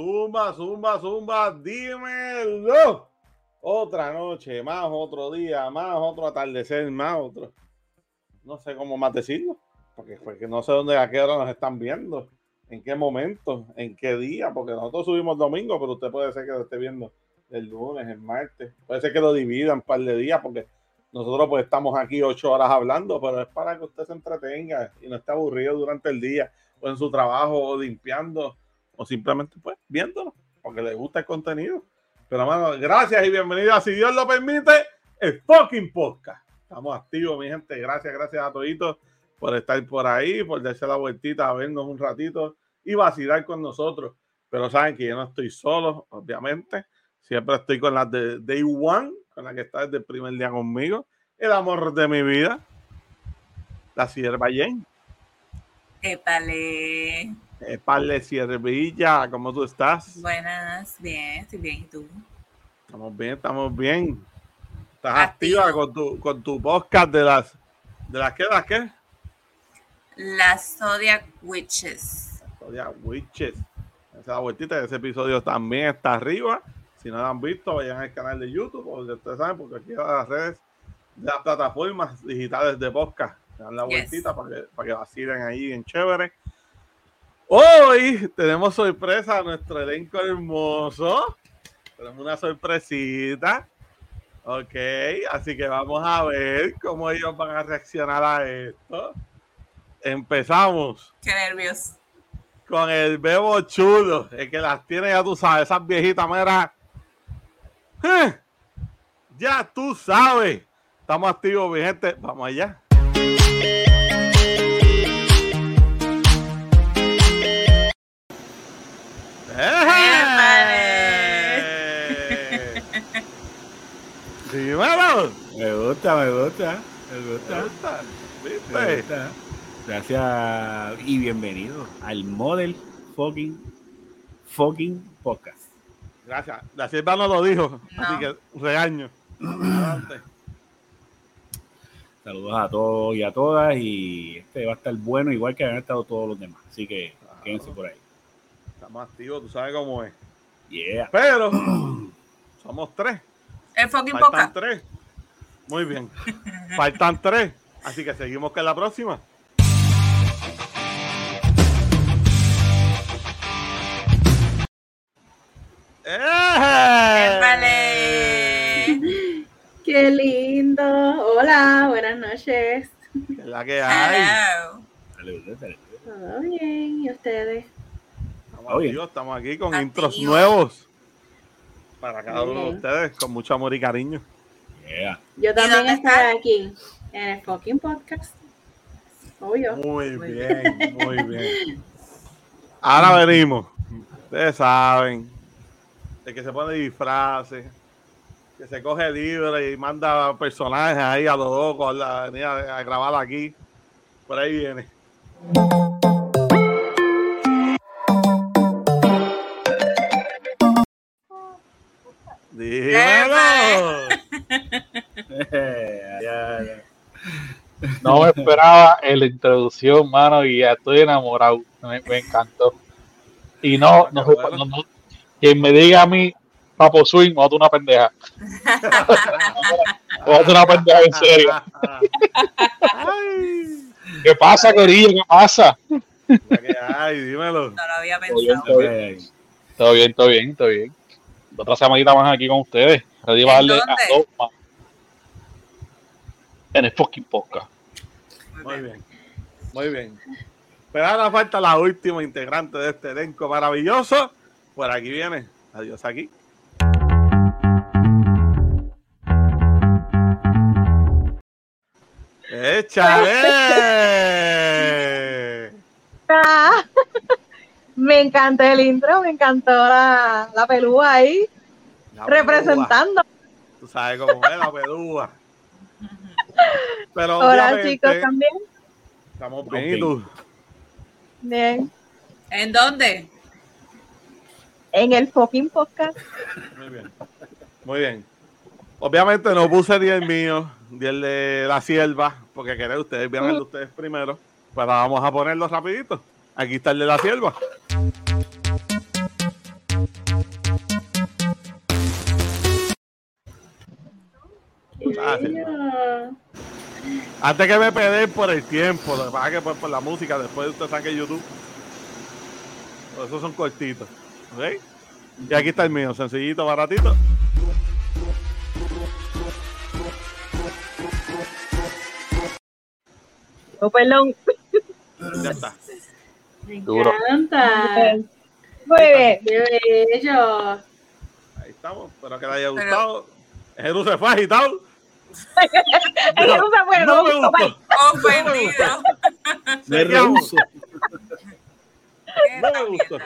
Zumba, zumba, zumba, dímelo. Otra noche, más otro día, más otro atardecer, más otro. No sé cómo más decirlo, porque, porque no sé dónde, a qué hora nos están viendo, en qué momento, en qué día, porque nosotros subimos domingo, pero usted puede ser que lo esté viendo el lunes, el martes. Puede ser que lo dividan un par de días, porque nosotros pues estamos aquí ocho horas hablando, pero es para que usted se entretenga y no esté aburrido durante el día, o en su trabajo, o limpiando, o simplemente pues viéndolo, porque le gusta el contenido. Pero hermano, gracias y bienvenida, si Dios lo permite, el fucking podcast. Estamos activos, mi gente. Gracias, gracias a toditos por estar por ahí, por darse la vueltita a vernos un ratito y vacilar con nosotros. Pero saben que yo no estoy solo, obviamente. Siempre estoy con las de Day One, con la que está desde el primer día conmigo. El amor de mi vida, la sierva Jane. Épale. Épale, siervilla, ¿cómo tú estás? Buenas, bien, estoy bien. ¿Y tú? Estamos bien, estamos bien. Estás Activo. activa con tu, con tu podcast de las, de las que, las que, Las Zodiac Witches. Zodiac Witches. Esa vueltita, ese episodio también está arriba. Si no lo han visto, vayan al canal de YouTube, porque ustedes saben, porque aquí en las redes de las plataformas digitales de podcast. Dan la Yes. vueltita para que, para que vacilen ahí bien chévere. Hoy tenemos sorpresa a nuestro elenco hermoso. Tenemos una sorpresita. Ok, así que vamos a ver cómo ellos van a reaccionar a esto. Empezamos Qué nervios. con el bebo chulo, el que las tiene, ya tú sabes, esas viejitas, mira. Eh, Ya tú sabes. Estamos activos, mi gente. Vamos allá. Dímelo. Me gusta, me gusta, me ¿Te gusta. gusta? Me ¿Viste? gusta. Gracias y bienvenido al Model Fucking Fucking Podcast. Gracias. La sierva no lo dijo, así que regaño. Adelante. Saludos a todos y a todas y este va a estar bueno igual que han estado todos los demás. Así que quédense por ahí. Estamos activos, tú sabes cómo es. Yeah. Pero somos tres. El fucking Faltan poca. tres. Muy bien. Faltan tres. Así que seguimos con la próxima. ¡Eh! Qué lindo. Hola, buenas noches. Que es la que hay. Hello. Saludos, saludos. Todo bien, ¿y ustedes? Estamos, Oye. activos, estamos aquí con intros nuevos. Para cada uno de ustedes, con mucho amor y cariño. Yeah. Yo también están? aquí en el fucking podcast. Obvio. Muy Muy bien, muy bien. Ahora venimos. Ustedes saben. El que se pone disfraces. Que se coge libre y manda personajes ahí a los locos a, la a grabar aquí. Por ahí viene. Ya. No me esperaba en la introducción, mano, y ya estoy enamorado. Me, me encantó. Y no, no, bueno. no- no- quien me diga a mí, Papo Swing, me va a dar una pendeja. Me va a dar una pendeja en serio. Ay, ¿Qué pasa, Corillo? ¿Qué pasa? hay, dímelo. No lo había Todo bien, pensado. todo bien, Ok. todo bien, todo bien, todo bien. Otra semanita más aquí con ustedes. Ready para ¿En darle a dónde? más. En el fucking podcast. Muy bien, muy bien. Pero ahora falta la última integrante de este elenco maravilloso. Por aquí viene. Adiós aquí. ¡Échale! Ah, me encantó el intro, me encantó la, la pelúa ahí, La pelúa. representando. Tú sabes cómo es la pelúa. Pero Hola chicos también. estamos bien. Bien. ¿En dónde? En el fucking podcast. Muy bien. Muy bien. Obviamente no puse ni el mío, ni el de la sierva, porque queréis ustedes vieron el de ustedes primero. Pero vamos a ponerlo rapidito. Aquí está el de la sierva. Ah, Antes que me pedéis por el tiempo, lo que pasa es que por, la música, después usted saque YouTube. Por eso son cortitos. ¿Ok? Y aquí está el mío, sencillito, baratito. Oh, perdón. Ya está. Me Duro. encanta. Muy bien. Qué bello. Ahí estamos. Espero que les haya gustado. Jesús se fue agitado. No se fue, No me gustó. Ofendido. Me rehuso. No me gustó.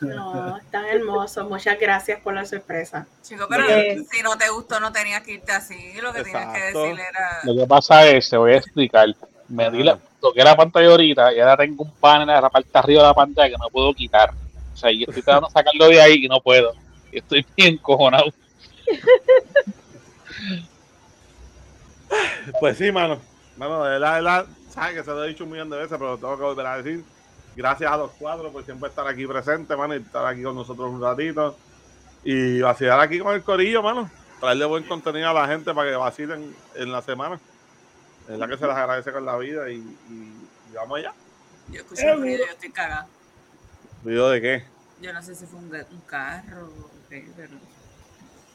No, tan hermoso. Muchas gracias por la sorpresa. Chico, pero si no te gustó, no tenías que irte así. Lo que tenías que Exacto. decir era. Lo que pasa es, te voy a explicar. Me di la, toqué la pantalla ahorita y ahora tengo un panel en la parte arriba de la pantalla que no puedo quitar. O sea, y estoy tratando de sacarlo de ahí y no puedo. Estoy bien cojonado. Pues sí, mano. Mano, de verdad, de verdad, sabes que se lo he dicho un millón de veces, pero tengo que volver a decir. Gracias a los cuatro por siempre estar aquí presentes, mano, y estar aquí con nosotros un ratito. Y vacilar aquí con el corillo, mano. Traerle buen contenido a la gente para que vacilen en la semana. Es la que se les agradece con la vida y, y- y vamos allá. Yo escuché el ruido y yo estoy cagada. ¿Video de qué? Yo no sé si fue un, un carro o qué, pero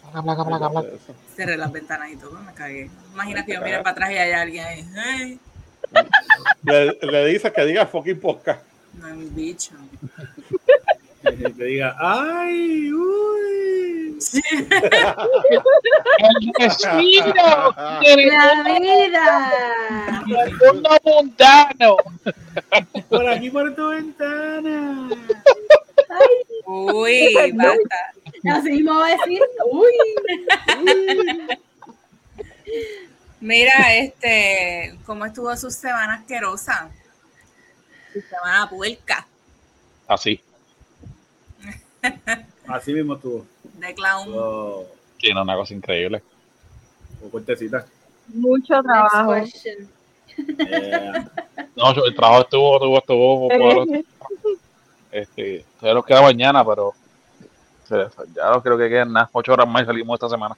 Placa, placa, placa, placa. Cerré las ventanas y todo, me cagué. Imagina que yo mire para atrás y hay alguien ahí. Hey, Le, le dices que diga fucking podcast. no es un bicho. Que diga, ay, uy. El destino del ¡La vida! mundo mundano. Por aquí por tu ventana. Uy, basta. Así mismo va a decir. Uy. Mira, este, ¿cómo estuvo su semana asquerosa? Su semana puerca Así. Así mismo estuvo. De clown. Oh, Tiene una cosa increíble. con cortecita. Mucho trabajo. Eh, No, el trabajo estuvo, estuvo, estuvo. estuvo- este, todavía nos queda mañana, pero ya no creo que queden nada. Ocho horas más y salimos esta semana.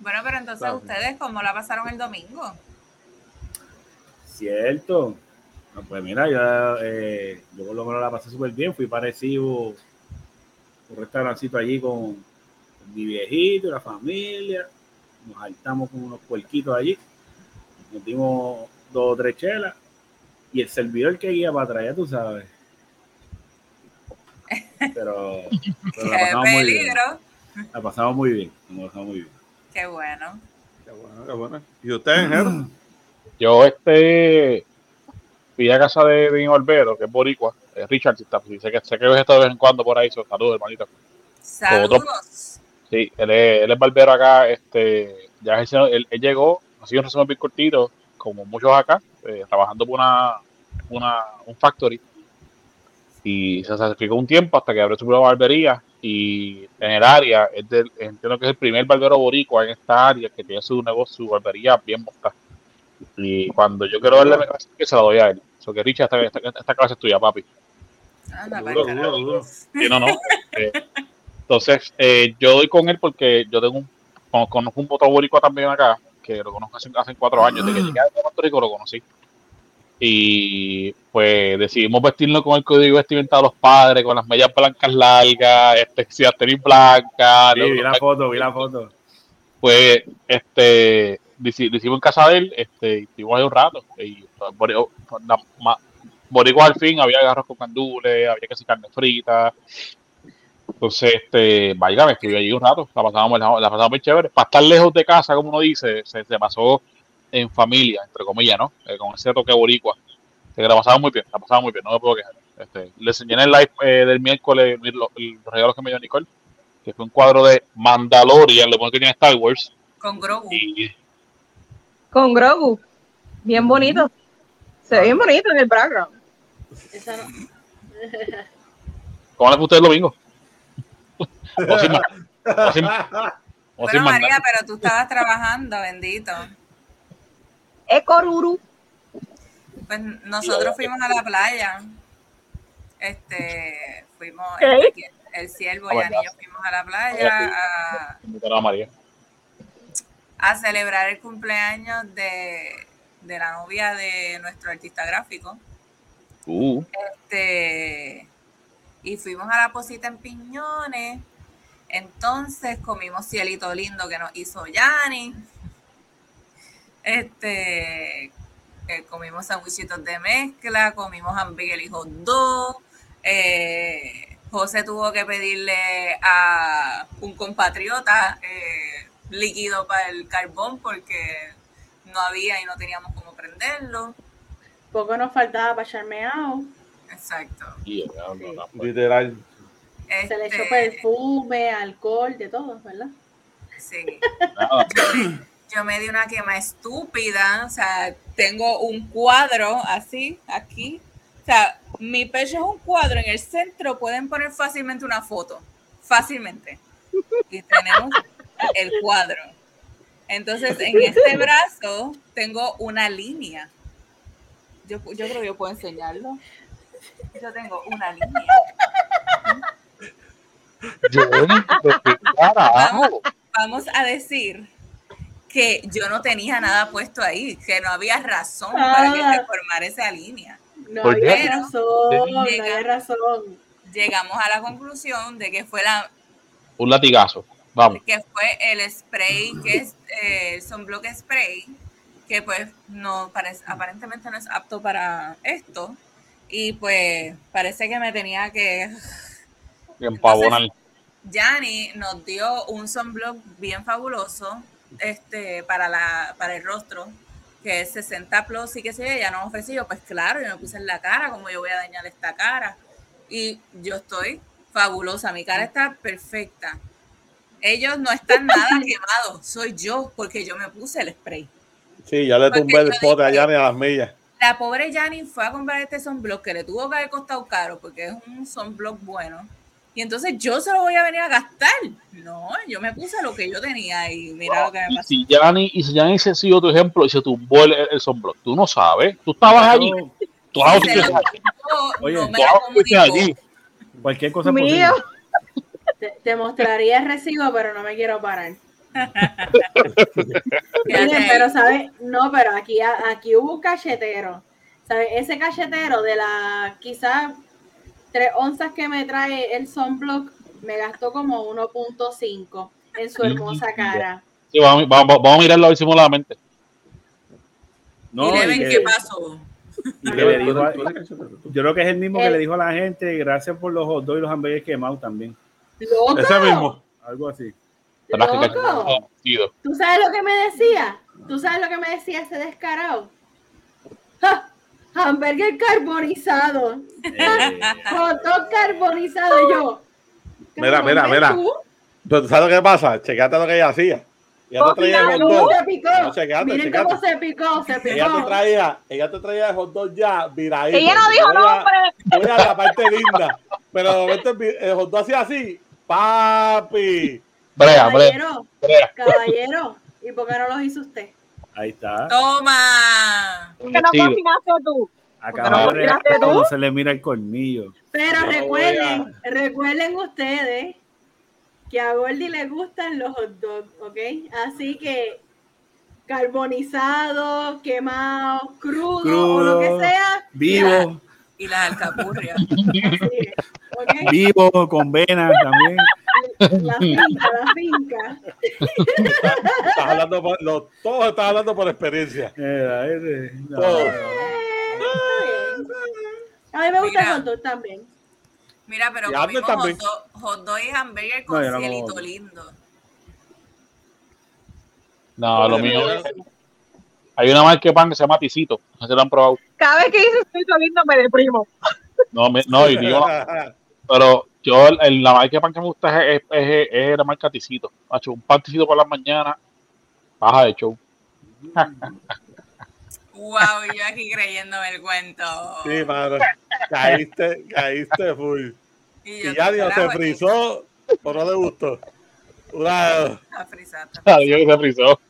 Bueno, pero entonces Claro. ustedes, ¿cómo la pasaron el domingo? Cierto. No, pues mira, yo, eh, yo por lo menos la pasé súper bien. Fui parecido un restaurancito allí con, con mi viejito y la familia. Nos saltamos con unos puerquitos allí. Nos dimos dos o tres chelas. Y el servidor que guía para atrás, ya tú sabes. Pero, pero la ¡Qué pasamos muy bien. La pasamos muy bien. La pasamos muy bien. ¡Qué bueno! Qué bueno, qué bueno. ¿Y ustedes, Jero? Yo este fui a casa de, de mi barbero, que es boricua, Richard, si está, si sé que sé que ves esto de vez en cuando por ahí, so, saludos hermanito. ¡Saludos! Sí, él es, él es barbero acá, este, ya él, él- él llegó, ha sido un resumen bien cortito, como muchos acá, eh, trabajando por una, una, un factory, y se sacrificó un tiempo hasta que abrió su propia barbería, y en el área, es del- entiendo que es el primer barbero boricua en esta área que tiene su negocio, su barbería bien montada. Y cuando yo quiero darle mi clase, que se la doy a él. So que Richard, esta, esta, esta clase es tuya, papi. Anda, Duro, pa'l duro, carajo. duro. Sí, no, no. Eh, entonces, eh, yo doy con él porque yo tengo un, con- conozco un boricua también acá, que lo conozco hace, hace cuatro años, de que llegué a Puerto Rico lo conocí. Y pues decidimos vestirnos con el código vestimenta de los padres, con las medias blancas largas, este, si tenis blancas, Sí, vi la foto, vi la foto. pues este lo hicimos en casa de él este y estuvimos ahí un rato y pues, la- boricua al fin había arroz con candules había casi carne frita entonces este vaya me estuve allí un rato la pasamos la, la pasamos muy chévere para estar lejos de casa como uno dice se, se pasó en familia entre comillas no Eh, con ese toque boricua Así que la pasamos muy bien la pasamos muy bien no me puedo quejar este, le enseñé en el live eh, del miércoles los, los regalos que me dio Nicole que fue un cuadro de Mandalorian, lo que tiene Star Wars, Con Grogu. y Con Grogu. Bien bonito. Se ve bien bonito en el background. Esa no- ¿cómo le fue a usted el domingo? o sin más, o sin, o Bueno, María, pero tú estabas trabajando, bendito. Ecoruru. Pues nosotros fuimos a la playa. Este, fuimos, ¿Qué? el siervo Ah, y verdad. Anillo fuimos a la playa a, Invitar a María. a celebrar el cumpleaños de, de la novia de nuestro artista gráfico. Este, y fuimos a la posita en Piñones. Entonces comimos cielito lindo que nos hizo Yanni. Este, eh, comimos sandwichitos de mezcla, comimos hamburgues y hot dog. Eh, José tuvo que pedirle a un compatriota eh, líquido para el carbón porque no había y no teníamos cómo prenderlo. Poco nos faltaba para charmeado. Exacto. y, no, no, no. Literal. Se le echó Este, perfume, alcohol, de todo, ¿verdad? Sí. Yo me di una quema estúpida, o sea, tengo un cuadro así, aquí. O sea, mi pecho es un cuadro, en el centro pueden poner fácilmente una foto, fácilmente. Y tenemos el cuadro. Entonces, en este brazo tengo una línea. Yo, yo creo que yo puedo enseñarlo. Yo tengo una línea. Qué carajo. Vamos a decir que yo no tenía nada puesto ahí, que no había razón para que Ah. se formara esa línea. No ¿Por qué? había razón, no había razón. Llegamos a la conclusión de que fue la Un latigazo. Vamos. que fue el spray que es eh, el sunblock spray que pues no parece aparentemente no es apto para esto y pues parece que me tenía que Empavonar. Yanni nos dio un sunblock bien fabuloso este, para, la, para el rostro, que es 60 plus y que yo, ella nos ofreció, pues claro, yo me puse en la cara, como yo voy a dañar esta cara. Y yo estoy fabulosa, mi cara está perfecta. Ellos no están nada quemados, soy yo, porque yo me puse el spray. Sí, ya le tumbé el yo pote dije- allá ni a las millas. La pobre Yanni fue a comprar este sunblock que le tuvo que haber costado caro, porque es un sunblock bueno. Y entonces yo se lo voy a venir a gastar. No, yo me puse lo que yo tenía y mira lo que me Y pasó. si Yanni, y si Yanni se siguió tu ejemplo y se tumbó el, el sombrero, tú no sabes. Tú estabas allí. Tú allí. comunicó, Oye, no me allí. Cualquier cosa Mío. posible. Te, te mostraría el recibo, pero no me quiero parar. Miren, pero sabes, no, pero aquí, aquí hubo un cachetero. ¿Sabes? Ese cachetero de la quizás tres onzas que me trae el sunblock me gastó como 1.5 en su hermosa cara. Sí, vamos, vamos, vamos a mirarlo a ver simuladamente. No, y que- qué pasó. y le dijo a- yo creo que es el mismo que le dijo a la gente, gracias por los hot dogs y los hamburgues quemados también. ¡Loco! Ese mismo. Algo así. ¿Tú sabes lo que me decía? ¿Tú sabes lo que me decía ese descarado? ¡Ja! Hamburger carbonizado. Eh, carbonizado. Y yo. Mira, mira, ¿ves mira. tú? Pero ¿tú sabes lo que pasa? Checate lo que ella hacía. Ella te traía el Mira, hot no, dog. se picó. No, checate, Miren checate. cómo se picó, se Ella te picó. traía, ella te traía el hot dog ya viradito. Ella no dijo nombre. Voy a la parte linda. Pero de momento el hot dog hacía así. Papi. Brea, brea, Caballero, brea. caballero. ¿Y por qué no los hizo usted? ahí está. Toma. Que no cocinaste tú. Acaba no de cómo se le mira el colmillo. Pero No recuerden, recuerden ustedes que a Gordy le gustan los hot dogs, ¿ok? Así que carbonizado, quemado, crudo, o lo que sea. Vivo, Y las alcapurrias. sí, ¿ok? vivo, con venas también. La finca, la finca. Estás hablando por, lo- todos están hablando por experiencia. Era ese. No, Todo. Eh, bien. A mí me gusta Mira. el hot dog también. Mira, pero Y comimos también. hot dog, hot dog y hamburger con No, yo no cielito lindo. No, lo mío. Hay una marca de pan que se llama Ticito. No sé si lo han probado. Cada vez que dices estoy lindo me deprimo. No, me- no, y digo, pero yo el- la marca de pan que me gusta es, es, es- es la marca Ticito. Macho, un pan Ticito por las mañanas, baja de show. Wow, yo aquí creyéndome el cuento. Sí, mano. Caíste, caíste full. y yo, Y ya Dios se frizó, por no le gustó. Una, está frisada. Adiós, se frizó.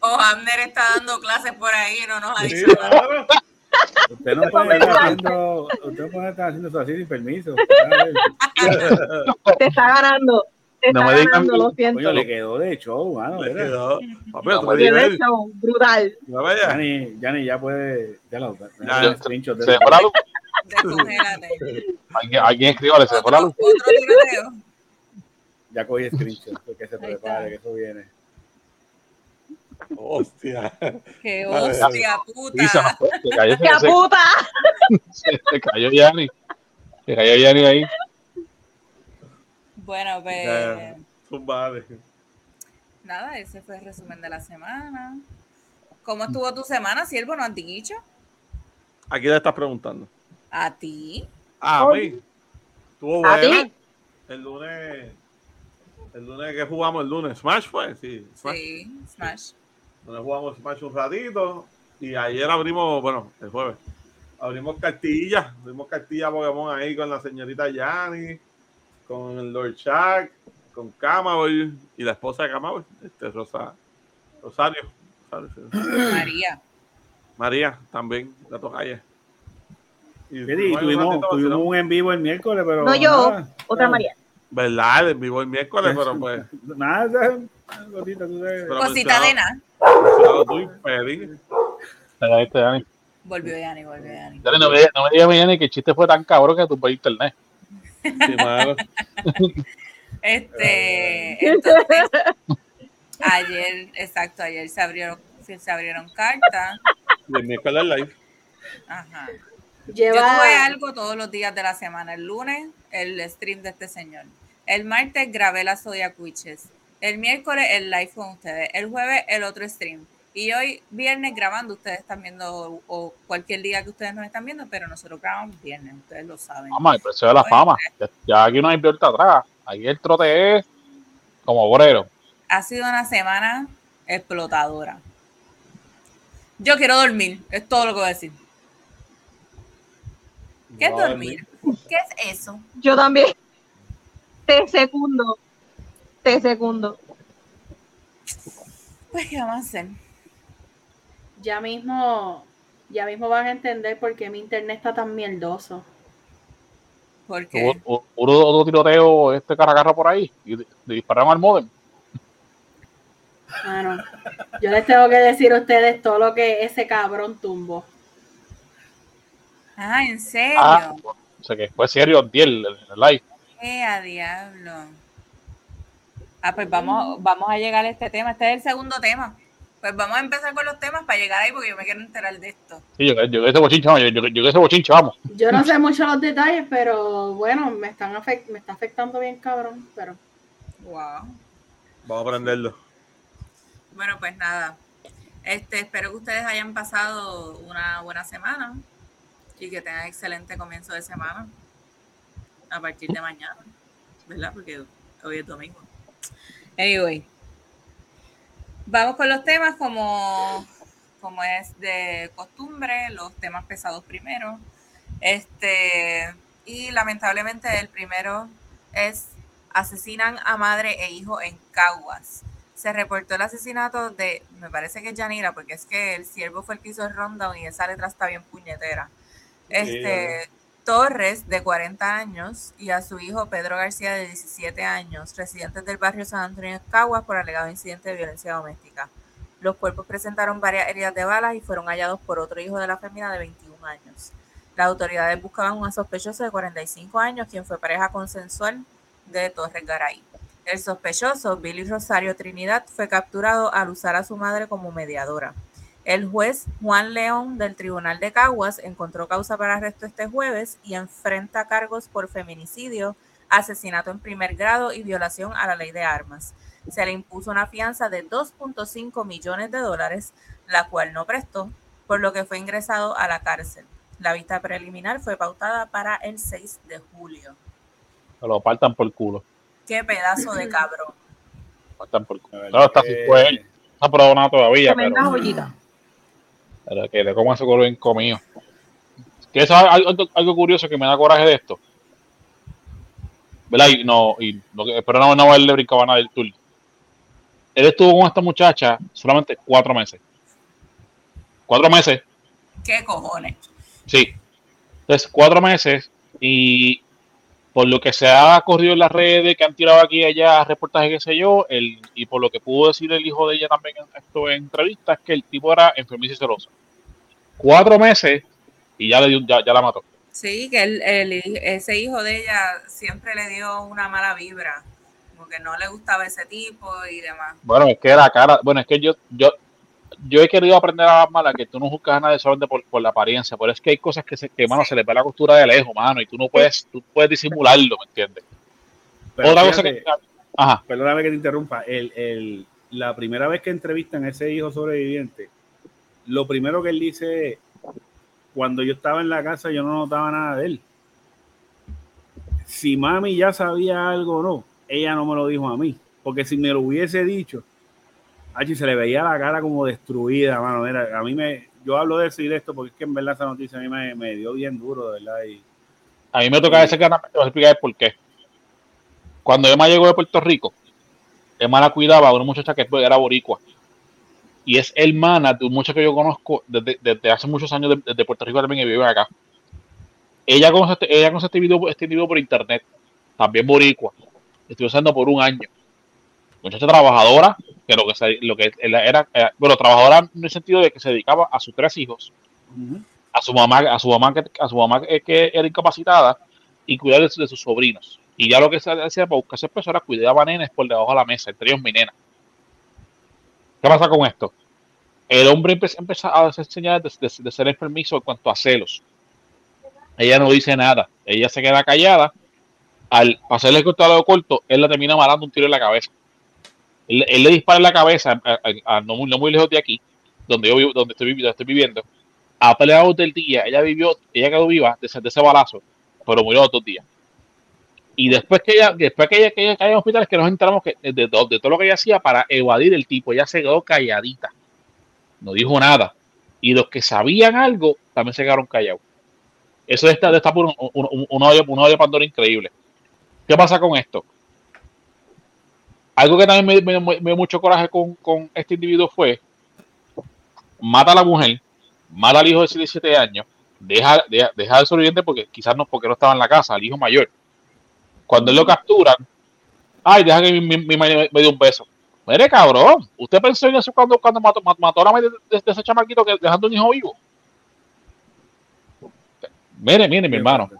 O, o Abner está dando clases por ahí y no nos ha sí, dicho nada. Usted no puede estar haciendo, usted no puede estar haciendo eso así sin permiso. Te está ganando. te No está me digan- ganando, lo siento. Coño, le quedó de show, mano. Le quedó. Papi, No, nivel. show, brutal. Ya puede. Ya lo. Ya, ya, screenshot de Se fue la luz. Descongélate. Alguien, alguien escriba, se fue la Otro, luz. otro tiroteo. Ya cogí screenshot. Que se prepare, que eso viene. Hostia. ¡Qué hostia puta! Y se cayó, se, ¡Qué se- puta! se- se cayó Yanni. Se cayó Yanni ahí. Bueno, pues nada, ese fue el resumen de la semana. ¿Cómo estuvo tu semana, siervo? ¿No has dicho? ¿A quién le estás preguntando? ¿A ti? Ah, a mí. Estuvo ¿A ti? El lunes. El lunes que jugamos el lunes. Smash fue, sí. Smash. Sí, Smash. Donde jugamos Smash un ratito. Y ayer abrimos, bueno, el jueves. Abrimos cartillas. Abrimos cartilla Pokémon ahí con la señorita Yani, con el Lord Shark, con Camaboy y la esposa de Camaboy, este Rosa, Rosario. Rosario, sí. María. María también, la tocaya. Y Sí, un tuvimos, ratito tuvimos un en vivo el miércoles, pero. No yo, nada, otra. María. ¿Verdad? En vivo el miércoles, pero pues. Nada, cosita, de. Ahí está Yanni. Volvió Yanni, volvió Yanni. Yanni, no me, no me digas, Yanni, que el chiste fue tan cabrón que tú por internet. Sí. Este, entonces, ayer, exacto, ayer se abrieron, se abrieron cartas. Miércoles live. Ajá. Yo Lleva. tuve algo todos los días de la semana. El lunes, el stream de este señor. El martes grabé las Zodiac Witches. El miércoles, el live con ustedes. El jueves, el otro stream. Y hoy, viernes, grabando. Ustedes están viendo, o, o cualquier día que ustedes nos están viendo, pero nosotros grabamos viernes. Ustedes lo saben. Vamos, el precio de la fama. Ya, ya aquí no hay vuelta atrás. Aquí el trote es como obrero. Ha sido una semana explotadora. Yo quiero dormir. Es todo lo que voy a decir. ¿Qué es dormir? ¿Qué es eso? Yo también. Te segundo. Te segundo. Pues, ¿qué vamos a hacer? Ya mismo. Ya mismo van a entender por qué mi internet está tan mierdoso. Porque Hubo, otro tiroteo este cara a cara por ahí y le dispararon al modem. Mano, yo les tengo que decir a ustedes todo lo que ese cabrón tumbó. Ah, ¿en serio? Ah, o sea que fue serio el, el, el live. ¡Eh, a diablo! Ah, pues vamos, vamos a llegar a este tema. Este es el segundo tema. Pues vamos a empezar con los temas para llegar ahí porque yo me quiero enterar de esto. Sí, yo, yo, ese bochinche, vamos, yo, yo, yo ese bochinche, vamos. Yo no sé mucho los detalles, pero bueno, me están afect- me está afectando bien cabrón, pero Wow. Vamos a aprenderlo. Bueno, pues nada. Este, espero que ustedes hayan pasado una buena semana y que tengan excelente comienzo de semana a partir de mañana, ¿verdad? Porque hoy es domingo. Anyway, vamos con los temas como, como es de costumbre, los temas pesados primero. Este, y lamentablemente el primero es asesinan a madre e hijo en Caguas se reportó el asesinato de, me parece que es Yanira, porque es que el siervo fue el que hizo el rundown y esa letra está bien puñetera. Este, Torres, de 40 años, y a su hijo Pedro García, de 17 años, residentes del barrio San Antonio Caguas, por alegado incidente de violencia doméstica. Los cuerpos presentaron varias heridas de balas y fueron hallados por otro hijo de la fémina de 21 años. Las autoridades buscaban a un sospechoso de 45 años, quien fue pareja consensual de Torres Garay. El sospechoso, Billy Rosario Trinidad, fue capturado al usar a su madre como mediadora. El juez Juan León del Tribunal de Caguas encontró causa para arresto este jueves y enfrenta cargos por feminicidio, asesinato en primer grado y violación a la ley de armas. Se le impuso una fianza de 2.5 millones de dólares, la cual no prestó, por lo que fue ingresado a la cárcel. La vista preliminar fue pautada para el 6 de julio. Se lo partan por culo. Qué pedazo de cabrón. Partan por culo. Claro, está que- sin fue él. No ha probado nada todavía, pero, joyita. Que le como ese culo bien comido. Que eso es algo, algo curioso que me da coraje de esto. ¿Verdad? Y no, y lo que, espero no, no verle brincaba nada del tour. Él estuvo con esta muchacha solamente cuatro meses. Cuatro meses, ¿Qué cojones? sí. Entonces, cuatro meses y por lo que se ha corrido en las redes, que han tirado aquí y allá reportajes, qué sé yo, el, y por lo que pudo decir el hijo de ella también en, esto, en entrevistas, que el tipo era enfermizo y celoso. Cuatro meses y ya, le dio, ya, ya la mató. Sí, que el, el- ese hijo de ella siempre le dio una mala vibra, como que no le gustaba ese tipo y demás. Bueno, es que la cara, bueno, es que yo, yo, yo he querido aprender a las malas que tú no juzgas a nadie solamente por, por la apariencia, pero es que hay cosas que, se, que mano, se le ve la costura de lejos, mano, y tú no puedes, tú puedes disimularlo, ¿me entiendes? Pero Otra cosa que... Ajá, perdóname que te interrumpa, el, el- la primera vez que entrevistan a ese hijo sobreviviente, lo primero que él dice cuando yo estaba en la casa yo no notaba nada de él. Si mami ya sabía algo o no, ella no me lo dijo a mí, porque si me lo hubiese dicho, se le veía la cara como destruida, mano. Mira, a mí me, yo hablo de eso y de esto porque es que en verdad esa noticia a mí me, me dio bien duro, de verdad. Y, a mí me toca ese canal, te voy a explicar por qué. Cuando Emma llegó de Puerto Rico, Emma la cuidaba a una muchacha que era boricua. Y es hermana de un muchacho que yo conozco desde, desde hace muchos años de- Puerto Rico también que vive acá. Ella conoce, este- ella conoce este video, este video por internet, también boricua. Estuve usando por un año. Muchacha trabajadora, que lo que, se- lo que era, era- bueno, trabajadora en el sentido de que se dedicaba a sus tres hijos, a su mamá, a su mamá que, a su mamá que, que era incapacitada y cuidar de, su- de sus sobrinos. Y ya lo que se hacía para buscarse peso era cuidar a nenes por debajo de la mesa, entre ellos mi nena. ¿Qué pasa con esto? El hombre empieza a hacer señales de, de- ser enfermizo en cuanto a celos. Ella no dice nada, ella se queda callada. Al hacerle el cortado corto, él la termina matando un tiro en la cabeza. Él, le dispara en la cabeza, a- no, muy, lejos de aquí, donde yo vivo, donde estoy, donde estoy viviendo. A peleado del día, ella vivió, ella quedó viva de ese, de ese balazo, pero murió dos días. Y después que ella, después que ella, que ella cayó en hospitales, que nos enteramos que de, de de todo lo que ella hacía para evadir el tipo, ella se quedó calladita. No dijo nada. Y los que sabían algo también se quedaron callados. Eso está, está por un, un, un, de Pandora increíble. ¿Qué pasa con esto? Algo que también me dio mucho coraje con, con este individuo fue mata a la mujer, mata al hijo de 17 años, deja, deja, deja al sobreviviente porque quizás no, porque no estaba en la casa, al hijo mayor. Cuando él lo capturan, ay, deja que mi, mi, mi me, me, dio un beso. Mire, cabrón, ¿usted pensó en eso cuando, cuando mató, mató a la madre de, ese chamaquito que, dejando un hijo vivo? Mire, mire, mi hermano.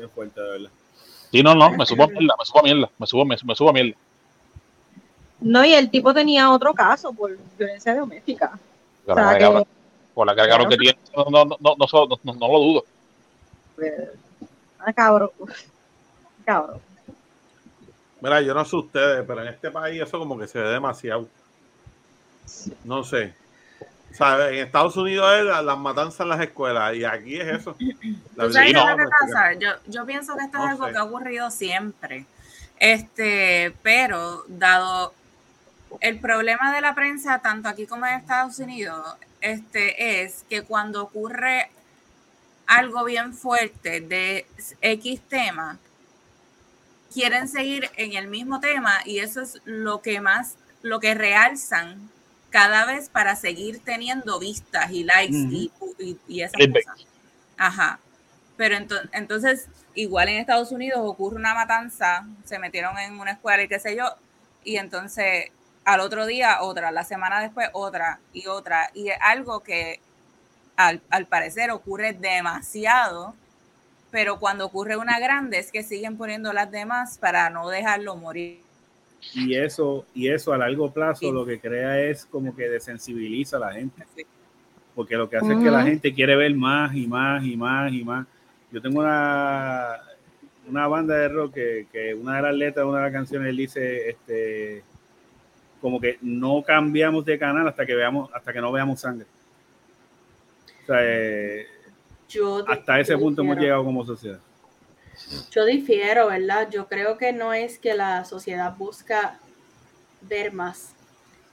Es fuerte, de verdad. Sí, no, no, me subo a mierda, me subo a mierda, me subo, me, subo a mierda. No, y el tipo tenía otro caso por violencia doméstica. O la que... Por la carga claro. que tiene, no, no, no, no, lo dudo. Pues, ah, cabrón. Cabrón. Mira, yo no sé ustedes, pero en este país eso como que se ve demasiado. No sé. O sea, en Estados Unidos es la- las matanzas en las escuelas y aquí es eso. Yo, yo pienso que esto es algo sé. que ha ocurrido siempre. Este, pero dado el problema de la prensa, tanto aquí como en Estados Unidos, este, es que cuando ocurre algo bien fuerte de X tema, quieren seguir en el mismo tema y eso es lo que más, lo que realzan cada vez para seguir teniendo vistas y likes y, y, y esas cosas. Ajá. Pero ento- entonces, igual en Estados Unidos ocurre una matanza, se metieron en una escuela y qué sé yo, y entonces al otro día otra, la semana después otra y otra, y es algo que al, al parecer ocurre demasiado, pero cuando ocurre una grande es que siguen poniendo las demás para no dejarlo morir. Y eso, y eso a largo plazo Sí. lo que crea es como que desensibiliza a la gente. Porque lo que hace es que la gente quiere ver más y más y más y más. Yo tengo una, una banda de rock que, que una de las letras de una de las canciones él dice este como que no cambiamos de canal hasta que veamos, hasta que no veamos sangre. O sea, eh, Yo hasta ese yo punto hemos difiero. llegado como sociedad. Yo difiero, ¿verdad? Yo creo que no es que la sociedad busca ver más.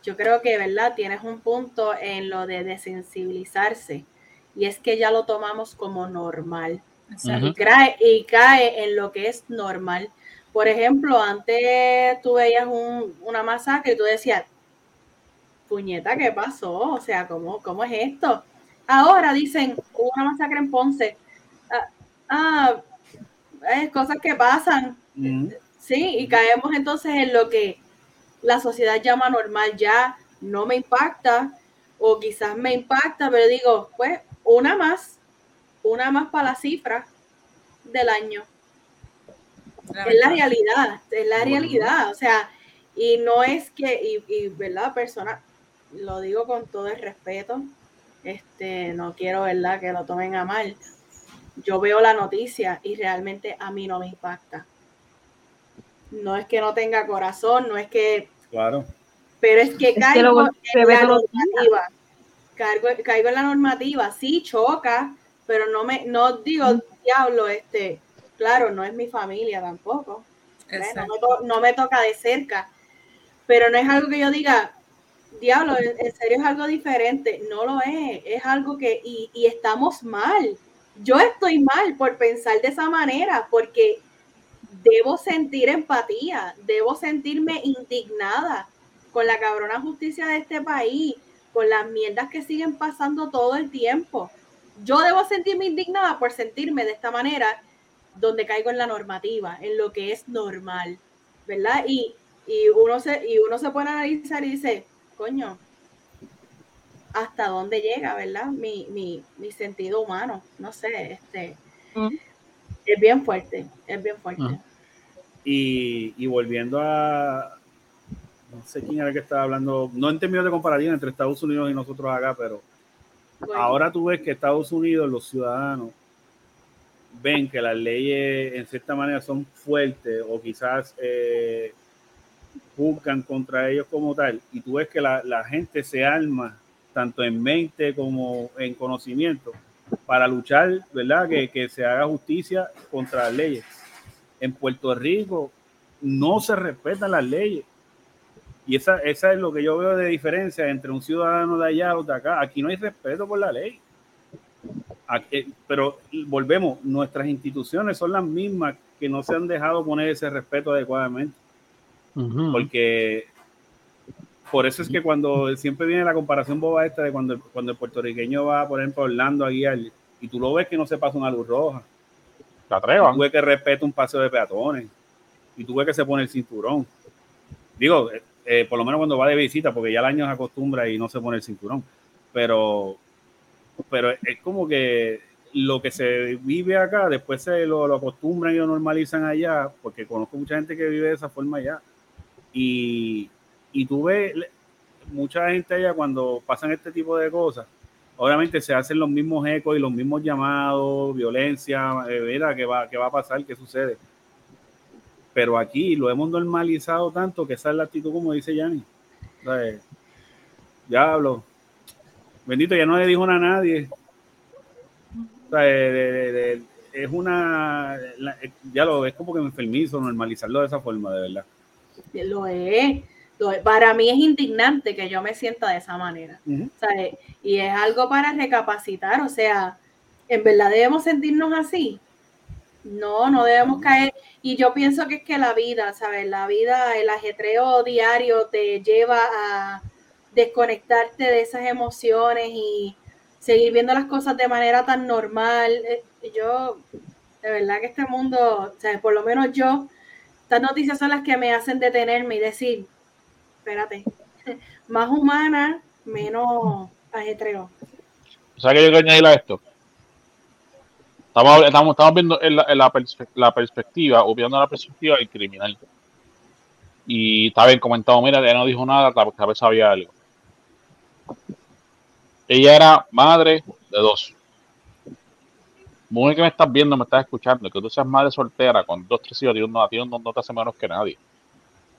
Yo creo que, ¿verdad? Tienes un punto en lo de desensibilizarse y es que ya lo tomamos como normal y, cae, y cae en lo que es normal. Por ejemplo, antes tú veías un- una masacre y tú decías, puñeta, ¿qué pasó? O sea, ¿cómo, cómo es esto? Ahora dicen, hubo una masacre en Ponce. Ah, ah, es cosas que pasan. Ujú. Sí, y caemos entonces en lo que la sociedad llama normal. Ya no me impacta, o quizás me impacta, pero digo, pues, una más, una más para la cifra del año. Es la realidad, es la realidad. O sea, y no es que, y, y verdad, persona, lo digo con todo el respeto, este, no quiero, verdad, que lo tomen a mal. Yo veo la noticia y realmente a mí no me impacta. No es que no tenga corazón, no es que, Claro. pero es que que caigo en la normativa. Caigo, caigo en la normativa, sí choca, pero no me, no digo, diablo, este, claro, no es mi familia tampoco. ¿ves? No, Exacto. me to- no me toca de cerca, pero no es algo que yo diga, diablo, en, serio es algo diferente, no lo es, es algo que, y, y estamos mal, yo estoy mal por pensar de esa manera, porque debo sentir empatía, debo sentirme indignada con la cabrona justicia de este país, con las mierdas que siguen pasando todo el tiempo. Yo debo sentirme indignada por sentirme de esta manera donde caigo en la normativa, en lo que es normal, ¿verdad? Y, y, uno, se, y uno se pone a analizar y dice, coño, ¿hasta dónde llega, verdad? Mi, mi, mi sentido humano, no sé, este, Mm. es bien fuerte, es bien fuerte. Y, y volviendo a. No sé quién era el que estaba hablando, no en términos de comparativa entre Estados Unidos y nosotros acá, pero Bueno, ahora tú ves que Estados Unidos, los ciudadanos, ven que las leyes en cierta manera son fuertes o quizás eh, juzgan contra ellos como tal, y tú ves que la, la gente se arma tanto en mente como en conocimiento para luchar, ¿verdad? Que, que se haga justicia contra las leyes. En Puerto Rico no se respetan las leyes. Y esa, esa es lo que yo veo de diferencia entre un ciudadano de allá o de acá. Aquí no hay respeto por la ley. Aquí- pero volvemos, nuestras instituciones son las mismas que no se han dejado poner ese respeto adecuadamente. Porque por eso es que cuando siempre viene la comparación boba esta de cuando, cuando el puertorriqueño va, por ejemplo, a Orlando a guiar y tú lo ves que no se pasa una luz roja. Se atrevan. Tú ves que respeta un paseo de peatones y tú ves que se pone el cinturón. Digo, eh, eh, por lo menos cuando va de visita, porque ya el año se acostumbra y no se pone el cinturón. Pero, pero es como que lo que se vive acá, después se lo, lo acostumbran y lo normalizan allá, porque conozco mucha gente que vive de esa forma allá. Y, y tú ves mucha gente allá cuando pasan este tipo de cosas, obviamente se hacen los mismos ecos y los mismos llamados, violencia, eh, mira, ¿qué va, qué va a pasar? ¿Qué sucede? Pero aquí lo hemos normalizado tanto que esa es la actitud, como dice Yanni. Eh, Diablo. Bendito, ya no le dijo nada a nadie. O sea, eh, de- es una. eh, ya lo ves como que enfermizo normalizarlo de esa forma, de verdad. Lo es, lo es. Para mí es indignante que yo me sienta de esa manera. ¿sabes? Y es algo para recapacitar, o sea, ¿en verdad debemos sentirnos así? No, no debemos caer. Y yo pienso que es que la vida, ¿sabes? La vida, el ajetreo diario te lleva a desconectarte de esas emociones y seguir viendo las cosas de manera tan normal. Eh, Yo, de verdad que este mundo, ¿sabes? Por lo menos yo, estas noticias son las que me hacen detenerme y decir, espérate, más humana, menos ajetreo. O sea que yo quiero añadir a esto. Estamos, estamos, estamos viendo en la, la, perspe- la perspectiva, o viendo la perspectiva del criminal. Y está bien comentado, mira, ella no dijo nada, tal vez sabía algo. Ella era madre de dos. Mujer que me estás viendo, me estás escuchando, que tú seas madre soltera con dos, tres hijos, ti no, a ti no, no te hace menos que nadie.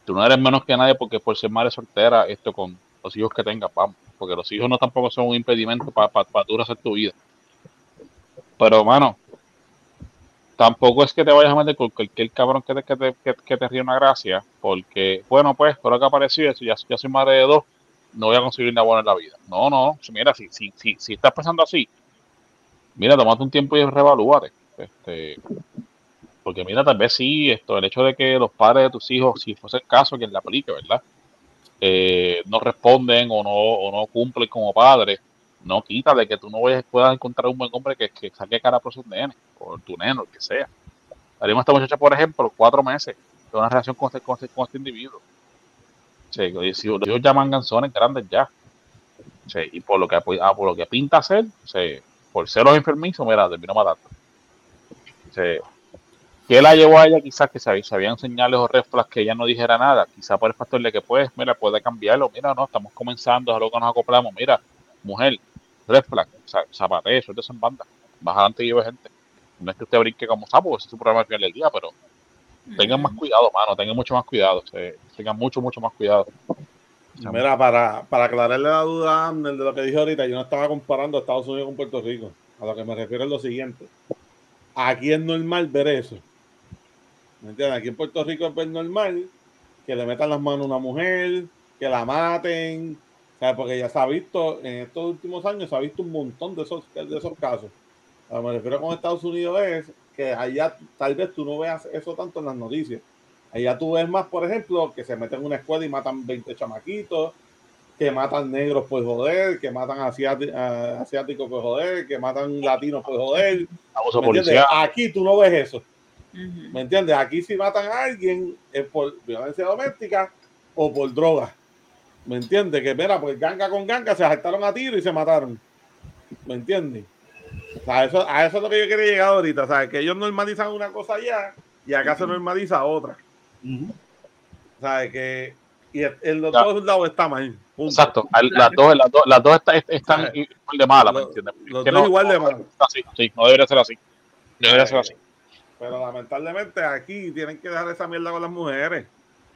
Tú no eres menos que nadie porque por ser madre soltera, esto con los hijos que tengas, vamos. Porque los hijos no tampoco son un impedimento para pa, pa tú hacer tu vida. Pero, mano, tampoco es que te vayas a meter con cualquier cabrón que te, que te, que, te ríe una gracia, porque, bueno, pues, por lo que apareció, eso, ya, ya soy madre de dos, no voy a conseguir nada bueno en la vida. No, no, mira, si, si, si, si estás pensando así, mira, tomate un tiempo y revalúate. Este, porque mira, tal vez sí, esto, el hecho de que los padres de tus hijos, si fuese el caso, quien la aplique, ¿verdad? Eh, no responden o no, o no cumplen como padres, no quita de que tú no vayas- puedas encontrar un buen hombre que, que saque cara por sus nenes, o tu neno, el que sea. Haríamos esta muchacha, por ejemplo, cuatro meses de una relación con este, con este, con este individuo. Sí, si ellos llaman ganzones grandes ya. Sí, y por lo que ah, por lo que pinta ser, sí, por ser los enfermizos, mira, terminó matando. Sí. ¿Qué la llevó a ella? Quizás que se, habían señales o reflas que ella no dijera nada. Quizás por el factor de que, pues, mira, puede cambiarlo. Mira, no, estamos comenzando, es algo que nos acoplamos. Mira, mujer, reflex, zapate, eso en banda. Más adelante lleve gente. No es que usted brinque como sapo, ese es su programa al final del día, pero tengan más cuidado, mano, tengan mucho más cuidado. tengan mucho, mucho más cuidado. Mira, para, para aclararle la duda de lo que dije ahorita, yo no estaba comparando Estados Unidos con Puerto Rico. A lo que me refiero es lo siguiente. Aquí es normal ver eso. ¿Me entiendes? Aquí en Puerto Rico es normal que le metan las manos a una mujer, que la maten, porque ya se ha visto, en estos últimos años se ha visto un montón de esos, de esos casos. A lo que me refiero con Estados Unidos es que allá tal vez tú no veas eso tanto en las noticias. Allá tú ves más, por ejemplo, que se meten en una escuela y matan 20 chamaquitos, que matan negros por joder, que matan asiáticos por joder, que matan latinos por joder. Aquí tú no ves eso. ¿Me entiendes? Aquí si matan a alguien es por violencia doméstica o por droga. ¿Me entiendes? Que mira, pues ganga con ganga se saltaron a tiro y se mataron. ¿Me entiendes? a, eso, a eso es lo que yo quería llegar ahorita. ¿sabes? Que ellos normalizan una cosa allá y acá se normaliza otra. ¿Sabes? Que y en los dos lados está mal. Exacto. Las dos, las dos, las dos están igual de malas, ¿me entiendes? Los dos igual de malas. Sí, no debería ser así. Debería ser así. Pero lamentablemente aquí tienen que dejar esa mierda con las mujeres.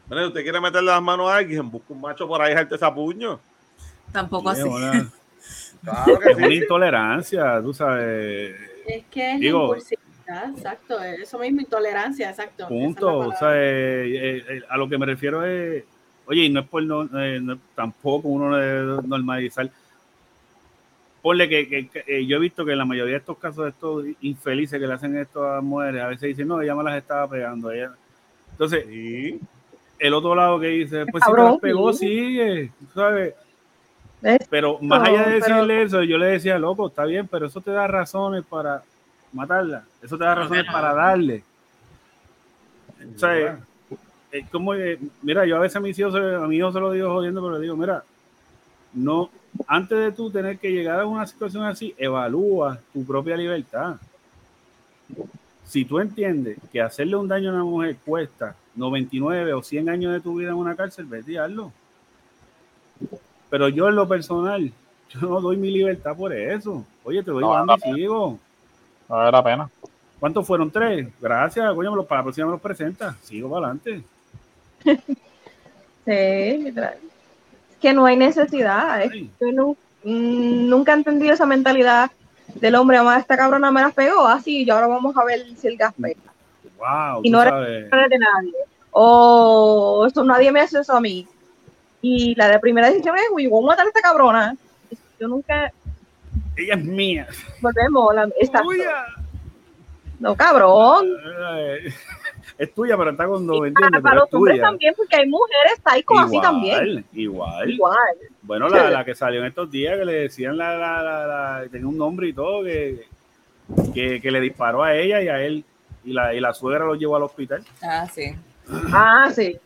Bueno, usted quiere meterle las manos a alguien, busca un macho por ahí, gente esa puño. Tampoco así. Claro que es una intolerancia, tú sabes. Es que es Digo, impulsividad, exacto. Eso mismo, intolerancia, exacto. Punto. O sea, eh, eh, a lo que me refiero es, oye, y no es por no, eh, tampoco uno normalizar ponle que, eh, yo he visto que en la mayoría de estos casos de estos infelices que le hacen esto a mujeres, a veces dicen, no, ella me las estaba pegando. Ella. Entonces, el otro lado que dice, pues si te las pegó, sigue, ¿sabes? Pero más allá de decirle eso, yo le decía, loco, está bien, pero eso te da razones para matarla. Eso te da razones para darle. O sea, es como, mira, yo a veces a mis hijos, a mi hijo se lo digo jodiendo, pero le digo, mira, no, antes de tú tener que llegar a una situación así, evalúa tu propia libertad. Si tú entiendes que hacerle un daño a una mujer cuesta 99 o 100 años de tu vida en una cárcel, vete a hazlo. Pero yo en lo personal, yo no doy mi libertad por eso. Oye, te doy no, banda y sigo. Vale la pena. ¿Cuántos fueron? Tres. Gracias, coño, para la próxima me los presenta. Sigo para adelante. sí, que no hay necesidad. yo mm, nunca he entendido esa mentalidad del hombre, a esta cabrona me la pegó, así, y ahora vamos a ver si el gas pega. Wow, y no era de nadie. O eso, nadie me hace eso a mí. Y la de primera decisión es, uy, vamos a matar a esta cabrona. Yo nunca. Ella es mía. Volvemos, la, esta. No, cabrón es tuya, pero está con dos, ¿entiendes? Para, los hombres también, porque hay mujeres como así también. Igual. Igual. Bueno, la, la, que salió en estos días, que le decían la, la, la, tenía un nombre y todo, que, que, que, le disparó a ella y a él, y la, y la suegra lo llevó al hospital. Ah, sí. Ah, sí.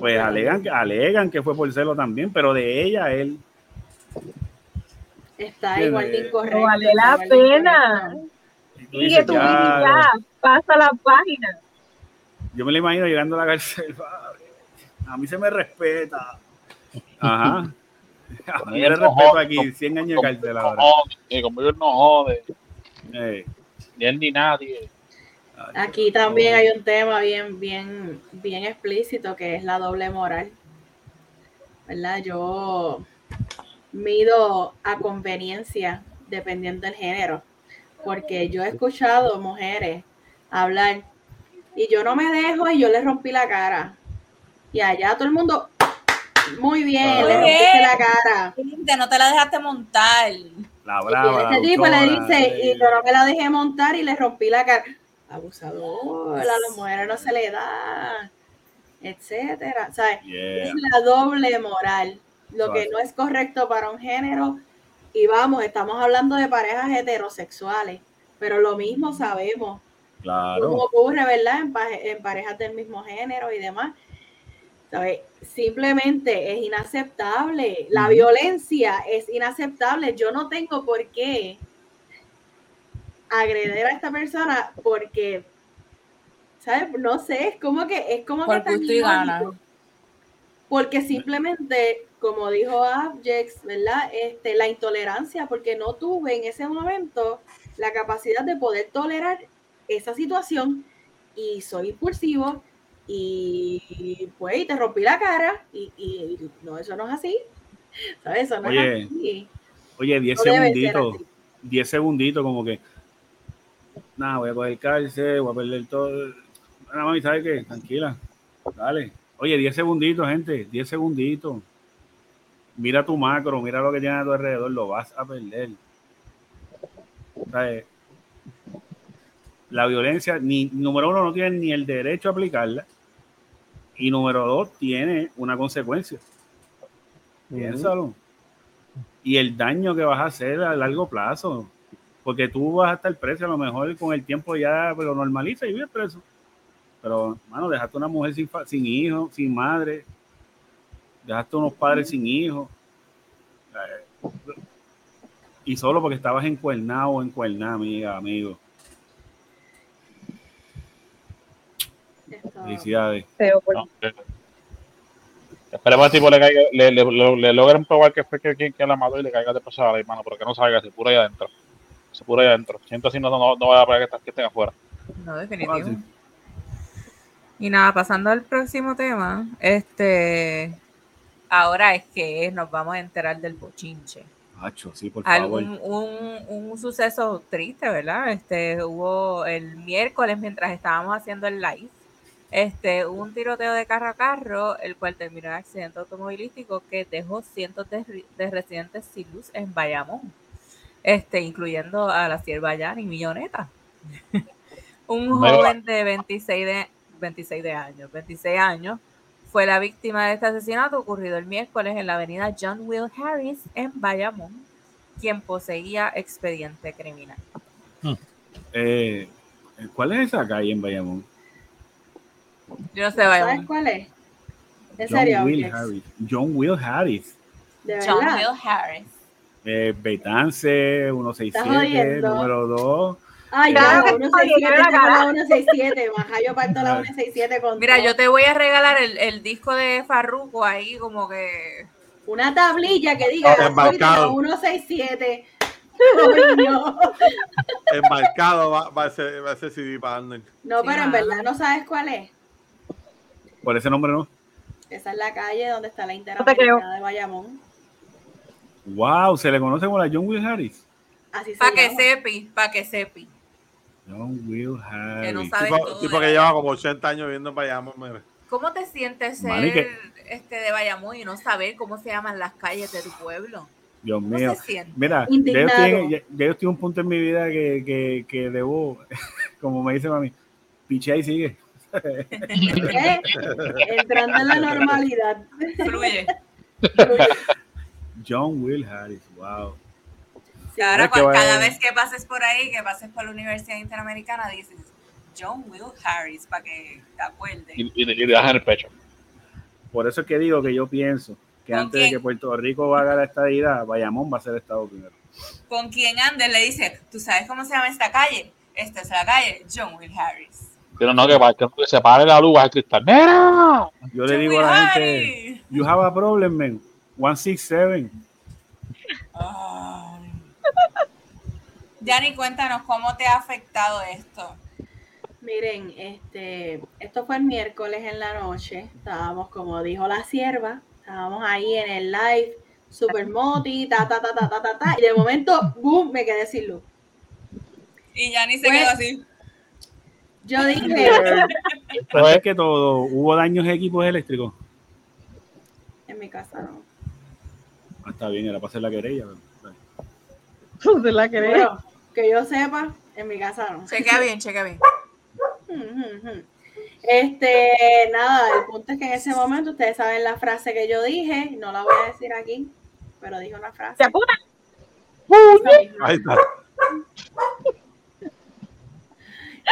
Pues alegan, alegan que fue por celo también, pero de ella a él. Está igual de incorrecto. vale la pena. Sigue tu vida, pasa la página yo me lo imagino llegando a la cárcel. A mí se me respeta. Ajá. A mí me respeto aquí, 100 años de cárcel ahora. No, como yo no jode. Ni él ni nadie. Aquí también hay un tema bien, bien, bien explícito que es la doble moral. ¿Verdad? Yo mido a conveniencia dependiendo del género. Porque yo he escuchado mujeres hablar y yo no me dejo y yo le rompí la cara. Y allá todo el mundo, muy bien, le rompiste la cara. No te la dejaste montar. La brava. Y este tipo le dice, y yo no me la dejé montar y le rompí la cara. Abusador, a las mujeres no se le da, etcétera. ¿Sabes? Es la doble moral. Lo que no es correcto para un género. Y vamos, estamos hablando de parejas heterosexuales, pero lo mismo sabemos Claro. Como ocurre, ¿verdad? En, en parejas del mismo género y demás. ¿Sabes? Simplemente es inaceptable. La violencia es inaceptable. Yo no tengo por qué agredir a esta persona porque, ¿sabes? No sé, es como que es como Por que. Porque simplemente, como dijo Abjex, ¿verdad? Este, la intolerancia, porque no tuve en ese momento la capacidad de poder tolerar esa situación y soy impulsivo y pues y te rompí la cara y, y no, eso no es así. ¿Sabes? Eso no Oye, es así. Oye, 10 No debe ser segunditos. así. 10 segunditos, como que. Nada, voy a coger cárcel, voy a perder todo. Nada, mami, ¿sabes qué? Tranquila. Dale. Oye, 10 segunditos, gente. 10 segunditos. Mira tu macro, mira lo que tienes a tu alrededor, lo vas a perder. ¿Sabes? La violencia, ni, número uno, no tiene ni el derecho a aplicarla. Y número dos, tiene una consecuencia. Piénsalo. Y el daño que vas a hacer a largo plazo. Porque tú vas a estar preso, a lo mejor con el tiempo ya lo normaliza y vives preso. Pero, mano, dejaste una mujer sin, sin hijo, sin madre. Dejaste unos padres sin hijos. Eh, Y solo porque estabas encuernado o encuernada, amiga, amigo. Felicidades. No, eh, Esperemos que el tipo le, caiga, le, le, le- le logren probar que fue que, quien que la mató y le caiga de pasada a la mano, pero que no salga, se pura ahí adentro. Se pura ahí adentro. Siento así, no, no, no vaya a pegar que, que estén afuera. No, definitivo. Y nada, pasando al próximo tema, este, ahora es que nos vamos a enterar del bochinche. Macho, sí, por favor. Algún, un, un suceso triste, ¿verdad? Este, hubo el miércoles mientras estábamos haciendo el live, este, hubo un tiroteo de carro a carro, el cual terminó en accidente automovilístico que dejó cientos de, de residentes sin luz en Bayamón, este, incluyendo a la sierva Yani Milloneta. un joven de 26 de 26 de años, 26 años, fue la víctima de este asesinato ocurrido el miércoles en la avenida John Will Harris en Bayamón, quien poseía expediente criminal. Eh, ¿Cuál es esa calle en Bayamón? Yo no sé, ¿Sabes Bayamón. cuál es? ¿En John serio? Will? Harris. John Will Harris. ¿De John? Will Harris. Eh, Betance, 167, jodiendo. número 2. Ay, Claro ya, que 167, estoy, tengo cara. la 167, maja, yo parto la 167 con Mira, todo. yo te voy a regalar el, el disco de Farruko ahí como que... Una tablilla que diga Ah, embarcado. 167. Coño. Embarcado va, va a ser, va a ser CD para Arnold. No, Sí, pero en verdad no sabes cuál es. Por ese nombre no. Esa es la calle donde está la te creo. Interamericana de Bayamón. Wow, se le conoce como la John Will Harris. Así se Para que sepi, para que sepi. John Will Que no Harris. sabe Tipo, todo tipo que lleva como 80 años viviendo en Bayamón, mira. ¿Cómo te sientes ser Mani, que- este de Bayamón y no saber cómo se llaman las calles de tu pueblo? Dios ¿Cómo mío. se? Mira, ya yo, estoy en, ya- ya yo estoy en un punto en mi vida que, que, que debo, como me dice mami, pichea y sigue. Entrando en la normalidad. Fluye. John Will Harris, wow. Y ahora cada vez que pases por ahí, que pases por la Universidad Interamericana, dices John Will Harris para que te acuerdes. Y, y, y le das en el pecho. Por eso es que digo que yo pienso que ¿Con antes de que Puerto Rico haga la estadidad, Bayamón va a ser Estado primero. Con quien andes le dice, ¿tú sabes cómo se llama esta calle? Esta es la calle John Will Harris. Pero no, que, para que se pare la luz al cristal. ¡Mira! Yo le John digo Will a la gente, you have a problem, man. 167. Ay. Yanni, cuéntanos cómo te ha afectado esto. Miren, este, esto fue el miércoles en la noche. Estábamos, como dijo la sierva, estábamos ahí en el live, super moti, ta, ta, ta, ta, ta, ta, ta, y de momento, boom, me quedé sin luz. Y Yanni se Pues- quedó así. Yo dije, Antes que todo, hubo daños en equipos eléctricos. en mi casa no. Ah, está bien, era para hacer la querella. ¿Se la? Bueno, que yo sepa, en mi casa no. Chequea bien, chequea bien. Ujú, ujú. Este, nada, el punto es que en ese momento ustedes saben la frase que yo dije, no la voy a decir aquí, pero dije una frase. ¡Se puta! Ahí está.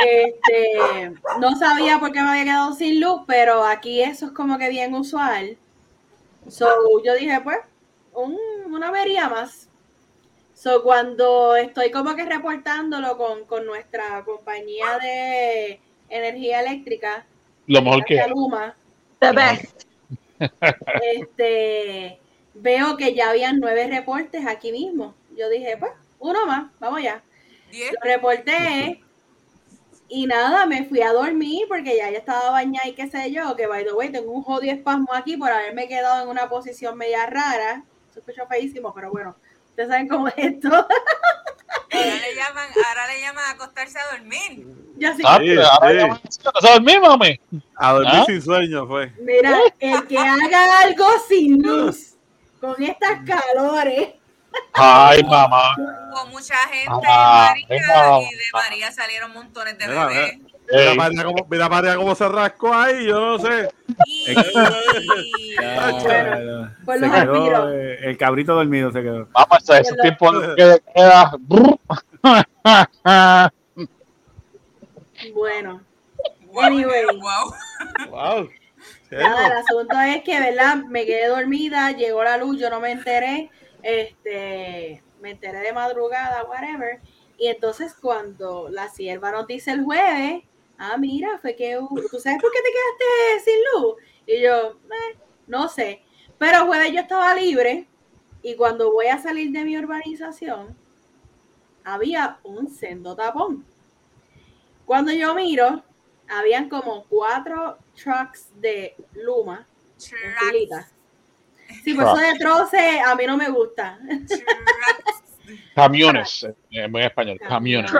Este, no sabía por qué me había quedado sin luz, pero aquí eso es como que bien usual. So, yo dije, pues, un- una avería más. So, cuando estoy como que reportándolo con, con nuestra compañía de energía eléctrica, Lo mejor que Luma, The best. este, veo que ya habían nueve reportes aquí mismo. Yo dije, pues, uno más, vamos ya. Diez. Lo reporté y nada, me fui a dormir porque ya, ya estaba bañada y qué sé yo, que by the way, tengo un jodido espasmo aquí por haberme quedado en una posición media rara. Se escucha feísimo, pero bueno, ustedes saben cómo es esto. Ahora le llaman, ahora le llaman a acostarse a dormir. ya sí. Ah, Sí, pero ahora sí. ya me- ¿No sabes mismo, mami? A dormir ¿Ah? sin sueño fue. Mira, el que haga algo sin luz, con estas calores, Ay, mamá. Hubo mucha gente Ah, María, y de María salieron montones de bebés. Mira María cómo se rascó ahí, yo no sé. Y... Ya, Por se los quedó, alpiros. eh, el cabrito dormido se quedó. Vamos, ese, ese Bueno. tiempo que queda. bueno, Wow, Anyway. wow. Wow. Nada, el asunto es que, ¿verdad? Me quedé dormida, llegó la luz, yo no me enteré, este, me enteré de madrugada, whatever. Y entonces cuando la sierva nos dice el jueves, ah, mira, fue que, ¿tú sabes por qué te quedaste sin luz? Y yo, "Eh, no sé. Pero jueves yo estaba libre y cuando voy a salir de mi urbanización, había un sendo tapón. Cuando yo miro, habían como cuatro trucks de Luma filita. Sí, por eso de troce a mí no me gusta. Camiones, en buen español, camiones.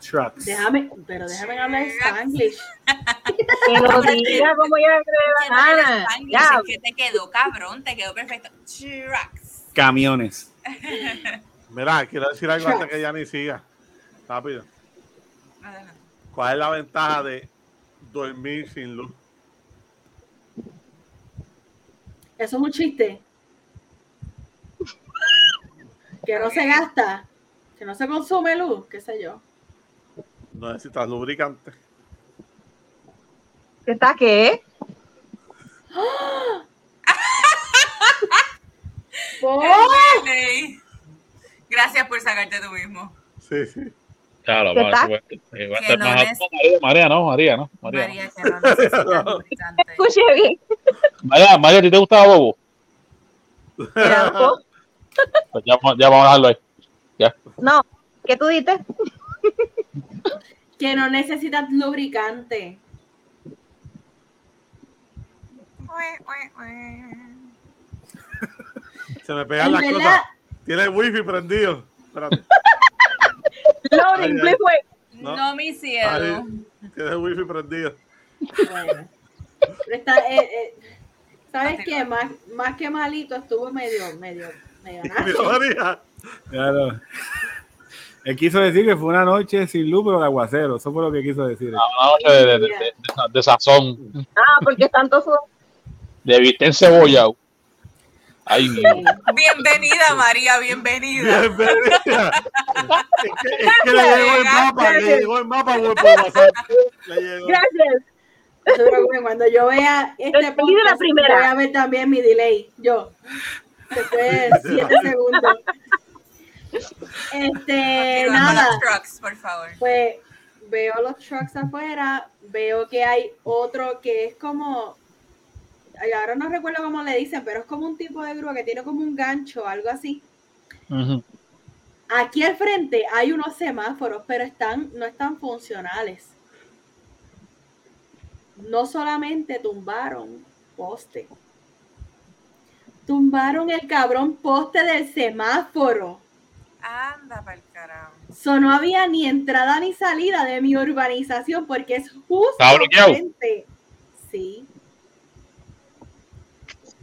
Trucks. Déjame, pero déjame hablar Spanglish. Que lo diga como la gana. Ya, Es que te quedó cabrón, te quedó perfecto. Trucks. Camiones. Mira, quiero decir algo antes que ya ni siga. Rápido. ¿Cuál es la ventaja de dormir sin luz? Eso es un chiste. Que no se gasta, que no se consume luz, qué sé yo. No necesitas lubricante. ¿qué está qué? ¡Oh! Ey. Gracias por sacarte tú mismo. Sí, sí. Claro, ¿Qué va, va- a estar no más es-. María, María, no, María, no. María, no. María, que no necesitas lubricante. Escuche bien. María, María, ¿a ti te gustaba Bobo? Pues ya, ya vamos a dejarlo ahí. No, ¿qué tú dices? Que no necesitas lubricante. Se me pegan las verdad, cosas. Tiene el wifi prendido. Espérate. Loading, Ay, please wait. No. No, mi cielo. Ay. Tiene el wifi prendido. bueno. Está, eh, eh, ¿Sabes qué? Más, más que malito estuvo medio, medio, medio nazi. Claro. Él quiso decir que fue una noche sin luz, pero de aguacero. Eso fue lo que quiso decir. Una noche de, de, de, de- de sazón. Ah, porque están todos sudando. De viste cebollado. Ay, mi- Bienvenida, María, bienvenida. Bienvenida. Es que, es que le llegó el mapa, le llegó el mapa por WhatsApp. Le llegó. Gracias. Cuando yo vea este Entendí de la podcast, primera. voy a ver también mi delay. Yo. Después de siete segundos. Este, nada. los trucks, por favor. Pues veo los trucks afuera, veo que hay otro que es como, ahora no recuerdo cómo le dicen, pero es como un tipo de grúa que tiene como un gancho, algo así. Aquí al frente hay unos semáforos, pero están, no están funcionales. No solamente tumbaron poste, tumbaron el cabrón poste del semáforo. Anda pa'l carajo. So, no había ni entrada ni salida de mi urbanización porque es justo ¿Está bloqueado? frente. Sí.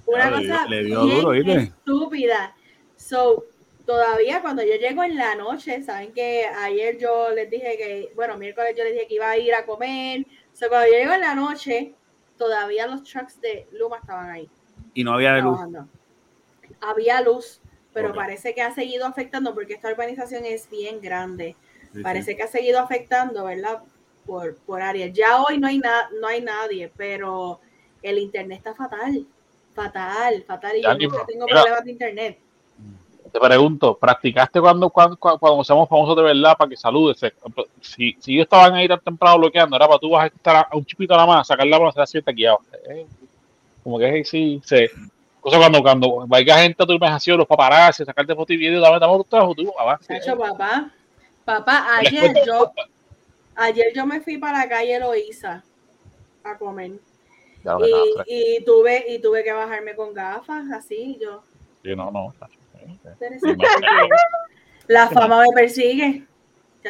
Una le cosa le dio bien duro, ¿viste? estúpida. So, todavía cuando yo llego en la noche, saben que ayer yo les dije que, bueno, miércoles yo les dije que iba a ir a comer. So, cuando yo llego en la noche, todavía los trucks de Luma estaban ahí Y no había luz. Había luz, pero parece que ha seguido afectando porque esta urbanización es bien grande. Sí, sí. Parece que ha seguido afectando, ¿verdad? por, por área. Ya hoy no hay, na- no hay nadie, pero el internet está fatal. Fatal, fatal. Y Ya, yo nunca tengo mira. problemas de internet. Te pregunto, ¿practicaste cuando, cuando, cuando, seamos famosos de verdad para que saludes? Si, si ellos estaban ahí tan temprano bloqueando, era para tú vas a estar a, un chipito nada más, sacar la mano, hacer así taquillado. Eh, como que sí, se. Cosa cuando, cuando vaya gente a tu imaginación, los paparazzi, sacarte fotos y videos, dame, dame los trabajos, tú avance. Chacho, papá. Papá, ayer yo, ayer yo me fui para la calle Loíza a comer. Ya Y, y tuve, y tuve que bajarme con gafas, así yo. Sí, no, no. La fama me persigue.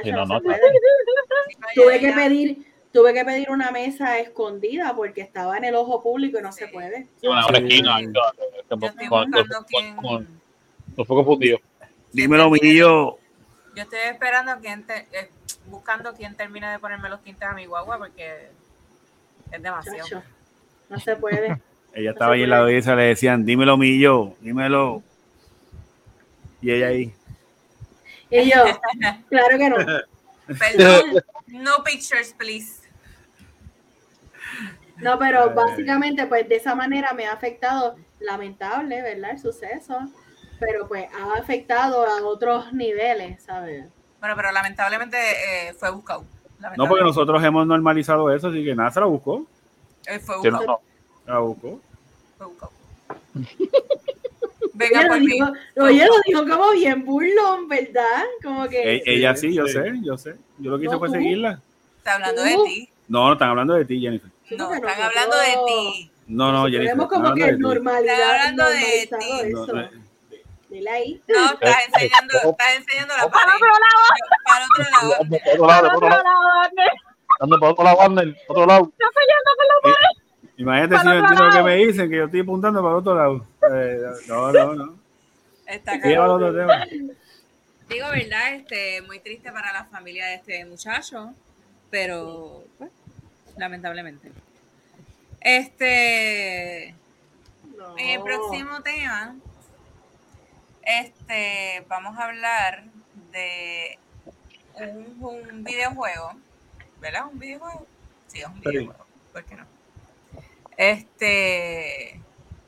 Sí, no, no Tuve que pedir, tuve que pedir una mesa escondida porque estaba en el ojo público y no se puede. Una, Sí. esquina. ahí, con- Yo con- estoy con- buscando con- quién. con- Los focos fundidos. Dímelo, Millo. Yo estoy esperando a quien te- eh, buscando quién termine de ponerme los tintes a mi guagua porque es demasiado. Chacho, no se puede. Ella estaba ahí en la belleza, le decían, dímelo, Millo, dímelo. Y ella ahí. Y yo, claro que no. Perdón, no pictures, please. No, pero Ay. básicamente, pues de esa manera me ha afectado, lamentable, ¿verdad? El suceso, pero pues ha afectado a otros niveles, ¿sabes? Bueno, pero lamentablemente eh, fue buscado. No, porque nosotros hemos normalizado eso, así que nada, se la buscó. eh, fue Sí, no, buscado. no. La buscó. Fue buscado. Venga lo por mí. dijo, oye, lo dijo como bien burlón, ¿verdad? Como que... E- ella sí, yo sé, yo sé. Yo lo que hice No, fue tú. seguirla. Está hablando de ti. No, no están hablando de ti, Jennifer. No, porque están nosotros- hablando de ti. No, no, Jennifer. Tenemos están como hablando que de ti. normalidad. Está hablando de normalizado ti. No, eso. no, Dile ahí. No, estás enseñando, estás enseñando la. Para otro lado, Yo- Para otro lado. Otro para otro lado. Ande por otro lado, por otro lado. La pared. Imagínate Para si no entiendo lo que me dicen, que yo estoy apuntando para otro lado. Eh, no, no, no. Está otro tema. Digo, ¿verdad? Este, muy triste para la familia de este muchacho, pero pues, lamentablemente. Este, No. el próximo tema, este, vamos a hablar de un, un videojuego, ¿verdad? ¿Un videojuego? Sí, es un videojuego, ¿por qué no? Este,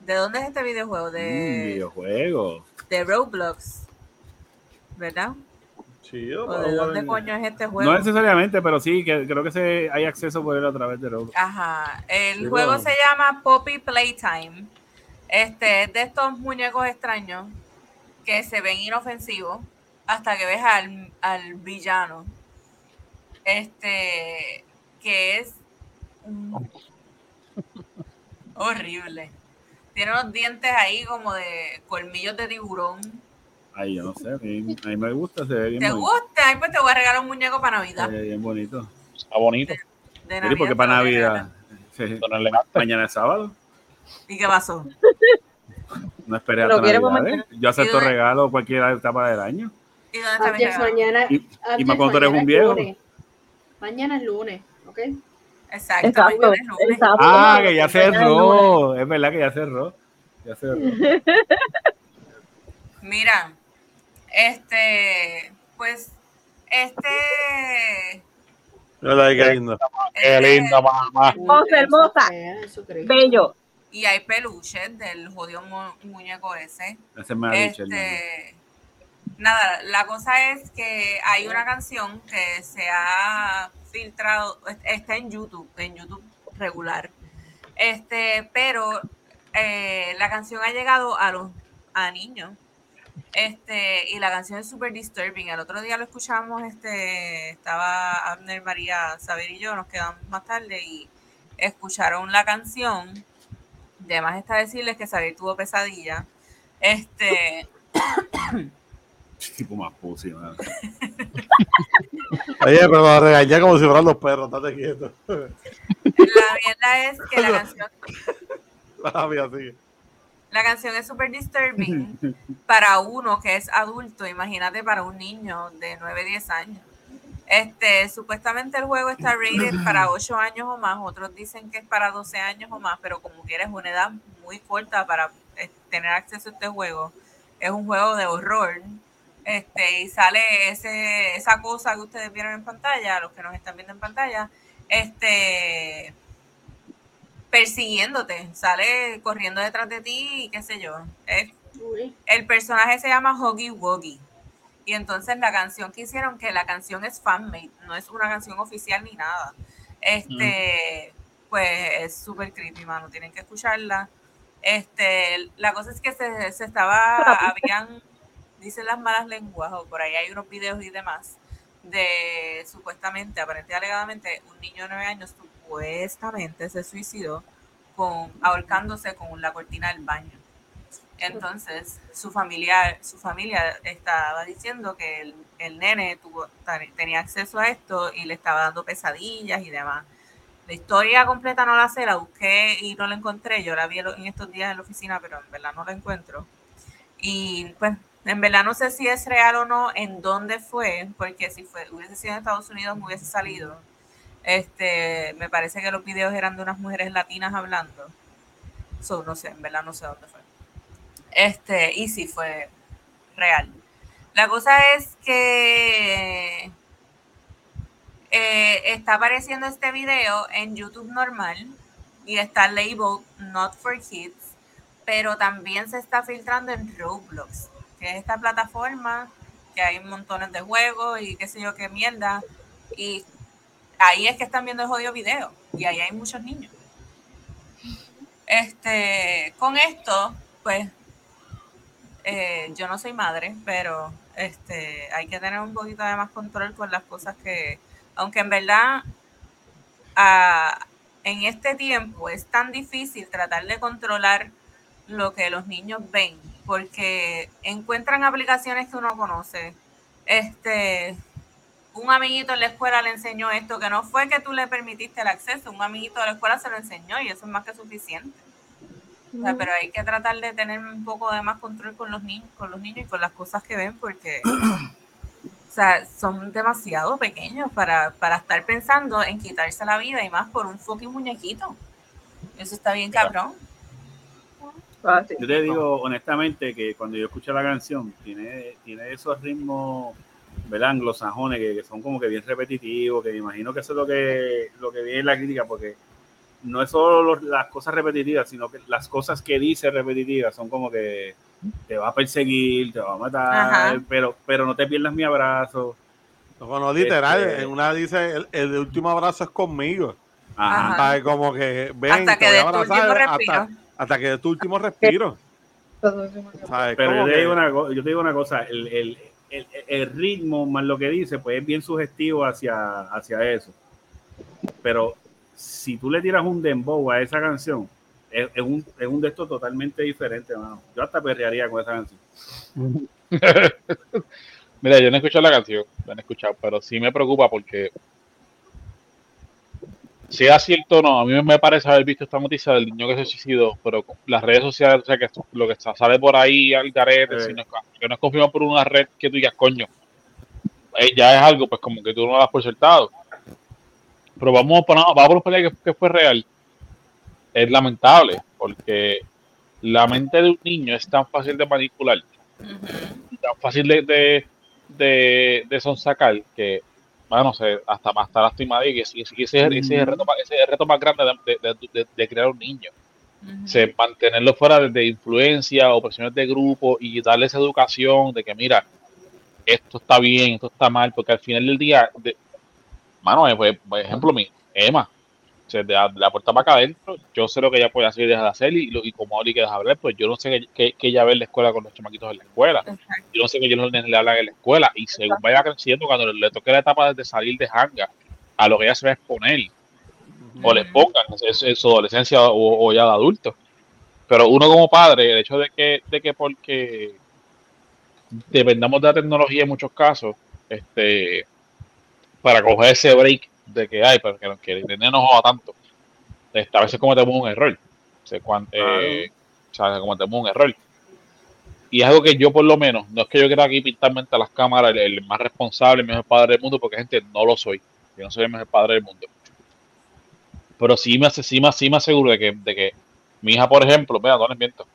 ¿de dónde es este videojuego? De, videojuego. de Roblox, ¿verdad? Chido, ¿O para de jugar dónde coño es este juego? No necesariamente, pero sí, que creo que se, hay acceso por él a través de Roblox. Ajá. El Sí, juego bueno. se llama Poppy Playtime. Este es de estos muñecos extraños que se ven inofensivos hasta que ves al, al villano. Este que es un- horrible. Tiene unos dientes ahí como de colmillos de tiburón. Ay, yo no sé, a mí, a mí me gusta, se ve bien ¿Te bonito. gusta? Ay, pues te voy a regalar un muñeco para Se Navidad. ve bien bonito. Está bonito. De Sí, porque para Navidad. sí. Mañana es sábado. ¿Y qué pasó? No esperé hasta para Navidades. Yo acepto ¿Y dónde- regalos cualquier etapa del año. ¿Y dónde está mi regalo? mañana, Y- más cuando eres un es viejo. lunes. Mañana es lunes, ¿ok? Exacto, Exacto, mañana es lunes. exacto. Ah, que ya cerró. Es verdad que ya cerró. Ya cerró. Mira, este, pues, este, Hola, qué lindo. Qué este- linda, mamá. Hermosa, hermosa. Jesucristo. Bello. Y hay peluches del jodido mu- muñeco ese. Ese me ha dicho el. Este, nada, la cosa es que hay una canción que se ha filtrado, está en YouTube, en YouTube regular. Este, pero eh, la canción ha llegado a los a niños. Este, y la canción es súper disturbing. El otro día lo escuchamos, este, estaba Abner, María, Saber y yo, nos quedamos más tarde y escucharon la canción. Además está decirles que Saber tuvo pesadilla. Este, Tipo más pussy. Oye, pero nos regañé como si fueran los perros, estate quieto. la mierda es que la canción, La mía sigue. La canción es súper disturbing para uno que es adulto. Imagínate para un niño de 9, 10 años. Este, supuestamente el juego está rated para 8 años o más, otros dicen que es para 12 años o más, pero como quieres una edad muy corta para eh, tener acceso a este juego. Es un juego de horror. este, y sale ese, esa cosa que ustedes vieron en pantalla, los que nos están viendo en pantalla, este persiguiéndote, sale corriendo detrás de ti y qué sé yo. Es, el personaje se llama Hoggy Woggy. Y entonces la canción que hicieron, que la canción es fanmade, no es una canción oficial ni nada. Este, pues es súper creepy, mano. Tienen que escucharla. Este, la cosa es que se, se estaba, habían, dicen las malas lenguas, o por ahí hay unos videos y demás, de supuestamente, aparentemente, alegadamente, un niño de nueve años supuestamente se suicidó con, ahorcándose con la cortina del baño. Entonces, su familia, su familia estaba diciendo que el, el nene tuvo, tenía acceso a esto y le estaba dando pesadillas y demás. La historia completa no la sé, la busqué y no la encontré. Yo la vi en estos días en la oficina, pero en verdad no la encuentro. Y pues, en verdad no sé si es real o no, en dónde fue, porque si fue, hubiese sido en Estados Unidos, me hubiese salido. Este, me parece que los videos eran de unas mujeres latinas hablando. So, no sé, en verdad no sé dónde fue. Este, y si fue real. La cosa es que eh, está apareciendo este video en YouTube normal y está labeled Not for Kids, pero también se está filtrando en Roblox, que es esta plataforma que hay montones de juegos y qué sé yo qué mierda. Y ahí es que están viendo el jodido video y ahí hay muchos niños. Este, con esto, pues eh, yo no soy madre, pero este, hay que tener un poquito de más control con las cosas que, aunque en verdad ah, en este tiempo es tan difícil tratar de controlar lo que los niños ven, porque encuentran aplicaciones que uno conoce. Este, un amiguito en la escuela le enseñó esto, que no fue que tú le permitiste el acceso, un amiguito de la escuela se lo enseñó y eso es más que suficiente pero hay que tratar de tener un poco de más control con los niños, con los niños y con las cosas que ven, porque o sea, son demasiado pequeños para, para estar pensando en quitarse la vida y más por un fucking muñequito. Eso está bien cabrón. Ah, yo te digo honestamente que cuando yo escuché la canción, tiene, tiene esos ritmos, ¿verdad? Anglosajones que, que son como que bien repetitivos, que me imagino que eso es lo que, lo que viene en la crítica, porque no es solo las cosas repetitivas, sino que las cosas que dice repetitivas son como que te va a perseguir, te va a matar, pero, pero no te pierdas mi abrazo. No, no literal, este, en una dice el, último abrazo es conmigo. Ajá. Como que ven, hasta que de tu último respiro. Hasta, que de tu último respiro. Pero yo te, digo una, yo te digo una cosa, el, el, el, ritmo más lo que dice, pues es bien sugestivo hacia, hacia eso. Pero si tú le tiras un dembow a esa canción, es, un, es un de estos totalmente diferente, hermano. Yo hasta perrearía con esa canción. Mira, yo no he escuchado la canción, no he escuchado, pero sí me preocupa porque sea cierto o no, a mí me parece haber visto esta noticia del niño que se suicidó, pero las redes sociales, o sea, que lo que sale por ahí al garete, si no, que no es confirmado por una red que tú digas, coño, eh, ya es algo, pues como que tú no lo has por pero vamos, vamos a poner que, fue real. Es lamentable, porque la mente de un niño es tan fácil de manipular, tan fácil de, de, de, sonsacar, que, bueno, sé, hasta más estar lastimado y que ese, ese, es el reto, ese reto más grande de, crear un niño. se, mantenerlo fuera de, influencia o presiones de grupo y darle esa educación de que, mira, esto está bien, esto está mal, porque al final del día, mano, pues, por ejemplo, mi Emma, se da la puerta para acá adentro, yo sé lo que ella puede hacer y deja de hacer, y, y como Oli que deja hablar, pues yo no sé qué ella ve en la escuela con los chamaquitos en la escuela, yo no sé qué ellos le hablan en la escuela, y según vaya creciendo, cuando le toque la etapa de salir de hanga, a lo que ella se va a exponer, o le pongan en su adolescencia o, ya de adulto. Pero uno como padre, el hecho de que, de que porque dependamos de la tecnología en muchos casos, este para coger ese break de que hay, para que, el internet no joda tanto. Este, a veces cometemos un error. Eh, o sea, cometemos un error. Y es algo que yo, por lo menos, no es que yo quiera aquí pintarmente a las cámaras el, más responsable, el mejor padre del mundo, porque gente no lo soy. Yo no soy el mejor padre del mundo. Pero sí me, sí me, sí me aseguro de que, de que mi hija, por ejemplo, vea, no les miento.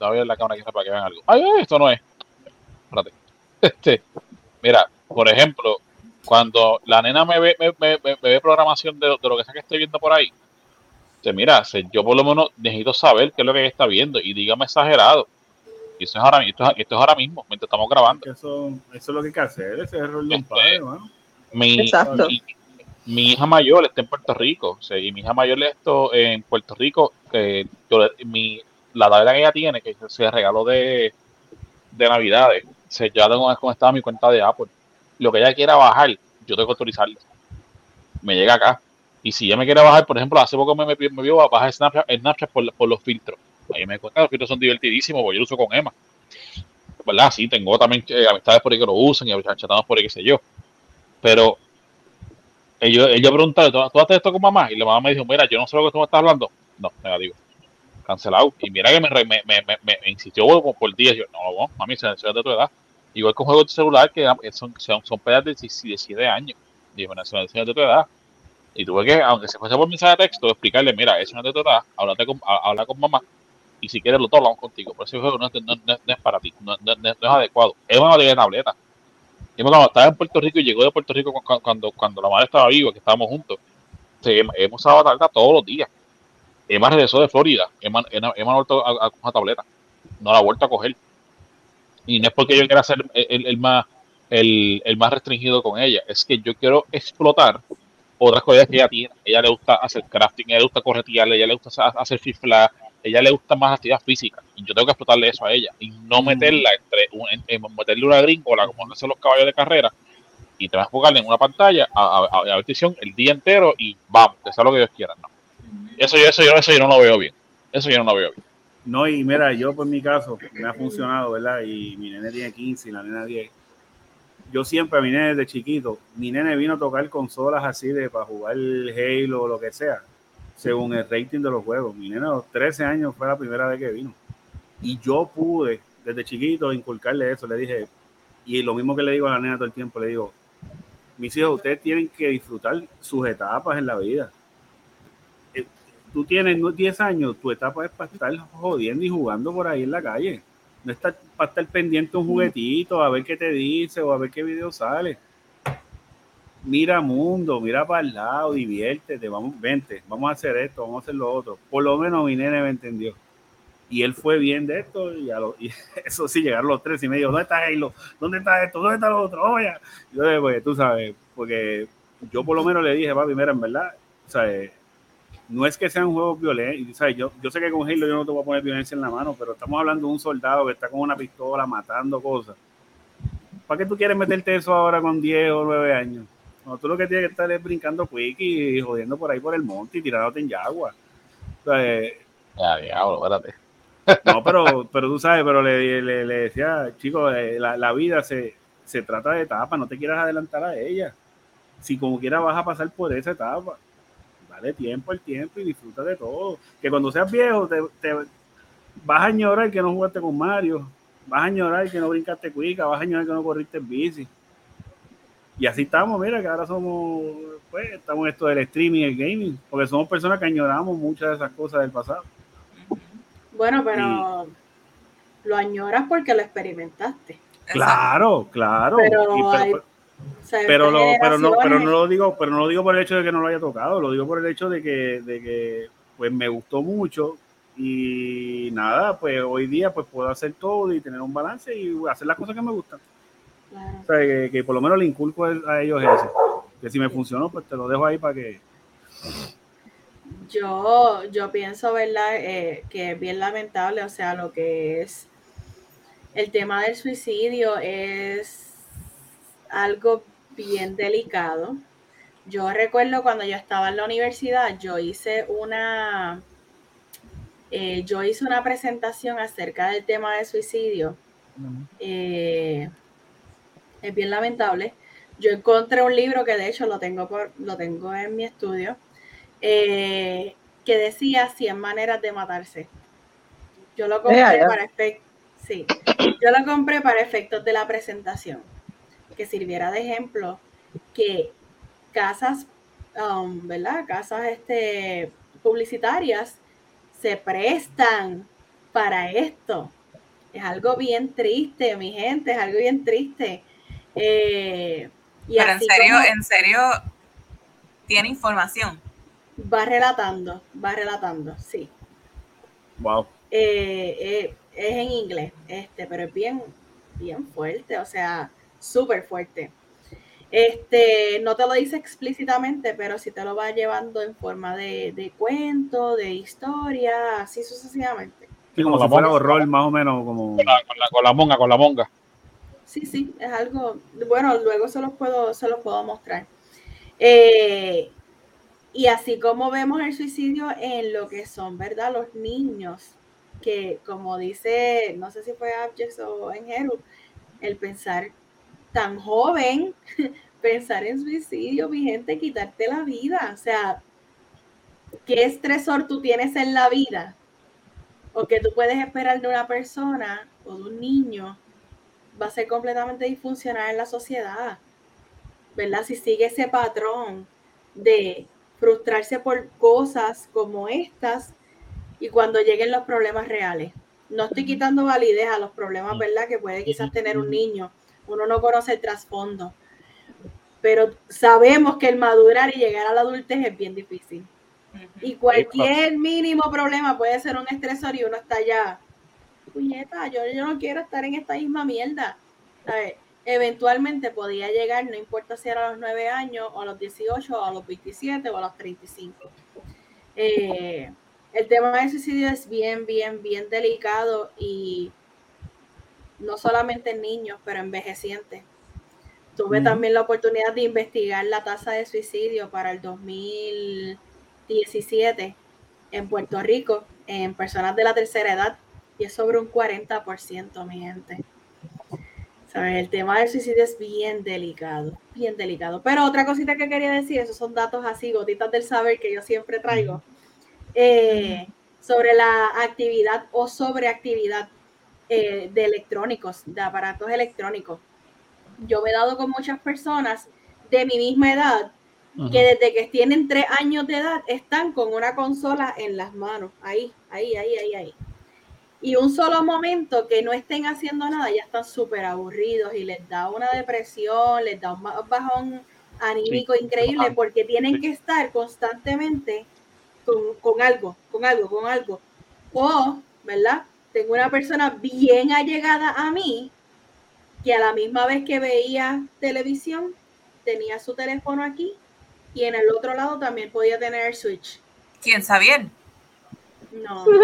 A ver la cámara aquí para que vean algo. Ay, esto no es. Espérate. Este, mira, por ejemplo, cuando la nena me ve, me, me- me- me ve programación de, de lo que sea que estoy viendo por ahí, dice, mira, se- yo por lo menos necesito saber qué es lo que ella está viendo y dígame exagerado. Y eso es ahora, esto, es- esto es ahora mismo, mientras estamos grabando. Eso, eso es lo que hay que hacer, ese es el rol de un Este, padre. Mi, Exacto. mi, mi hija mayor está en Puerto Rico, o sea, y mi hija mayor esto en Puerto Rico, que yo le- mi, la tabla que ella tiene, que se regaló de, de Navidades, se ya tengo cómo estaba mi cuenta de Apple. Lo que ella quiera bajar, yo tengo que autorizarle. Me llega acá. Y si ella me quiere bajar, por ejemplo, hace poco me, me, vio bajar Snapchat, Snapchat por, por los filtros. Ahí me cuenta, los filtros son divertidísimos, porque yo lo uso con Emma. ¿Verdad? Sí, tengo también eh, amistades por ahí que lo usan y chatamos por ahí, qué sé yo. Pero ellos, ella preguntaba, ¿tú, ¿tú haces esto con mamá? Y la mamá me dijo, mira, yo no sé lo que tú me estás hablando. No, negativo. Cancelado. Y mira que me, me, me, insistió como por días. Yo, no, mami, se de tu edad. Igual con juegos de celular que son, son, son pedas de 17 años. Y eso es de tu edad. Y tuve que, aunque se fuese por mensaje de texto, explicarle, mira, eso no es de tu edad, con, ha- habla con mamá. Y si quieres, dos hablamos contigo. Por ese juego no, es- no, no- es para ti, no, es adecuado. Emma no tiene tableta. Emma cuando estaba en Puerto Rico y llegó de Puerto Rico cu- cu- cuando, cuando la madre estaba viva, que estábamos juntos, hemos usado tableta todos los días. Emma regresó de Florida. Emma, Emma, Emma ha vuelto a, a una tableta. No la ha vuelto a coger. Y no es porque yo quiera ser el, el- más, el, el más restringido con ella. Es que yo quiero explotar otras cosas que ella tiene. Ella le gusta hacer crafting, ella le gusta corretearle, ella le gusta hacer- fifla, ella le gusta más actividad física. Y yo tengo que explotarle eso a ella. Y no meterla entre un- en, meterle una gringola como hacen los caballos de carrera. Y te vas a enfocarle en una pantalla a, a, a, a petición el día entero y vamos, que sea lo que Dios quiera. No. Eso, yo- eso, yo, eso yo no lo veo bien. Eso yo no lo veo bien. No, y mira, yo por mi caso, me ha funcionado, ¿verdad? Y mi nene tiene 15 y la nena 10. Yo siempre, a mi nene desde chiquito, mi nene vino a tocar consolas así de para jugar Halo o lo que sea, según el rating de los juegos. Mi nene a los 13 años fue la primera vez que vino. Y yo pude, desde chiquito, inculcarle eso. Le dije, y lo mismo que le digo a la nena todo el tiempo, le digo, mis hijos, ustedes tienen que disfrutar sus etapas en la vida. Tú tienes ¿no? 10 años, tu etapa es para estar jodiendo y jugando por ahí en la calle. No está para estar pendiente un juguetito, a ver qué te dice o a ver qué video sale. Mira mundo, mira para el lado, diviértete, vamos, vente, vamos a hacer esto, vamos a hacer lo otro. Por lo menos mi nene me entendió. Y él fue bien de esto, y, a lo- y eso sí, llegaron los tres y me dijo, ¿dónde está Halo? ¿Dónde está esto? ¿Dónde está lo otro? Oye, yo pues, tú sabes, porque yo por lo menos le dije, papi, mira, en verdad, o sea, no es que sean juegos violentos, ¿sabes? Yo, yo sé que con Halo yo no te voy a poner violencia en la mano, pero estamos hablando de un soldado que está con una pistola matando cosas. ¿Para qué tú quieres meterte eso ahora con 10 o 9 años? No, tú lo que tienes que estar es brincando quick y jodiendo por ahí por el monte y tirándote en yagua. O sea, eh, diablo, espérate. no, pero, pero tú sabes, pero le, le, le decía, chicos, eh, la, la vida se, se trata de etapas, no te quieras adelantar a ella. Si como quiera vas a pasar por esa etapa, dale tiempo al tiempo y disfruta de todo. Que cuando seas viejo te, te vas a añorar que no jugaste con Mario, vas a añorar que no brincaste cuica, vas a añorar que no corriste en bici. Y así estamos, mira, que ahora somos, pues, estamos en esto del streaming, el gaming, porque somos personas que añoramos muchas de esas cosas del pasado. Bueno, pero lo añoras porque lo experimentaste. Claro, claro. Pero Y hay- pero, O sea, pero, lo, pero, no, pero no lo digo, pero no lo digo por el hecho de que no lo haya tocado, lo digo por el hecho de que, de que pues me gustó mucho y nada, pues hoy día pues puedo hacer todo y tener un balance y hacer las cosas que me gustan. Claro. O sea, que, que por lo menos le inculco a ellos eso. Que si me funcionó, pues te lo dejo ahí para que. Yo, yo pienso, ¿verdad? Eh, que es bien lamentable, o sea, lo que es el tema del suicidio es algo bien delicado. Yo recuerdo cuando yo estaba en la universidad, yo hice una, eh, yo hice una presentación acerca del tema del suicidio. Eh, es bien lamentable. Yo encontré un libro que de hecho lo tengo por, lo tengo en mi estudio eh, que decía 100 maneras de matarse. Yo lo compré para efectos, sí, yo lo compré para efectos de la presentación, que sirviera de ejemplo que casas, um, ¿verdad? Casas este, publicitarias se prestan para esto. Es algo bien triste, mi gente, es algo bien triste. Eh, y Pero en serio, como en serio, tiene información. va relatando, va relatando, sí. Wow. Eh, eh, es en inglés, este, pero es bien, bien fuerte, o sea, súper fuerte. Este, no te lo dice explícitamente, pero sí te lo va llevando en forma de, de cuento, de historia, así sucesivamente. Sí, como Como si la fuera horror, más o menos, como... Con la, con la, con la monga, con la monga. Sí, sí, es algo, bueno, luego se los puedo, se los puedo mostrar. Eh, y así como vemos el suicidio en lo que son, ¿verdad? Los niños, que como dice, no sé si fue Abjects o en Heru, el pensar tan joven, pensar en suicidio, mi gente, quitarte la vida. O sea, ¿qué estresor tú tienes en la vida? O que tú puedes esperar de una persona o de un niño va a ser completamente disfuncional en la sociedad, ¿verdad? Si sigue ese patrón de frustrarse por cosas como estas y cuando lleguen los problemas reales. No estoy quitando validez a los problemas, ¿verdad? Que puede quizás tener un niño. Uno no conoce el trasfondo. Pero sabemos que el madurar y llegar a la adultez es bien difícil. Y cualquier mínimo problema puede ser un estresor y uno está ya, puñeta, yo, yo no quiero estar en esta misma mierda. ¿Sabes? Eventualmente podía llegar, no importa si era a los 9 años, o a los 18, o a los 27, o a los 35. Eh, el tema del suicidio es bien, bien, bien delicado y no solamente en niños, pero envejecientes. Tuve también la oportunidad de investigar la tasa de suicidio para el 2017 en Puerto Rico en personas de la tercera edad y es sobre un 40%, mi gente. ¿Sabes? El tema del suicidio es bien delicado, bien delicado. Pero otra cosita que quería decir, esos son datos así, gotitas del saber que yo siempre traigo, eh, sobre la actividad o sobreactividad eh, de electrónicos, de aparatos electrónicos. Yo me he dado con muchas personas de mi misma edad que desde que tienen tres años de edad están con una consola en las manos, ahí, ahí, ahí, ahí, ahí. Y un solo momento que no estén haciendo nada, ya están súper aburridos y les da una depresión, les da un ba- bajón anímico increíble Ajá. porque tienen Sí. que estar constantemente con, con algo, con algo, con algo. O, ¿verdad? Tengo una persona bien allegada a mí que a la misma vez que veía televisión tenía su teléfono aquí y en el otro lado también podía tener el switch. ¿Quién sabe? No.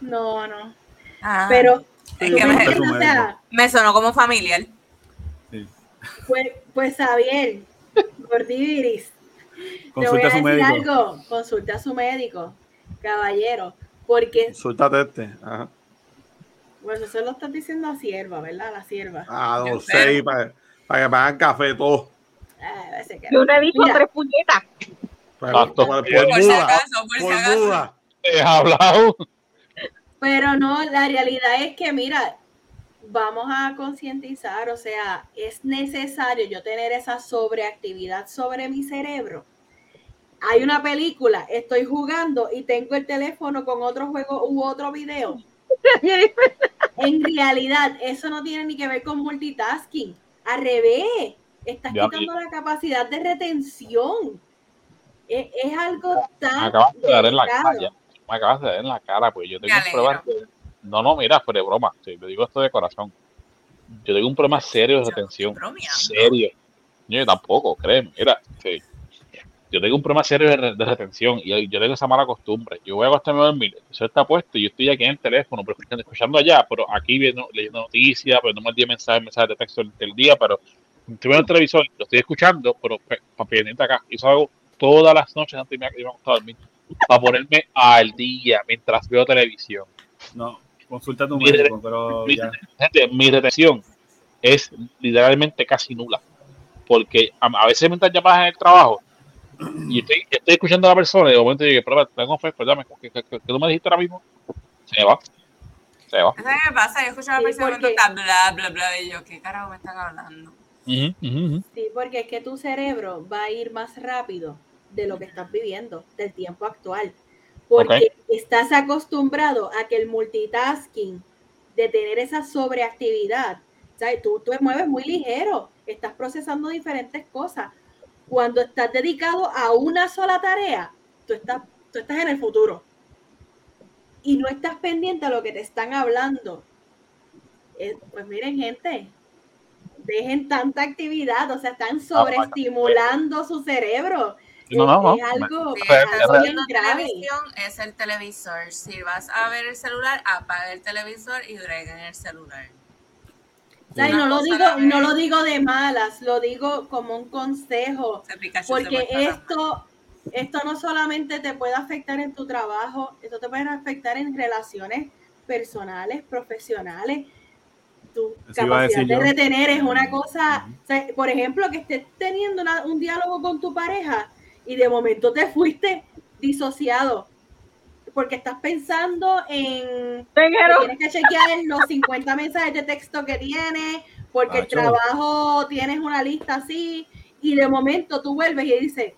No, no. Ah, Pero es tú que me me- entiendes, o sea, me sonó como familiar. pues, pues Javier, Gordiviris, te voy Consulta a a su decir médico. algo. Consulta a su médico, caballero, porque, Suéltate este. Ajá. bueno, eso lo estás diciendo a sierva, ¿verdad? A la sierva. Ah, no sé. para, para que me hagan café todo. Ah, Yo dicho Mira. tres puñetas. Pero, Exacto. por, por Por si muda. acaso, por si Por acaso. muda. He hablado. Pero no, la realidad es que, mira, vamos a concientizar, o sea, es necesario yo tener esa sobreactividad sobre mi cerebro. Hay una película, estoy jugando y tengo el teléfono con otro juego u otro video. En realidad, eso no tiene ni que ver con multitasking. Al revés, estás Ya, quitando la capacidad de retención. Es, es algo Me tan. acabas de dar en la cara. Me acabas de dar en la cara, pues yo tengo Me un problema. No, no, mira, de broma. Sí, te digo esto de corazón. Yo tengo un problema serio de retención. Serio. Yo tampoco, créeme. Mira, sí. Yo tengo un problema serio de, re- de retención y yo tengo esa mala costumbre. Yo voy a acostarme a dormir, eso está puesto y yo estoy aquí en el teléfono, pero escuchando, allá, pero aquí viendo, leyendo noticias, pero no me envíe mensajes, mensajes de texto del, día, pero estoy viendo el televisor, lo estoy escuchando, pero pe- pa- pendiente acá. Y eso hago todas las noches antes de irme a- dormir, para ponerme al día mientras veo televisión. No, consulta a tu médico, pero ya. Gente, mi retención es literalmente casi nula. Porque a, a veces están llamadas en el trabajo y estoy, estoy escuchando a la persona y de momento digo, pero tengo fe, perdóname, ¿qué, qué, tú me dijiste ahora mismo? Se va. Se va. ¿Sabes qué me pasa? Yo escucho a la Sí, persona porque- que está bla, bla, bla, y yo, ¿qué carajo me están hablando? Sí, porque es que tu cerebro va a ir más rápido de lo que estás viviendo, del tiempo actual. Porque estás acostumbrado a que el multitasking de tener esa sobreactividad. ¿Sabes? Tú, tú te mueves muy ligero, estás procesando diferentes cosas. Cuando estás dedicado a una sola tarea, tú estás, tú estás en el futuro y no estás pendiente a lo que te están hablando. Eh, pues miren, gente, dejen tanta actividad, o sea, están sobreestimulando su cerebro. No, no, no. Es algo Si Pero- estás pero- viendo grave. televisión, es el televisor. Si vas a ver el celular, apaga el televisor y brega en el celular. O sea, y no lo digo, no lo digo de malas, lo digo como un consejo. Porque esto, esto no solamente te puede afectar en tu trabajo, esto te puede afectar en relaciones personales, profesionales. Tu capacidad de yo. retener es una cosa, o sea, por ejemplo, que estés teniendo una- un diálogo con tu pareja y de momento te fuiste disociado porque estás pensando en que tienes que chequear los 50 mensajes de texto que tienes, porque el Acho. trabajo tienes una lista así, y de momento tú vuelves y dices,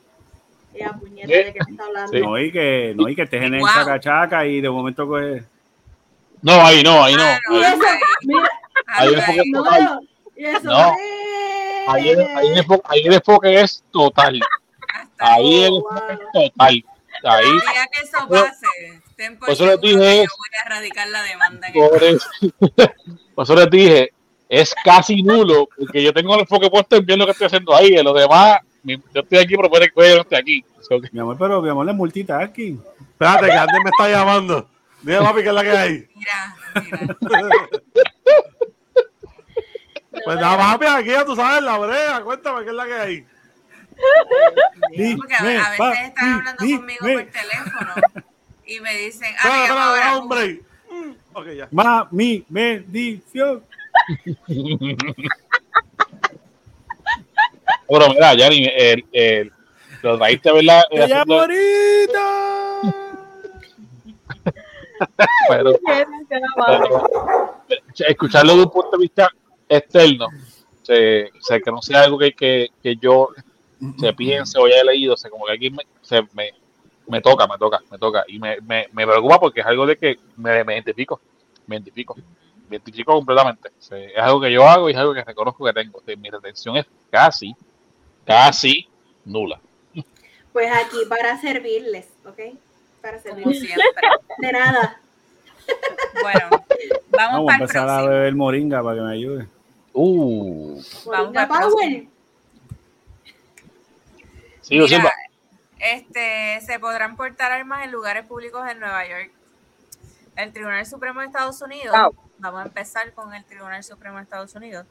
¡eh, puñeta. ¿de qué me está hablando? Sí. No, y que, no, y que estés en el Wow. chacachaca y de momento No, ahí no, ahí no. Ah, Y no, eso, ahí- mira, Ahí ahí- es porque- no, total. eso, No. ¡eh! Ahí el, ahí el enfoque, ahí el enfoque es total. Ahí el enfoque es total. Ahí, el día que eso Por- pase, ten por eso les dije que yo voy a erradicar la demanda. el- por eso, por eso les dije, es casi nulo, porque yo tengo el enfoque puesto en bien lo que estoy haciendo ahí. En lo demás, yo estoy aquí, pero puede que yo no esté aquí. So que- mi amor, pero mi amor es multitasking. Espérate, que Andy me está llamando. Dime, papi, ¿qué es la que hay? Mira, mira. Pues nada, papi, aquí ya tú sabes la brea. Cuéntame, ¿qué es la que hay? Porque a, veces están hablando conmigo me. por teléfono y me dicen, ah, llama espera, ahora. hombre. Mm, Ok, ya. Mami, bendición. Bueno, mira, Yanni, el, el, lo trajiste, ¿verdad? Te llamo ahorita. Pero, pero, escucharlo de un punto de vista externo, se, se- que no sea algo que, que, que yo se piense o haya leído, o sea, como que aquí me, se, me, me toca, me toca, me toca. Y me, me, me preocupa porque es algo de que me, me identifico, me identifico, me identifico completamente. O sea, es algo que yo hago y es algo que reconozco que tengo. O sea, mi retención es casi, casi nula. Pues aquí para servirles, ¿ok? Para servirles. siempre. De nada. Bueno, vamos, Vamos a para el empezar a beber moringa para que me ayude. Uh, Vamos Moringa para el Power. Sí, Mira, Silva. este, se podrán portar armas en lugares públicos en Nueva York. El Tribunal Supremo de Estados Unidos, Wow. vamos a empezar con el Tribunal Supremo de Estados Unidos,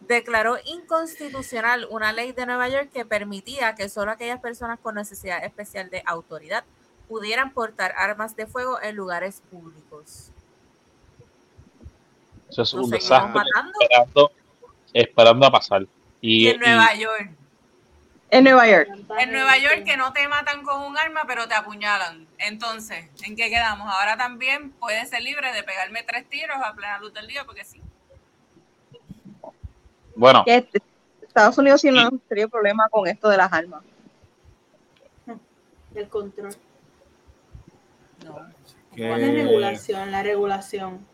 declaró inconstitucional una ley de Nueva York que permitía que solo aquellas personas con necesidad especial de autoridad pudieran portar armas de fuego en lugares públicos. Eso es un desastre esperando, esperando a pasar. Y, Y en Nueva y- York. En Nueva York. En Nueva York que no te matan con un arma, pero te apuñalan. Entonces, ¿en qué quedamos? Ahora también puedes ser libre de pegarme tres tiros a plena luz del día, porque sí. bueno, este- Estados Unidos tiene un serio problema con esto de las armas. El control. No. Que- ¿Cuál es la regulación? La regulación.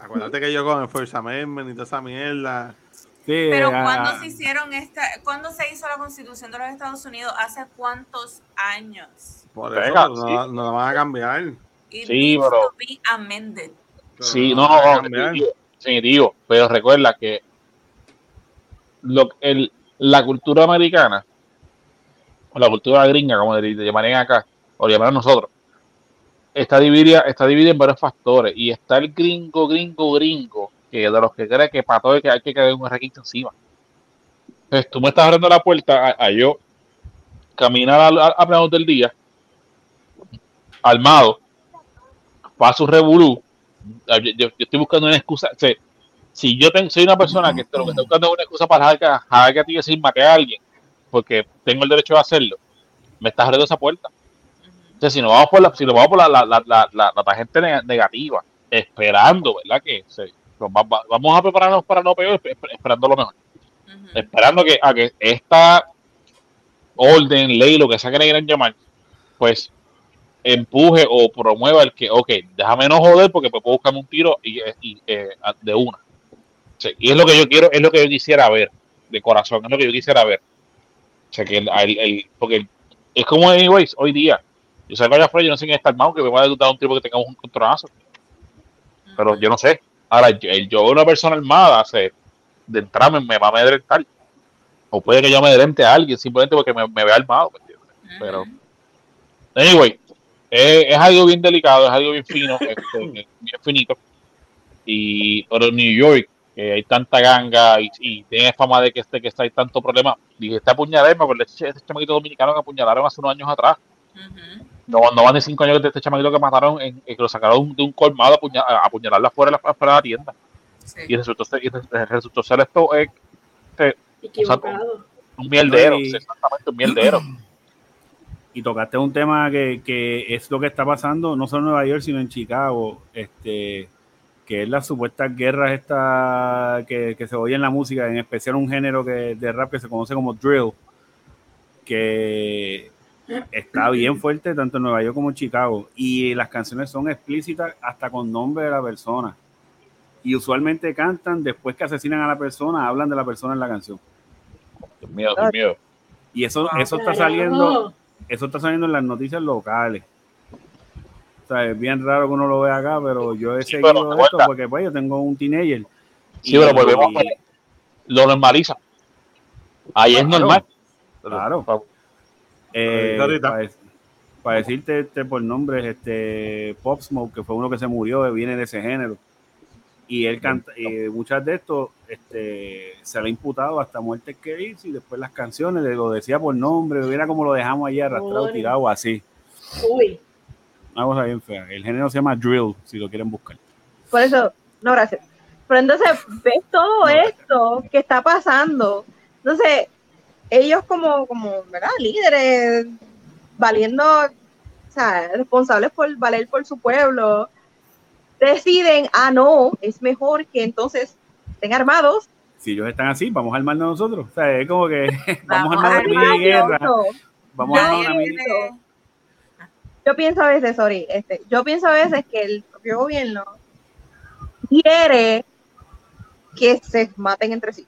Acuérdate que yo con el First Amendment y toda esa mierda. Sí, Pero ah, ¿cuándo se hicieron esta, cuándo se hizo la Constitución de los Estados Unidos? ¿Hace cuántos años? Por Venga, eso no, sí. no la van a cambiar. It Sí, pero- to be amended. Sí, no, no, definitivo. Pero recuerda que lo, el, la cultura americana, o la cultura gringa, como le le llamarían acá, o le llamarían nosotros, está dividida, está dividida en varios factores. Y está el gringo, gringo, gringo, que de los que cree que para todo que, hay que caer un requisito encima. Entonces, tú me estás abriendo la puerta a, a yo caminar a, a, del día, armado, paso revolú. Ah, Yo, yo- estoy buscando una excusa. o si yo tengo, soy una persona que lo que estoy buscando es una excusa para dejar que, a ti decir maté a alguien, porque tengo el derecho de hacerlo, me estás abriendo esa puerta. O sea, si nos vamos por la, si nos vamos por la, la, la, la, la- la tangente neg- negativa, esperando, ¿verdad? Que se- vamos a prepararnos para lo peor, esp- esperando lo mejor esperando que, a que esta orden, ley, lo que sea que le quieran llamar, pues empuje o promueva el que, ok, déjame no joder porque me puedo buscarme un tiro y, y eh, de una. Sí, y es lo que yo quiero, es lo que yo quisiera ver, de corazón, es lo que yo quisiera ver. O sea, que el, el, porque es como, anyways, hoy día, yo salgo allá afuera, yo no sé quién está armado, que me va a dar un tipo que tengamos un controlazo. Pero yo no sé. Ahora, yo, yo veo una persona armada, se, de entrarme me va a amedrentar. O puede que yo me amedrente a alguien simplemente porque me, me vea armado. Pero, anyway, es, algo bien delicado, es algo bien fino, este, bien finito. Y, pero New York, que hay tanta ganga y, y, tiene fama de que este que está hay tanto problema. Dije, este apuñalado, me acuerdo este, chamaquito dominicano que apuñalaron hace unos años atrás. No, no van de cinco años de este chamaquito que mataron, en, que lo sacaron de un colmado a apuñalarlo afuera de la, afuera de la tienda. Y resultó ser, y resultó ser esto eh, Equivocado. un mierdero, exactamente un mierdero. Y tocaste un tema que, que es lo que está pasando no solo en Nueva York, sino en Chicago. Este que es la supuesta guerra esta que, se oye en la música, en especial un género que, de rap que se conoce como drill, que está bien fuerte tanto en Nueva York como en Chicago. Y las canciones son explícitas hasta con nombre de la persona. Y usualmente cantan después que asesinan a la persona, hablan de la persona en la canción. Dios mío, Dios mío. Y eso, eso está saliendo, eso está saliendo en las noticias locales es bien raro que uno lo vea acá, pero yo he seguido esto porque pues, yo tengo un teenager. Sí, pero volvemos lo normaliza. Ahí es normal. Claro. Eh, para, decirte este por nombres, este Pop Smoke, que fue uno que se murió, viene de ese género. Y él canta, y muchas de estos este, se le ha imputado hasta muertes que hizo y después las canciones, lo decía por nombre, mira como lo dejamos ahí arrastrado, tirado así. Uy una cosa bien fea. El género se llama drill, si lo quieren buscar. Por eso, no, gracias. Pero entonces ves todo esto que está pasando. Entonces, ellos como, como, ¿verdad? Líderes, valiendo, o sea, responsables por valer por su pueblo, deciden, ah, no, es mejor que entonces estén armados. Si ellos están así, vamos a armarnos nosotros. O sea, es como que vamos, a armar una guerra. Vamos a armar una yo pienso a veces, sorry, este, yo pienso a veces que el propio gobierno quiere que se maten entre sí.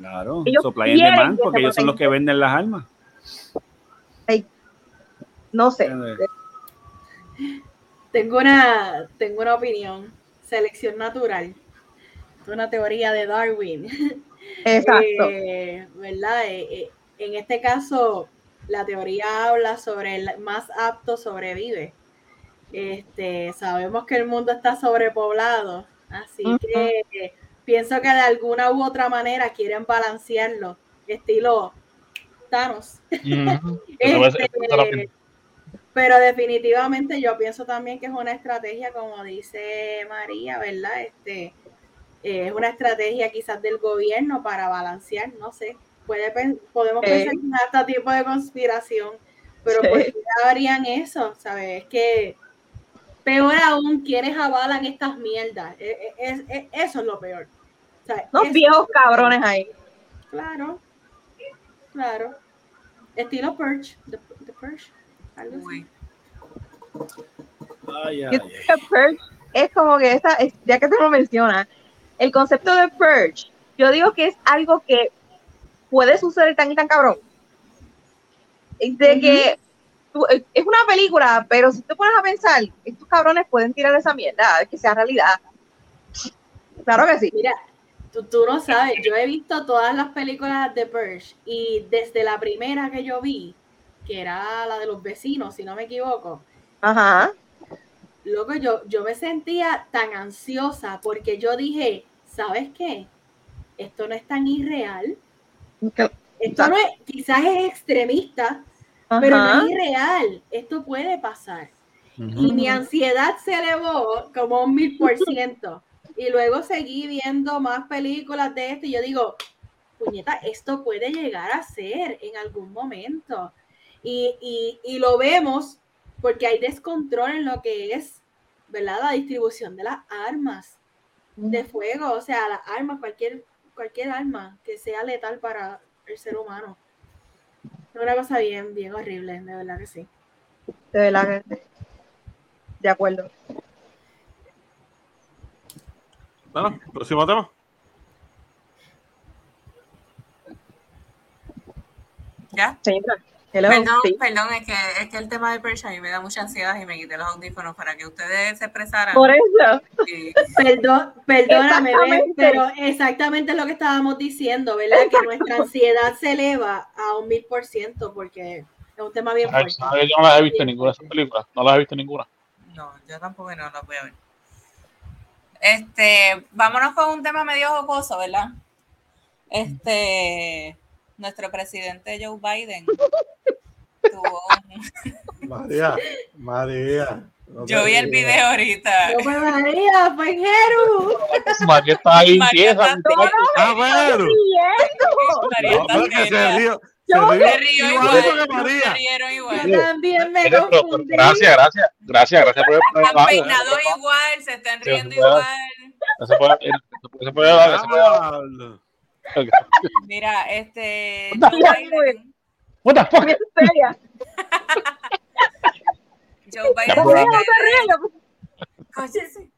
Claro, supply and demand, porque ellos son los que venden las armas. no sé. Tengo una, tengo una opinión. Selección natural. Es una teoría de Darwin. Exacto. Eh, ¿Verdad? Eh, eh, en este caso, la teoría habla sobre el más apto sobrevive. Este, sabemos que el mundo está sobrepoblado, así que pienso que de alguna u otra manera quieren balancearlo, estilo Thanos. Este, pero definitivamente yo pienso también que es una estrategia, como dice María, ¿verdad? Este, eh, es una estrategia quizás del gobierno para balancear, no sé, podemos pensar en este tipo de conspiración, pero ¿por qué harían eso? ¿Sabes? Es que peor aún, quienes avalan estas mierdas. E, e, es, eso es lo peor. Los viejos cabrones ahí. Claro, claro. Estilo Purge, the, Purge, algo así. Ay, ay, Purge es como que esta, ya que te lo menciona, el concepto de Purge, yo digo que es algo que puede suceder tan y tan cabrón. De que eh, es una película, pero si te pones a pensar, estos cabrones pueden tirar esa mierda, que sea realidad. Claro que sí. Mira, tú, tú no sabes, yo he visto todas las películas de Purge y desde la primera que yo vi, que era la de los vecinos, si no me equivoco. Ajá. Loco, yo, yo me sentía tan ansiosa porque yo dije, ¿sabes qué? Esto no es tan irreal esto no es, quizás es extremista, pero no es irreal. Esto puede pasar. Y mi ansiedad se elevó como un mil por ciento. Y luego seguí viendo más películas de esto y yo digo, puñeta, esto puede llegar a ser en algún momento. Y, y, lo vemos porque hay descontrol en lo que es, ¿verdad? La distribución de las armas de fuego, o sea, las armas, cualquier cualquier arma que sea letal para el ser humano. Es una cosa bien, bien horrible, de verdad que sí. De verdad que de acuerdo. Bueno, próximo tema. ¿Ya? Hello, Perdón, sí. perdón, es que, es que el tema de Persia a mí me da mucha ansiedad y me quité los audífonos para que ustedes se expresaran. Por eso. Perdón, perdóname. Exactamente. pero exactamente lo que estábamos diciendo, ¿verdad? Que nuestra ansiedad se eleva a un mil por ciento porque es un tema bien fuerte. Yo no las he visto ninguna de esas películas. No las he visto ninguna. No, yo tampoco no lo voy a ver. Este, vámonos con un tema medio jocoso, ¿verdad? Este, nuestro presidente Joe Biden tuvo un- María, María. no Yo vi el video ahorita. No fue María, fue Jeru. María está ahí María tiesa. está- Ah, No, está yo me río igual. igual. Yo también me confundí. Gracias, gracias. Gracias, gracias por el programa. Están peinados igual, se están riendo igual. Eso fue, eso fue, eso fue, Mira, este. What the fuck? Joe Biden se cae. Cállese.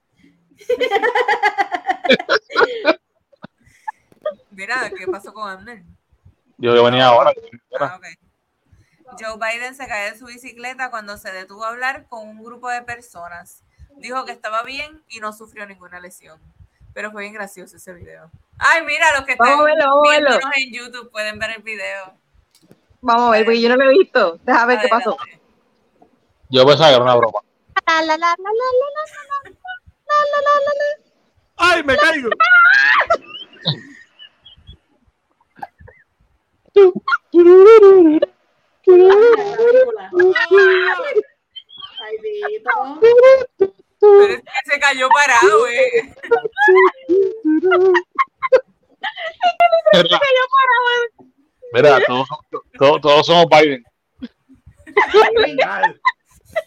Mira, ¿qué pasó con Amner? Yo, yo venía ahora. Ah. Joe Biden se cae de su bicicleta cuando se detuvo a hablar con un grupo de personas. Dijo que estaba bien y no sufrió ninguna lesión. Pero fue bien gracioso ese video. Ay, mira, los que están viéndonos en YouTube pueden ver el video. Vamos a ver, porque yo no lo he visto. Déjame ver qué pasó. Yo pensaba que era una broma. La, la, la, Ay, Vito. Pero es que se cayó parado, eh. Mira, mira todos, todos, todos somos Biden.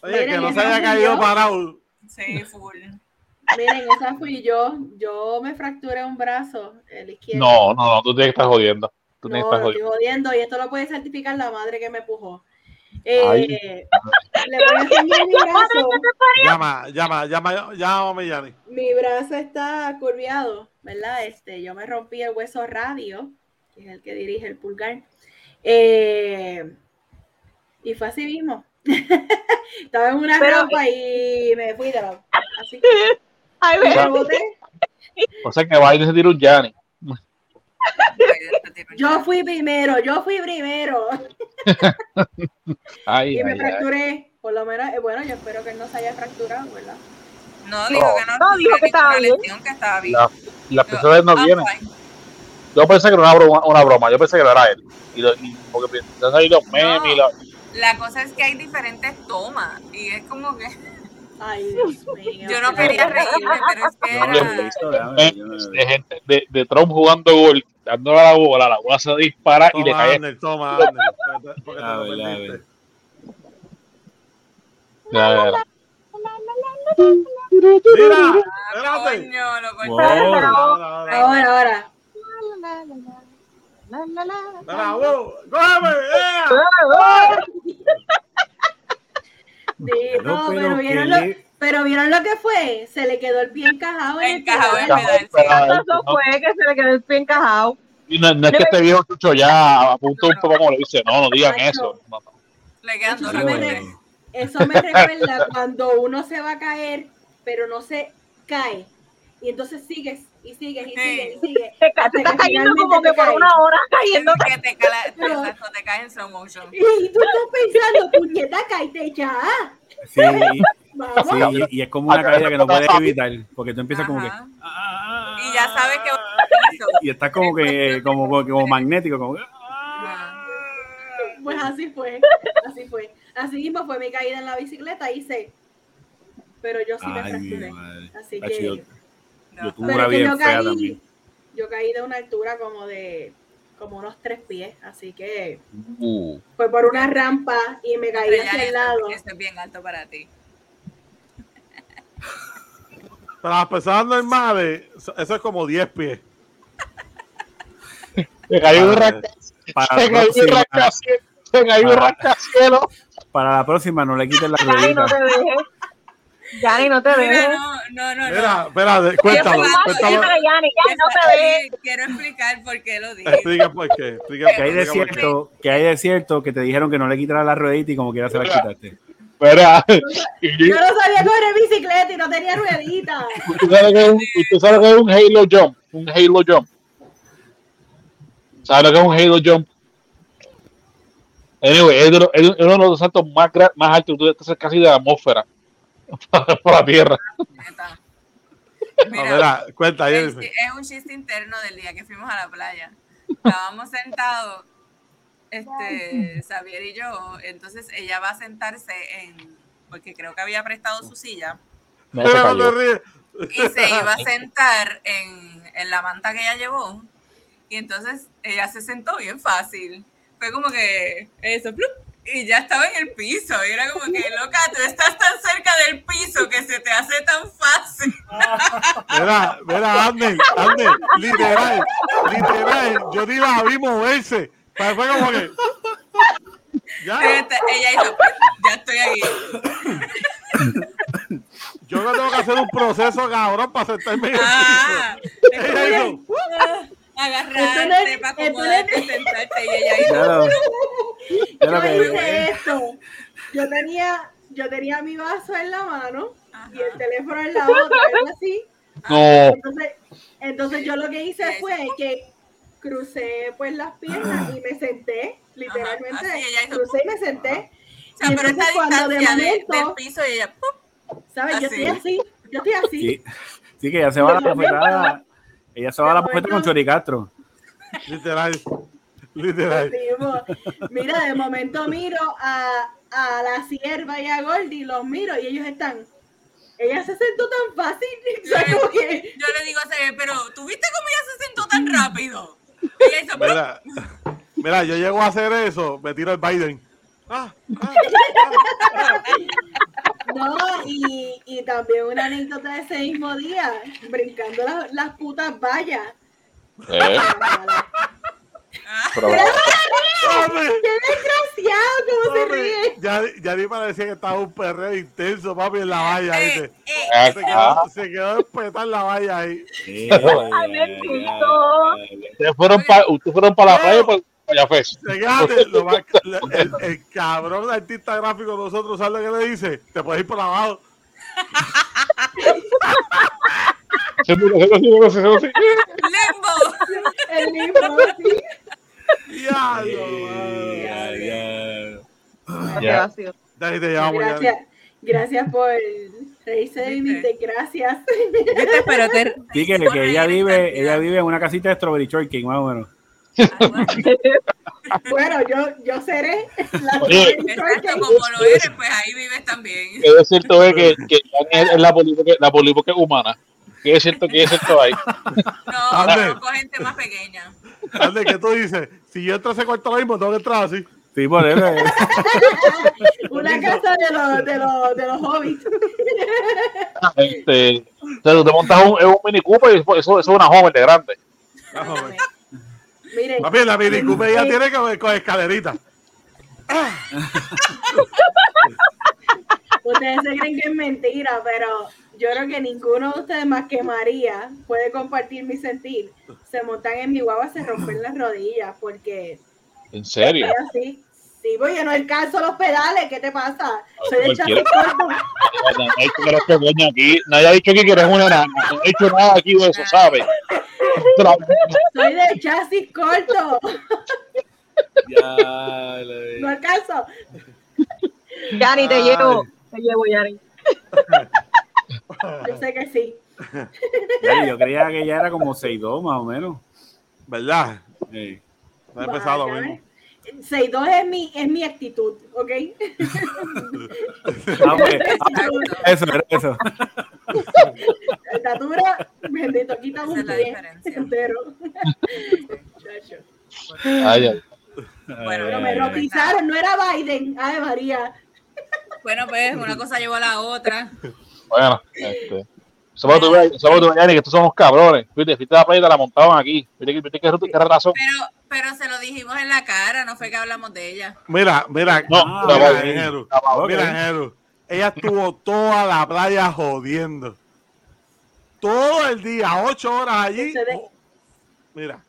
Oye, que no se haya caído yo. parado. Sí, full. Miren, esa fui yo. Yo me fracturé un brazo, el izquierdo. No, no, no, tú tienes que estar jodiendo. Tú No, estoy jodiendo. jodiendo y esto lo puede certificar la madre que me empujó. Eh, le voy a enseñar mi brazo. Llama, llama, llama, llámame, Yanni. Mi brazo está curviado, ¿verdad? Este, yo me rompí el hueso radio, que es el que dirige el pulgar. Eh, y fue así mismo. Estaba en una Pero- rampa y me fui de la. Así. Ay, Y ve. me boté. O sea que Biden se tira un Yanni. Yo fui primero, yo fui primero. Ay, Y me ay, ay. fracturé. Por lo menos, eh, bueno, yo espero que él no se haya fracturado, ¿verdad? No, dijo que no, No, dijo que estaba bien. lesión, que estaba bien. La- Las personas no Ah, vienen. fine. Yo pensé que era una broma, una broma. Yo pensé que era él. Y, lo, y porque salir los memes y la- La cosa es que hay diferentes tomas y es como que Ay, Dios mío. Yo no quería reírme, pero es que era... Eh, de, de, de, Trump jugando gol, dándole la bola, la bola se dispara y le cae. Ander, toma, ah, Ahora, ahora. Sí, no, pero vieron lo, le- pero vieron lo que fue. Se le quedó el pie encajado en Encajado el pedal, Eso fue que se le quedó el pie encajado. y no, no es que este viejo chucho ya a punto un poco como le dice, no, no digan Ay, eso. No, no. Le quedan dos Eso me recuerda cuando uno se va a caer, pero no se cae. Y entonces sigues y sigues y sigues y sigues. Te, te estás cayendo como que por una hora cayendo. Que te, cala, exacto, te caes en slow motion. Y tú estás pensando, puñeta, caíste ya. Sí, y- Vamos. sí, y, y es como una caída que no puedes evitar, porque tú empiezas como que... "Ah", Y ya sabes que. Y estás como que, como, como, como magnético, como... Ajá. Pues así fue, así fue. Así mismo fue mi caída en la bicicleta, hice. Pero yo sí me Ay, fracturé. Así que. Yo tuve Pero una es que bien yo fea caí, también. yo caí de una altura como de como unos tres pies, así que Uh, fue por una rampa y me caí Pero hacia el lado. Eso es bien alto para ti. Para las personas normales, eso es como 10 pies. se cayó un rascacielos. Se cayó un Para- rascacielos. para la próxima no le quiten la Yanni, no ruedita. te dejes. Yanni, no te dejes. no, no, no, no. Mira, espérate, cuéntalo, no te. Quiero- explicar por qué lo dije. Explica por qué. Explica, Que hay de explica por qué. cierto, que hay de cierto que te dijeron que no le quitaras la ruedita y como quiera se la quitaste. Y- Yo no sabía correr bicicleta y no tenía rueditas. ¿Usted sabe que es un, usted sabe que es un Halo Jump? Un Halo Jump. ¿Sabe lo que es un Halo Jump? Anyway, es, uno de los saltos más, más altos, tú casi de la atmósfera por la tierra. No, Mira, cuenta, es, un chiste interno del día que fuimos a la playa. Estábamos sentados, este, Xavier y yo, entonces ella va a sentarse en, porque creo que había prestado su silla, y se iba a sentar en, en la manta que ella llevó. Y entonces ella se sentó bien fácil. Fue como que eso, ¡plup! Y ya estaba en el piso. Y era como que, loca, tú estás tan cerca del piso que se te hace tan fácil. Mira, mira, Ander, Ander, literal, literal, yo ni la vi moverse. Pero fue como que. Ya, Este, ella hizo, ya estoy aquí. yo no tengo que hacer un proceso cabrón para sentarme en el Ah, piso. Ella hizo, agarrarte para acomodarte, sentarte y ella hizo. Claro. Ya Yo hice esto. Yo tenía, yo tenía mi vaso en la mano y el teléfono en la otra, algo así. No, Entonces, entonces yo lo que hice fue que crucé pues las piernas y me senté, literalmente. Ajá, crucé y me senté. O sea, Y pero esta entonces cuando de distancia de- momento- del piso y ella, ¡pum! ¿Sabes? Yo estoy así, yo estoy así. Sí, sí, que ella se va la bofetada. Ella se va a la bofetada con Choricastro. literal, literal. Decimos, Mira, de momento miro a, a la sierva y a Goldie, los miro y ellos están. Ella se sentó tan fácil. o sea, como que- Yo le digo a Xavier, pero ¿tú viste cómo ella se sentó tan rápido? Ella. Mira, mira, yo llego a hacer eso, me tiro el Biden. Ah, ah, No, y, y también una anécdota de ese mismo día, brincando las, las putas vallas. eh, pero- ah, ¡Qué desgraciado! ¿Cómo se ríe? Ya, ya ni parecía que estaba un perreo intenso, papi, en la valla. Eh, ¿viste? eh, Se Ah, quedó, se quedó espetar la valla ahí. Ay, bendito. Ustedes fueron para ustedes fueron para la playa allá fue. Fíjate, lo más- el, el cabrón artista gráfico de nosotros, ¿sabes lo que le dice? Te puedes ir por abajo. ¡Lembo! El libro, sí. Ya. ya. Gracias, gracias por reírse de mis desgracias. Pero te... Sí, que, que ella vive, ella vive en una casita de Strawberry Shortcake, más o menos. Bueno, yo, yo seré la Oye. Exacto, como lo eres, pues ahí vives también. Que es cierto es que, que es, la polipoque, la polipoque humana. Que es cierto que es cierto ahí. No, Ande. conozco gente más pequeña. Ande, ¿qué tú dices? Si yo entro a ese cuarto ahora mismo, tengo que entrar así. Sí, por eso. eh. Una casa de los, de los, de los hobbits. Este, o sea, tú te montas un, un Mini Cooper y eso, eso es una joven de grande. Miren, Papi, la Mini Cooper ya tiene que con escalerita. ustedes se creen que es mentira, pero yo creo que ninguno de ustedes más que María puede compartir mi sentir. Se montan en mi guagua, se rompen las rodillas porque En serio. así. Sí, voy, yo no alcanzo los pedales, ¿qué te pasa? Soy de chasis corto. Nadie ha dicho que eres pequeña aquí. Nadie ha dicho aquí que eres una enana. No ha dicho nada aquí de eso, ¿sabes? Soy de chasis corto. Ya, No alcanzo. Yanni, te llevo. Te llevo, Yanni. Yo sé que sí. Ya, Yo creía que ella era como 6'2 más o menos. ¿Verdad? Sí. No he empezado lo mismo. 6'2 es mi, es mi actitud, ¿ok? Ah, ah, eso, eso. La estatura, bendito, quita un pie entero. Ay, ay. Bueno, Pero me Eh, rotizaron, no era Biden. Ay, María. Bueno, pues una cosa llevó a la otra. Bueno, este, Somos tú, somos tú, Yanni, que estos somos cabrones. Viste, fuiste a la playa y te la montaban aquí. Viste, que- viste que qué razón. Pero, pero se lo dijimos en la cara, no fue que hablamos de ella. Mira, mira, No, Ah, mira, no, Jeru, mira, Jeru. Ella estuvo toda la playa jodiendo. Todo el día, ocho horas allí. Oh, Mira,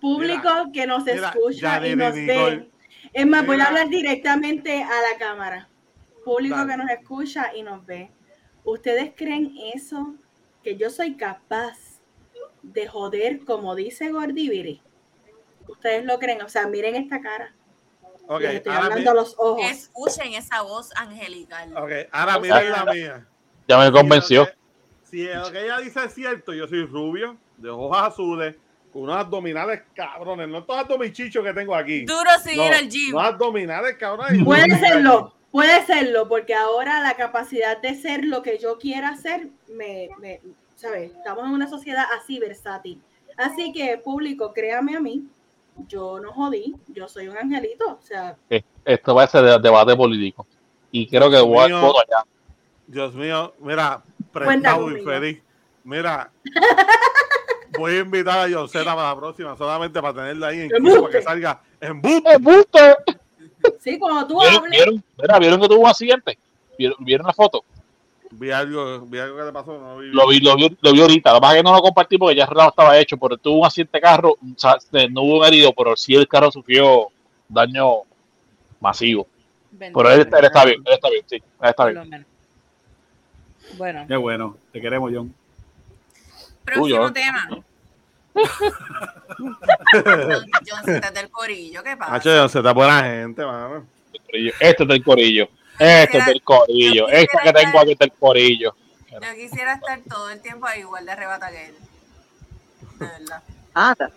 Público que nos mira, escucha y nos ve. Es más, voy Mira. a hablar directamente a la cámara. Público Dale. que nos escucha y nos ve. ¿Ustedes creen eso? Que yo soy capaz de joder como dice Gordiviri. ¿Ustedes lo creen? O sea, miren esta cara. ok, Les estoy ahora, hablando a mi- los ojos. Escuchen esa voz angelical. ok, ahora miren la mía. Ya me convenció. Si lo que ella dice es cierto, yo soy rubio, de ojos azules, con unos abdominales cabrones, no estos abdomichichos que tengo aquí. Duro sin No, ir al gym. no abdominales cabrones. Puede serlo, puede serlo, porque ahora la capacidad de ser lo que yo quiera hacer, me, me ¿sabes? Estamos en una sociedad así versátil. Así que, público, créame a mí, yo no jodí, yo soy un angelito. O sea, Eh, Esto va a ser de- debate político. Y creo que voy Mío. a allá. Dios mío, mira, prestado infeliz. Mira, voy a invitar a Yoseta para la próxima, solamente para tenerla ahí en equipo para que salga en boot. ¡Eh, Buster! sí, cuando tú ¿Vieron, hables, vieron, mira, ¿vieron que tuvo un accidente? ¿Vieron, vieron la foto? Vi algo, vi algo que le pasó, no vi. Lo vi, lo, vi, lo vi ahorita. Lo que pasa es que no lo compartí porque ya el relato estaba hecho, pero tuvo un accidente de carro. o sea, no hubo un herido, pero sí el carro sufrió daño masivo. Pero él, él está bien, él está bien, sí, él está bien. Bueno, Qué bueno. Te queremos, John. próximo tema. John, Johncita es del corillo, ¿qué pasa? Hacho, Yoseta es buena gente, mano. Este es del corillo. Este es del corillo. Este que tengo aquí es del corillo. Yo quisiera estar todo el tiempo ahí igual de arrebata que él. De verdad. Anda.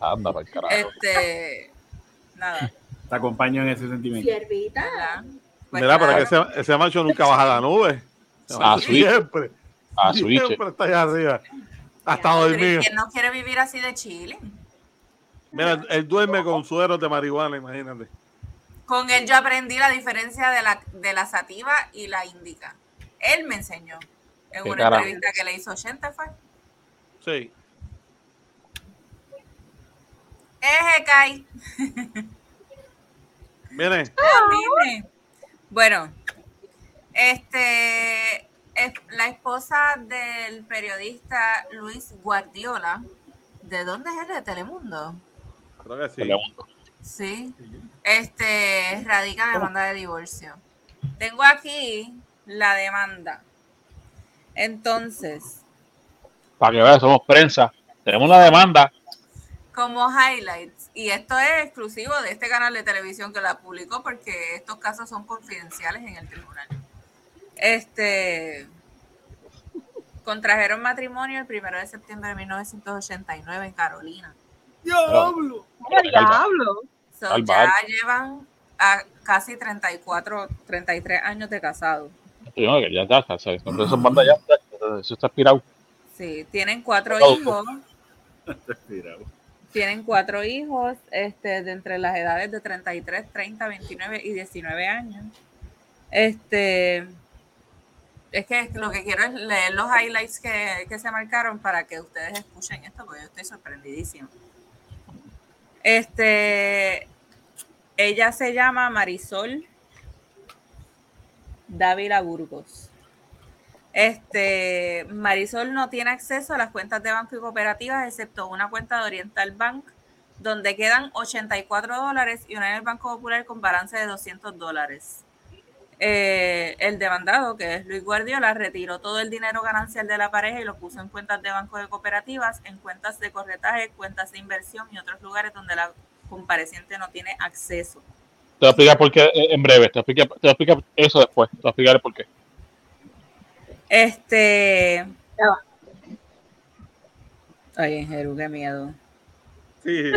Anda, para el carajo. Este. Nada, Te acompaño en ese sentimiento. siervita. Pues Mira, pero nada. que ese, ese macho nunca baja la nube. Ese Ah, siempre, A Switch. siempre está allá arriba. Hasta Pero, ¿y dormido. ¿Quién no quiere vivir así de chile? Mira, él, él duerme con sueros de marihuana, imagínate. Con él yo aprendí la diferencia de la, de la sativa y la índica. Él me enseñó en una carajo. entrevista que le hizo 80 fue. Sí. Eje, Kai. Dime. Bueno, este es la esposa del periodista Luis Guardiola. ¿De dónde es él? De Telemundo. creo que sí. Telemundo. Sí. Este radica demanda de divorcio. Tengo aquí la demanda. Entonces, Para que veas, somos prensa. Tenemos una demanda. como highlights, y esto es exclusivo de este canal de televisión que la publicó porque estos casos son confidenciales en el tribunal. Este contrajeron matrimonio el 1 de septiembre de 1989 en Carolina. ¡Diablo! ¡Qué diablo! So, ya llevan a casi 34, 33 años de casado. Sí, no, que ya está, ¿sabes? Entonces, ya, eso está expirado. Sí, tienen cuatro hijos. Tienen cuatro hijos este, de entre las edades de 33, 30, 29 y 19 años. Este, es que lo que quiero es leer los highlights que, que se marcaron para que ustedes escuchen esto, porque yo estoy sorprendidísima. Este, ella se llama Marisol Dávila Burgos. Este, Marisol no tiene acceso a las cuentas de banco y cooperativas, excepto una cuenta de Oriental Bank, donde quedan 84 dólares y una en el Banco Popular con balance de 200 dólares. Eh, el demandado, que es Luis Guardiola, retiró todo el dinero ganancial de la pareja y lo puso en cuentas de banco de cooperativas, en cuentas de corretaje, cuentas de inversión y otros lugares donde la compareciente no tiene acceso. Te voy a explicar por qué en breve. Te voy a explicar, te voy a explicar eso después. Te voy a explicar el por qué. Este. Ay, Jeru, qué miedo. Sí,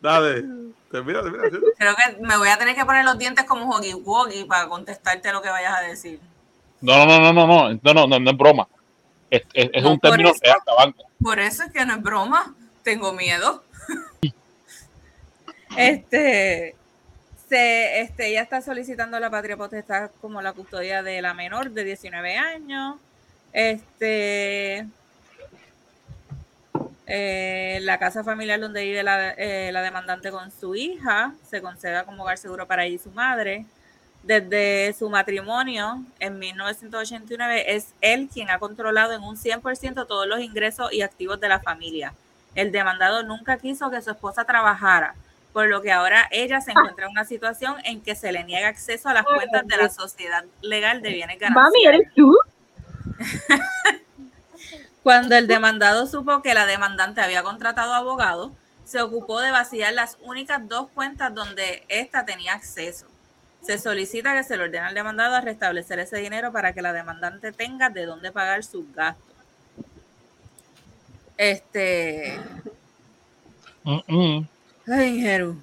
dale. Termina, termina. Creo que me voy a tener que poner los dientes como Hoggy Woggy para contestarte lo que vayas a decir. No, no, no, no, no, no, no, no, no es broma. Es, es, es No, un por término eso. real, la banca. Por eso es que no es broma. Tengo miedo. Este, se, este, ella está solicitando la patria potestad como la custodia de la menor de 19 años. Este, eh, la casa familiar donde vive la, eh, la demandante con su hija se conceda como hogar seguro para ella y su madre. Desde su matrimonio en 1989 es él quien ha controlado en un 100% todos los ingresos y activos de la familia. El demandado nunca quiso que su esposa trabajara, por lo que ahora ella se encuentra en una situación en que se le niega acceso a las cuentas de la sociedad legal de bienes Mami, gananciales. ¿eres tú? Cuando el demandado supo que la demandante había contratado abogado, se ocupó de vaciar las únicas dos cuentas donde ésta tenía acceso. Se solicita que se le ordene al demandado a restablecer ese dinero para que la demandante tenga de dónde pagar sus gastos. Este, Mm, mm. Ay, Jeru.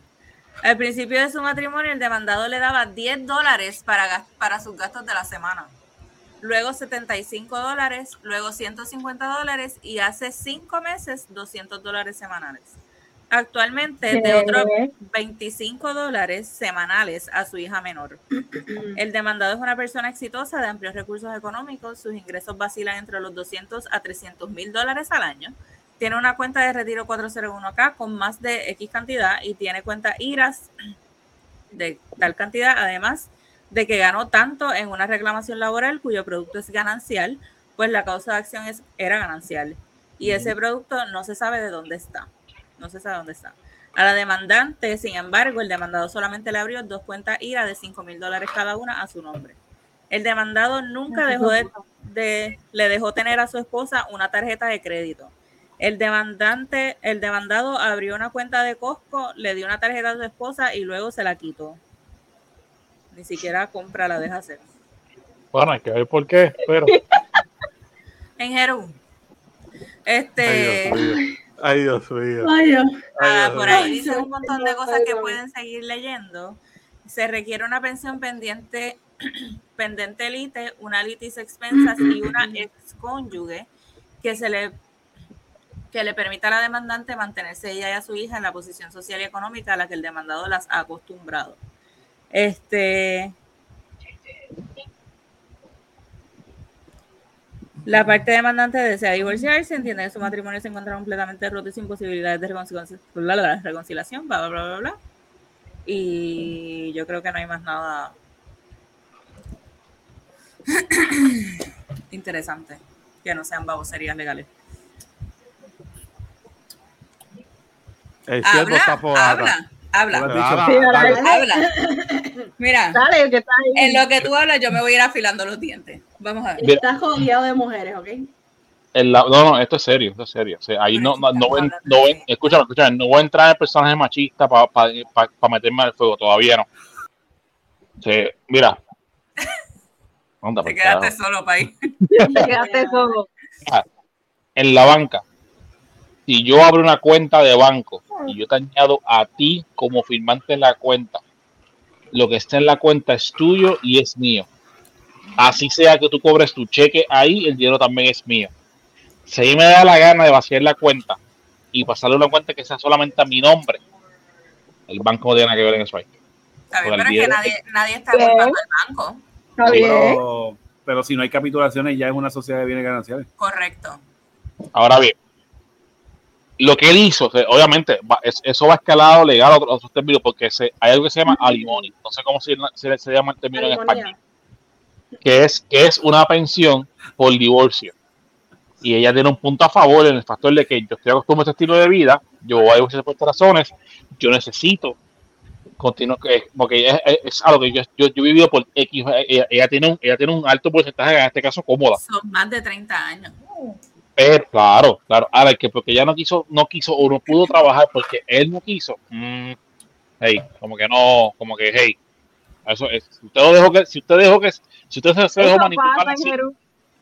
Al principio de su matrimonio, el demandado le daba 10 dólares para, para sus gastos de la semana. Luego 75 dólares, luego 150 dólares y hace 5 meses 200 dólares semanales. Actualmente de otros 25 dólares semanales a su hija menor. El demandado es una persona exitosa de amplios recursos económicos. Sus ingresos vacilan entre los 200 a 300 mil dólares al año. Tiene una cuenta de retiro 401k con más de X cantidad y tiene cuenta IRAS de tal cantidad, además de que ganó tanto en una reclamación laboral cuyo producto es ganancial, pues la causa de acción es, era ganancial. Y ese producto no se sabe de dónde está. No se sabe dónde está. A la demandante, sin embargo, el demandado solamente le abrió dos cuentas IRA de 5 mil dólares cada una a su nombre. El demandado nunca dejó de, de- le dejó tener a su esposa una tarjeta de crédito. El demandante, el demandado abrió una cuenta de Costco, le dio una tarjeta a su esposa y luego se la quitó. Ni siquiera compra la deja hacer. Bueno, hay que ver por qué, pero En Jeru. Este, Ay, Dios mío. Ay, Dios. ah, Ay, Dios por ahí dice un montón de cosas que pueden seguir leyendo. Se requiere una pensión pendiente, pendiente elite, una litis expensas y una excónyuge que se le que le permita a la demandante mantenerse ella y a su hija en la posición social y económica a la que el demandado las ha acostumbrado. Este, La parte demandante desea divorciarse, entiende que su matrimonio se encuentra completamente roto y sin posibilidades de reconciliación, bla, reconciliación, bla, bla, bla, bla. Y yo creo que no hay más nada interesante que no sean baboserías legales. El siervo está Habla, habla, habla, Sí, dale. Mira, Dale, que está ahí. en lo que tú hablas, yo me voy a ir afilando los dientes. Vamos a ver. Estás jodeado de mujeres, ¿ok? el no, no, esto es serio, esto es serio. O sea, ahí no, no, no, voy, no voy- escúchame, escúchame, no voy a entrar en personaje machista para meterme al fuego, todavía no. O sea, mira. Te quedaste solo, país. Te quedaste solo. en la banca, si yo abro una cuenta de banco y yo te añado a ti como firmante en la cuenta, lo que está en la cuenta es tuyo y es mío. Así sea que tú cobres tu cheque ahí, el dinero también es mío. Si a mí me da la gana de vaciar la cuenta y pasarle una cuenta que sea solamente a mi nombre, el banco no tiene nada que ver en eso ahí. Está bien, Por el pero es que dinero. nadie, nadie está Bien. culpando al banco. Está Sí, bien. Pero, pero si no hay capitulaciones, ya es una sociedad de bienes gananciales. Correcto. Ahora bien, lo que él hizo, o sea, obviamente, va- es- eso va escalado legal a otros, otros términos, porque se, hay algo que se llama alimony, no sé cómo se, se- se llama el término en Alimonía. español, que es, que es una pensión por divorcio. Y ella tiene un punto a favor en el factor de que yo estoy acostumbrado a este estilo de vida, yo voy a divorciar por estas razones, yo necesito continuar, que- porque es, es- es algo que yo, yo, yo he vivido por X, ella, ella tiene un, ella tiene un alto porcentaje, en este caso cómoda. Son más de 30 años. Pero, claro, claro. Ahora que porque ella no quiso, no quiso o no pudo trabajar porque él no quiso. mm, hey, como que no, como que hey. Eso es. Si usted lo dejó que, si usted dejó que, si usted se, se dejó manipular así-.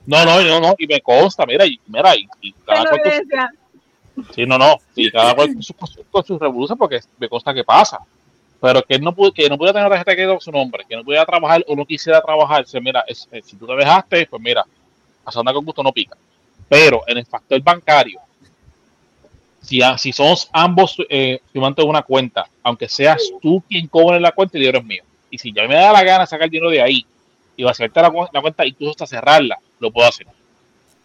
No, no, no, no, y me consta, mira, y mira, y, y cada cual con, evidencia. sí, no, no, sí, cada cual con sus con sus- con revoluciones porque me consta que pasa. Pero que él no pudo, que no pudiera tener una tarjeta que su nombre, que no pudiera trabajar o no quisiera trabajar, mira, es- es- si tú te dejaste, pues mira, a andar con gusto no pica. Pero en el factor bancario, si, a- si somos ambos eh, firmantes de una cuenta, aunque seas tú quien cobre la cuenta, el dinero es mío. Y si ya me da la gana sacar el dinero de ahí y vaciarte la, la cuenta y incluso hasta cerrarla, lo puedo hacer.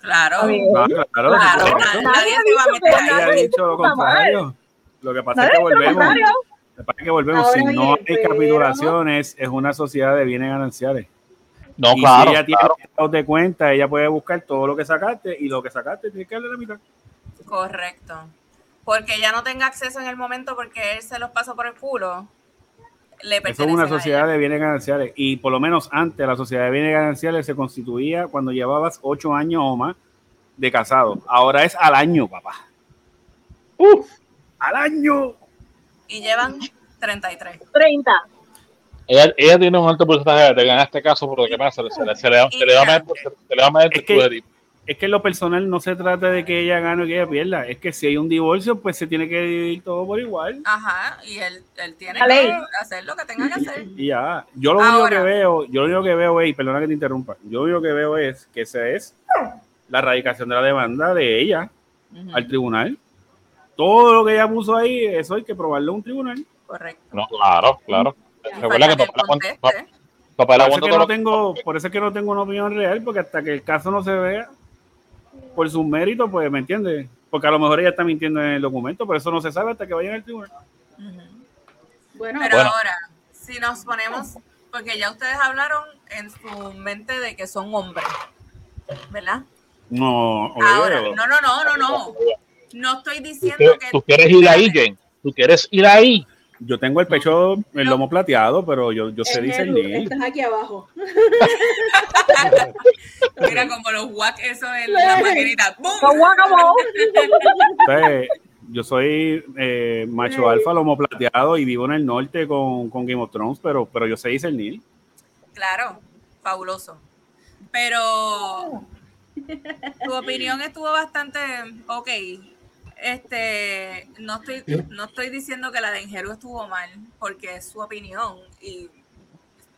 Claro. Ah, claro, Claro, nadie ha se va a dicho meter Nadie ha dicho lo contrario. Lo que pasa es que volvemos. Lo que pasa es que volvemos. Si no hay capitulaciones, es una sociedad de bienes gananciales. No, y claro, si ella tiene claro. estados de cuenta, ella puede buscar todo lo que sacaste y lo que sacaste tiene que darle la mitad. Correcto. Porque ella no tenga acceso en el momento porque él se los pasó por el culo. Le Eso es una sociedad de bienes gananciales. Y por lo menos antes la sociedad de bienes gananciales se constituía cuando llevabas ocho años o más de casado. Ahora es al año, papá. ¡Uf! ¡Al año! Y llevan 33. 30. Ella, ella tiene un alto porcentaje de ganar este caso por lo que pasa. Se, le- se le, se le va a meter, se le va a meter Es que-. Es que en lo personal no se trata de que ella gane o que ella pierda. Es que si hay un divorcio, pues se tiene que dividir todo por igual. Ajá, y él, él tiene La ley. que hacer lo que tenga que hacer. Y ya. Yo lo único que veo, yo lo único que veo es, y perdona que te interrumpa, yo lo único que veo es que esa es la radicación de la demanda de ella al tribunal. Todo lo que ella puso ahí, eso hay que probarlo en un tribunal. Correcto. No, claro, claro. Recuerda Falta que que papá, aguanta- conteste. papá Por eso, es que no tengo, por eso es que no tengo una opinión real, porque hasta que el caso no se vea por sus méritos, pues me entiendes. Porque a lo mejor ella está mintiendo en el documento, pero eso no se sabe hasta que vaya al tribunal. Bueno, Pero Bueno. ahora, si nos ponemos, porque ya ustedes hablaron en su mente de que son hombres, ¿verdad? No, Ahora, oye, no, no, no, no, no. No estoy diciendo que. tú quieres ir ahí, Jen. Tú quieres ir ahí. Yo tengo el pecho, el lomo plateado, pero yo, yo sé discernir. estás aquí abajo. Mira como los guac, eso en la maquinita. Entonces, yo soy eh, macho alfa, lomo plateado y vivo en el norte con, con Game of Thrones, pero, pero yo sé discernir. Claro, fabuloso. Pero tu opinión estuvo bastante ok. Este, no estoy, no estoy diciendo que la de Ingeru estuvo mal, porque es su opinión y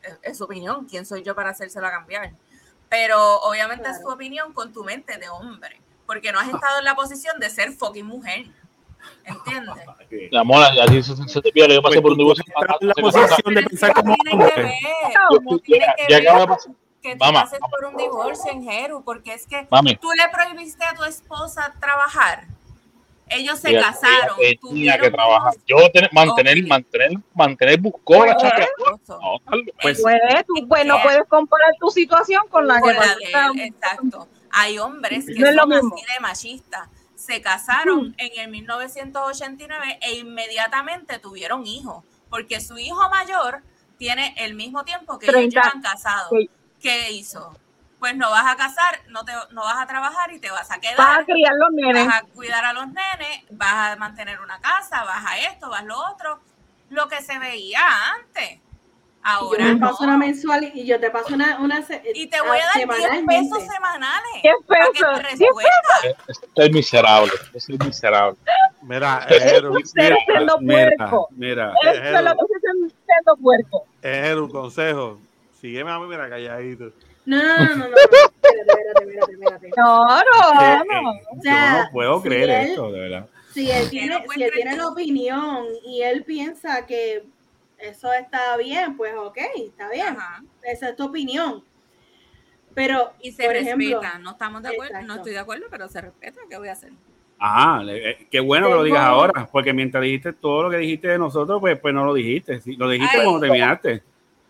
es, es su opinión. ¿Quién soy yo para hacérsela cambiar? Pero obviamente es Claro. tu opinión con tu mente de hombre, porque no has estado en la posición de ser fucking mujer. ¿Entiendes? Mi amor, así se, se te pierde. Yo pasé Pues por un divorcio. estás en la posición de pensar es como tiene que hombre. ver, no tiene ya- que ya ver que tú Mamá. pases por un divorcio en Jeru, porque es que Mami, tú le prohibiste a tu esposa trabajar. Ellos se ella- casaron. ella tenía tuvieron que trabajar. Yo ten- mantener, mantener, mantener buscó la Pues. No, tal vez. Pues, Pues tú pues, no puedes comparar tu situación con la Con que la de pasa. él, exacto. Hay hombres que No son así de machistas. Se casaron en el 1989 e inmediatamente tuvieron hijos, porque su hijo mayor tiene el mismo tiempo que ellos 30. llevan casados. Sí. ¿Qué hizo? Pues no vas a casar, no, te, no vas a trabajar y te vas a quedar. Vas a criar los nenes. vas a cuidar a los nenes, vas a mantener una casa, vas a esto, vas a lo otro, lo que se veía antes. Y yo Ahora te no. paso una mensual y yo te paso una, una se- Y te voy a dar 10 semanalmente. pesos semanales. 10 para que te 10 resuelvas. Estoy miserable. Estoy miserable. Mira, Es Ejeru, un siendo mira, mira. Eso es lo que es ser siendo puerco. Ejeru, consejo. Sígueme a mí, mira, calladito. No, no, no, no, no, no. Espérate, espérate, espérate, espérate. No, no, Eh, no. O sea, yo no puedo si creer él- esto, de verdad. Si él tiene, si él tiene la opinión y él piensa que eso está bien, pues ok, está bien. Ajá. Esa es tu opinión. Pero, Y se por respeta. ejemplo, no estamos de acuerdo, no estoy de acuerdo, pero se respeta. ¿Qué voy a hacer? Ajá, eh, qué bueno que lo digas ahora, porque mientras dijiste todo lo que dijiste de nosotros, pues, pues no lo dijiste. Lo dijiste Ay. cuando terminaste.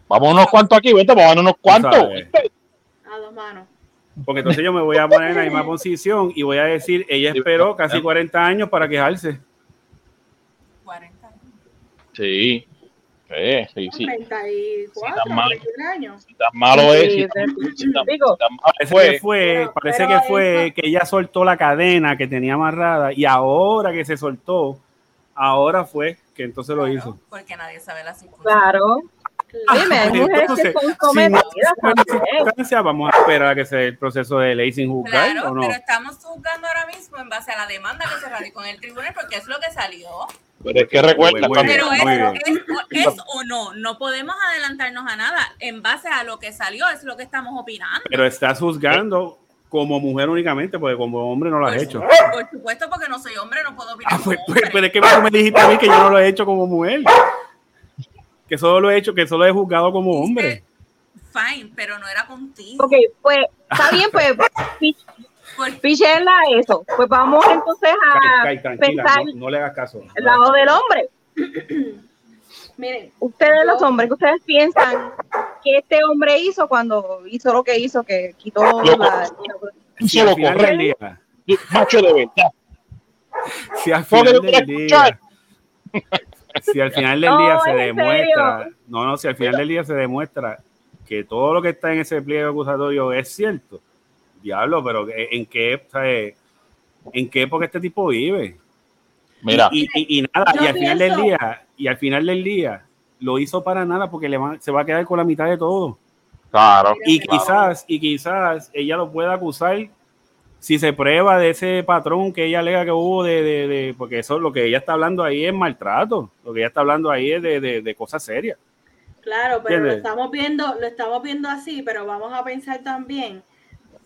Vamos unos cuantos aquí, vente, vamos a unos cuantos. A dos manos. Porque entonces yo me voy a poner en la misma posición y voy a decir, ella esperó casi 40 años para quejarse. 40. Sí. Sí, sí, sí. 34, tan mal. 31 años. Si tan malo es, si tan, si tan- digo, si tan malo Parece fue, que fue, Pero- parece pero que fue eso- que ella soltó la cadena que tenía amarrada y ahora que se soltó, ahora fue que entonces lo hizo. Porque nadie sabe las circunstancias. claro. Dime, hay Pues que son cometidas circunstancia, vamos a esperar a que sea el proceso de ley sin juzgar Claro, o no. pero estamos juzgando ahora mismo en base a la demanda que se radicó en el tribunal porque es lo que salió. pero es que recuerda, Muy Pero es, Muy bien. es- es o no, no podemos adelantarnos a nada. En base a lo que salió es lo que estamos opinando. Pero estás juzgando como mujer únicamente, porque como hombre no lo has Por hecho. Por supuesto, porque no soy hombre, no puedo opinar. Ah, pues, como pues, hombre. pero es que tú me dijiste a mí que yo no lo he hecho como mujer. Que solo lo he hecho, que solo he juzgado como hombre. Fine, pero no era contigo. Ok, pues está bien, pues pi- Por- Píchenla eso. Pues vamos entonces a pensar no, no le hagas caso. el lado del hombre. Miren, Ustedes los hombres, que ustedes piensan que este hombre hizo cuando hizo lo que hizo, que quitó la... Del día, tú, macho de verdad. si al ¿Cómo que final del día? Si al final del día se demuestra, serio. no, no, si al final del día se demuestra que todo lo que está en ese pliego acusatorio es cierto, diablo, pero ¿en qué, sabe, en qué época este tipo vive? Mira, Y, y- y nada, Yo y al final del día, y al final del día, lo hizo para nada porque le va- se va a quedar con la mitad de todo. claro. Y Claro. quizás, y quizás ella lo pueda acusar si se prueba de ese patrón que ella alega que hubo de, de- de- porque eso lo que ella está hablando ahí es maltrato, lo que ella está hablando ahí es de, de- de cosas serias. Claro, pero lo estamos viendo, lo estamos viendo así, pero vamos a pensar también.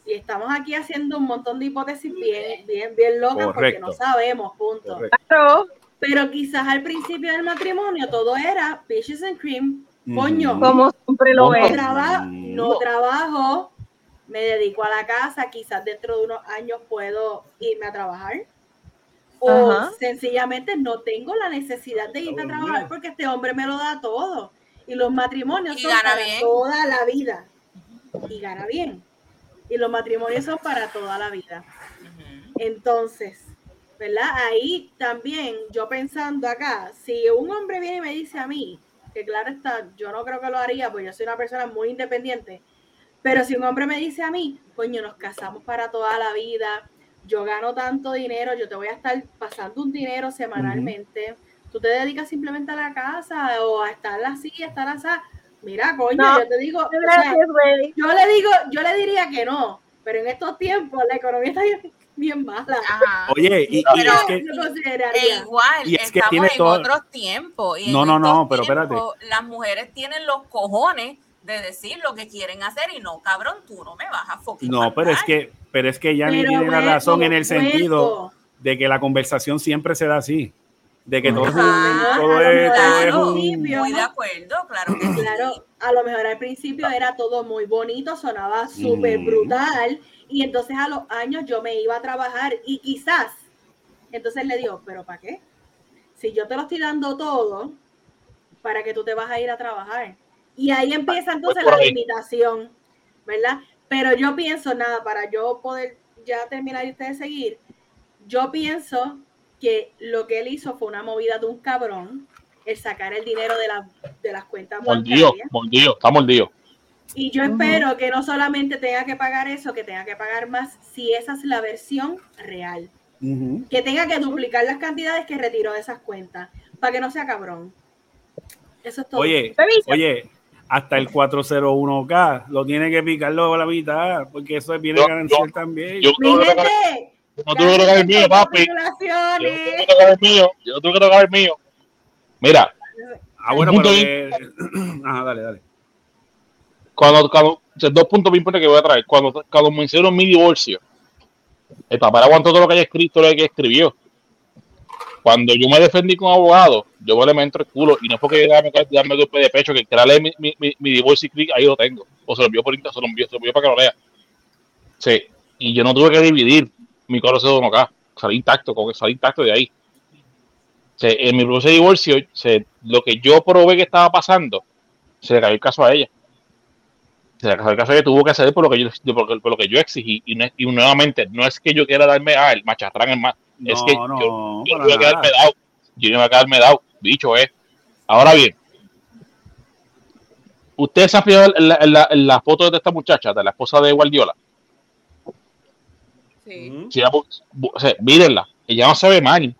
Y estamos aquí haciendo un montón de hipótesis bien, bien, bien locas porque no sabemos, punto. Correcto. Pero quizás al principio del matrimonio todo era peaches and cream, coño. Como siempre lo es. traba- no trabajo, me dedico a la casa, quizás dentro de unos años puedo irme a trabajar. O Ajá. sencillamente no tengo la necesidad de irme a trabajar porque este hombre me lo da todo. Y los matrimonios Y son para bien. toda la vida. Y gana bien. Y los matrimonios son para toda la vida. Entonces, ¿verdad? Ahí también yo pensando acá, si un hombre viene y me dice a mí, que claro está, yo no creo que lo haría, porque yo soy una persona muy independiente, pero si un hombre me dice a mí, coño, nos casamos para toda la vida, yo gano tanto dinero, yo te voy a estar pasando un dinero semanalmente, tú te dedicas simplemente a la casa o a estar así, a estar así, mira, coño, No, yo te digo, o sea, yo le digo, yo le diría que no, pero en estos tiempos la economía está bien, bien mala. Ajá. Oye, y, y Pero- es que E igual, Y es que estamos tiene en todo- otros tiempos. y en No, no, no, pero espérate. tiempos, Las mujeres tienen los cojones de decir lo que quieren hacer y no, cabrón, tú no me vas a fucking no, pero es que, pero es que Yanni Pero tiene la razón en el sentido de que la conversación siempre se da así, de que todo, Ajá, todo es, todo es un- muy de acuerdo, claro que sí. Claro, a lo mejor al principio era todo muy bonito, sonaba súper Mm. brutal, y entonces a los años yo me iba a trabajar y quizás, entonces le digo, pero ¿para qué? Si yo te lo estoy dando todo, ¿para que tú te vas a ir a trabajar? Y ahí empieza entonces la limitación, ¿verdad? Pero yo pienso, nada, para yo poder ya terminar y ustedes seguir, yo pienso que lo que él hizo fue una movida de un cabrón, el sacar el dinero de, la- de las cuentas Mordido, bancarias. mordido, está mordido. Y yo espero que no solamente tenga que pagar eso, que tenga que pagar más si esa es la versión real. Que tenga que duplicar las cantidades que retiró de esas cuentas, para que no sea cabrón. Eso es todo. Oye, oye, hasta el 401k lo tiene que picarlo a la mitad, porque eso viene Yo- ganancial yo- tambiy Yo tuve que tocar- no tuve que tocar el mío, papi. Yo no tuve congratulaciones. que tocar el mío. Yo que tocar el mío. Mira, Ah, bueno, Punto pero que... Ajá, dale, dale. cuando, cuando dos puntos bien importantes que voy a traer. Cuando, cuando me hicieron mi divorcio, el papá aguantó todo lo que haya escrito, lo que escribió. Cuando yo me defendí con abogado, yo me le me entro el culo y no es porque yo darme, darme golpe de pecho, que lee mi, mi, mi, divorcio y ahí lo tengo. O se lo envió por internet, se lo envió, se lo envió para que lo lea. Sí, y yo no tuve que dividir mi corazón acá. Salí intacto, con que salí intacto de ahí. Sí, en mi proceso de divorcio, se- lo que yo probé que estaba pasando, se le cayó el caso a ella. Se le cayó el caso a ella, tuvo que hacer por lo que yo, por lo que- yo exigí. Y, no y nuevamente, no es que yo quiera darme a el macharrán el más. No, que no, yo, yo no voy a quedarme nada. dado. Yo no voy a quedarme dado. Dicho es. Ahora bien, ustedes han fijado en la, en la- en la foto de esta muchacha, de la esposa de Guardiola. Sí. O sea, mírenla, ella no se ve mal,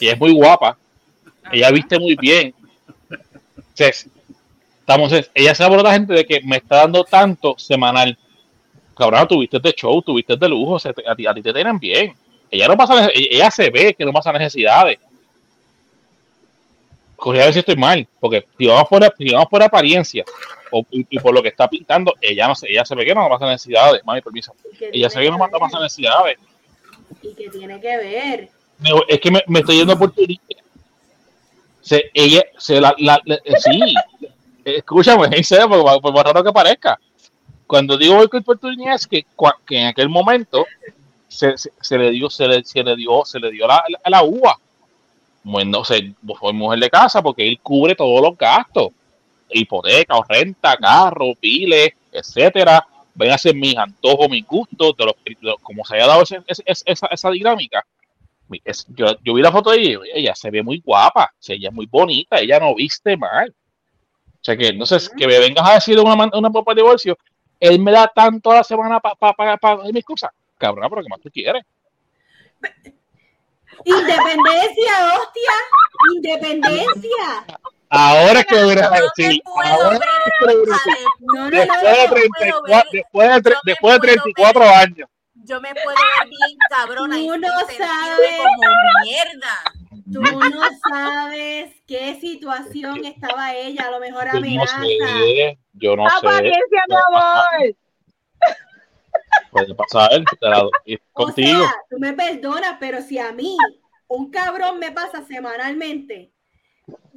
ella es muy guapa, ella viste muy bien. O sea, es- estamos, es- ella se aborda la gente de que me está dando tanto semanal. Cabrón, tuviste de show, tuviste de lujo, o sea, te- a, ti, a ti te tienen bien. Ella no pasa, ella se ve que no pasa necesidades. Corría a ver si estoy mal, porque si vamos por, si vamos por apariencia o, y, y por lo que está pintando, ella no se, ella se ve que no pasa necesidades. Mami, permiso. Ella se ve que no pasa necesidades. Y que tiene que ver. Me- es que me, me estoy yendo por tu. Se, ella, se la, la- la- sí, escúchame, en serio, por, por más raro que parezca. Cuando digo voy por tu es que, que en aquel momento se, se, se le dio, se le, se le dio, se le dio la, la, la uva. Bueno, o sea, fue mujer de casa porque él cubre todos los gastos. Hipoteca, o renta, carro, piles, etcétera. Ven a ser mis antojos, mis gustos, de los, de los- como se haya dado ese- esa, esa dinámica. Es- yo, yo vi la foto de ella, ella se ve muy guapa, o sea, ella es muy bonita, ella no viste mal. O sea que, no sé, que me vengas a decir una, una de divorcio, él me da tanto a la semana para pa, pa, pa- pa- mis cosas. Cabrón, pero ¿qué más tú quieres? Independencia, hostia. Independencia. Ahora es que voy a Yo me decir, puedo ahora ver, es que voy a decir, No, no, no. después de yo me puedo 34, ver- después de, tre- yo me después de puedo ver- 34 años. Yo me puedo ver bien cabrona Tú no sabes. como mierda. Tú no sabes qué situación estaba ella, a lo mejor Yo no amenaza. sé, yo no sé. paciencia, mi amor. Puede pasar, te la doy O contigo. sea, tú me perdonas, pero si a mí un cabrón me pasa semanalmente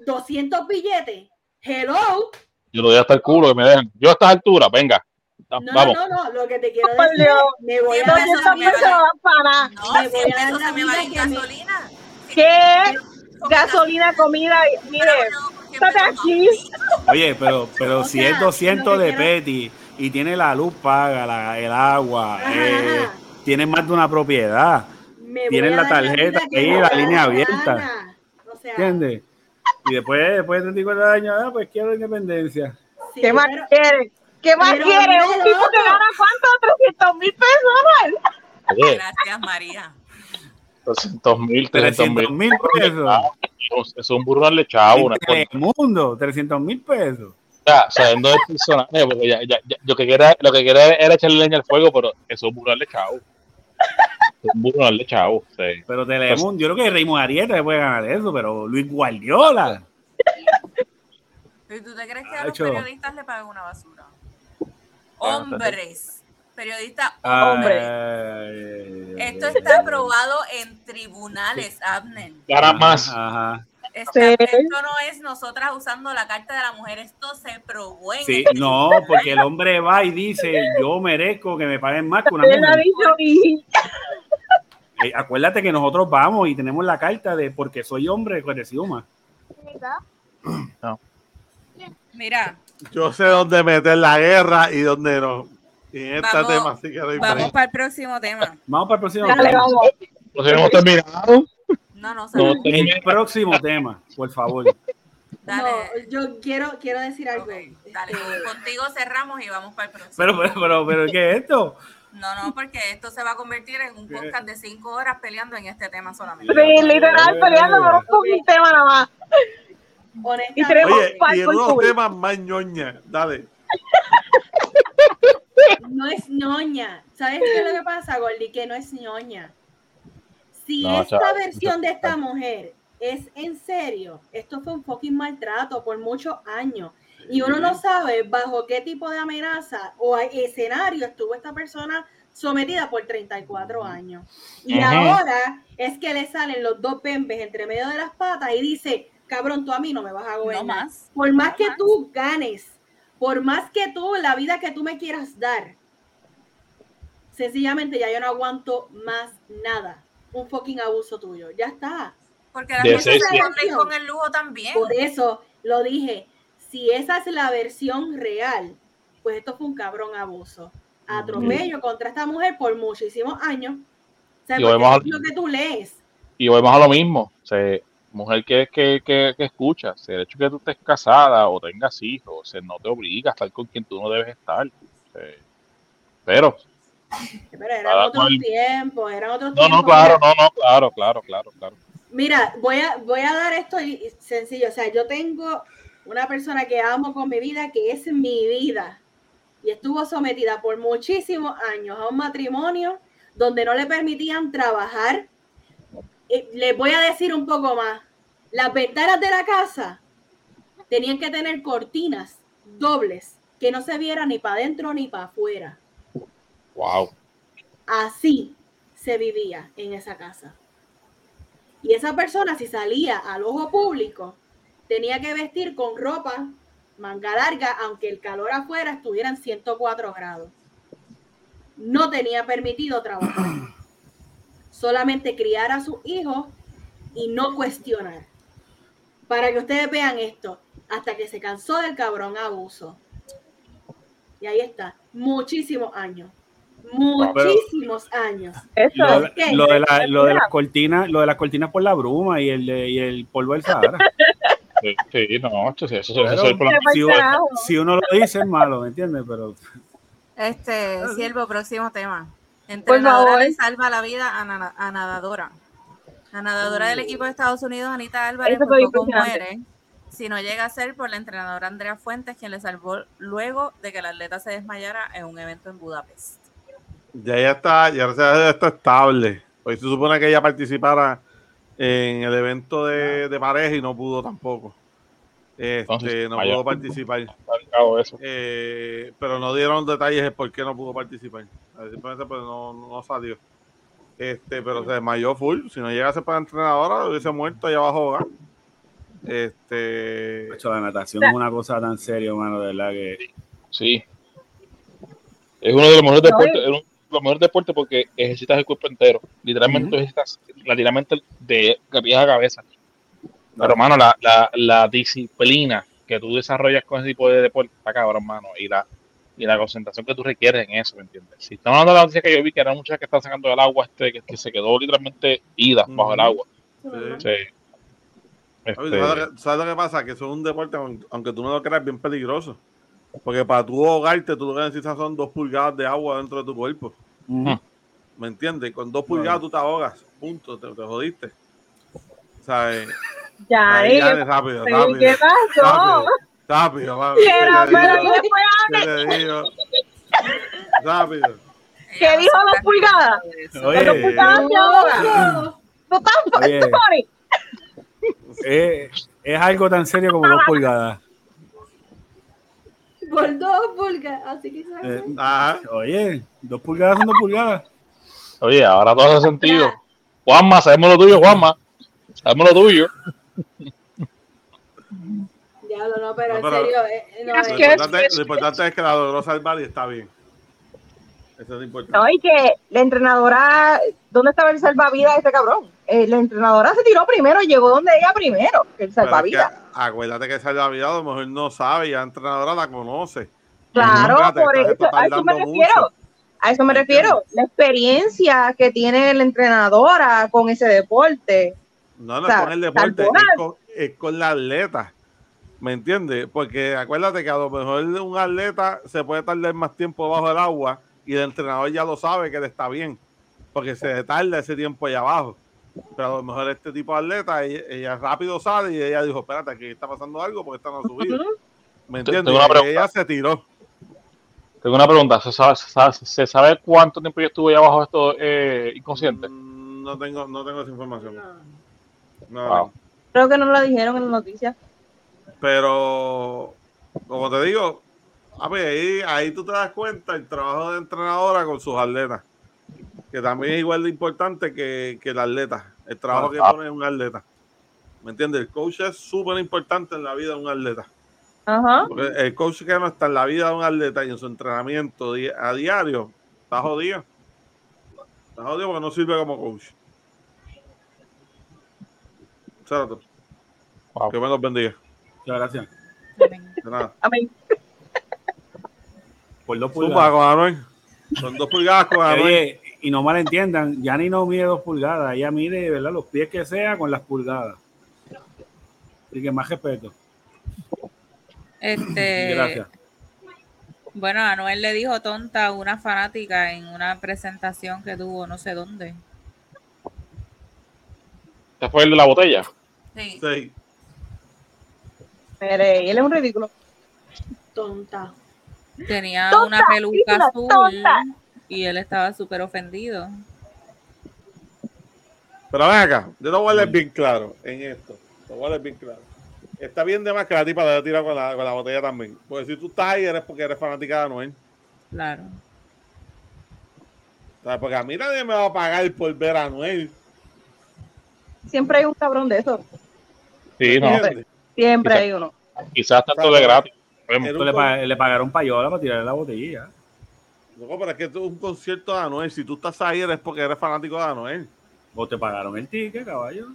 200 billetes, hello. Yo lo doy hasta el culo que me dejan. Yo a estas alturas, venga. No, no, Vamos. no, no, lo que te quiero decir me voy a dar para No, Me voy a dar me va en gasolina. ¿Qué? Comida- Gasolina, comida. Mire, no. Oye, pero, pero O si es 200 lo que de quiero- Petty y tiene la luz paga, la- el agua, eh, ajá. tiene más de una propiedad, Tienen la tarjeta que ahí, la línea la abierta. O sea, ¿entiendes? Y después, después de 34 años, ah, pues quiero independencia. sí, ¿Qué más quiere? ¿Qué más pero quiere? Un tipo que gana cuánto? 300 mil pesos. Oye, Gracias, María. 300 mil, 300 300 mil. pesos. Es un burro darle chavo. Una En el mundo, 300 mil pesos. Ya, sabiendo el personaje, porque ya, ya, ya, yo que quería, lo que quería era echarle leña al fuego, pero eso es un burro darle chavo. Es un burro darle chavo, sí. Pero Telemundo, yo creo que Raymond Arieta se puede ganar eso, pero Luis Guardiola. ¿Y tú te crees que a los periodistas le pagan una basura? Hombres. Periodistas Ah, hombres. Ay, Esto está aprobado en tribunales, Abner. Gana más. Ajá. Esta- Sí. Esto no es nosotras usando la carta de la mujer, esto se probó en Sí, el no, porque el hombre va y dice, yo merezco que me paguen más que una mujer. Eh, acuérdate que nosotros vamos y tenemos la carta de porque soy hombre, que recibo más. Mira, Yo sé dónde meter la guerra y dónde no. Y en este Vamos- tema sí que doy vamos para el próximo tema. Vamos para el próximo Dale, tema. vamos. Nos hemos terminado. No, no, No, El próximo tema, por favor. dale. No, yo quiero, quiero decir algo. Dale. Este, Contigo cerramos y vamos para el próximo. Pero, pero, pero, pero, ¿qué es esto? No, no, porque esto se va a convertir en un podcast de cinco horas peleando en este tema solamente. Sí, literal, peleando por un tema nada más. Y tenemos- Oye, y en unos temas más ñoña. Dale. no es ñoña. ¿Sabes qué es lo que pasa, Gordy? Que no es ñoña. Si No, esta versión de esta mujer es en serio, esto fue un fucking maltrato por muchos años. Y uno no sabe bajo qué tipo de amenaza o escenario estuvo esta persona sometida por 34 años. Y ahora es que le salen los dos pembes entre medio de las patas y dice, cabrón, tú a mí no me vas a gobernar. No más. Por más No que más. tú ganes, por más que tú, la vida que tú me quieras dar, sencillamente ya yo no aguanto más nada. Un fucking abuso tuyo. Ya está. Porque De cosas se con el lujo también. Por eso lo dije. Si esa es la versión real, pues esto fue un cabrón abuso. Atropello contra esta mujer por muchísimos años. O sea, Y volvemos es a- lo que tú lees. Y volvemos a lo mismo. O sea, mujer que, que, que, que escucha, o sea, el hecho de que tú estés casada o tengas hijos, o sea, no te obliga a estar con quien tú no debes estar. O sea, pero, Pero eran otros cual. tiempos, eran otros no, tiempos. no, claro, no, no, claro, claro, claro, claro. Mira, voy a, voy a dar esto sencillo. O sea, yo tengo una persona que amo con mi vida, que es mi vida. Y estuvo sometida por muchísimos años a un matrimonio donde no le permitían trabajar. Eh, les voy a decir un poco más. Las ventanas de la casa tenían que tener cortinas dobles que no se vieran ni para adentro ni para afuera. Wow. Así se vivía en esa casa. Y esa persona, si salía al ojo público, tenía que vestir con ropa manga larga, aunque el calor afuera estuviera en 104 grados. No tenía permitido trabajar. solamente criar a sus hijos y no cuestionar. Para que ustedes vean esto, hasta que se cansó del cabrón abuso. Y ahí está, muchísimos años. Muchísimos años. Eso Lo, lo de la- lo de las cortinas, lo de las cortinas por la bruma y el, de- y el polvo del Sahara. Sí, sí, no, eso, eso, eso, Pero- eso es por la- si, uno, si uno lo dice es malo, ¿me entiendes? Pero Este, siervo, próximo tema. Entrenadora favor. le salva la vida a, na- a nadadora. La nadadora del equipo de Estados Unidos, Anita Álvarez, por poco muere. Si no llega a ser por la entrenadora Andrea Fuentes, quien le salvó luego de que el atleta se desmayara en un evento en Budapest. Ya ya está, ya está estable. Hoy se supone que ella participara en el evento de, de pareja y no pudo tampoco. Este, Entonces, no pudo participar. Eh, pero no dieron detalles de por qué no pudo participar. Simplemente pues, no, no salió. Este, pero se desmayó full. Si no llegase para entrenadora, hubiese muerto allá abajo. hogar. Este, hecho, la natación es una cosa tan seria, mano, de verdad que Sí. Es uno de los mejores deportes, es uno de los mejores deportes porque ejercitas el cuerpo entero. Literalmente tú ejercitas literalmente de pies a cabeza. Pero, hermano, la, la, la disciplina que tú desarrollas con ese tipo de deporte está cabrón, hermano. Y la, y la concentración que tú requieres en eso, ¿me entiendes? Si estamos hablando de la noticia que yo vi, que eran muchas que están sacando del agua, este, que, que se quedó literalmente ida bajo el agua. sí. Este, ¿Sabes lo que- sabes lo que pasa? Que eso es un deporte, aun- aunque tú no lo creas, bien peligroso. Porque para tú ahogarte, tú lo que necesitas son dos pulgadas de agua dentro de tu cuerpo. ¿Me entiendes? Con dos pulgadas tú te ahogas. Punto. Te, te jodiste. ¿Sabes? Ya, Ahí, eh, dale, rápido, rápido. ¿qué pasó? Rápido, rápido, vamos. ¿Qué era? ¿Qué Pero te digo? ¿qué fue? ¿Qué te digo? Rápido. ¿Qué dijo dos pulgadas? Oye, Dos pulgadas se ahoga. ¿Tú estás Oye. funny? es, es algo tan serio como dos pulgadas. Por dos pulgas, así que Eh, Ajá. oye, dos pulgadas son dos pulgadas. Oye, ahora todo hace sentido. Juanma, sabemos lo tuyo, Juanma. Sabemos lo tuyo. Diablo, no, pero No, en pero- serio, eh, no, Es Lo eh, que- importante, lo importante es que la logró salvar y está bien. Eso es importante. No, y que la entrenadora, ¿dónde estaba el salvavidas de ese cabrón? Eh, la entrenadora se tiró primero llegó donde ella primero, el Pero es que salvavidas. acuérdate que el salvavidas a lo mejor no sabe y la entrenadora la conoce. Claro, por eso, a eso me refiero. mucho. A eso me ¿Me refiero. La experiencia que tiene la entrenadora con ese deporte. No, no O sea, es con el deporte, es con, es con la atleta. ¿Me entiendes? Porque acuérdate que a lo mejor un atleta se puede tardar más tiempo bajo el agua y el entrenador ya lo sabe que le está bien, porque se tarda ese tiempo allá abajo. Pero a lo mejor este tipo de atleta, ella, ella rápido sale y ella dijo, espérate, aquí está pasando algo porque está no ha subido. ¿Me Tengo entiendes? una Y pregunta. ella se tiró. Tengo una pregunta. ¿Se sabe, se sabe, se sabe cuánto tiempo yo estuve ahí abajo esto eh, inconsciente? Mm, No tengo, no tengo esa información. no. Wow. Creo que no lo dijeron en las noticias. Pero, como te digo, a ver, ahí, ahí tú te das cuenta el trabajo de entrenadora con sus atletas, que también es igual de importante que, que el atleta, el trabajo que Ah. pone un atleta. ¿Me entiendes? El coach es súper importante en la vida de un atleta. Ajá. Porque el coach que no está en la vida de un atleta y en su entrenamiento di- a diario, está jodido. Está jodido porque no sirve como coach. Wow. Que me los bendiga. Muchas gracias. De nada. Amén. Por dos pulgadas. Son dos pulgadas. Oye, y no malentiendan, Yani no mide dos pulgadas, ella mide, ¿verdad? Los pies que sea con las pulgadas. Así que más respeto. Este, Gracias. Bueno, Anuel le dijo tonta a una fanática en una presentación que tuvo no sé dónde. ¿Este fue el de la botella? Sí. Sí. Mire, y él es un ridículo. Tonta. Tenía Tonta, una peluca azul tonta. y él estaba súper ofendido. Pero ven acá, yo lo voy a leer bien claro en esto. Lo voy a leer bien claro. Está bien de más que la tipa haya tirado con la, con la botella también. Porque si tú estás ahí, eres porque eres fanática de Anuel. Claro. O sea, porque a mí nadie me va a pagar por ver a Anuel. Siempre hay un cabrón de eso. Sí, no. Siempre Quizá- hay uno. Quizás tanto de gratis. Era Le, un pa- le pagaron payola para tirarle la botella. Loco, pero es que esto es un concierto de Anuel. Si tú estás ahí, eres porque eres fanático de Anuel. O te pagaron el ticket, caballo.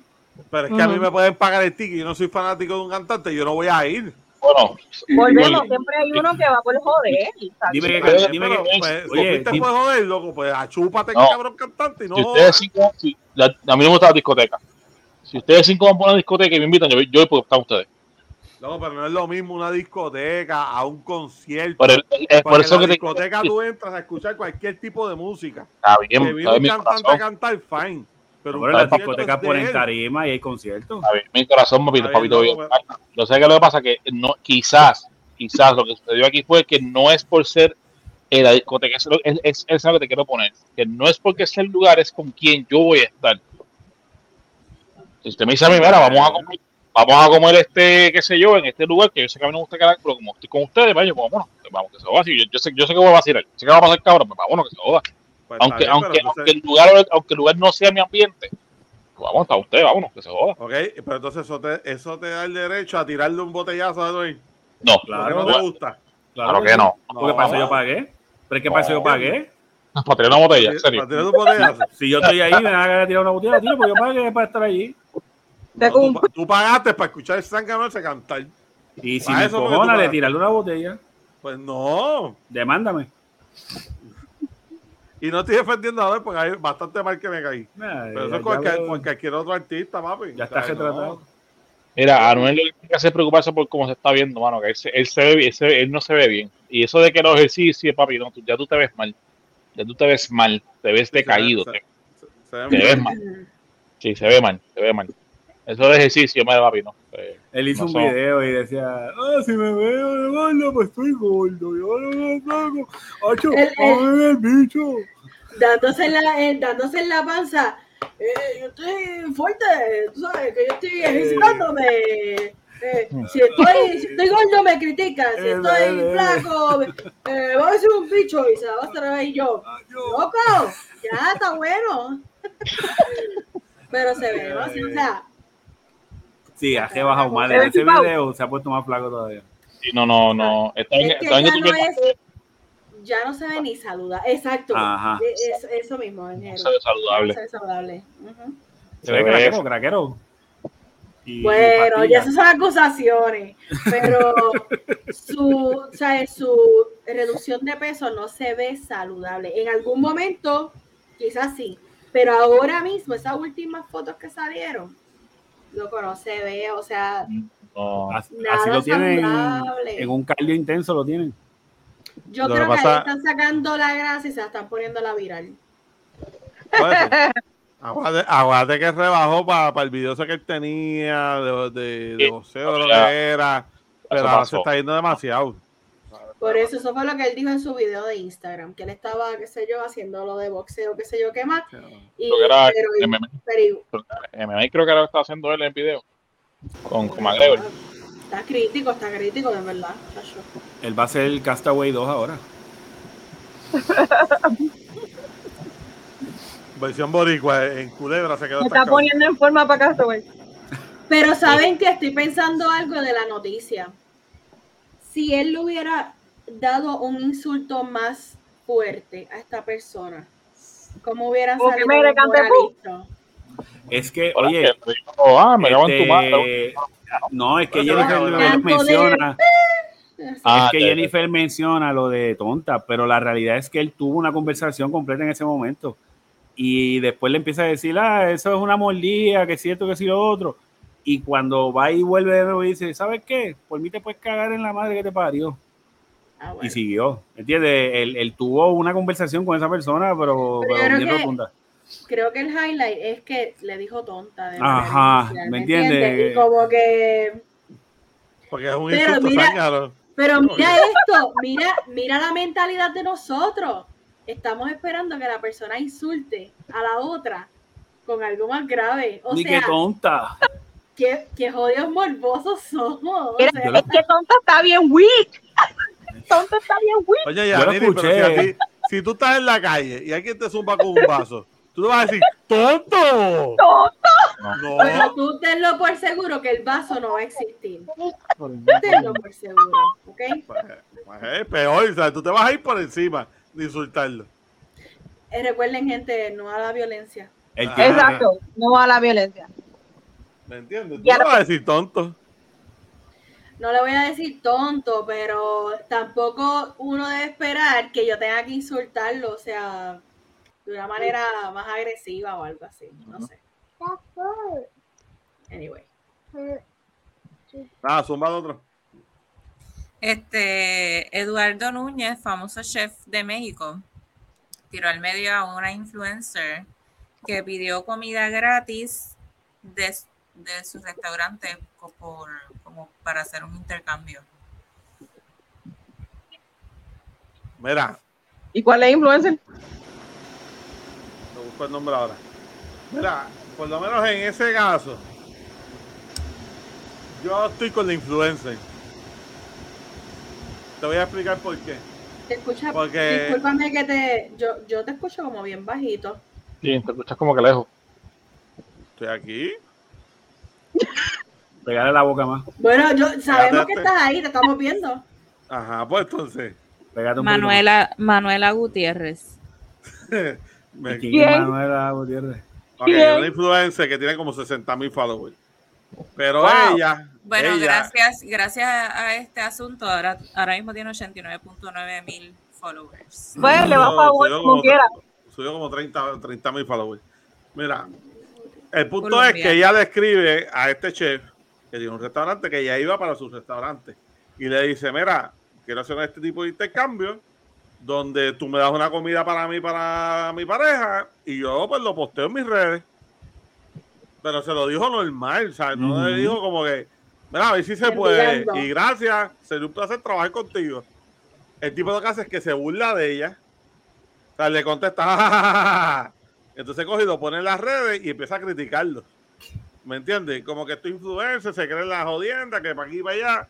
Pero es que a mí me pueden pagar el ticket y yo no soy fanático de un cantante, yo no voy a ir. Bueno, Volvemos, Oye, siempre hay uno que va por joder. ¿sabes? Dime que, dime que, pues, oye, te di- puedes joder, loco, pues achúpate, No. cabrón cantante y no si ustedes cinco, si- la- a mí no me gusta la discoteca. Si ustedes cinco van por una discoteca y me invitan, yo, yo voy porque están ustedes. Loco, pero no es lo mismo una discoteca a un concierto. Por, el- es por eso en que la te discoteca tú entras a escuchar cualquier tipo de música. está Que bien, viene está un cantante a cantar, fine. Pero Pero las discotecas ponen tarima y hay conciertos. Está bien mi corazón, papito, bien, papito. bien. Yo sé que lo que pasa es que no, quizás, quizás lo que sucedió aquí fue que no es por ser eh, la discoteca, es, lo- es, es, es algo que te quiero poner, que no es porque sea el lugar, es con quien yo voy a estar. Si usted me dice a mí, mira, vamos a comer, vamos a comer este, qué sé yo, en este lugar, que yo sé que a mí no me gusta quedar, pero como estoy con ustedes, vaya, pues vámonos, pues vamos, que se joda. Si yo, yo sé, yo sé que voy a vacilar, sé que va a pasar cabrón, pues vámonos, que se joda. Pues Aunque, bien, aunque, aunque, el lugar, aunque el lugar no sea mi ambiente, pues vamos, está usted, vámonos, que se joda. Ok, pero entonces eso te, eso te da el derecho a tirarle un botellazo a Dwayne. No, Claro. Porque no te gusta. claro que no. Porque para eso yo pagué. Pero es que para eso yo pagué. Para tener una botella, en serio. Para tirar un botellazo. Si yo estoy ahí, me ganas de tirar una botella, tío, pues yo pagué para estar allí. Tú, pagaste para escuchar el Zángano ese cantar. Y si me encojona, le tirarle una botella, Pues no. demándame. Y no estoy defendiendo a Anuel porque hay bastante mal que me caí. Nah, Pero eso es cualquier, cualquier otro artista, papi. Ya O está sea, retratado. no. Mira, a Anuel lo que tiene que hacer es preocuparse por cómo se está viendo, mano. Que él, se- él, se ve, bien- él, se él no se ve bien. Y eso de que los ejercicios, papi, no, tú- ya tú te ves mal. Ya tú te ves mal. Te ves se ve- decaído. se- ve Te ves mal. Sí, se ve mal. Se ve mal. Eso de ejercicio, mira, papi, no. Eh, Él hizo No un son- video y decía, ah, si me veo de gordo, pues estoy gordo. Yo no me flaco. Acho, El- el- ¡ay, el bicho. dándose en la, eh, dándose en la panza. Eh, yo estoy fuerte, tú sabes que yo estoy ejercitándome. Eh, si, estoy, si estoy gordo me critican, si Eh, estoy eh, eh. flaco eh, voy a ser un bicho y se va a estar ahí yo. Loco, ya está bueno. Pero se ve, ¿no? Sí, o sea, Sí, ha rebajado mal. Se En ese video se ha puesto más flaco todavía. sí, no, no, no. Está es que está ya tú no es, ya no se ve ni saludable. Exacto. Ajá. Eh, Eso, eso mismo, ingeniero. se ve saludable. No se ve saludable. Ujú. Se Se ve craquero, craquero. Y Bueno, ya esas son acusaciones, pero su, o sea, su reducción de peso no se ve saludable. En algún momento, quizás sí, pero ahora mismo, esas últimas fotos que salieron, loco, no se ve, o sea, No. Así, nada así lo tienen en un cardio intenso, lo tienen. yo Lo creo que pasa- ahí están sacando la grasa y se la están poniendo la viral. Aguante, aguante que rebajó para el video ese que él tenía de, de, de Sí. lo que era. Pero ahora se está yendo demasiado. Por eso, eso fue lo que él dijo en su video de Instagram, que él estaba, qué sé yo, haciendo lo de boxeo, qué sé yo, qué más. Y, Creo que era pero, MMA, pero MMA creo que era lo que estaba haciendo él en el video. Con, con McGregor. Está crítico, está crítico, de verdad. Él va a ser el Castaway 2 ahora. Versión boricua en Culebra se quedó Me está poniendo en forma para güey. Pero saben que estoy pensando algo de la noticia. Si él le hubiera dado un insulto más fuerte a esta persona, ¿cómo que salido? Es que, Hola, oye, que dijo, ah, me este, no, es que Jennifer menciona, Ah, es que ya, ya. Jennifer menciona lo de tonta, pero la realidad es que él tuvo una conversación completa en ese momento. Y después le empieza a decir, ah, eso es una mordida, que es cierto, que sí lo otro. Y cuando va y vuelve de nuevo y dice, ¿sabes qué? Por mí te puedes cagar en la madre que te parió. Ah, Y siguió. ¿Entiendes? Él, él tuvo una conversación con esa persona, pero, Pero pero creo bien que- rotunda. Creo que el highlight es que le dijo tonta. De Ajá, ¿me entiendes? Y como que Porque es un Pero insulto mira-. Pero mira esto, mira, mira la mentalidad de nosotros. Estamos esperando que la persona insulte a la otra con algo más grave. O Ni sea, que tonta. qué, qué jodidos morbosos somos. O sea, es que tonta está bien weak. Tonta está bien weak. Oye, ya, Nini, pero si, escuché. a ti- si tú estás en la calle y alguien te zumba con un vaso, tú le vas a decir, ¡tonto! Tonta. No, pero tú tenlo por seguro que el vaso no va a existir. Tenlo por seguro, ¿ok? pues, pues, es peor, o sea, tú te vas a ir por encima de insultarlo. Eh, recuerden, gente, no a la violencia. Ah. Exacto, no a la violencia. ¿Me entiendes? Tú no- vas a decir tonto. No le voy a decir tonto, pero tampoco uno debe esperar que yo tenga que insultarlo, o sea, de una manera más agresiva o algo así. No sé. Anyway. Nada, zumba de otro. Este Eduardo Núñez, famoso chef de México, tiró al medio a una influencer que pidió comida gratis de, de su restaurante por, como para hacer un intercambio. Mira, ¿Y cuál es influencer? te busco el nombre ahora. Mira, por lo menos en ese caso, yo estoy con la influencer. Te voy a explicar por qué. Te escucha, Porque- discúlpame que te, yo, yo te escucho como bien bajito. Sí, te escuchas como que lejos. Estoy aquí. Pegarle la boca más. Bueno, yo sabemos que estás ahí, te estamos viendo. Ajá, pues entonces. Pégate un Manuela, Manuela Gutiérrez. me-. ¿Quién Manuela Gutiérrez? ok, Bien. una influencer que tiene como 60 mil followers. Pero Wow. ella. Bueno, ella- gracias, gracias a este asunto, ahora, ahora mismo tiene 89.9 mil followers. Pues le va a favor subió como quiera. Subió como 30 mil followers. Mira, el punto es que ella describe a este chef que tiene un restaurante que ella iba para su restaurante y le dice, mira, quiero hacer este tipo de intercambio donde tú me das una comida para mí, para mi pareja y yo pues lo posteo en mis redes. Pero se lo dijo normal, o sea, no le dijo como que, mira, a ver si se puede. Y gracias, sería un placer trabajar contigo. El tipo lo que hace es que se burla de ella. O sea, le contesta. Entonces coge y lo pone en las redes y empieza a criticarlo. ¿Me entiendes? Como que estoy influencer, se cree en la jodienda, que para aquí y para allá.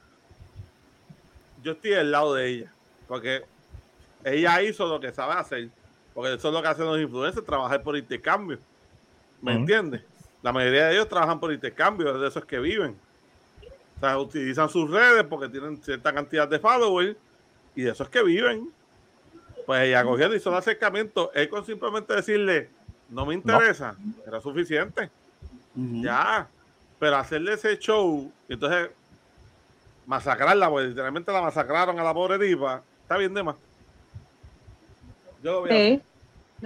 Yo estoy del lado de ella. Porque ella hizo lo que sabe hacer. Porque eso es lo que hacen los influencers, trabajar por intercambio. ¿Me Ujú. entiendes? La mayoría de ellos trabajan por intercambio, de esos que viven. O sea, utilizan sus redes porque tienen cierta cantidad de followers y de esos que viven. Pues ella cogió y hizo el acercamiento. Él con simplemente decirle, no me interesa, era suficiente. Ya. Pero hacerle ese show, y entonces masacrarla, porque literalmente la masacraron a la pobre tipa, está bien de más. Yo lo. Sí, de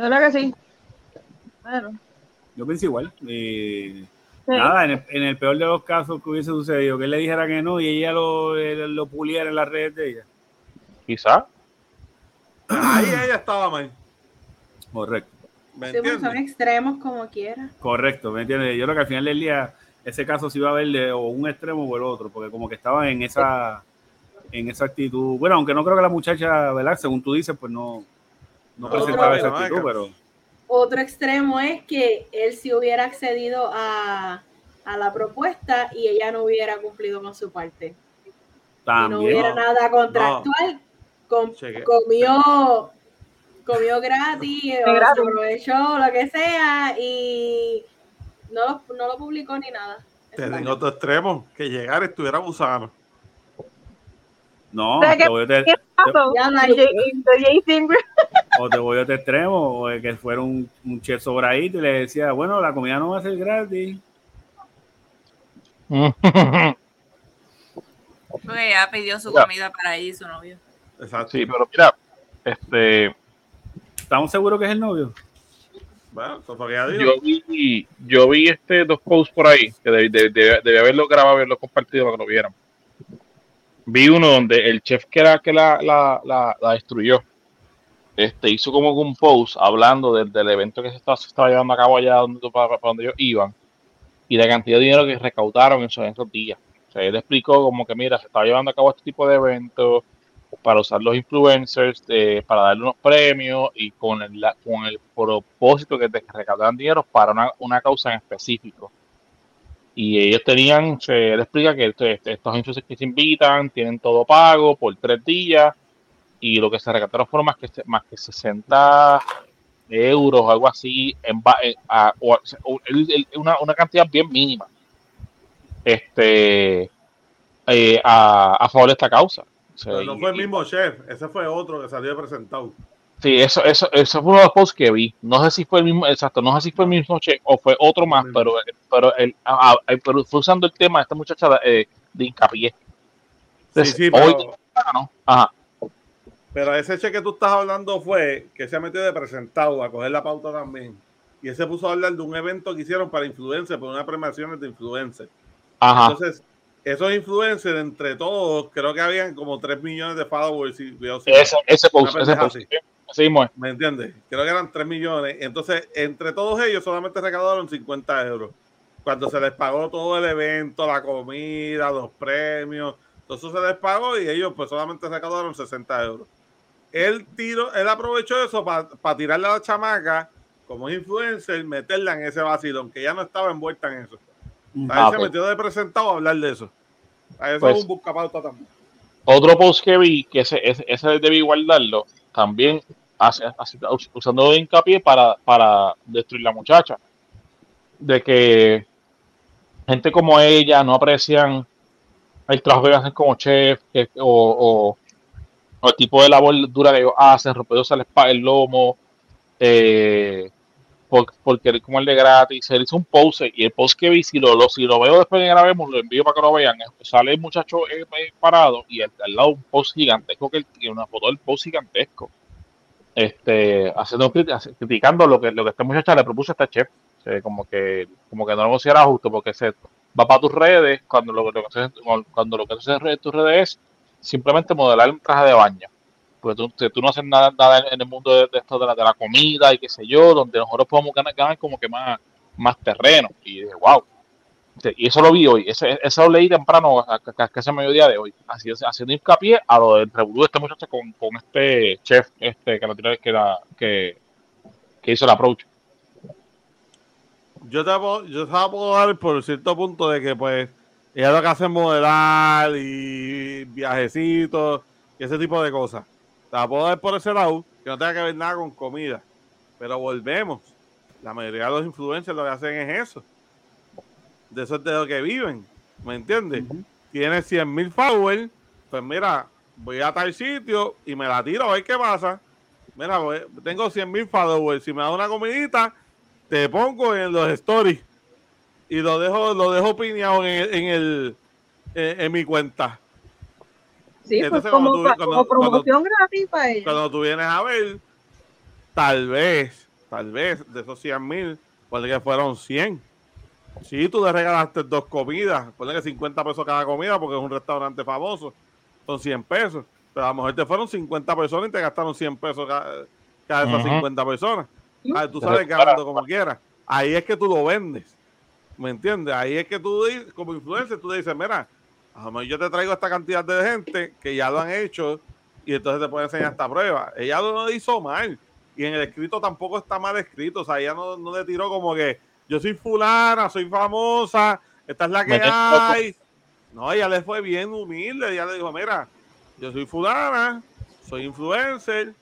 verdad que sí. Bueno, Yo pienso igual. Eh, sí. Nada, en el, en el peor de los casos que hubiese sucedido, que él le dijera que no y ella lo, lo puliera en las redes de ella. Quizá. Ahí ella estaba mal. Correcto, ¿Me Sí, pues son extremos como quiera. correcto, ¿me entiendes? Yo creo que al final del día ese caso sí iba a haber de o un extremo o el otro, porque como que estaba en esa en esa actitud. Bueno, aunque no creo que la muchacha, ¿verdad? Según tú dices, pues no, no No, presentaba esa actitud, pero Otro extremo es que él sí hubiera accedido a, a la propuesta y ella no hubiera cumplido con su parte. Y no también. hubiera No, nada contractual. com- Cheque. comió, comió gratis o gratis. aprovechó, lo que sea, y no lo, no lo publicó ni nada. Te tengo otro extremo, que llegar estuviera gusano. No, O sea, te voy a te-. Ya o te voy a otro extremo, o que fuera un, un chef sobradito y le decía, bueno, la comida no va a ser gratis. Porque ella pidió su Ya. comida para y su novio. Exacto. Sí, pero mira, este, ¿Estamos seguros que es el novio? Bueno, yo vi, yo vi este dos posts por ahí que debí, debí- debí- debí haberlo grabado, haberlo compartido para que lo vieran. Vi uno donde el chef que era que la, la, la, la destruyó, este, hizo como un post hablando del, del evento que se estaba, se estaba llevando a cabo allá donde, para, para donde ellos iban y la cantidad de dinero que recaudaron en esos, en esos días. O sea, él explicó como que, mira, se estaba llevando a cabo este tipo de eventos para usar los influencers, eh, para darle unos premios y con el, la- con el propósito que, de que recaudaran dinero para una, una causa en específico. Y ellos tenían, se, él explica que este- este- estos influencers que se invitan tienen todo pago por tres días y lo que se recaudaron fueron más que, más que 60 euros o algo así, en, en- el- una, una cantidad bien mínima este, eh, a, a favor de esta causa. Sea, Pero no y- fue el y- mismo chef, ese fue otro que salió presentado. Sí, eso, eso, eso fue uno de los posts que vi. No sé si fue el mismo, exacto, no sé si fue el mismo check o fue otro más, pero, pero, el, pero fue usando el tema de esta muchacha de, de hincapié. Sí, Entonces, sí, hoy, pero, ¿no? Ajá. pero ese cheque que tú estás hablando fue que se ha metido de presentado a coger la pauta también. Y él se puso a hablar de un evento que hicieron para influencers, por unas premiaciones de influencers. Ajá. Entonces, esos influencers, entre todos, creo que habían como 3 millones de followers. Y, Ese, ese post, ese post. es. ¿Me entiendes? Creo que eran 3 millones. Entonces, entre todos ellos solamente recaudaron 50 euros. Cuando se les pagó todo el evento, la comida, los premios, todo eso se les pagó y ellos pues solamente recaudaron 60 euros. Él, tiro, él aprovechó eso para tirarle a la chamaca, como influencer, meterla en ese vacilón, que ya no estaba envuelta en eso. Él Ah, se ok. metió de presentado a hablar de eso. A eso Pues- es un buscapauta también. Otro post que vi, que ese, ese, ese debí guardarlo, también hace, hace- usando de hincapié para, para destruir la muchacha. De que gente como ella no aprecian el trabajo que hacen como chef que- o, o- o el tipo de labor dura que ellos hacen, rompiéndose el, el lomo, eh, por, por querer de gratis. Él hizo un post y el post que vi, si lo, lo- si lo veo después que grabemos, lo envío para que lo vean. Sale el muchacho eh, eh, parado y al, al lado un post gigantesco que tiene una foto del post gigantesco. Este, haciendo criticando lo que, lo que esta muchacha le propuso a este chef. Eh, como que, como que no lo considera justo porque se va para tus redes cuando lo, lo que haces- cuando lo que haces en tus redes es simplemente modelar un traje de baño. Porque tú, no haces nada, nada en, el mundo de, esto de la, de la comida y qué sé yo, donde nosotros podemos ganar, ganar como que más, más terreno. Y dije, wow. Y eso lo vi hoy, eso, eso lo leí temprano, casi a mediodía de hoy. Así, haciendo hincapié a lo del revolú de esta muchacha con, con este chef este que, la, que, la, que, que hizo el approach. Yo te, puedo, yo te puedo dar por cierto punto de que, pues, ella lo que hace es modelar y viajecitos y ese tipo de cosas. La puedo dar por ese lado, que no tenga que ver nada con comida. Pero volvemos. La mayoría de los influencers lo que hacen es eso. De eso es de lo que viven. ¿Me entiendes? Tiene 100 mil followers. Pues mira, voy a tal sitio y me la tiro a ver qué pasa. Mira, voy- tengo 100 mil followers. Si me da una comidita, te pongo en los stories y lo dejo lo dejo piñado en, el- en el en, en mi cuenta. Sí, pues Entonces, como, cuando tú- cuando- como promoción gratis para ella. Cuando tú vienes a ver, tal vez, tal vez de esos 100 mil, puede que fueron 100. Si tú le regalaste dos comidas, puede que 50 pesos cada comida porque es un restaurante famoso, son 100 pesos. Pero a lo mejor te fueron 50 personas y te gastaron 100 pesos cada, cada esas Ujú. 50 personas. Ah, tú Pero sabes para- ganando como quieras. Ahí es que tú lo vendes. ¿Me entiendes? Ahí es que tú, como influencer, tú le dices, mira, yo te traigo esta cantidad de gente que ya lo han hecho y entonces te puede enseñar esta prueba. Ella lo hizo mal. Y en el escrito tampoco está mal escrito. O sea, ella no, no le tiró como que yo soy fulana, soy famosa, esta es la que hay. No, ella le fue bien humilde. Ella le dijo, mira, yo soy fulana, soy influencer,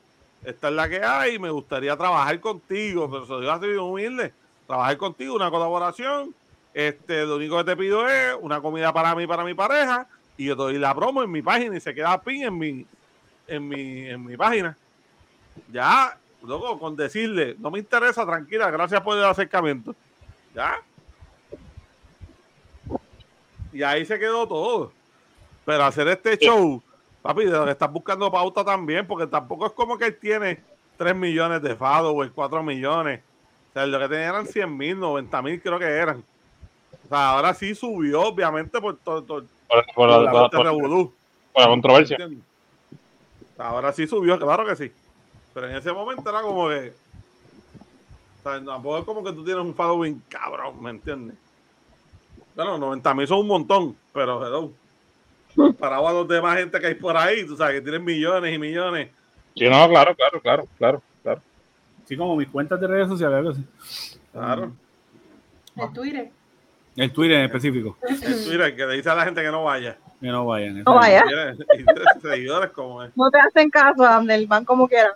esta es la que hay, me gustaría trabajar contigo, pero digo así bien humilde, trabajar contigo, una colaboración. Este, lo único que te pido es una comida para mí para mi pareja, y yo doy la promo en mi página y se queda pin en mi, en mi, en mi página. Ya, luego con decirle, no me interesa, tranquila, gracias por el acercamiento. Ya. Y ahí se quedó todo. Pero hacer este show, papi, que estás buscando pauta también, porque tampoco es como que él tiene 3 millones de followers, 4 millones. O sea, lo que tenía eran 100 mil, 90 mil creo que eran. O sea, ahora sí subió, obviamente, por todo, Por, por- por la por- la controversia. Ahora sí subió, claro que sí. Pero en ese momento era como que. O sea, tampoco es como que tú tienes un following cabrón, ¿me entiendes? Bueno, 90 mil son un montón, pero hello. Comparado a los demás gente que hay por ahí, tú sabes que tienen millones y millones. Sí, no, claro, claro, claro, claro, claro. Sí, como mis cuentas de redes sociales. algo así. Claro. En Twitter. El Twitter en específico. En Twitter, que le dice a la gente que no vaya. Que no vayan. No vaya. Seguidores como es. No te hacen caso, Abner, van como quieran.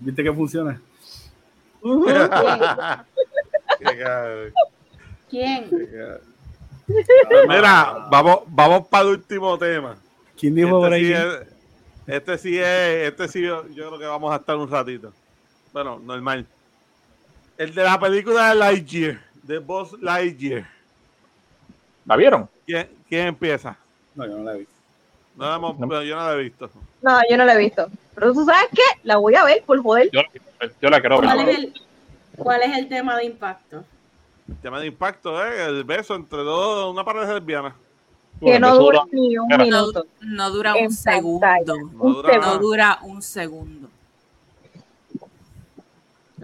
¿Viste que funciona? ¿Quién? Mira, vamos, vamos para el último tema. ¿Quién dijo Este por ahí? sí es- Este sí es, este sí yo, yo creo que vamos a estar un ratito. Bueno, normal. El de la película de Lightyear, de Buzz Lightyear. ¿La vieron? ¿Quién, quién empieza? No, yo no la he visto. No la hemos- bueno, yo no la he visto. No, yo no la he visto. Pero tú sabes qué, la voy a ver, por joder. Yo, yo la quiero ¿Cuál es, ver. el, ¿Cuál es el tema de impacto? El tema de impacto, ¿eh? El beso entre dos, una pareja lesbiana. Que no dura dura- ni un minuto. No dura un segundo. No dura No dura un segundo.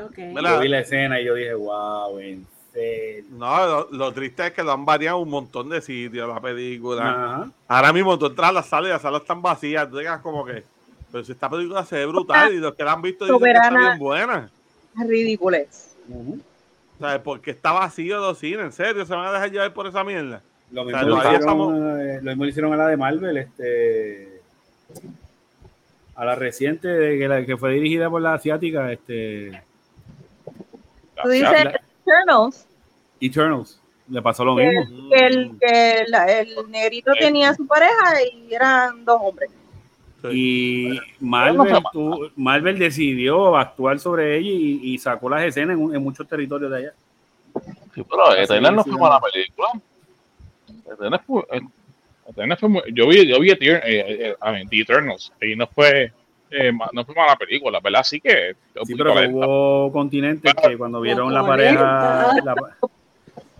Ok. Mira, Yo vi la escena y yo dije, wow, en serio. No, lo, lo triste es que lo han variado un montón de sitios la película. Ajá. Ahora mismo tú entras a la sala y las salas están vacías. Tú digas como que, pero si esta película se ve brutal y los que la han visto dicen que está bien buena. Ridiculez. Ujú. ¿Sabes? Porque está vacío los cines, en serio, se van a dejar llevar por esa mierda. Lo O mismo, sea, hicieron, eh, lo mismo hicieron a la de Marvel, este a la reciente de que, la, que fue dirigida por la asiática, este Tú dices la- Eternals, Eternals. Le pasó lo que, mismo. que el, que la- el negrito tenía su pareja y eran dos hombres. Y Marvel, tu- Marvel decidió actuar sobre ella y, y sacó las escenas en, en muchos territorios de allá. Sí, pero Eternal no sí, fue sí. mala película. Eternal fue, eh, Eternal fue muy- yo vi, yo vi Etern- eh, eh, I mean, The Eternals y no fue, eh, no fue mala película, ¿verdad? Así que Sí, pero hubo continentes que cuando vieron la pareja, la,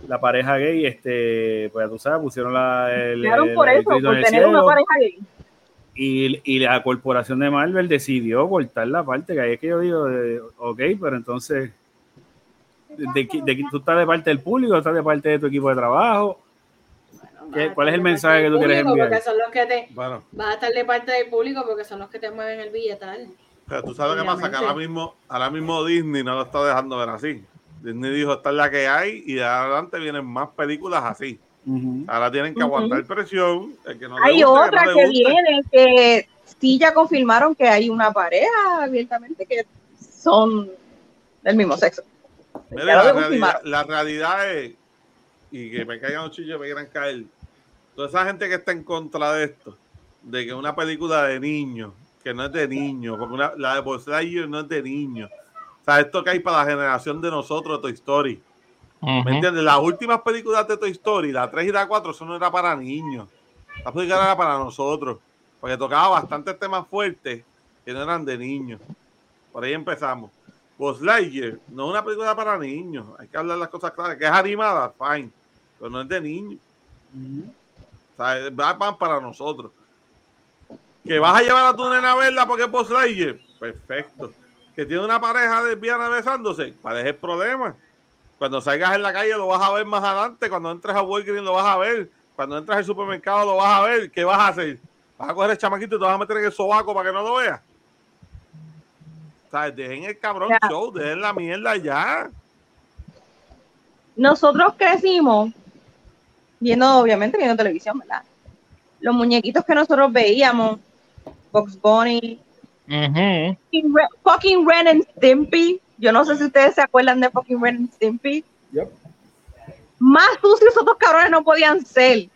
la pareja gay, este, pues ya tú sabes, pusieron la, el, Claro, el- por el eso, por tener una pareja gay. Y, y la corporación de Marvel decidió cortar la parte que ahí es que yo digo, eh, ok, pero entonces, de, que- de tú estás de parte del público, estás de parte de tu equipo de trabajo. Bueno, ¿Qué- cuál es el de mensaje que tú quieres enviar? Porque son los que te, Bueno, vas a estar de parte del público porque son los que te mueven el billetal. pero tú sabes lo que pasa, que ahora mismo, ahora mismo Disney no lo está dejando ver así. Disney dijo, esta es la que hay y de adelante vienen más películas así. Ahora tienen que aguantar presión. el que no le Hay guste, otra no que le guste. viene que sí ya confirmaron que hay una pareja abiertamente que son del mismo sexo. Mira, la, realidad, la realidad es, y que me caigan los chillos me quieran caer, toda esa gente que está en contra de esto, de que una película de niños, que no es de niños, porque una- la de Lightyear no es de niños. Sea, esto que hay para la generación de nosotros Toy Story. ¿Me entiendes? Las últimas películas de Toy Story, la 3 y la 4, eso no era para niños. La película era para nosotros, porque tocaba bastantes temas fuertes que no eran de niños. Por ahí empezamos. Buzz Lightyear no es una película para niños. Hay que hablar las cosas claras. Que es animada, fine. Pero no es de niños. O sea, van para nosotros. Que vas a llevar a tu nena a verla porque es Buzz Lightyear. Perfecto. Que tiene una pareja lesbiana besándose. ¿Cuál es el problema? Cuando salgas en la calle lo vas a ver más adelante. Cuando entres a Walgreens lo vas a ver. Cuando entres al supermercado lo vas a ver. ¿Qué vas a hacer? Vas a coger el chamaquito y te vas a meter en el sobaco para que no lo veas. ¿Sabes? Dejen el cabrón Ya. show, dejen la mierda ya. Nosotros crecimos viendo, obviamente, viendo televisión, ¿verdad? Los muñequitos que nosotros veíamos, Box Bunny, Fucking Ren- fucking Ren and Stimpy. Yo no sé si ustedes se acuerdan de fucking Ren and Stimpy. Yep. Más sucios otros cabrones no podían ser.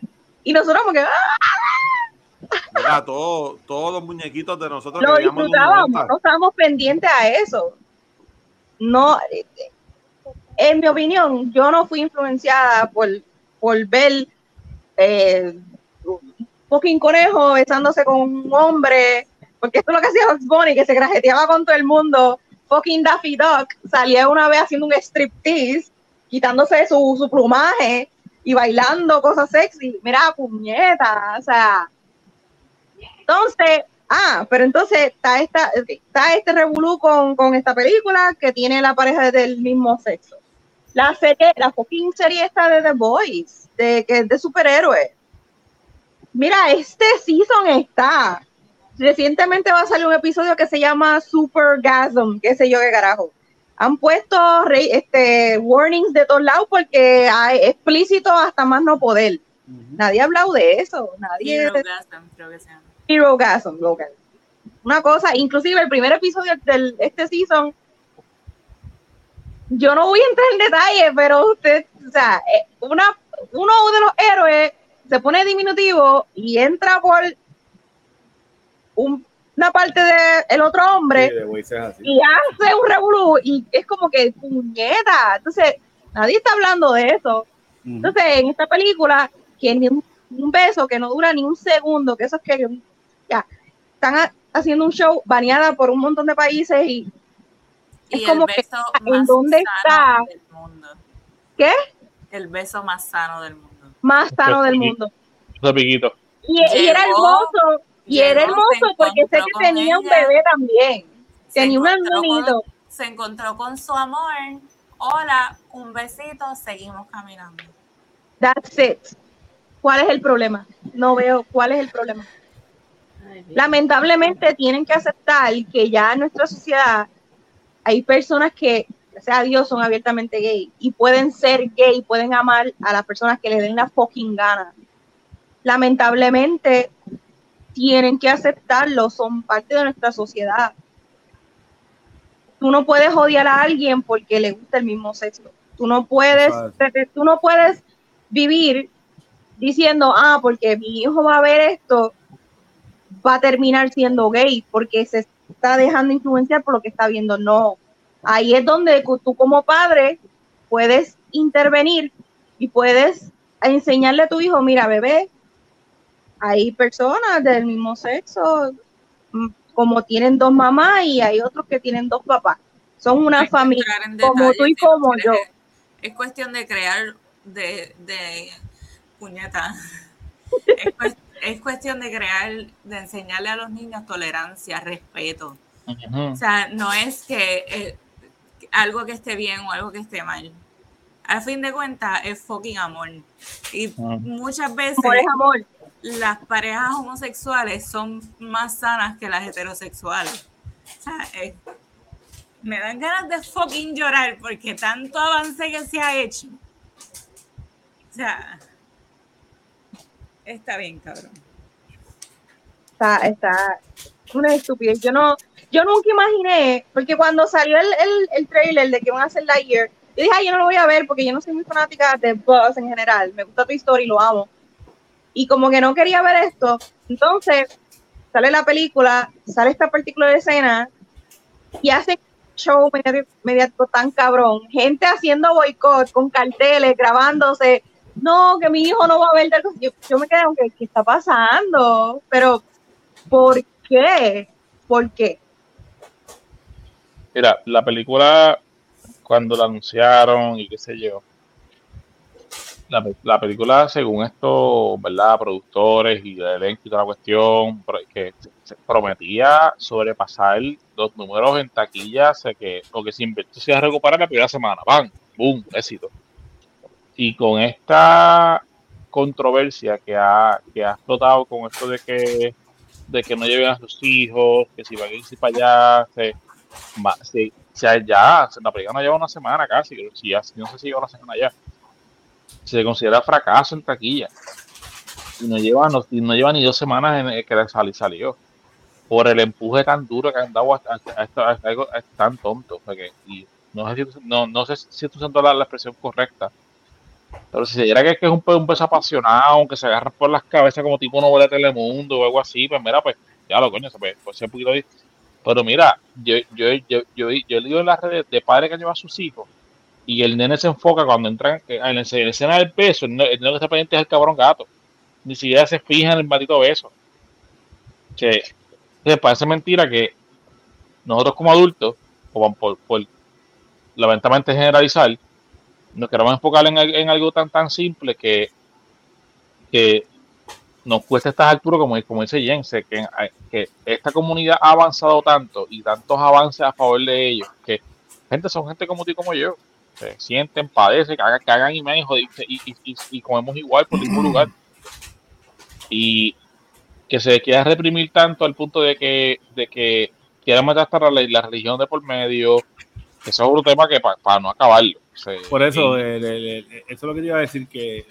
Y nosotros como que ¡ah! Mira, todo- todos los muñequitos de nosotros lo disfrutábamos, 90. no estábamos pendientes a eso. No, en mi opinión, yo no fui influenciada por, por ver eh, un fucking conejo besándose con un hombre, porque esto es lo que hacía Bugs Bunny, que se grajeteaba con todo el mundo. Fucking Daffy Duck salía una vez haciendo un striptease, quitándose su, su plumaje y bailando cosas sexy. Mira, puñeta, o sea. Entonces, ah, pero entonces está esta, está este revolú con, con esta película que tiene la pareja del mismo sexo. La serie, la fucking serie esta de The Boys, de que es de superhéroes. Mira, este season está. Recientemente va a salir un episodio que se llama Supergasm, qué sé yo qué carajo. Han puesto re- este warnings de todos lados porque hay explícito hasta más no poder. Nadie ha hablado de eso, nadie. Hero Gasm, creo que se llama. Hero Gasm, Logan. Una cosa, inclusive el primer episodio de este season, yo no voy a entrar en detalle, pero usted, o sea, eh, una, uno de los héroes se pone diminutivo y entra por un una parte del otro hombre Sí, es y hace un revolú y es como que puñeta. Entonces, nadie está hablando de eso. Entonces, en esta película, que ni un, un beso que no dura ni un segundo, que eso es que ya están ha- haciendo un show baneada por un montón de países y es Y como el que beso ¿en más dónde sano está? del mundo. ¿Qué? El beso más sano del mundo. más sano del mundo. Y, y era Llegó, hermoso, y era hermoso se porque sé que tenía un bebé también. Tenía un con- hermanito. Se encontró con su amor. Hola, un besito, seguimos caminando. That's it. ¿Cuál es el problema? No veo cuál es el problema. Lamentablemente tienen que aceptar que ya en nuestra sociedad hay personas que, gracias a Dios, son abiertamente gay y pueden ser gay, pueden amar a las personas que les den la fucking gana. Lamentablemente tienen que aceptarlo, son parte de nuestra sociedad. Tú no puedes odiar a alguien porque le gusta el mismo sexo. Tú no puedes, tú no puedes vivir diciendo, ah, porque mi hijo va a ver esto, va a terminar siendo gay porque se está dejando influenciar por lo que está viendo. No, ahí es donde tú como padre puedes intervenir y puedes enseñarle a tu hijo, mira, bebé, hay personas del mismo sexo, mm, como tienen dos mamás y hay otros que tienen dos papás. Son una familia, como tú y como yo. Es cuestión de crear, de, de puñeta. Es, cues- es cuestión de crear, de enseñarle a los niños tolerancia, respeto. O sea, no es que eh, algo que esté bien o algo que esté mal. Al fin de cuentas, es fucking amor. Y muchas veces Amor es amor. Las parejas homosexuales son más sanas que las heterosexuales. O sea, eh, me dan ganas de fucking llorar porque tanto avance que se ha hecho. O sea, está bien, cabrón. está, está una estupidez. Yo no, yo nunca imaginé, porque cuando salió el, el, el trailer de que van a hacer Lightyear, yo dije, ay, yo no lo voy a ver porque yo no soy muy fanática de Buzz en general. Me gusta tu historia y lo amo. Y como que no quería ver esto, entonces sale la película, sale esta particular escena y hace show mediático, tan cabrón. Gente haciendo boicot con carteles, grabándose. No, que mi hijo no va a ver tal cosa. Yo, yo me quedé, aunque, ¿qué está pasando? Pero, ¿por qué? ¿Por qué? Mira, la película, cuando la anunciaron y qué sé yo, la, la película, según esto, ¿verdad? Productores y el elenco y toda la cuestión, que se- prometía sobrepasar los números en taquilla, sea que lo que se invirtió se a recuperar la primera semana. ¡Bam! ¡Boom! Éxito. Y con esta controversia que ha, que ha explotado con esto de que, de que no lleven a sus hijos, que si van a irse para allá, se, se- se- ya, la película no lleva una semana casi, si ya, no sé si lleva una semana ya. Se considera fracaso en taquilla. Y no lleva, no, no lleva ni dos semanas en el que la sali- salió. Por el empuje tan duro que han dado a, a- a algo tan tonto. o sea que- y no sé si, no, no sé si estoy usando la, expresión correcta. Pero si se diera que, que es un, un beso apasionado, que se agarra por las cabezas como tipo novela de Telemundo o algo así, pues mira, pues ya lo coño, se puede, ser un poquito Pero mira, yo, yo, yo, yo, yo en las redes de padres que llevan a sus hijos y el nene se enfoca cuando entran en la, escena- del beso, el nene que está pendiente es el cabrón gato. Ni siquiera se fija en el maldito beso. Que, parece mentira que nosotros como adultos, o por, por lamentablemente generalizar, nos queremos enfocar en, en algo tan tan simple que, que nos cuesta estas alturas, como, como dice Jense, que, que esta comunidad ha avanzado tanto y tantos avances a favor de ellos, que gente son gente como tú y como yo, se sienten, padecen, cagan, cagan y me y, y, y, y comemos igual por ningún lugar. Y que se quiera reprimir tanto al punto de que, de que quieran meter hasta la, la religión de por medio, que eso es otro tema que para no acabarlo. Por eso, y- el- el- el- eso es lo que te iba a decir, que eh,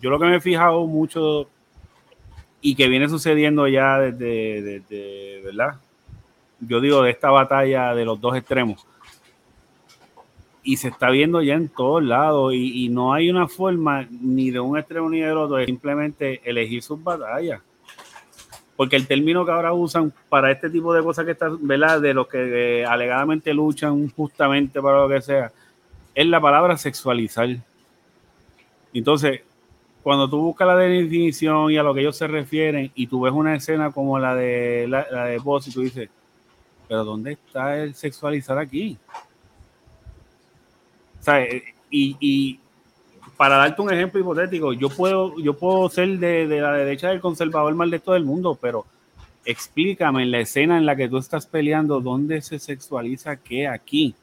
yo lo que me he fijado mucho y que viene sucediendo ya desde, desde, ¿verdad? Yo digo, de esta batalla de los dos extremos. Y se está viendo ya en todos lados y, no hay una forma ni de un extremo ni del otro, es simplemente elegir sus batallas. porque el término que ahora usan para este tipo de cosas que están, ¿verdad? De los que eh, alegadamente luchan justamente para lo que sea, es la palabra sexualizar. Entonces, cuando tú buscas la definición y a lo que ellos se refieren y tú ves una escena como la de la, la de Boss y tú dices, pero ¿dónde está el sexualizar aquí? Eh, y, para darte un ejemplo hipotético, yo puedo, yo puedo ser de, la derecha del conservador mal de todo el mundo, pero explícame en la escena en la que tú estás peleando, ¿dónde se sexualiza qué aquí?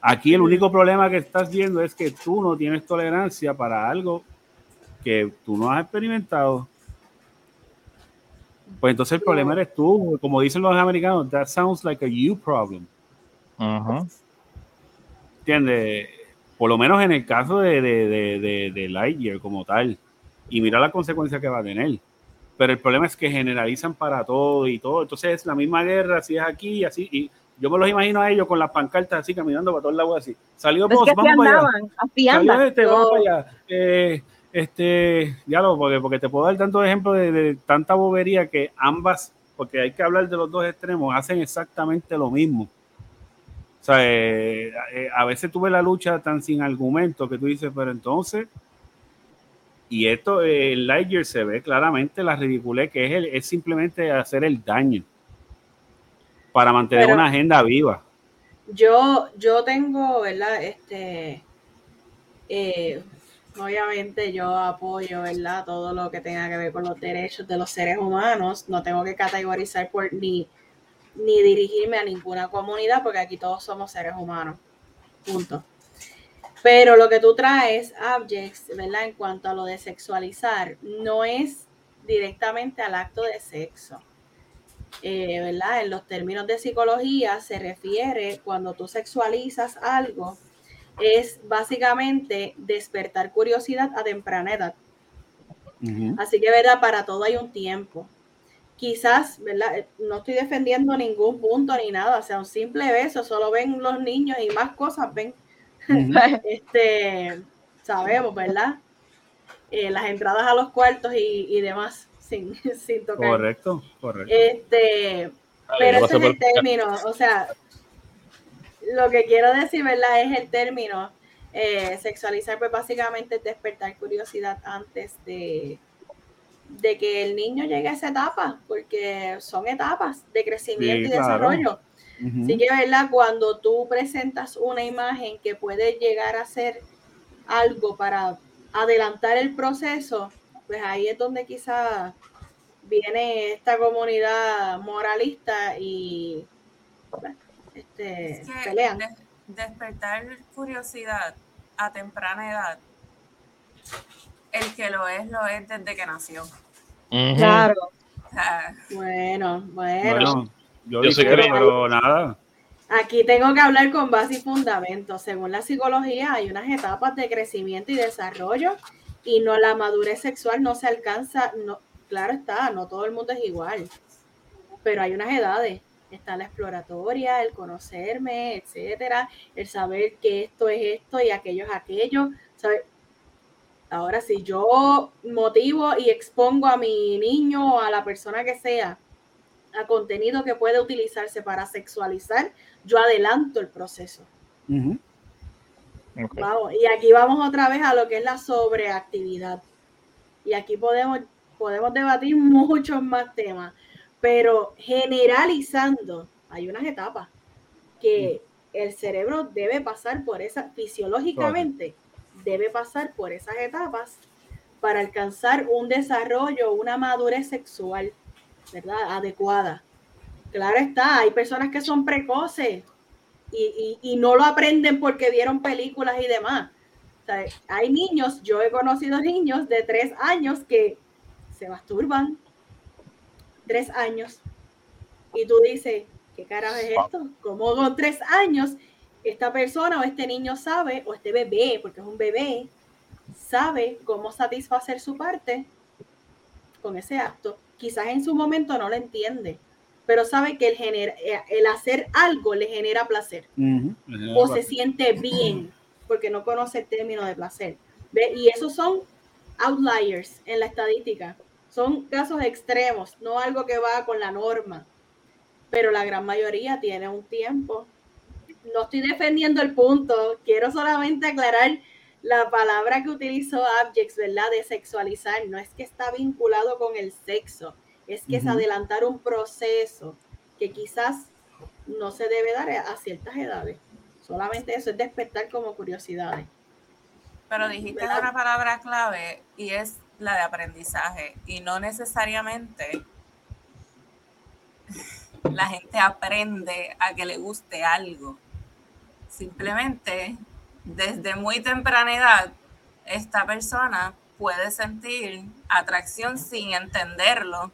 Aquí el único problema que estás viendo es que tú no tienes tolerancia para algo que tú no has experimentado. Pues entonces el problema eres tú, como dicen los americanos, that sounds like a you problem. Ujú. ¿Entiendes? Por lo menos en el caso de, de, de, de, de Lightyear como tal. Y mira la consecuencia que va a tener. Pero el problema es que generalizan para todo y todo. Entonces es la misma guerra, si es aquí y así. Y yo me los imagino a ellos con las pancartas así, caminando para todos lados así. Salió así vamos para allá. Salió este, vamos para allá. Eh, este, ya lo, porque, porque te puedo dar tantos ejemplos de, de tanta bobería que ambas, porque hay que hablar de los dos extremos, hacen exactamente lo mismo. O sea, eh, eh, a veces tuve la lucha tan sin argumento que tú dices, pero entonces, y esto, eh, el Lightyear se ve claramente la ridiculez que es, el- es simplemente hacer el daño para mantener Pero- una agenda viva. Yo, yo tengo, ¿verdad? Este, eh, obviamente yo apoyo, ¿verdad? Todo lo que tenga que ver con los derechos de los seres humanos. No tengo que categorizar por ni, ni dirigirme a ninguna comunidad porque aquí todos somos seres humanos. Punto. Pero lo que tú traes, Abjects, ¿verdad? En cuanto a lo de sexualizar, no es directamente al acto de sexo eh, ¿verdad? En los términos de psicología se refiere cuando tú sexualizas algo, es básicamente despertar curiosidad a temprana edad. Así que, ¿verdad? Para todo hay un tiempo. Quizás, ¿verdad? Eh, No estoy defendiendo ningún punto ni nada, o sea, un simple beso, solo ven los niños y más cosas ven. Este, sabemos, ¿verdad? Eh, las entradas a los cuartos y, y demás, sin, sin tocar. Correcto, correcto. Este, pero ese es el término, o sea, lo que quiero decir, ¿verdad? Es el término. eh, sexualizar, pues básicamente es despertar curiosidad antes de, de que el niño llegue a esa etapa, porque son etapas de crecimiento Sí, y claro. desarrollo. Ujú. Así que, ¿verdad? Cuando tú presentas una imagen que puede llegar a ser algo para adelantar el proceso, pues ahí es donde quizá viene esta comunidad moralista y bueno, este, Es que pelean. des- despertar curiosidad a temprana edad, el que lo es, lo es desde que nació. Claro. O sea, Bueno, bueno. Bueno, yo, yo sí difiero, creo- pero nada. Aquí tengo que hablar con base y fundamento. Según la psicología, hay unas etapas de crecimiento y desarrollo y no la madurez sexual no se alcanza, no, claro está, no todo el mundo es igual, pero hay unas edades. Está la exploratoria, el conocerme, etcétera, el saber que esto es esto y aquello es aquello. ¿sabe? Ahora, si yo motivo y expongo a mi niño o a la persona que sea a contenido que puede utilizarse para sexualizar, yo adelanto el proceso. Vamos, y aquí vamos otra vez a lo que es la sobreactividad. Y aquí podemos, podemos debatir muchos más temas, pero generalizando, hay unas etapas que el cerebro debe pasar por esas, fisiológicamente, debe pasar por esas etapas para alcanzar un desarrollo, una madurez sexual, ¿verdad? Adecuada. Claro está, hay personas que son precoces y, y- y no lo aprenden porque vieron películas y demás. O sea, hay niños, yo he conocido niños de tres años que se masturban. Tres años. Y tú dices, ¿qué carajo es esto? ¿Cómo con tres años esta persona o este niño sabe, o este bebé, porque es un bebé, sabe cómo satisfacer su parte con ese acto? Quizás en su momento no lo entiende, pero sabe que el, eh, el hacer algo le genera placer o se siente bien porque no conoce el término de placer. ¿Ve? Y esos son outliers en la estadística. Son casos extremos, no algo que va con la norma. Pero la gran mayoría tiene un tiempo. No estoy defendiendo el punto, quiero solamente aclarar la palabra que utilizó Abjects, ¿verdad? De sexualizar, no es que está vinculado con el sexo, es que es adelantar un proceso que quizás no se debe dar a ciertas edades. Solamente eso es despertar como curiosidades. Pero dijiste ¿Verdad? una palabra clave y es la de aprendizaje. Y no necesariamente la gente aprende a que le guste algo. Simplemente, desde muy temprana edad, esta persona puede sentir atracción sin entenderlo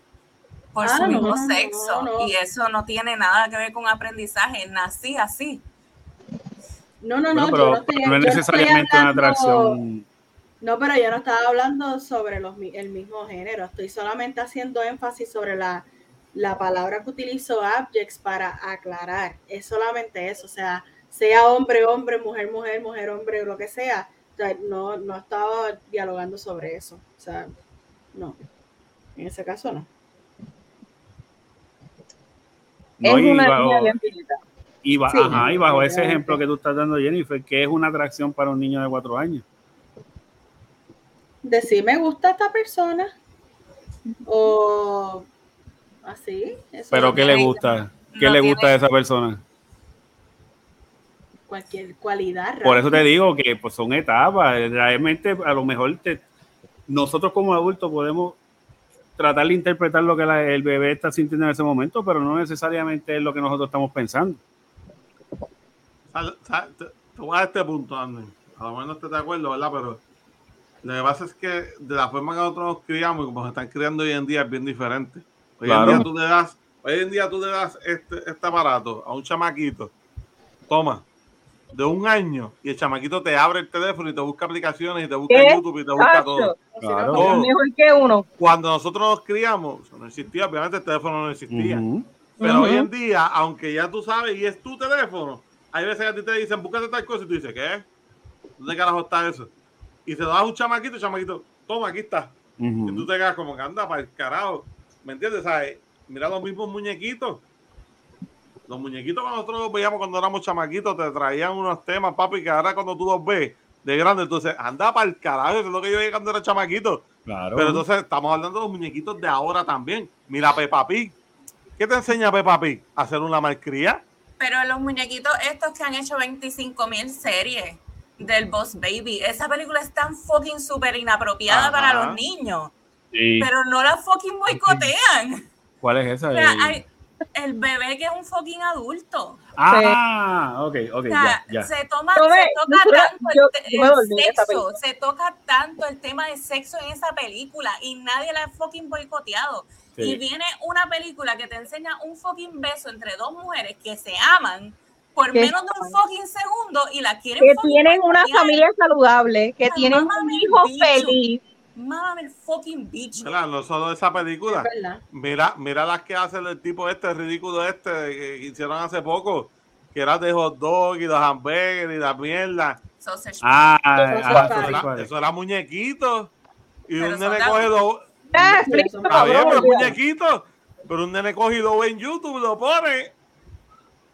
por Ah, su mismo no, sexo. no. Y eso no tiene nada que ver con aprendizaje. Nací así. No, no, no, yo pero no estoy, no es yo no estoy necesariamente una hablando- atracción. No, pero yo no estaba hablando sobre los, el mismo género. Estoy solamente haciendo énfasis sobre la, la palabra que utilizó Abjects para aclarar. Es solamente eso. O sea, sea hombre, hombre, mujer, mujer, mujer, hombre, lo que sea. O sea, no, no estaba dialogando sobre eso. O sea, no. En ese caso no. No, es y una bajo- línea. Y, ba- Sí, ajá, y bajo ese ejemplo que tú estás dando, Jennifer, que es una atracción para un niño de cuatro años. Decir me gusta esta persona. O así. eso Pero ¿qué le gusta? ¿Qué no le tiene- gusta a esa persona? Cualquier cualidad. Por eso te realmente. digo que pues, son etapas. Realmente, a lo mejor te- nosotros como adultos podemos tratar de interpretar lo que la- el bebé está sintiendo en ese momento, pero no necesariamente es lo que nosotros estamos pensando. Te, te voy a este punto, Andrés. A lo mejor no estés de acuerdo, ¿verdad? Pero lo que pasa es que de la forma que nosotros nos criamos y como se están criando hoy en día es bien diferente. Hoy Claro. en día tú le das, hoy en día tú le das este, este aparato a un chamaquito, toma, de un año, y el chamaquito te abre el teléfono y te busca aplicaciones y te busca ¿Qué? YouTube y te busca todo. Tacho, O si no, Claro. Todo. mejor que uno. Cuando nosotros nos criamos, no existía, obviamente el teléfono no existía. Ujú. Pero Ujú. hoy en día, aunque ya tú sabes y es tu teléfono, hay veces que a ti te dicen, búscate tal cosa y tú dices, ¿qué? ¿Dónde carajo está eso? Y se lo das a un chamaquito, chamaquito, toma, aquí está. Ujú. Y tú te quedas como que anda para el carajo. ¿Me entiendes? ¿Sabes? Mira los mismos muñequitos. Los muñequitos que nosotros los veíamos cuando éramos chamaquitos te traían unos temas, papi, que ahora cuando tú los ves de grande, entonces anda para el carajo. Eso es lo que yo veía cuando era chamaquito. Claro. Pero entonces estamos hablando de los muñequitos de ahora también. Mira Peppa Pig. ¿Qué te enseña Peppa Pig? ¿A hacer una malcría? Pero los muñequitos estos que han hecho 25 mil series del Boss Baby, esa película es tan fucking súper inapropiada Ajá. para los niños, Sí. pero no la fucking boicotean. ¿Cuál es esa? O sea, hay- el bebé que es un fucking adulto. Ah, ok, ok, O sea, ya, ya. se toma, se toca tanto el, yo- yo sexo, se toca tanto el tema de sexo en esa película y nadie la ha fucking boicoteado. Sí. Y viene una película que te enseña un fucking beso entre dos mujeres que se aman por menos de un fucking segundo y la quieren Que tienen una familia saludable, que tienen un hijo bicho. feliz. Mámame el fucking bicho. Mira, no solo esa película. es. Mira, mira las que hace el tipo este, el ridículo este, que hicieron hace poco, que era de hot dog y los hamburgues y la mierda. Sausage Ah, Eso era, eso era muñequito. Y Pero un nene coge dos. Está muñequito. Pero un nene ve en YouTube, lo pone.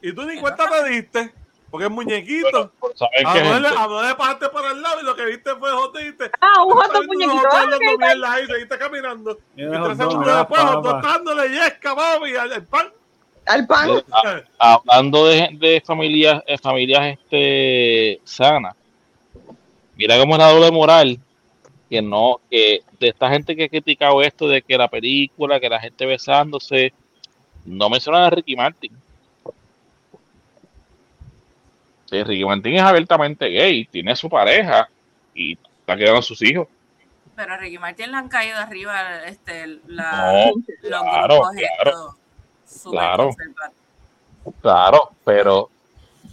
Y tú ni cuenta te diste. Porque es muñequito. ¿Sabes A qué, no le gente? a no le pasaste por el lado y lo que viste fue dijiste, Ah, un hot dog "Está viendo muñequito. Ah, ahí, seguiste caminando. Y tres segundos después, dándole yesca, mami, al pan. Al pan. Eh, a- hablando de, de familias, eh, familias este, sanas, mira cómo es la doble moral que no, que de esta gente que ha criticado esto de que la película, que la gente besándose, no mencionan a Ricky Martin. Sí, Ricky Martin es abiertamente gay, tiene su pareja y está quedando sus hijos. Pero a Ricky Martin le han caído arriba este, la, No, los claro, grupos claro, claro. claro, pero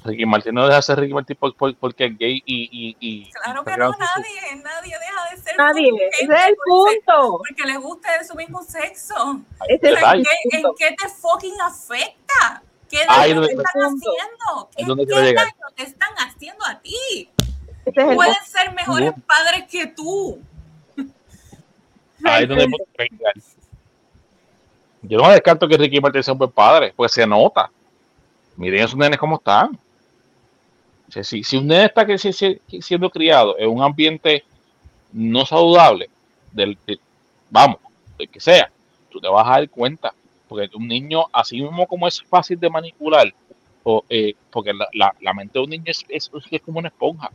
Ricky Martin no deja de ser Ricky Martin por- por- porque es gay y... y, y Claro que no, nadie, nadie deja de ser Nadie. Ese gay es el punto. Porque le gusta de su mismo sexo. ¿En qué, en qué te fucking afecta? ¿Qué daño te están haciendo? ¿Qué, daño te están haciendo a ti? Ese es el Pueden ser mejores padres que tú. Ahí es donde. Yo no descarto que Ricky Martin sea un buen padre, pues se nota. Miren esos nenes cómo están. O sea, si, si un nene está que- si- si- siendo criado en un ambiente no saludable, del, de- vamos, del que sea, tú te vas a dar cuenta. Porque un niño, así mismo como es fácil de manipular, o, eh, porque la, la- la mente de un niño es, es- es como una esponja.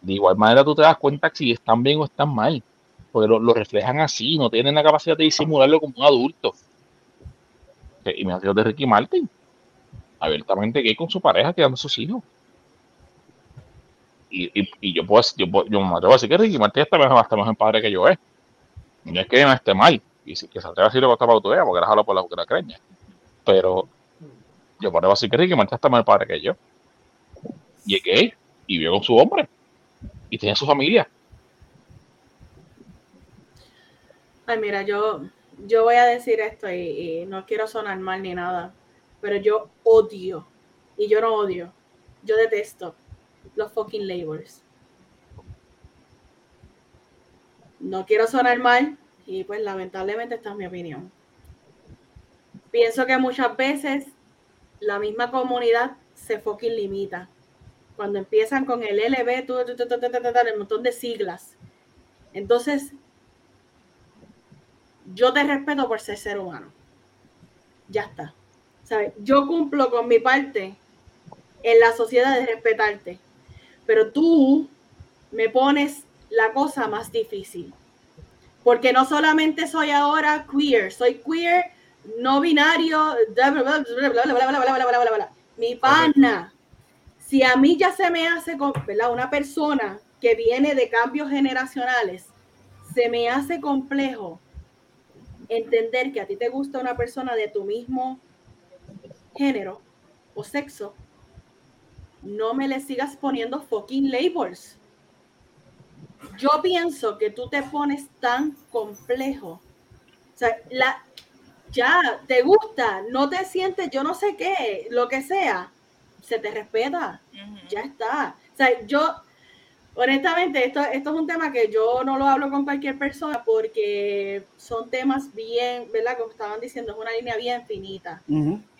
De igual manera tú te das cuenta si están bien o están mal, porque lo, lo reflejan así, no tienen la capacidad de disimularlo como un adulto. Y me ha de Ricky Martin, abiertamente gay con su pareja, criando a sus hijos. Y, y, y yo puedo, yo, puedo- yo me atrevo a decir que Ricky Martin está mejor, está mejor padre que yo es. No es que no esté mal, y si que se atreva a decirlo para tu porque era jalo por la, creña. Pero yo puedo decir que Ricky Martin está mejor padre que yo. Gay, y vive con su hombre, y tiene su familia. Ay, mira, yo, yo voy a decir esto y, y no quiero sonar mal ni nada, pero yo odio, y yo no odio, yo detesto los fucking labels. No quiero sonar mal y pues lamentablemente esta es mi opinión. Pienso que muchas veces la misma comunidad se fucking limita. Cuando empiezan con el LB, tu, tu, el montón de siglas. Entonces, yo te respeto por ser ser humano. Ya está. ¿Sabes? Yo cumplo con mi parte en la sociedad de respetarte. Pero tú me pones la cosa más difícil porque no solamente soy ahora queer, soy queer, no binario, bla, bla, bla, mi pana. Si a mí ya se me hace, ¿verdad? Una persona que viene de cambios generacionales, se me hace complejo entender que a ti te gusta una persona de tu mismo género o sexo, no me le sigas poniendo fucking labels. Yo pienso que tú te pones tan complejo. O sea, la, ya, te gusta, no te sientes, yo no sé qué, lo que sea, se te respeta ya está. O sea, yo, honestamente, esto, esto es un tema que yo no lo hablo con cualquier persona porque son temas bien, ¿verdad? Como estaban diciendo, es una línea bien finita.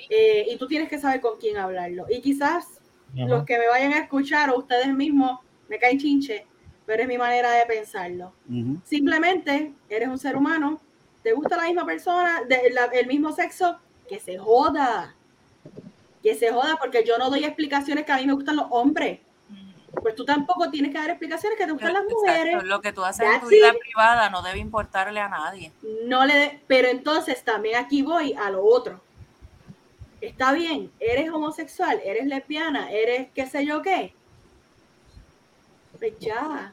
Eh, y tú tienes que saber con quién hablarlo. Y quizás los que me vayan a escuchar o ustedes mismos me caen chinche, pero es mi manera de pensarlo. Simplemente eres un ser humano, te gusta la misma persona, de la- el mismo sexo, que se joda. Que se joda porque yo no doy explicaciones que a mí me gustan los hombres. Pues tú tampoco tienes que dar explicaciones que te gustan las Exacto, mujeres. Lo que tú haces en tu vida it. privada no debe importarle a nadie. No le de- pero entonces también aquí voy a lo otro. Está bien, eres homosexual, eres lesbiana, eres qué sé yo qué. Pues ya.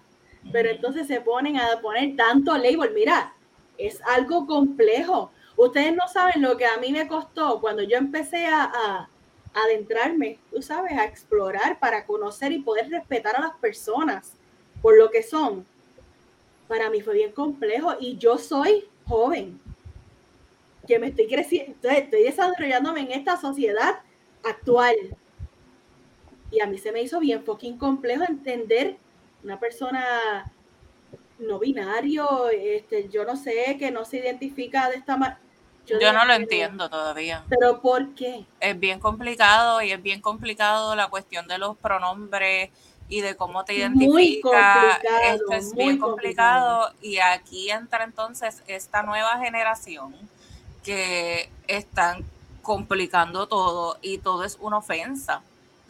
Pero entonces se ponen a poner tanto label. Mira, es algo complejo. Ustedes no saben lo que a mí me costó cuando yo empecé a, a adentrarme, tú sabes, a explorar para conocer y poder respetar a las personas por lo que son. Para mí fue bien complejo y yo soy joven, que me estoy creciendo, estoy desarrollándome en esta sociedad actual. Y a mí se me hizo bien fucking complejo entender una persona no binario, este, yo no sé, que no se identifica de esta manera. Yo no lo entiendo todavía. Pero ¿por qué? Es bien complicado y es bien complicado la cuestión de los pronombres y de cómo te Muy identifica. complicado, Esto es muy bien complicado. complicado y aquí entra entonces esta nueva generación que están complicando todo y todo es una ofensa.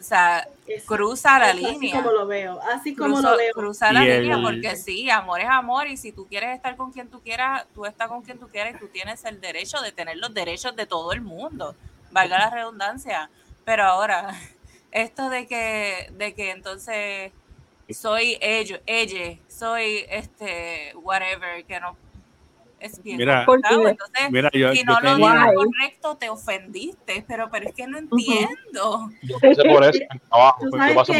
O sea, Es- cruza la es Así línea. como lo veo, así como lo veo. cruza la Y línea el- porque sí, amor es amor y si tú quieres estar con quien tú quieras, tú estás con quien tú quieras y tú tienes el derecho de tener los derechos de todo el mundo, valga la redundancia. Pero ahora, esto de que, de que entonces soy ello, ella, soy este, whatever, que no es bien Mira, complicado. Entonces, Mira, yo, si yo no lo Guay. correcto, te ofendiste, pero, pero es que no entiendo. Yo pasé por eso en el trabajo. Tú Yo paso.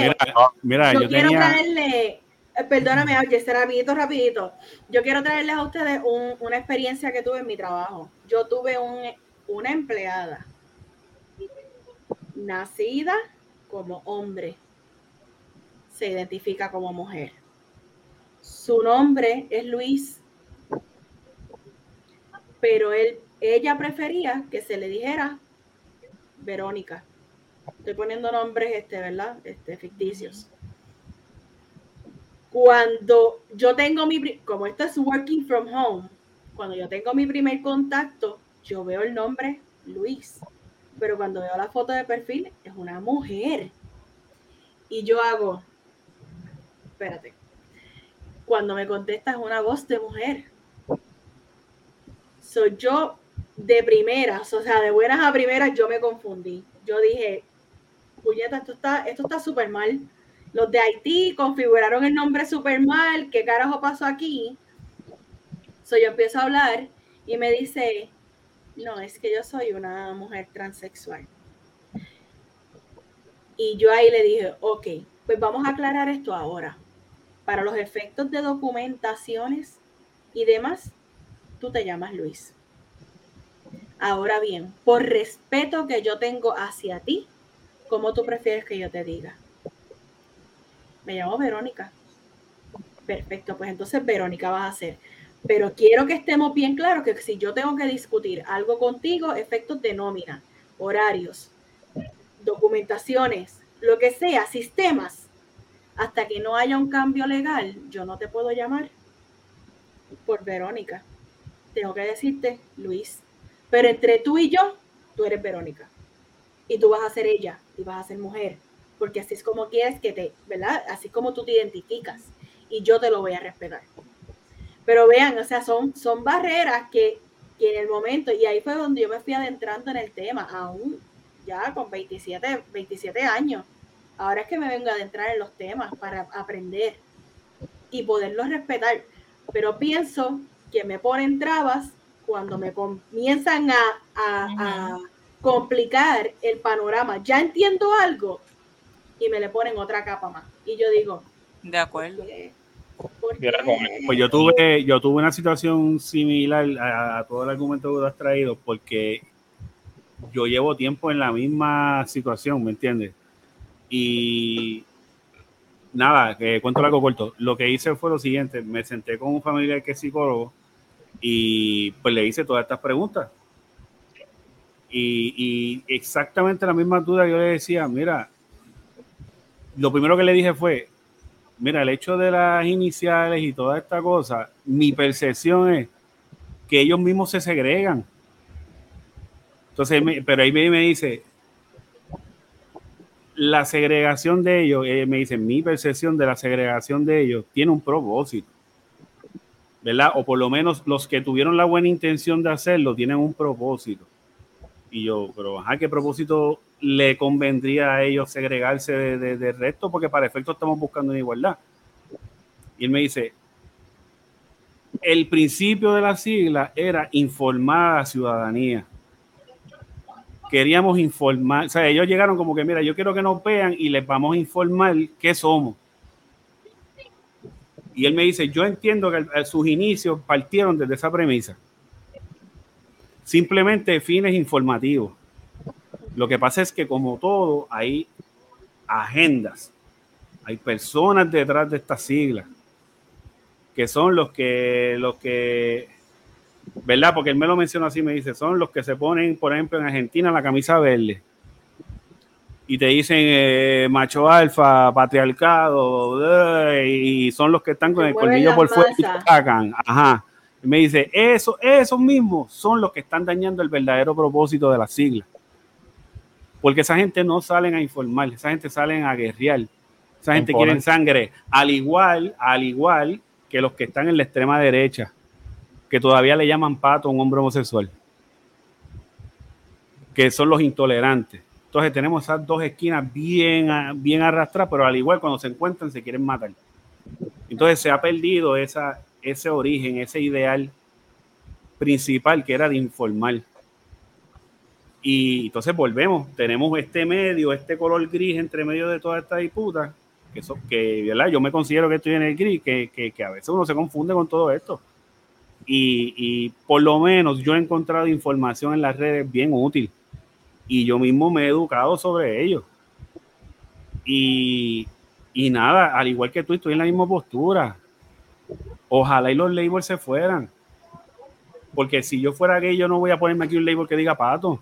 Mira, quiero tenía. traerle, eh, perdóname, oye, rapidito, rapidito. Yo quiero traerles a ustedes un- una experiencia que tuve en mi trabajo. Yo tuve un, una empleada nacida como hombre, se identifica como mujer. Su nombre es Luis pero él, ella prefería que se le dijera Verónica. Estoy poniendo nombres, este, ¿verdad? Este, ficticios. Cuando yo tengo mi, como esto es working from home, cuando yo tengo mi primer contacto, yo veo el nombre Luis, pero cuando veo la foto de perfil es una mujer. Y yo hago, espérate, cuando me contestas una voz de mujer. Soy yo de primeras, o sea, de buenas a primeras yo me confundí. Yo dije, puñeta, esto está esto está súper mal. Los de Haití configuraron el nombre súper mal. ¿Qué carajo pasó aquí? So yo empiezo a hablar y me dice, no, es que yo soy una mujer transexual. Y yo ahí le dije, ok, pues vamos a aclarar esto ahora. Para los efectos de documentaciones y demás, tú te llamas Luis. Ahora bien, por respeto que yo tengo hacia ti, ¿cómo tú prefieres que yo te diga? Me llamo Verónica. Perfecto, pues entonces Verónica vas a ser. Pero quiero que estemos bien claros que si yo tengo que discutir algo contigo, efectos de nómina, horarios, documentaciones, lo que sea, sistemas, hasta que no haya un cambio legal, yo no te puedo llamar por Verónica. Tengo que decirte Luis. Pero entre tú y yo, tú eres Verónica. Y tú vas a ser ella y vas a ser mujer. Porque así es como quieres que te, ¿verdad? Así como tú te identificas. Y yo te lo voy a respetar. Pero vean, o sea, son, son barreras que, que en el momento, y ahí fue donde yo me fui adentrando en el tema, aún ya con 27, 27 años. Ahora es que me vengo a adentrar en los temas para aprender y poderlos respetar. Pero pienso que me ponen trabas cuando me comienzan a, a, a complicar el panorama. Ya entiendo algo y me le ponen otra capa más. Y yo digo, De acuerdo. ¿qué? ¿Por Mira, qué? como- Pues yo tuve, yo tuve una situación similar a, a todo el argumento que tú has traído, porque yo llevo tiempo en la misma situación, ¿me entiendes? Y nada, que cuento algo corto. Lo que hice fue lo siguiente, me senté con un familiar que es psicólogo y pues le hice todas estas preguntas. Y, exactamente la misma duda yo le decía, mira, lo primero que le dije fue, mira, el hecho de las iniciales y toda esta cosa, mi percepción es que ellos mismos se segregan. Entonces, pero ahí me, me dice, la segregación de ellos, eh, me dice, mi percepción de la segregación de ellos tiene un propósito, ¿verdad? O por lo menos los que tuvieron la buena intención de hacerlo tienen un propósito. Y yo, pero ajá, ¿qué propósito le convendría a ellos segregarse de- de- del resto? Porque para efecto estamos buscando una igualdad. Y él me dice, el principio de la sigla era informar a la ciudadanía. Queríamos informar, o sea, ellos llegaron como que, mira, yo quiero que nos vean y les vamos a informar qué somos. Y él me dice, yo entiendo que a sus inicios partieron desde esa premisa. Simplemente fines informativos. Lo que pasa es que como todo, hay agendas, hay personas detrás de estas siglas, que son los que, los que, ¿verdad? Porque él me lo mencionó así, me dice, son los que se ponen, por ejemplo, en Argentina la camisa verde. Y te dicen eh, macho alfa, patriarcado, eh, y son los que están con el colmillo por fuera y te atacan. Ajá. Y me dice, eso, esos mismos son los que están dañando el verdadero propósito de la sigla. Porque esa gente no salen a informar, esa gente salen a guerrear. Esa gente quiere sangre, al igual, al igual que los que están en la extrema derecha, que todavía le llaman pato a un hombre homosexual, que son los intolerantes. Entonces tenemos esas dos esquinas bien, bien arrastradas, pero al igual cuando se encuentran se quieren matar. Entonces se ha perdido esa, ese origen, ese ideal principal que era de informar. Y entonces volvemos, tenemos este medio, este color gris entre medio de toda esta disputa, que, eso, que ¿verdad? yo me considero que estoy en el gris, que, que, que a veces uno se confunde con todo esto. Y, y por lo menos yo he encontrado información en las redes bien útil y yo mismo me he educado sobre ello. Y, y nada, al igual que tú, estoy en la misma postura. Ojalá y los labels se fueran. Porque si yo fuera gay, yo no voy a ponerme aquí un label que diga pato.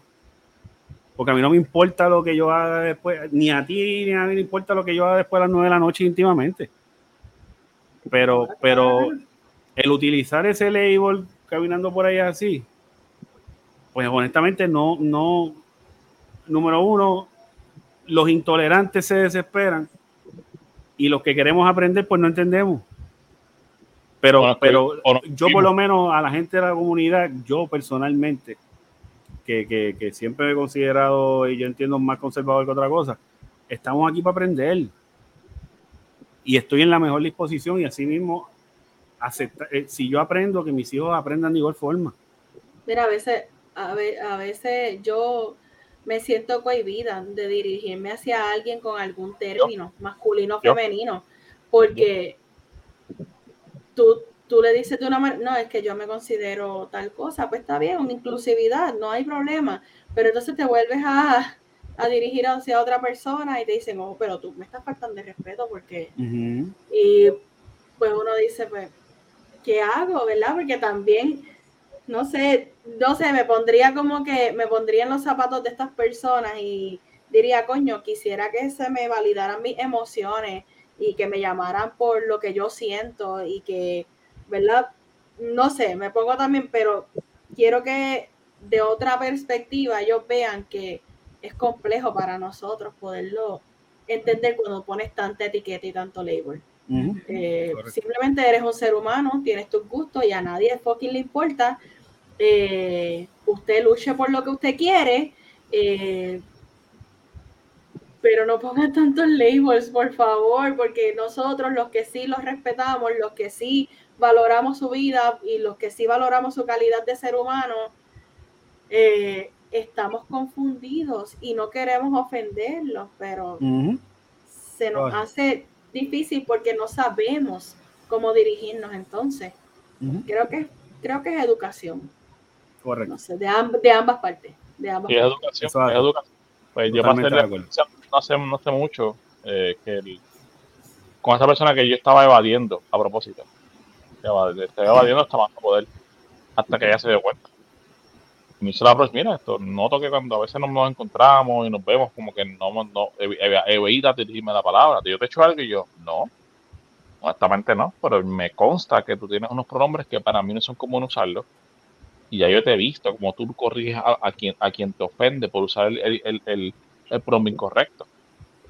Porque a mí no me importa lo que yo haga después, ni a ti ni a mí me importa lo que yo haga después de las nueve de la noche íntimamente. Pero, pero el utilizar ese label caminando por ahí así, pues honestamente no, no, número uno, los intolerantes se desesperan y los que queremos aprender pues no entendemos. Pero, Bueno, pero no yo por lo menos a la gente de la comunidad, yo personalmente, que, que, que siempre me he considerado y yo entiendo más conservador que otra cosa, estamos aquí para aprender. Y estoy en la mejor disposición y así mismo aceptar, eh, si yo aprendo, que mis hijos aprendan de igual forma. Mira, a veces, a, ve- a veces yo me siento cohibida de dirigirme hacia alguien con algún término, masculino o femenino, porque tú, tú le dices de una manera, no, es que yo me considero tal cosa, pues está bien, una inclusividad, no hay problema, pero entonces te vuelves a, a dirigir hacia otra persona y te dicen, oh, pero tú me estás faltando de respeto porque y pues uno dice, pues, ¿qué hago? ¿Verdad? Porque también, no sé, no sé, me pondría como que, me pondría en los zapatos de estas personas y diría, coño, quisiera que se me validaran mis emociones y que me llamaran por lo que yo siento y que, ¿verdad? No sé, me pongo también, pero quiero que de otra perspectiva ellos vean que es complejo para nosotros poderlo entender cuando pones tanta etiqueta y tanto label. Eh, simplemente eres un ser humano, tienes tus gustos y a nadie fucking le importa. Eh, usted luche por lo que usted quiere, eh, pero no ponga tantos labels, por favor, porque nosotros, los que sí los respetamos, los que sí valoramos su vida y los que sí valoramos su calidad de ser humano, eh, estamos confundidos y no queremos ofenderlos, pero se nos Ay. hace difícil porque no sabemos cómo dirigirnos entonces. Creo que creo que es educación, Correcto. no sé, de, amb- de ambas partes, de ambas Y es partes. educación, Eso es. es educación. Pues yo pasé de acuerdo. no hace, no hace mucho eh, que el- con esa persona que yo estaba evadiendo a propósito. Estaba evadiendo hasta más poder. Hasta que ella se dio cuenta. Y me hizo la approach, mira, esto noto que cuando a veces nos, nos encontramos y nos vemos, como que no, no ev- ev- evitas dirigirme la palabra. Yo te he hecho algo y yo, no. Honestamente no, pero me consta que tú tienes unos pronombres que para mí no son comunes usarlos. Y ya yo te he visto como tú corriges a, a quien, a quien te ofende por usar el, el, el, el, el pronombre incorrecto.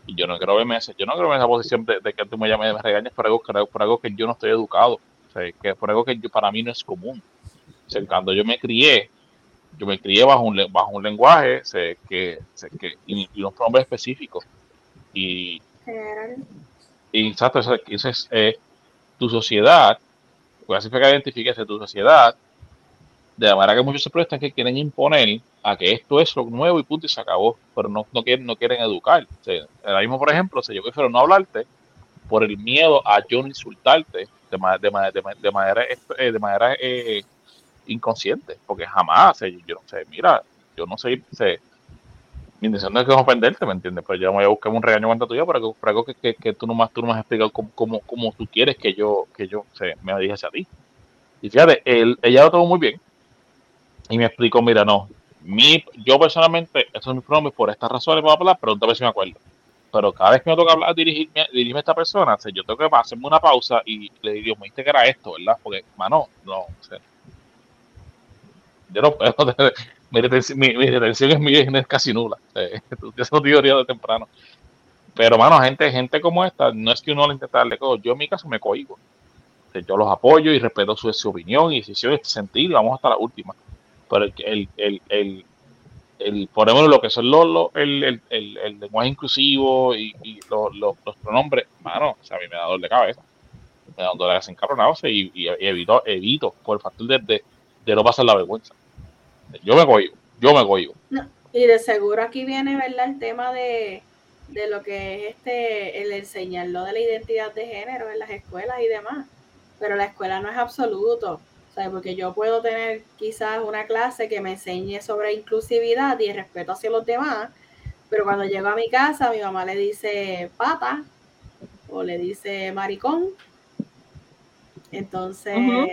Y yo no quiero verme, ese- yo no quiero verme en esa posición de, de que tú me llames y me regañes por algo, que- por algo que yo no estoy educado. O sea, que por algo que yo- para mí no es común. O sea, cuando yo me crié, yo me crié bajo un, bajo un lenguaje sé, que, sé, que, y, y unos pronombres específicos. Y, exacto, eso, eso es eh, tu sociedad, así fue que identifiques tu sociedad, de la manera que muchos se prestan que quieren imponer a que esto es lo nuevo y punto y se acabó, pero no, no, quieren, no quieren educar. O ahora mismo, por ejemplo, o sea, yo prefiero no hablarte por el miedo a yo no insultarte de, de, de de manera, eh, de manera eh, inconsciente, porque jamás, o yo, no sé, mira, yo no sé, sea, mi intención no es que ofenderte, ¿me entiendes? Pero yo me voy a buscar un regaño cuenta tuya para algo, para que, que, que tú nomás tú no me has explicado cómo, cómo, cómo tú quieres que yo, que yo o sea, me dijese a ti. Y fíjate, él, ella lo tomó muy bien y me explicó, mira, no, mi, yo personalmente, estos son mis pronombres por estas razones, bla, bla, bla, pero a ver si me acuerdo. Pero cada vez que me toca hablar, dirigirme, dirigirme a esta persona, o yo tengo que hacerme una pausa y le digo, me dijiste que era esto, ¿verdad? Porque, mano, no, o sea, yo no puedo mi retención, mi, mi retención es, mi- es casi nula. O sea, tú tienes esa teoría de temprano. Pero, mano, gente, gente como esta, no es que uno le intente darle cosas. Yo en mi caso me cohibo. Yo los apoyo y respeto su, su opinión y decisión y sentir y vamos hasta la última. Pero el, el, el, el, el ponemos lo que son los, los- el, el, el, lenguaje inclusivo y, los, los, los pronombres, mano, o sea, a mí me da dolor de cabeza. Me da dolor de cabeza encabronado y, y evito, evito por el factor de, de, de no pasar la vergüenza. Yo me cohibo, yo me cohibo. Y de seguro aquí viene, ¿verdad? El tema de, de lo que es este, el enseñarlo de la identidad de género en las escuelas y demás. Pero la escuela no es absoluto. O sea, porque yo puedo tener quizás una clase que me enseñe sobre inclusividad y respeto hacia los demás, pero cuando llego a mi casa, mi mamá le dice pata o le dice maricón. Entonces, Ujú.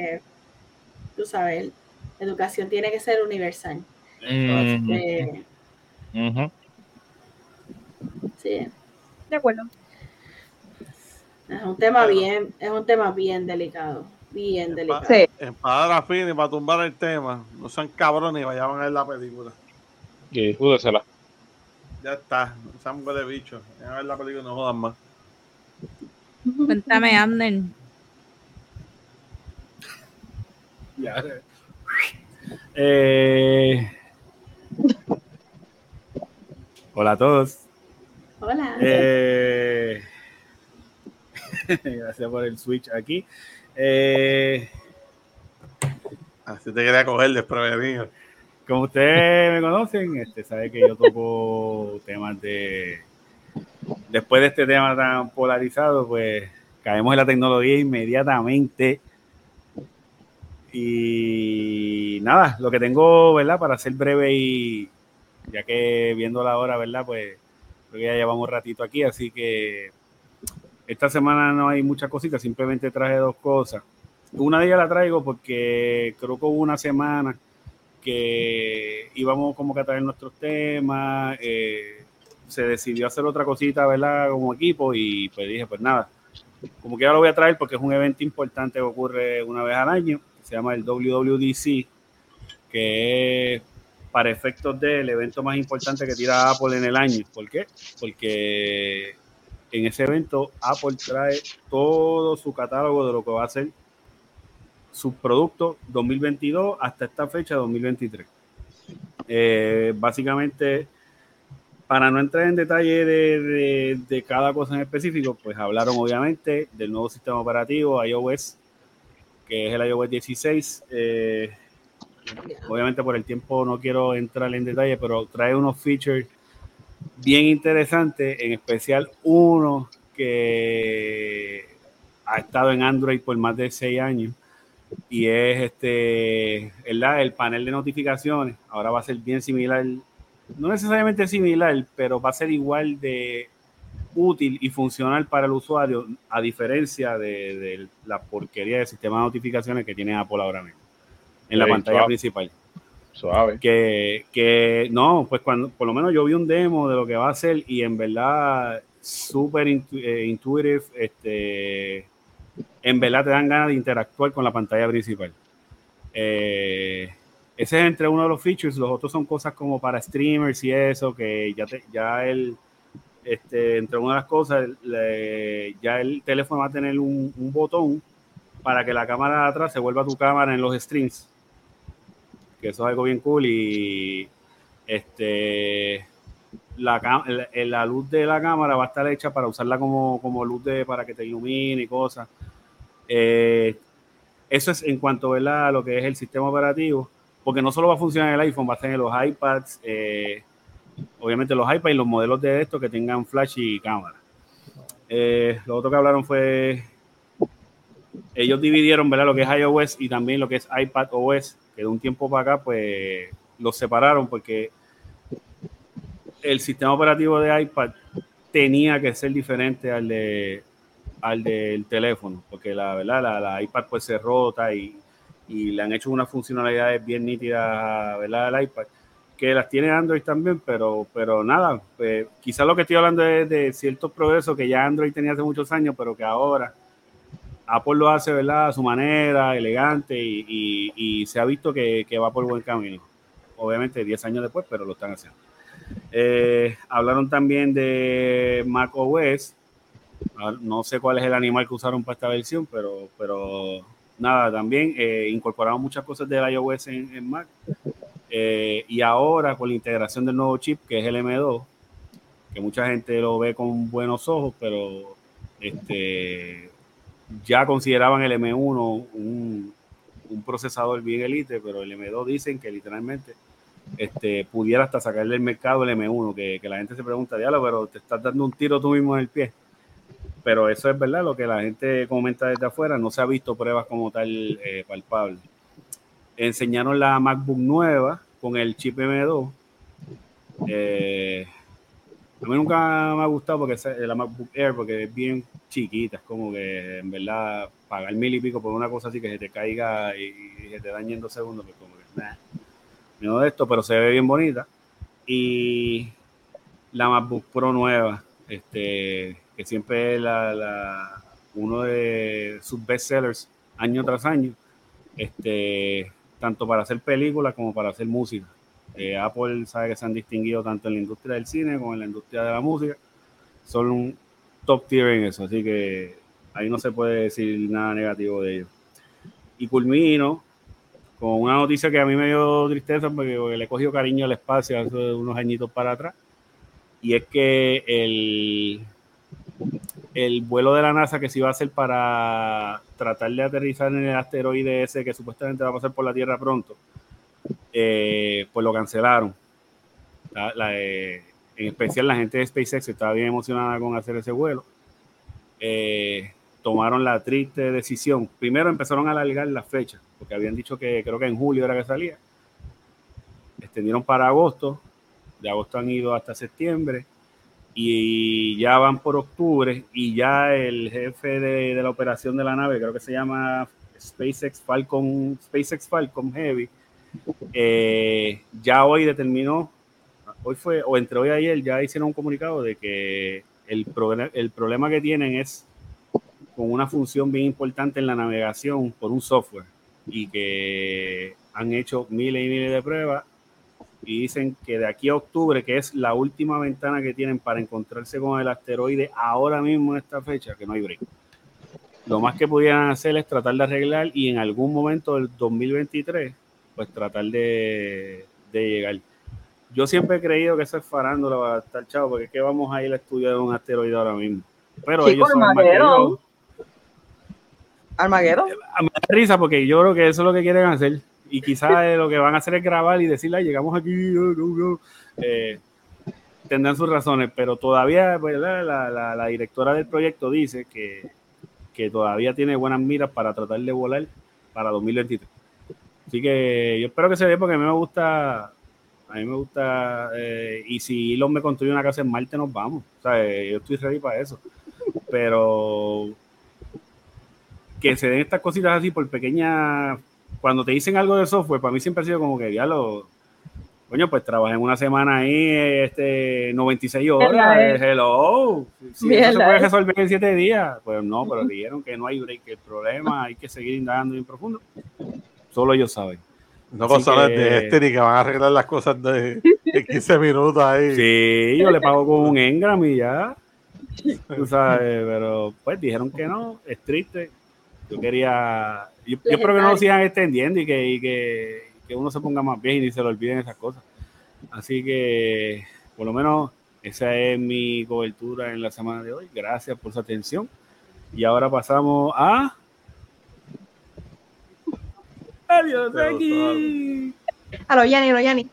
tú sabes, La educación tiene que ser universal. Ujú. sí, De acuerdo. es un tema bien, es un tema bien delicado, bien delicado. Sí. En palabras finas y para tumbar el tema, no sean cabrones y vayan a ver la película. Y júdesela. Ya está, no sean de bicho. Vayan a ver la película y no jodan más. Cuéntame, Amner. Ya. Eh, Hola a todos. Hola. Eh, Gracias por el switch aquí. Eh, Así te quería coger desprevenido. como ustedes me conocen, este, sabe que yo toco temas de. Después de este tema tan polarizado, pues caemos en la tecnología inmediatamente. Y nada, lo que tengo, ¿verdad? Para ser breve y ya que viendo la hora, ¿verdad? Pues creo que ya llevamos un ratito aquí, así que esta semana no hay muchas cositas, simplemente traje dos cosas. Una de ellas la traigo porque creo que hubo una semana que íbamos como que a traer nuestros temas, eh, se decidió hacer otra cosita, ¿verdad? Como equipo y pues dije, pues nada, como que ya lo voy a traer porque es un evento importante que ocurre una vez al año, se llama el WWDC, que es para efectos del evento más importante que tira Apple en el año. ¿Por qué? Porque en ese evento Apple trae todo su catálogo de lo que va a ser sus productos 2022 hasta esta fecha 2023. Eh, básicamente, para no entrar en detalle de, cada cosa en específico, pues hablaron obviamente del nuevo sistema operativo iOS, que es el iOS 16. Eh, obviamente por el tiempo no quiero entrar en detalle, pero trae unos features bien interesantes, en especial uno que ha estado en Android por más de seis años y es este el, el panel de notificaciones. Ahora va a ser bien similar, no necesariamente similar, pero va a ser igual de útil y funcional para el usuario, a diferencia de, de la porquería de sistema de notificaciones que tiene Apple ahora mismo en la pantalla principal Suave. que, que no, pues cuando por lo menos yo vi un demo de lo que va a hacer y en verdad súper intu- eh, intuitive, este, en verdad te dan ganas de interactuar con la pantalla principal. Eh, ese es entre uno de los features, los otros son cosas como para streamers y eso, que ya, te, ya el, este, entre una de las cosas, ya el teléfono va a tener un, un botón para que la cámara de atrás se vuelva tu cámara en los streams que eso es algo bien cool y este la, la, luz de la cámara va a estar hecha para usarla como, como luz de para que te ilumine y cosas. Eh, eso es en cuanto a lo que es el sistema operativo, porque no solo va a funcionar en el iPhone, va a estar en los iPads, eh, obviamente los iPads y los modelos de esto que tengan flash y cámara. Eh, lo otro que hablaron fue ellos dividieron ¿verdad? lo que es iOS y también lo que es iPad OS, que de un tiempo para acá, pues los separaron porque el sistema operativo de iPad tenía que ser diferente al de al del teléfono, porque la verdad la, la iPad pues se rota y, y le han hecho unas funcionalidades bien nítidas ¿verdad? al iPad, que las tiene Android también, pero, pero nada, pues, quizás lo que estoy hablando es de ciertos progresos que ya Android tenía hace muchos años, pero que ahora Apple lo hace, ¿verdad? A su manera, elegante, y, y- y se ha visto que, que va por buen camino. Obviamente 10 años después, pero lo están haciendo. Eh, hablaron también de Mac OS. Ah, No sé cuál es el animal que usaron para esta versión, pero, pero nada, también eh, incorporaron muchas cosas del iOS en, en Mac. Eh, y ahora con la integración del nuevo chip, que es el M2, que mucha gente lo ve con buenos ojos, pero este, ya consideraban el M1 un, un procesador bien elite, pero el M2 dicen que literalmente este, pudiera hasta sacarle el mercado el M1, que, que la gente se pregunta, diablo, pero te estás dando un tiro tú mismo en el pie. Pero eso es verdad, lo que la gente comenta desde afuera, no se ha visto pruebas como tal eh, palpables. Enseñaron la MacBook nueva con el chip M2. Eh, a mí nunca me ha gustado porque la MacBook Air porque es bien chiquita, es como que en verdad pagar mil y pico por una cosa así que se te caiga y, y se te dañe en dos segundos, pues como que nah, no de esto, pero se ve bien bonita. Y la MacBook Pro nueva, este, que siempre es la, uno de sus bestsellers año tras año, este, tanto para hacer películas como para hacer música. Eh, Apple sabe que se han distinguido tanto en la industria del cine como en la industria de la música. Son un top tier en eso, así que ahí no se puede decir nada negativo de ellos. Y culmino con una noticia que a mí me dio tristeza porque, le he cogido cariño al espacio hace unos añitos para atrás. Y es que el, el vuelo de la NASA que se iba a hacer para tratar de aterrizar en el asteroide ese que supuestamente va a pasar por la Tierra pronto, eh, pues lo cancelaron. La- la, eh, en especial la gente de SpaceX estaba bien emocionada con hacer ese vuelo. Eh, tomaron la triste decisión. Primero empezaron a alargar las fechas, porque habían dicho que creo que en julio era que salía. Extendieron para agosto, de agosto han ido hasta septiembre y ya van por octubre y ya el jefe de, de la operación de la nave, creo que se llama SpaceX Falcon, SpaceX Falcon Heavy, eh, ya hoy determinó, hoy fue, o entre hoy y ayer, ya hicieron un comunicado de que el, proble- el problema que tienen es con una función bien importante en la navegación por un software y que han hecho miles y miles de pruebas y dicen que de aquí a octubre, que es la última ventana que tienen para encontrarse con el asteroide ahora mismo en esta fecha, que no hay break. Lo más que pudieran hacer es tratar de arreglar y en algún momento del 2023, pues tratar de, de llegar. Yo siempre he creído que eso es farándula va a estar chavo, porque es que vamos a ir al estudio de un asteroide ahora mismo. Pero Chico, ellos son Armagedón. yo. Armageddon. A- Me da risa porque yo creo que eso es lo que quieren hacer. Y quizás lo que van a hacer es grabar y decirle, "Ay, llegamos aquí, eh, no, no". Eh, tendrán sus razones, pero todavía. La, la- la directora del proyecto dice que, que todavía tiene buenas miras para tratar de volar para 2023. Así que yo espero que se dé porque a mí me gusta, a mí me gusta, eh, y si Elon me construye una casa en Marte, nos vamos. O sea, eh, yo estoy ready para eso. Pero que se den estas cositas así por pequeñas. Cuando te dicen algo de software, para mí siempre ha sido como que ya lo. Coño, pues trabajé en una semana ahí, este, 96 horas. Mierda, eh, hello. Si eso se puede eh. resolver en 7 días. Pues no, pero dijeron que no hay break, que el problema hay que seguir indagando bien profundo. Solo ellos saben. No cosas que- de este ni que van a arreglar las cosas de, de 15 minutos ahí. Sí, yo le pago con un engram y ya. Tú sabes, pero pues dijeron que no, es triste. Yo quería. Yo, yo espero que no lo sigan extendiendo y que, y que, que uno se ponga más bien y se le olviden esas cosas. Así que, por lo menos, esa es mi cobertura en la semana de hoy. Gracias por su atención. Y ahora pasamos a. Adiós, Pero aquí. A lo Yanni, a lo Yanni.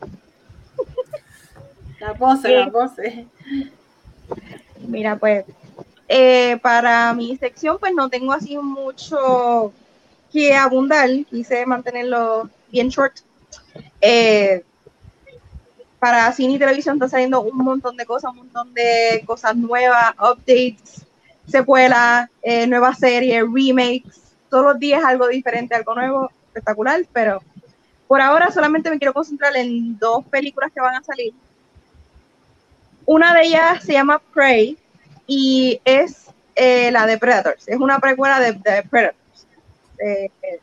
La pose, la pose. Mira, pues, eh, para mi sección, pues no tengo así mucho que abundar. Quise mantenerlo bien short. Eh, para cine y televisión está saliendo un montón de cosas, un montón de cosas nuevas, updates, secuelas, eh, nuevas series, remakes. Todos los días algo diferente, algo nuevo, espectacular, pero por ahora solamente me quiero concentrar en dos películas que van a salir. Una de ellas se llama Prey y es eh, la de Predators. Es una precuela de, de Predators. Eh, eh,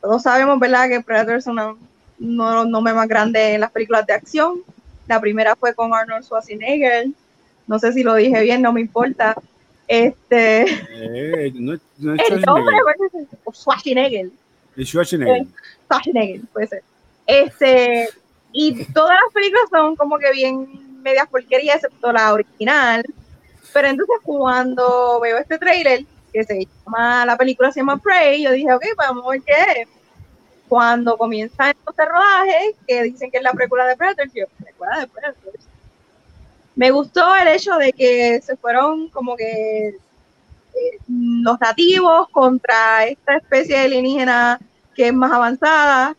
todos sabemos, ¿verdad?, que Predators es una, uno de los nombres más grandes en las películas de acción. La primera fue con Arnold Schwarzenegger. No sé si lo dije bien, no me importa. Este, Eh, no, es- no es el nombre Schwarzenegger, ser Schwarzenegger. Schwarzenegger. Puede ser. Este, y todas las películas son como que bien medias porquerías, excepto la original. Pero entonces cuando veo este trailer, que se llama, la película se llama Prey, yo dije, ok, pues vamos a ver qué es. Cuando comienza este rodaje, que dicen que es la precuela de Predators, yo, precuela de Predators. Me gustó el hecho de que se fueron como que eh, los nativos contra esta especie de alienígena que es más avanzada.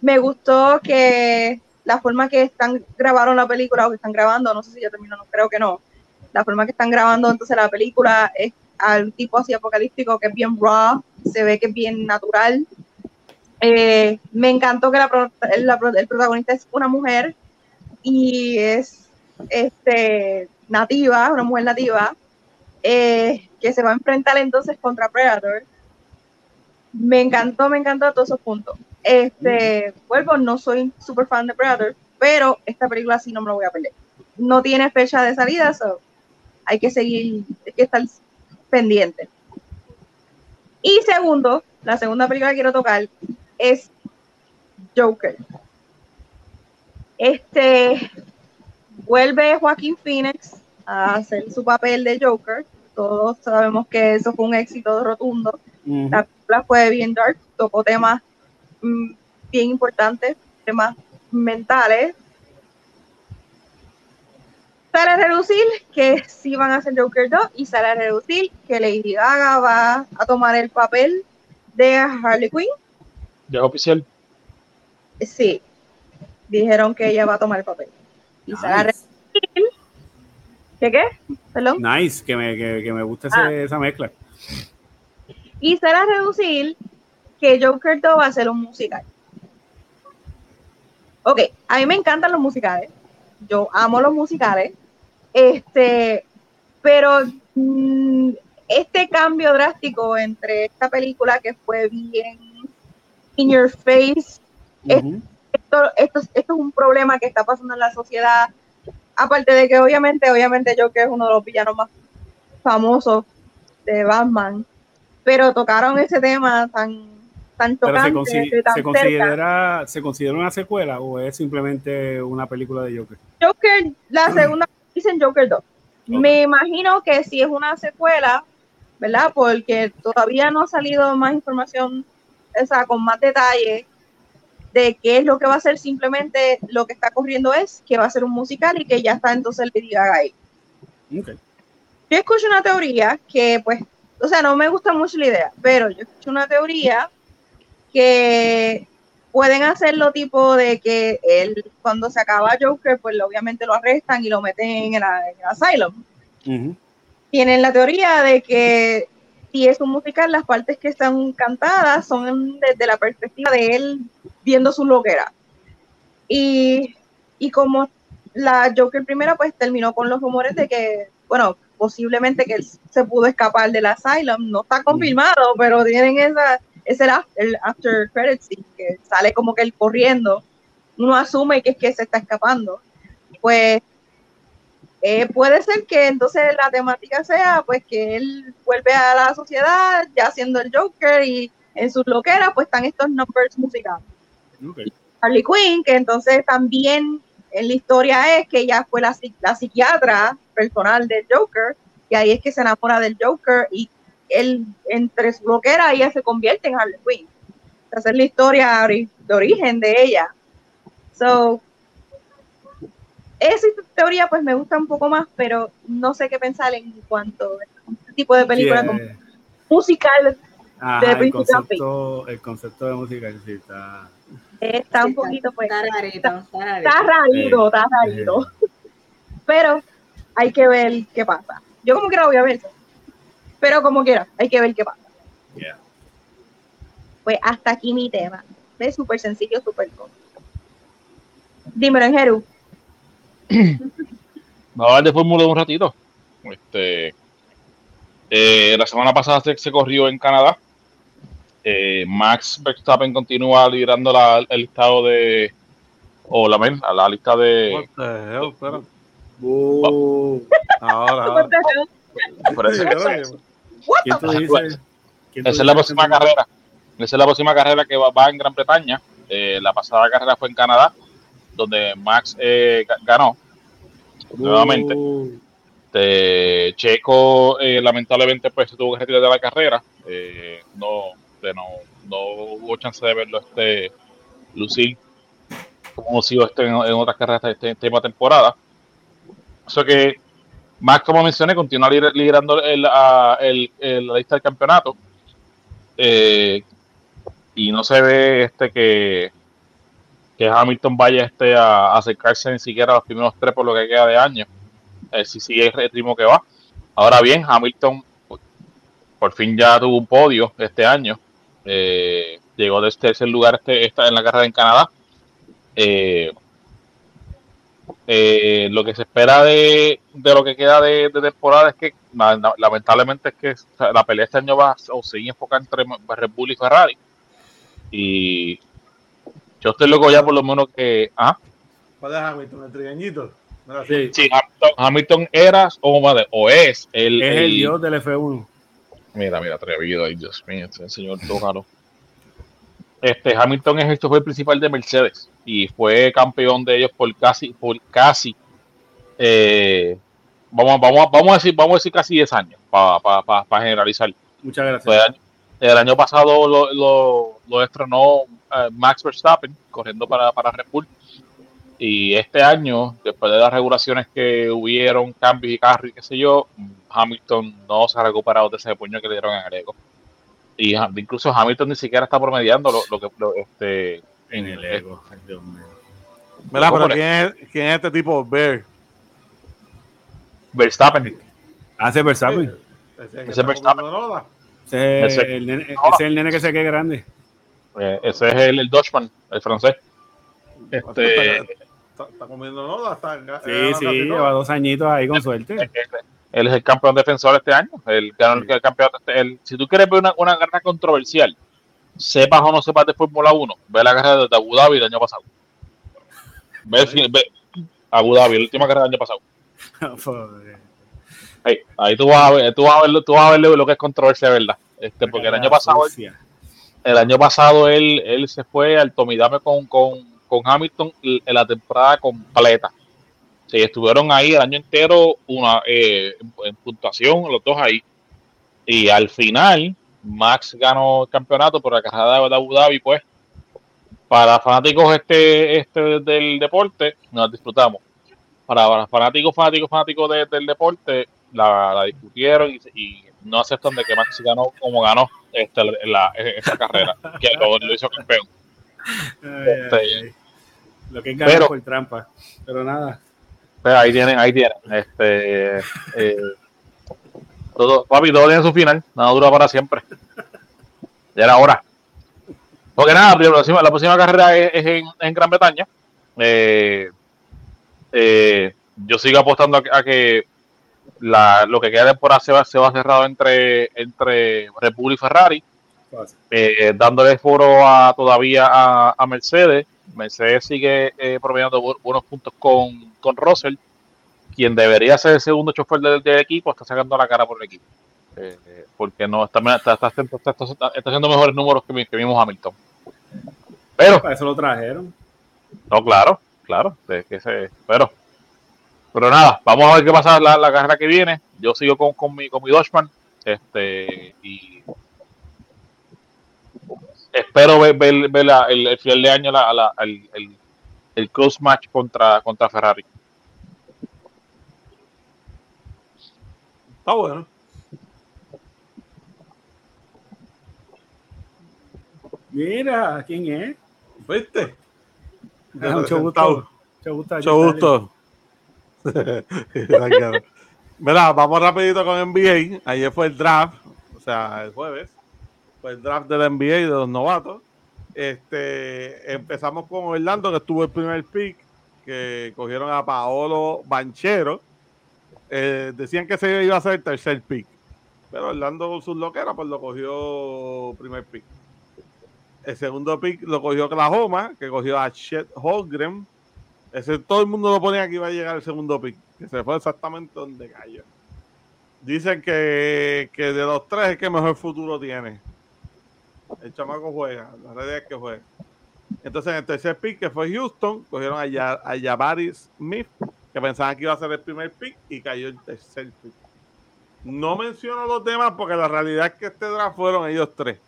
Me gustó que la forma que están grabaron la película o que están grabando, no sé si ya terminó, no creo que no. La forma que están grabando entonces la película es al tipo así apocalíptico que es bien raw, se ve que es bien natural. Eh, me encantó que la, el protagonista es una mujer y es este, nativa, una mujer nativa, eh, que se va a enfrentar entonces contra Predator. Me encantó, me encantó todos esos puntos. Este, vuelvo, no soy super fan de Predator, pero esta película sí no me la voy a perder. No tiene fecha de salida, so hay que seguir, hay que estar pendiente. Y segundo, la segunda película que quiero tocar es Joker. Este vuelve Joaquín Phoenix a hacer su papel de Joker. Todos sabemos que eso fue un éxito rotundo. La película fue bien dark, tocó temas mm, bien importantes, temas mentales. Sale a reducir que sí van a hacer Joker 2 y sale a reducir que Lady Gaga va a tomar el papel de Harley Quinn. Ya oficial. Sí, dijeron que ella va a tomar el papel. Y sale a Nice. reducir. ¿Qué qué? Perdón. Nice, que me, que, que me gusta Ah. esa mezcla. Y se a reducir que Joker 2 va a ser un musical. Ok, a mí me encantan los musicales. Yo amo los musicales. Este, pero mm, este cambio drástico entre esta película que fue bien in your face, esto, esto, esto es un problema que está pasando en la sociedad. Aparte de que obviamente, obviamente Joker es uno de los villanos más famosos de Batman, pero tocaron ese tema tan, tan Pero se, tocante, consi- de tan se cerca. considera, ¿se considera una secuela o es simplemente una película de Joker? Joker, la segunda dicen Joker 2. Me imagino que si es una secuela, ¿verdad? Porque todavía no ha salido más información, o sea, con más detalle de qué es lo que va a ser. Simplemente lo que está corriendo es que va a ser un musical y que ya está entonces Lady Gaga ahí. Ok. Yo escucho una teoría que, pues, o sea, no me gusta mucho la idea, pero yo escucho una teoría que pueden hacerlo tipo de que él, cuando se acaba Joker, pues obviamente lo arrestan y lo meten en el, en el asylum. Tienen la teoría de que si es un musical, las partes que están cantadas son desde la perspectiva de él viendo su loquera. Y, y como la Joker primera, pues terminó con los rumores de que, bueno, posiblemente que él se pudo escapar del asylum. No está confirmado, pero tienen esa, ese el after, el after credit scene, que sale como que él corriendo. Uno asume que es que se está escapando. Pues eh, puede ser que entonces la temática sea pues que él vuelve a la sociedad ya siendo el Joker y en sus loqueras pues están estos numbers musicales. Harley Quinn, que entonces también en la historia es que ella fue la, la psiquiatra personal del Joker, y ahí es que se enamora del Joker y él, entre su loquera, ella se convierte en Harley Quinn. Esa es la historia ori- de origen de ella. So, esa teoría pues me gusta un poco más, pero no sé qué pensar en cuanto a este tipo de película como eh, musical ajá, de el, concepto, el concepto de música sí está. Está un poquito pues Está rarito, está rarito. Pero hay que ver qué pasa. Yo como quiera voy a ver. Pero como quiera, hay que ver qué pasa. Yeah. Pues hasta aquí mi tema. Es súper sencillo, súper corto. Dímelo en Jeru. Vamos a hablar de Fórmula un ratito. Este, eh, la semana pasada se, se corrió en Canadá. Eh, Max Verstappen continúa liderando la- el listado de. O la, men- la lista de. Hell, espera. Uh, Ahora, ahora. por eso- ¿Quién tú dices? ¿Quién tú Esa es la próxima carrera. Esa es la próxima carrera que va, va en Gran Bretaña. Eh, la pasada carrera fue en Canadá, donde Max eh, ga- ganó. Nuevamente. Este, Checo eh, lamentablemente pues se tuvo que retirar de la carrera. Eh, no, de no, no hubo chance de verlo este lucir como sido este en, en otras carreras de esta esta temporada. Eso que Max, como mencioné, continúa lider- liderando el, el- la lista del campeonato. Eh, y no se ve este que, que Hamilton vaya este a, acercarse ni siquiera a los primeros tres por lo que queda de año. Eh, si sigue el ritmo que va. Ahora bien, Hamilton por fin ya tuvo un podio este año. Eh, llegó de este tercer lugar este, esta, en la carrera en Canadá. Eh, eh, lo que se espera de, de lo que queda de, de temporada es que la- la- lamentablemente es que o sea, la pelea este año va o sigue enfocada entre Red Bull y Ferrari. Y yo estoy loco ya por lo menos que... Ah, ¿Cuál es Hamilton? ¿El trigueñito? Sí, sí, Hamilton, Hamilton era o, madre, o es el, es el- el dios del F1. Mira, mira, atrevido, ay Dios mío, este señor Tócaro. Este Hamilton es el chofer principal de Mercedes y fue campeón de ellos por casi, por casi, eh, vamos, vamos, a- vamos a decir, vamos a decir casi 10 años para generalizar. Muchas gracias. el, año, el año pasado lo, lo, lo estrenó eh, Max Verstappen corriendo para, para Red Bull. Y este año, después de las regulaciones que hubieron, cambios y carros y qué sé yo, Hamilton no se ha recuperado de ese puño que le dieron en el ego. Y incluso Hamilton ni siquiera está promediando lo, lo que lo, este, En el ego. Ay, Dios mío. Mira, ¿Cómo pero ¿quién es, quién es este tipo? Bear. Verstappen. Hace Verstappen. Ese que Ese Verstappen. Ese es Ese- el nene, ese es el nene que se quede grande. Eh, ese es el, el Dutchman, el francés. Este, Está, está comiendo Noda. Está, Sí, sí, lleva dos añitos ahí con suerte. Él es el campeón defensor este año. El, ganó el, el campeonato. este- el- si tú quieres ver una, una carrera controversial, sepas o no sepas de Fórmula 1, ve la carrera de Abu Dhabi del año pasado. Ve, ve Abu Dhabi, la última carrera del año pasado. Ahí, ahí tú vas a ver, tú vas a ver, tú vas a ver lo que es controversia, ¿verdad? Este, porque el año pasado, el año pasado él, él se fue al Tomidame con, con, con Hamilton en la temporada completa. Sí, estuvieron ahí el año entero una, eh, en, puntuación, los dos ahí. Y al final, Max ganó el campeonato por la carrera de Abu Dhabi, pues. Para fanáticos este, este del deporte, nos disfrutamos. Para, fanáticos, fanáticos, fanáticos de- del deporte, la, la discutieron y, y no aceptan de que Max ganó como ganó este, la, esa carrera, que lo, lo hizo campeón. Este. Lo que es ganar pero- por trampa. Pero nada. Pues ahí tienen, ahí tienen. Este, eh, todo, papi, todo tiene su final, nada dura para siempre. Ya era hora. Porque nada, la próxima, la próxima carrera es, es en, en Gran Bretaña. Eh, eh, yo sigo apostando a que, a que la, lo que queda de temporada se va, se va cerrado entre, entre Red Bull y Ferrari. eh, dándole foro a, todavía a, a Mercedes. Mercedes sigue eh, promediando bu- buenos puntos con, con Russell, quien debería ser el segundo chofer del, del equipo, está sacando la cara por el equipo. Eh, eh, porque no está, está, está, está- haciendo mejores números que, que mismo Hamilton. Pero, Para eso lo trajeron. no, claro, claro, es que se- pero, pero nada, vamos a ver qué pasa la, la carrera que viene. Yo sigo con, con mi, con mi Dodgeman, este, y espero ver, ver- ver la- el, el final de año la, la- el, el, el close match contra, contra Ferrari. Está bueno. Mira, ¿quién es? ¿Viste? Ah, mucho gusto. Mucho gusto. Mucho gusto. Mira, vamos rapidito con NBA. Ayer fue el draft, o sea, el jueves. Fue el draft del NBA de los novatos. Este, empezamos con Orlando, que estuvo el primer pick, que cogieron a Paolo Banchero. Eh, decían que se iba a ser el tercer pick. Pero Orlando con sus loqueras, pues lo cogió primer pick. El segundo pick lo cogió Oklahoma, que cogió a Chet Holmgren. Ese, todo el mundo lo ponía que iba a llegar el segundo pick, que se fue exactamente donde cayó. Dicen que, que de los tres es que mejor futuro tiene. El chamaco juega, la realidad es que juega. Entonces, en el tercer pick, que fue Houston, cogieron a, Ya- a Jabari Smith, que pensaban que iba a ser el primer pick, y cayó el tercer pick. No menciono los demás porque la realidad es que este draft fueron ellos tres.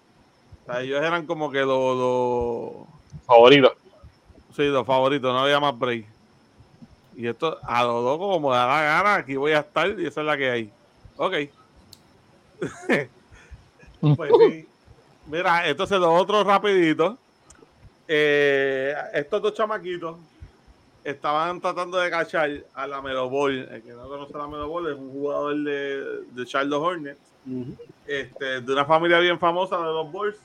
O sea, ellos eran como que los, los, Favorito. Sí, los favoritos, no había más break. Y esto, a los dos, como da la gana, aquí voy a estar y esa es la que hay. Ok. pues sí. Mira, entonces los otros rapiditos. Eh, estos dos chamaquitos estaban tratando de cachar a la Melo Ball. El que no conoce a la Melo Ball es un jugador de, de Charlotte Hornets este, de una familia bien famosa de los Bulls.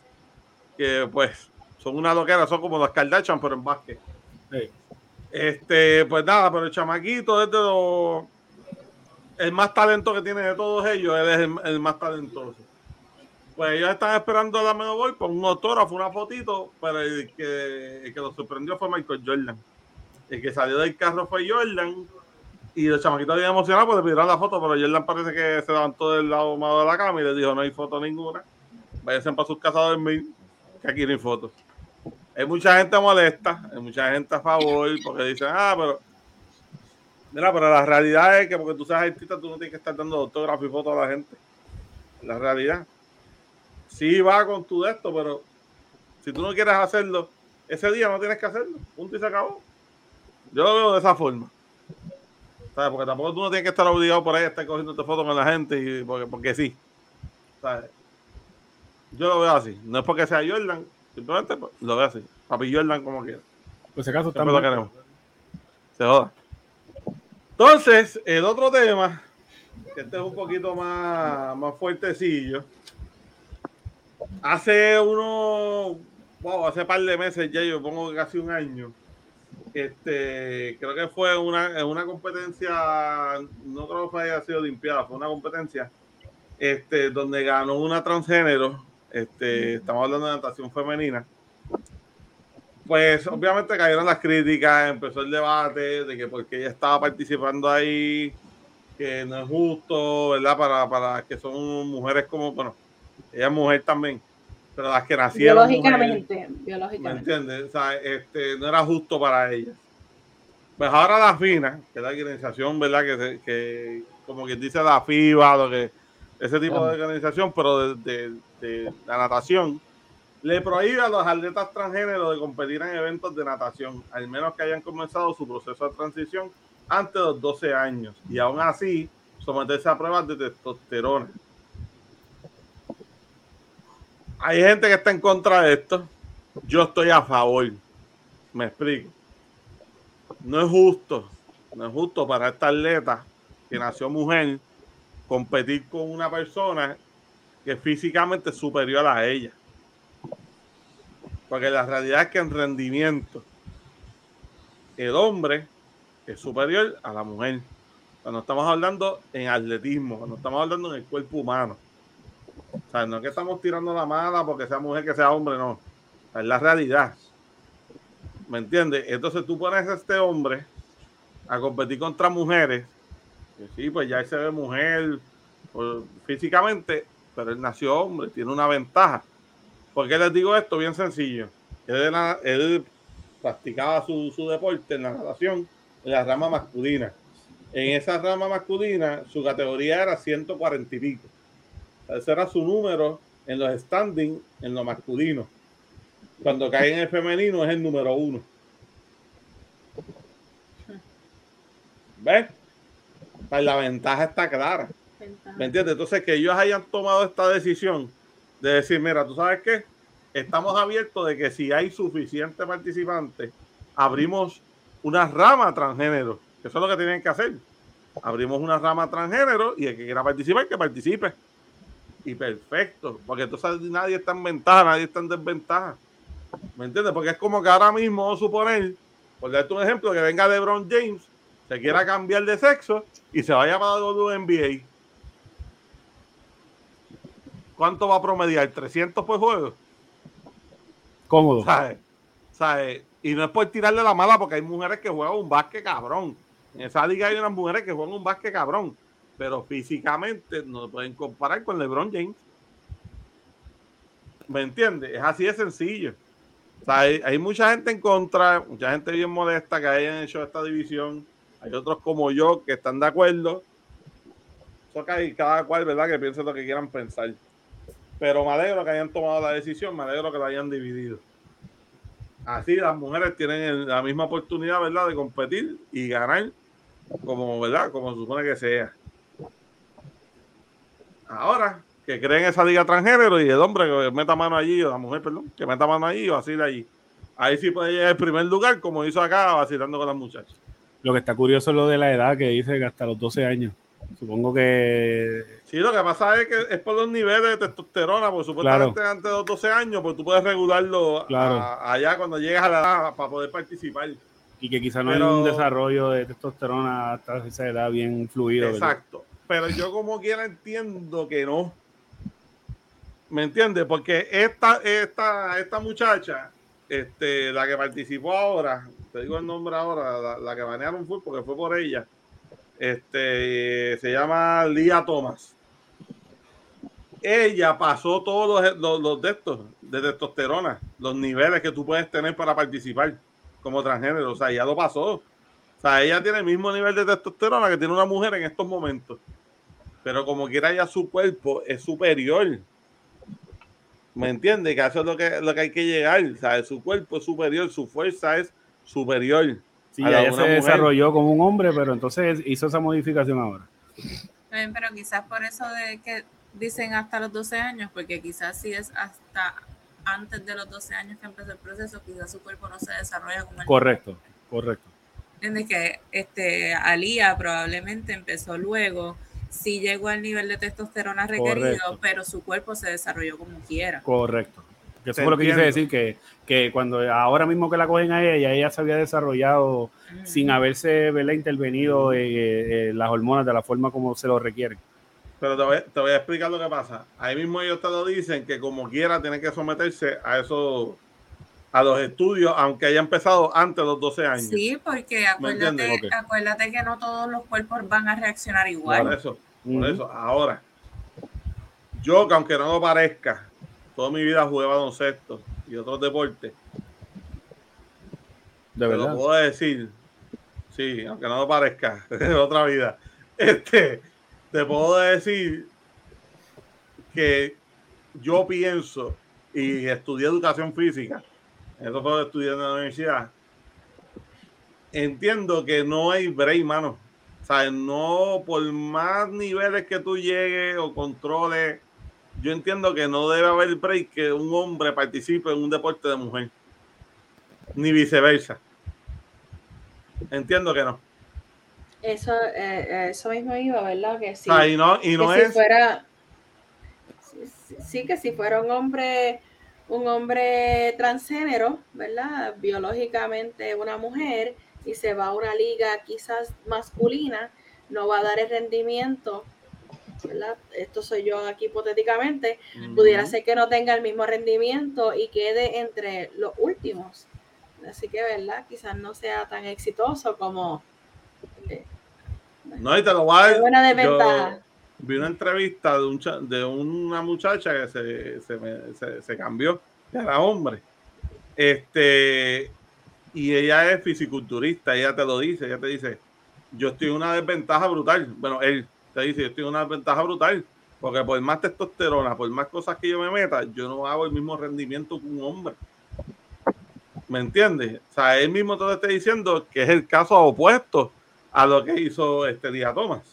que pues son una loquera, son como los Kardashian, pero en básquet. Este, pues nada, pero el chamaquito es de los. El más talento que tiene de todos ellos, él es el, el más talentoso. Pues ellos están esperando la Mega Boy por un autógrafo, una fotito, pero el que, el que lo sorprendió fue Michael Jordan. El que salió del carro fue Jordan. Y los chamaquitos bien emocionados porque le pidieron la foto, pero Jordan parece que se levantó del lado malo de la cama y le dijo: No hay foto ninguna. Váyanse para sus casas a dormir, que aquí no hay fotos. Hay mucha gente molesta, hay mucha gente a favor, porque dicen, ah, pero. Mira, pero la realidad es que porque tú seas artista, tú no tienes que estar dando autógrafo y fotos a la gente. La realidad. Sí va con tu de esto, pero si tú no quieres hacerlo, ese día no tienes que hacerlo. Punto y se acabó. Yo lo veo de esa forma. ¿Sabes? Porque tampoco tú no tienes que estar obligado por ahí a estar cogiendo fotos con la gente y porque, porque sí. ¿Sabes? Yo lo veo así. No es porque sea Jordan, simplemente pues, lo veo así. Papi Jordan como quiera. Por si acaso Siempre lo queremos. Se joda. Entonces, el otro tema, que este es un poquito más, más fuertecillo. Hace uno, wow, hace par de meses ya, yo pongo casi un año. Este, creo que fue una, una competencia, no creo que haya sido limpiada, fue una competencia este, donde ganó una transgénero. Este, estamos hablando de natación femenina pues obviamente cayeron las críticas, empezó el debate de que porque ella estaba participando ahí, que no es justo, ¿verdad? Para, para que son mujeres como, bueno, ella es mujer también, pero las que nacieron. mujeres, Biológicamente, ¿Me biológicamente. entiendes? O sea, este, no era justo para ellas. Pues ahora la FINA, que es la organización, ¿verdad? Que, se- que como quien dice la FIBA, lo que, ese tipo de organización, pero de, de- de la natación, le prohíbe a los atletas transgéneros de competir en eventos de natación, al menos que hayan comenzado su proceso de transición antes de los 12 años, y aún así someterse a pruebas de testosterona. Hay gente que está en contra de esto. Yo estoy a favor. Me explico. No es justo. No es justo para esta atleta que nació mujer competir con una persona que es físicamente superior a ella. Porque la realidad es que en rendimiento el hombre es superior a la mujer. Cuando estamos hablando en atletismo, cuando estamos hablando en el cuerpo humano. O sea, no es que estamos tirando la mala porque sea mujer que sea hombre, no. Es la realidad. ¿Me entiendes? Entonces tú pones a este hombre a competir contra mujeres. Sí, pues ya él se ve mujer físicamente, pero él nació hombre, tiene una ventaja. ¿Por qué les digo esto? Bien sencillo. Él practicaba su, su deporte en la natación en la rama masculina. En esa rama masculina, su categoría era 140 y pico. Ese era su número en los standings en lo masculino. Cuando cae en el femenino es el número uno. ¿Ves? Pues la ventaja está clara. ¿Me entiendes? Entonces, que ellos hayan tomado esta decisión de decir, mira, tú sabes qué, estamos abiertos de que si hay suficiente participantes, abrimos una rama transgénero. Eso es lo que tienen que hacer. Abrimos una rama transgénero y el que quiera participar, que participe. Y perfecto, porque entonces nadie está en ventaja, nadie está en desventaja. ¿Me entiendes? Porque es como que ahora mismo, vamos a suponer, por darte un ejemplo, que venga LeBron James, se quiera cambiar de sexo y se vaya para WNBA. ¿Cuánto va a promediar? ¿300 por juego? Cómodo. ¿Sabes? ¿Sabes? Y no es por tirarle la mala porque hay mujeres que juegan un básquet cabrón. En esa liga hay unas mujeres que juegan un básquet cabrón. Pero físicamente no pueden comparar con LeBron James. ¿Me entiendes? Es así de sencillo. Hay, mucha gente en contra, mucha gente bien modesta que hayan hecho esta división. Hay otros como yo que están de acuerdo. Eso cada cual, ¿verdad? Que piense lo que quieran pensar. Pero me alegro que hayan tomado la decisión, me alegro que la hayan dividido. Así las mujeres tienen la misma oportunidad, ¿verdad? De competir y ganar como, ¿verdad? Como se supone que sea. Ahora, que creen esa liga transgénero y el hombre que meta mano allí, o la mujer, perdón, que meta mano allí o así de allí. Ahí sí puede llegar el primer lugar, como hizo acá, vacilando con las muchachas. Lo que está curioso es lo de la edad que dice que hasta los 12 años. Supongo que Sí, lo que pasa es que es por los niveles de testosterona, porque supuestamente antes de los 12 años, pues tú puedes regularlo a- Claro. allá cuando llegas a la edad para poder participar. y que quizá no Pero- hay un desarrollo de testosterona hasta esa edad bien fluido. ¿verdad? Pero yo como quiera entiendo que no. ¿Me entiendes? Porque esta, esta, esta muchacha, este, la que participó ahora, te digo el nombre ahora, la, la que banearon fue porque fue por ella. Este se llama Lía Thomas. Ella pasó todos los, los, los de estos, de testosterona, los niveles que tú puedes tener para participar como transgénero. O sea, ya lo pasó. O sea, ella tiene el mismo nivel de testosterona que tiene una mujer en estos momentos. Pero como quiera ya su cuerpo es superior. ¿Me entiendes? Que eso es lo que, lo que hay que llegar. O sea, su cuerpo es superior, su fuerza es superior. Sí, a ella se mujer. desarrolló como un hombre, pero entonces hizo esa modificación ahora. Pero quizás por eso de que dicen hasta los 12 años, porque quizás si es hasta antes de los 12 años que empezó el proceso, quizás su cuerpo no se desarrolla como el Correcto, correcto. ¿Entiendes? Que este, Alía probablemente empezó luego, sí llegó al nivel de testosterona requerido, Correcto. pero su cuerpo se desarrolló como quiera. Correcto. Que eso fue lo que quise decir, que, que cuando ahora mismo que la cogen a ella, ella se había desarrollado Mm. sin haberse ¿verdad? intervenido eh, eh, las hormonas de la forma como se lo requieren. Pero te voy, te voy a explicar lo que pasa. Ahí mismo ellos te lo dicen que como quiera tienen que someterse a eso, a los estudios, aunque haya empezado antes de los 12 años. Sí, porque ¿Me acuérdate, acuérdate que no todos los cuerpos van a reaccionar Por igual. eso, por eso. Ahora, yo que aunque no lo parezca, toda mi vida jugué baloncesto y otros deportes. De Te lo puedo decir. Sí, aunque no lo parezca, es otra vida. Este, te puedo decir que yo pienso y estudié educación física. Eso fue lo que estudié en la universidad. Entiendo que no hay break, mano. O sea, no por más niveles que tú llegues o controles, yo entiendo que no debe haber break que un hombre participe en un deporte de mujer. Ni viceversa. Entiendo que no. Eso, eh, eso mismo iba, ¿verdad? Que sí. O sea, y no, y no que es. si fuera sí, que si fuera un hombre un hombre transgénero, ¿verdad? Biológicamente una mujer y se va a una liga quizás masculina, no va a dar el rendimiento, ¿verdad? Esto soy yo aquí hipotéticamente, pudiera ser que no tenga el mismo rendimiento y quede entre los últimos. Así que, ¿verdad? Quizás no sea tan exitoso como No, y te lo voy a buena. Vi una entrevista de, un cha- de una muchacha que se, se, me- se- se cambió, que era hombre. Este, y ella es fisiculturista, ella te lo dice, ella te dice, yo estoy en una desventaja brutal. Bueno, él te dice, yo estoy en una desventaja brutal, porque por más testosterona, por más cosas que yo me meta, yo no hago el mismo rendimiento que un hombre. ¿Me entiendes? O sea, él mismo te lo está diciendo que es el caso opuesto a lo que hizo este día Thomas.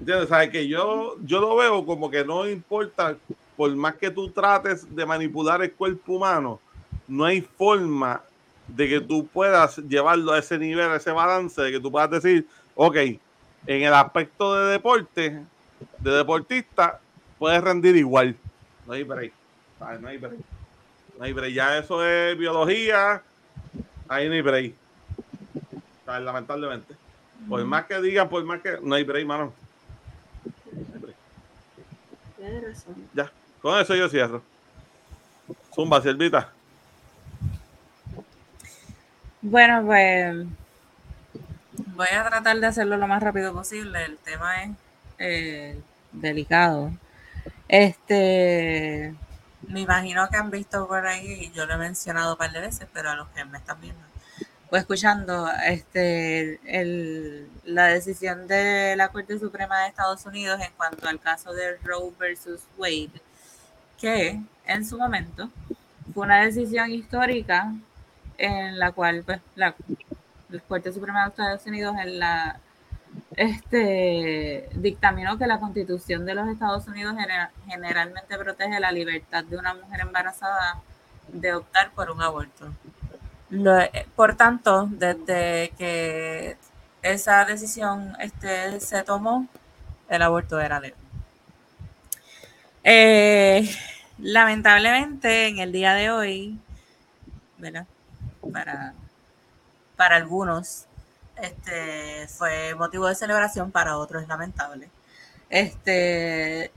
¿Entiendes? ¿Sabes? Que yo, yo lo veo como que no importa, por más que tú trates de manipular el cuerpo humano, no hay forma de que tú puedas llevarlo a ese nivel, a ese balance, de que tú puedas decir, ok, en el aspecto de deporte, de deportista, puedes rendir igual. No hay break. No hay break. No hay break. Ya eso es biología, ahí no hay break. Lamentablemente. Por más que digan, por más que. No hay break, mano. Tienes razón. Ya, con eso yo cierro. Zumba, Silvita. Bueno, pues voy a tratar de hacerlo lo más rápido posible. El tema es eh, delicado. Este, me imagino que han visto por ahí, y yo lo he mencionado un par de veces, pero a los que me están viendo o escuchando, este, el, la decisión de la Corte Suprema de Estados Unidos en cuanto al caso de Roe versus Wade, que en su momento fue una decisión histórica en la cual pues, la, Corte Suprema de Estados Unidos en la este dictaminó que la constitución de los Estados Unidos genera- generalmente protege la libertad de una mujer embarazada de optar por un aborto. Por tanto, desde que esa decisión este, se tomó, el aborto era legal. Eh, lamentablemente, en el día de hoy, ¿verdad? Para, para algunos, este, fue motivo de celebración, para otros es lamentable. Este,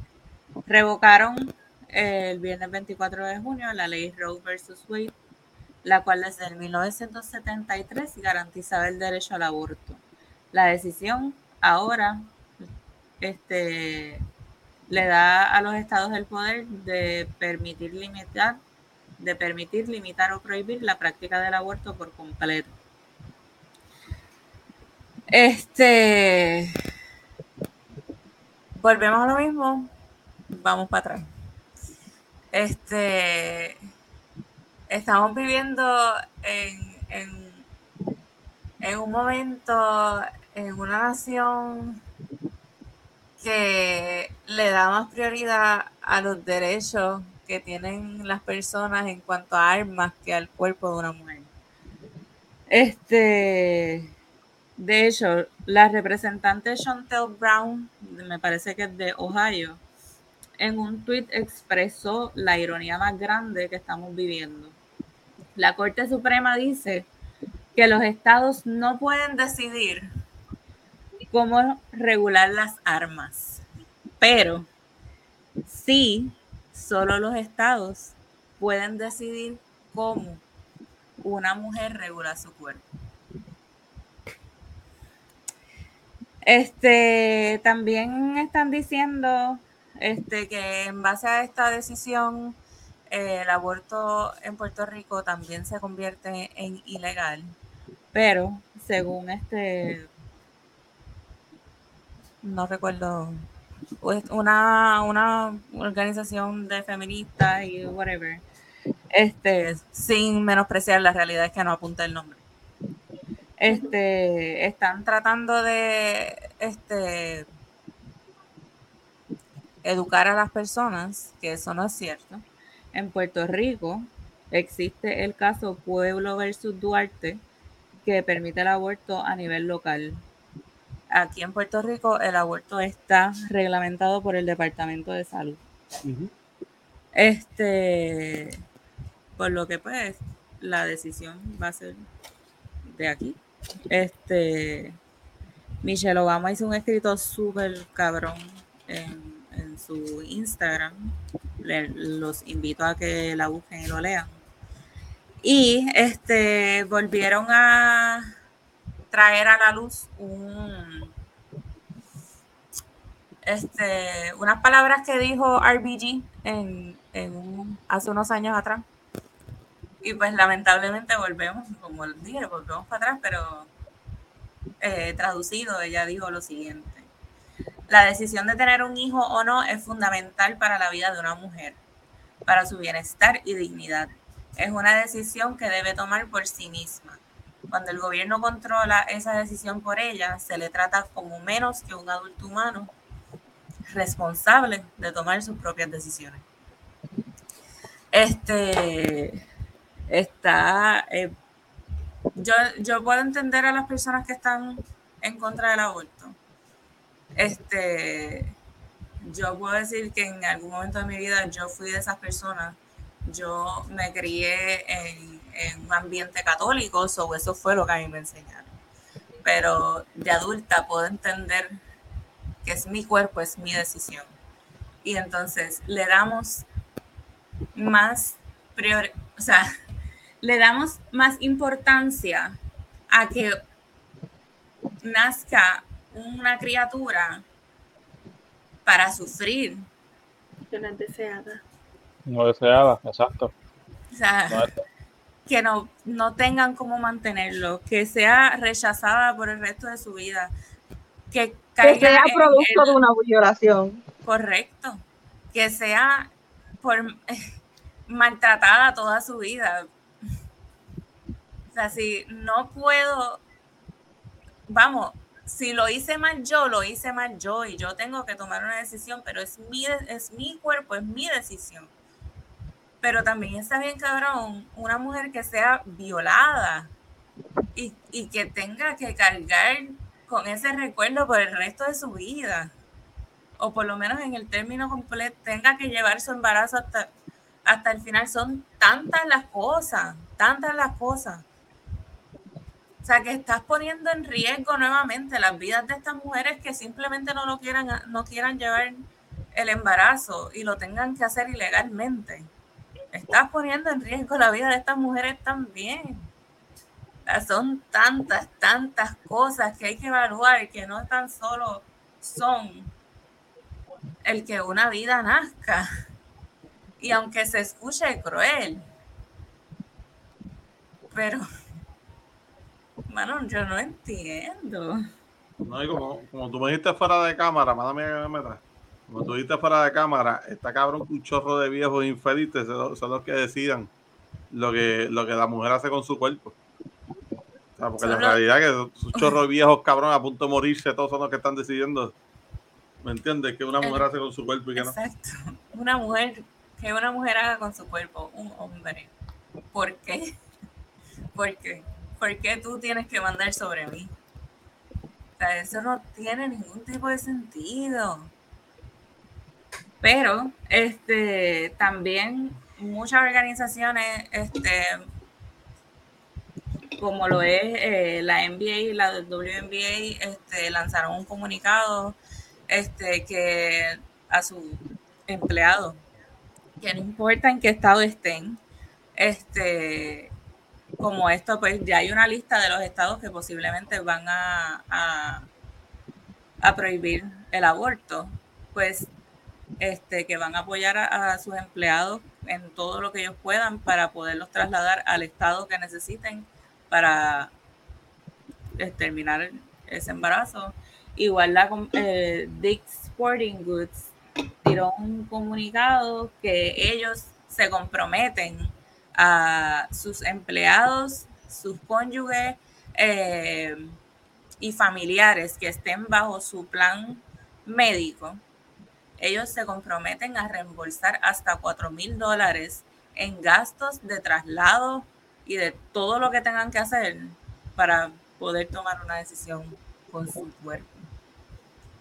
revocaron el viernes 24 de junio la ley Roe versus Wade, la cual desde el 1973 garantizaba el derecho al aborto. La decisión ahora este, le da a los estados el poder de permitir limitar, de permitir limitar o prohibir la práctica del aborto por completo. Este volvemos a lo mismo, vamos para atrás. Este estamos viviendo en, en, en un momento, en una nación que le da más prioridad a los derechos que tienen las personas en cuanto a armas que al cuerpo de una mujer. Este, de hecho, la representante Chantel Brown, me parece que es de Ohio, en un tweet expresó la ironía más grande que estamos viviendo. La Corte Suprema dice que los estados no pueden decidir cómo regular las armas, pero sí, solo los estados pueden decidir cómo una mujer regula su cuerpo. Este, también están diciendo este, que en base a esta decisión, eh, el aborto en Puerto Rico también se convierte en ilegal. Pero según este, no recuerdo, una, una organización de feministas y whatever, este, sin menospreciar la realidad es que no apunta el nombre este, están tratando de este, educar a las personas, que eso no es cierto. En Puerto Rico existe el caso Pueblo versus Duarte, que permite el aborto a nivel local. Aquí en Puerto Rico el aborto está reglamentado por el Departamento de Salud. Este, por lo que pues la decisión va a ser de aquí. Este, Michelle Obama hizo un escrito súper cabrón en, su Instagram. los invito a que la busquen y lo lean. Y este volvieron a traer a la luz un, este, unas palabras que dijo RBG en, en hace unos años atrás y pues lamentablemente volvemos, como dije, volvemos para atrás, pero eh, traducido, ella dijo lo siguiente. La decisión de tener un hijo o no es fundamental para la vida de una mujer, para su bienestar y dignidad. Es una decisión que debe tomar por sí misma. Cuando el gobierno controla esa decisión por ella, se le trata como menos que un adulto humano responsable de tomar sus propias decisiones. Este, está... Eh, yo, yo puedo entender a las personas que están en contra del aborto. Este, yo puedo decir que en algún momento de mi vida yo fui de esas personas. Yo me crié en, un ambiente católico, o eso fue lo que a mí me enseñaron. Pero de adulta puedo entender que es mi cuerpo, es mi decisión. Y entonces le damos más prioridad, o sea, le damos más importancia a que nazca una criatura para sufrir. Que no es deseada. No deseada, exacto. O sea, que no, no tengan cómo mantenerlo, que sea rechazada por el resto de su vida. Que, que sea producto de una violación. Correcto. Que sea por maltratada toda su vida sea, si no puedo, vamos, si lo hice mal yo, lo hice mal yo y yo tengo que tomar una decisión, pero es mi, es mi cuerpo, es mi decisión. Pero también está bien, cabrón, una mujer que sea violada y, y que tenga que cargar con ese recuerdo por el resto de su vida. O por lo menos en el término completo, tenga que llevar su embarazo hasta, hasta el final. Son tantas las cosas, tantas las cosas. O sea, que estás poniendo en riesgo nuevamente las vidas de estas mujeres que simplemente no lo quieran, no quieran llevar el embarazo y lo tengan que hacer ilegalmente. Estás poniendo en riesgo la vida de estas mujeres también. son tantas, tantas cosas que hay que evaluar que no tan solo son el que una vida nazca. Y aunque se escuche cruel, pero, mano, yo no entiendo. No, y como, como tú me dijiste fuera de cámara, mándame Como tú dijiste fuera de cámara, está cabrón un chorro de viejos infelices son los que decidan lo que, lo que la mujer hace con su cuerpo. O sea, porque la realidad es que un chorro de viejos cabrón a punto de morirse, todos son los que están decidiendo. ¿Me entiendes? Que una mujer hace con su cuerpo y que no. Exacto. Una mujer, que una mujer haga con su cuerpo, un hombre. ¿Por qué? ¿Por qué? ¿Por qué tú tienes que mandar sobre mí? O sea, eso no tiene ningún tipo de sentido. Pero, este, también muchas organizaciones, este, como lo es eh, la NBA y la WNBA, este, lanzaron un comunicado este, que a sus empleados, que no importa en qué estado estén, este, como esto, pues ya hay una lista de los estados que posiblemente van a, a, prohibir el aborto, pues este, que van a apoyar a, sus empleados en todo lo que ellos puedan para poderlos trasladar al estado que necesiten para eh, terminar ese embarazo. Igual la eh, Dick Sporting Goods tiró un comunicado que ellos se comprometen a sus empleados, sus cónyuges eh, y familiares que estén bajo su plan médico, ellos se comprometen a reembolsar hasta 4 mil dólares en gastos de traslado y de todo lo que tengan que hacer para poder tomar una decisión con su cuerpo.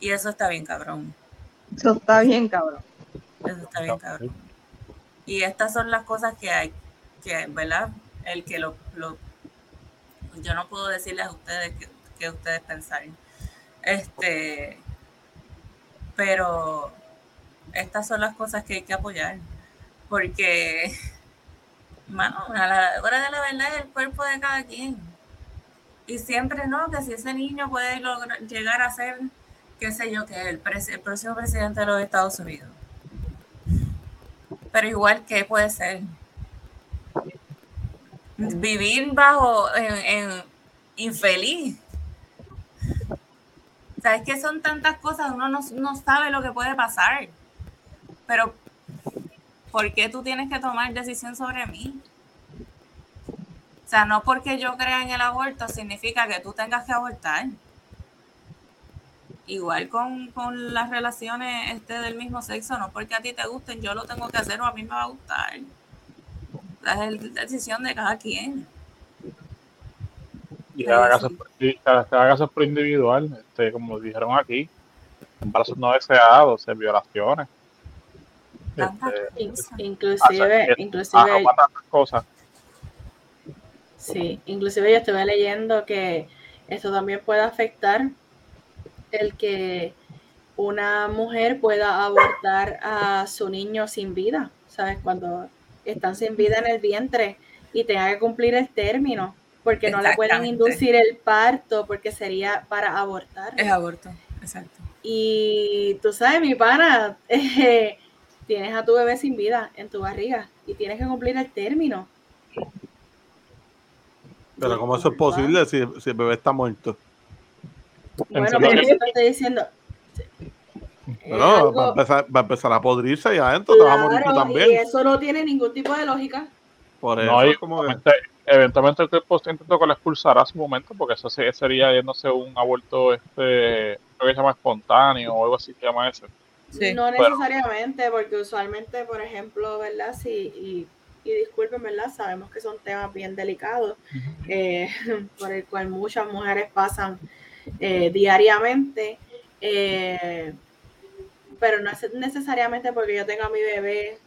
Y eso está bien, cabrón. Eso está bien, cabrón. Eso está bien, cabrón. Y estas son las cosas que hay que, ¿verdad? El que lo, yo no puedo decirles a ustedes que, ustedes pensarían. Este, pero estas son las cosas que hay que apoyar. Porque, mano, a la hora de la verdad es el cuerpo de cada quien. Y siempre no, que si ese niño puede llegar a ser, qué sé yo, que el, el próximo presidente de los Estados Unidos. Pero igual, ¿qué puede ser? vivir bajo en, infeliz. Sabes que son tantas cosas, uno no, sabe lo que puede pasar. Pero, ¿por qué tú tienes que tomar decisión sobre mí? O sea, no porque yo crea en el aborto significa que tú tengas que abortar. Igual con, con las relaciones este del mismo sexo, no porque a ti te gusten, yo lo tengo que hacer o a mí me va a gustar es la decisión de cada quien. Y cada caso, cada, caso es por individual, este, como dijeron aquí, embarazos no deseados, violaciones. Este, inclusive, inclusive cosas. Sí, inclusive yo estuve leyendo que esto también puede afectar el que una mujer pueda abortar a su niño sin vida, ¿sabes? Cuando están sin vida en el vientre y tenga que cumplir el término, porque no le pueden inducir el parto, porque sería para abortar. Es aborto, exacto. Y tú sabes, mi pana, eh, tienes a tu bebé sin vida en tu barriga y tienes que cumplir el término. Pero ¿cómo eso es posible si, si el bebé está muerto? Bueno, pero eso te estoy diciendo, no, va, a empezar, va, a empezar, a podrirse y adentro te vas a morir tú también. Y eso no tiene ningún tipo de lógica. Por eso, no, como eventualmente el cuerpo intentó que la expulsara a su momento, porque eso sería yéndose un aborto, este, creo que se llama espontáneo o algo así se llama eso. Sí. No necesariamente, porque usualmente, por ejemplo, ¿verdad? Sí, y, y disculpen, ¿verdad? Sabemos que son temas bien delicados, eh, por el cual muchas mujeres pasan eh, diariamente. eh, pero no es necesariamente porque yo tenga a mi bebé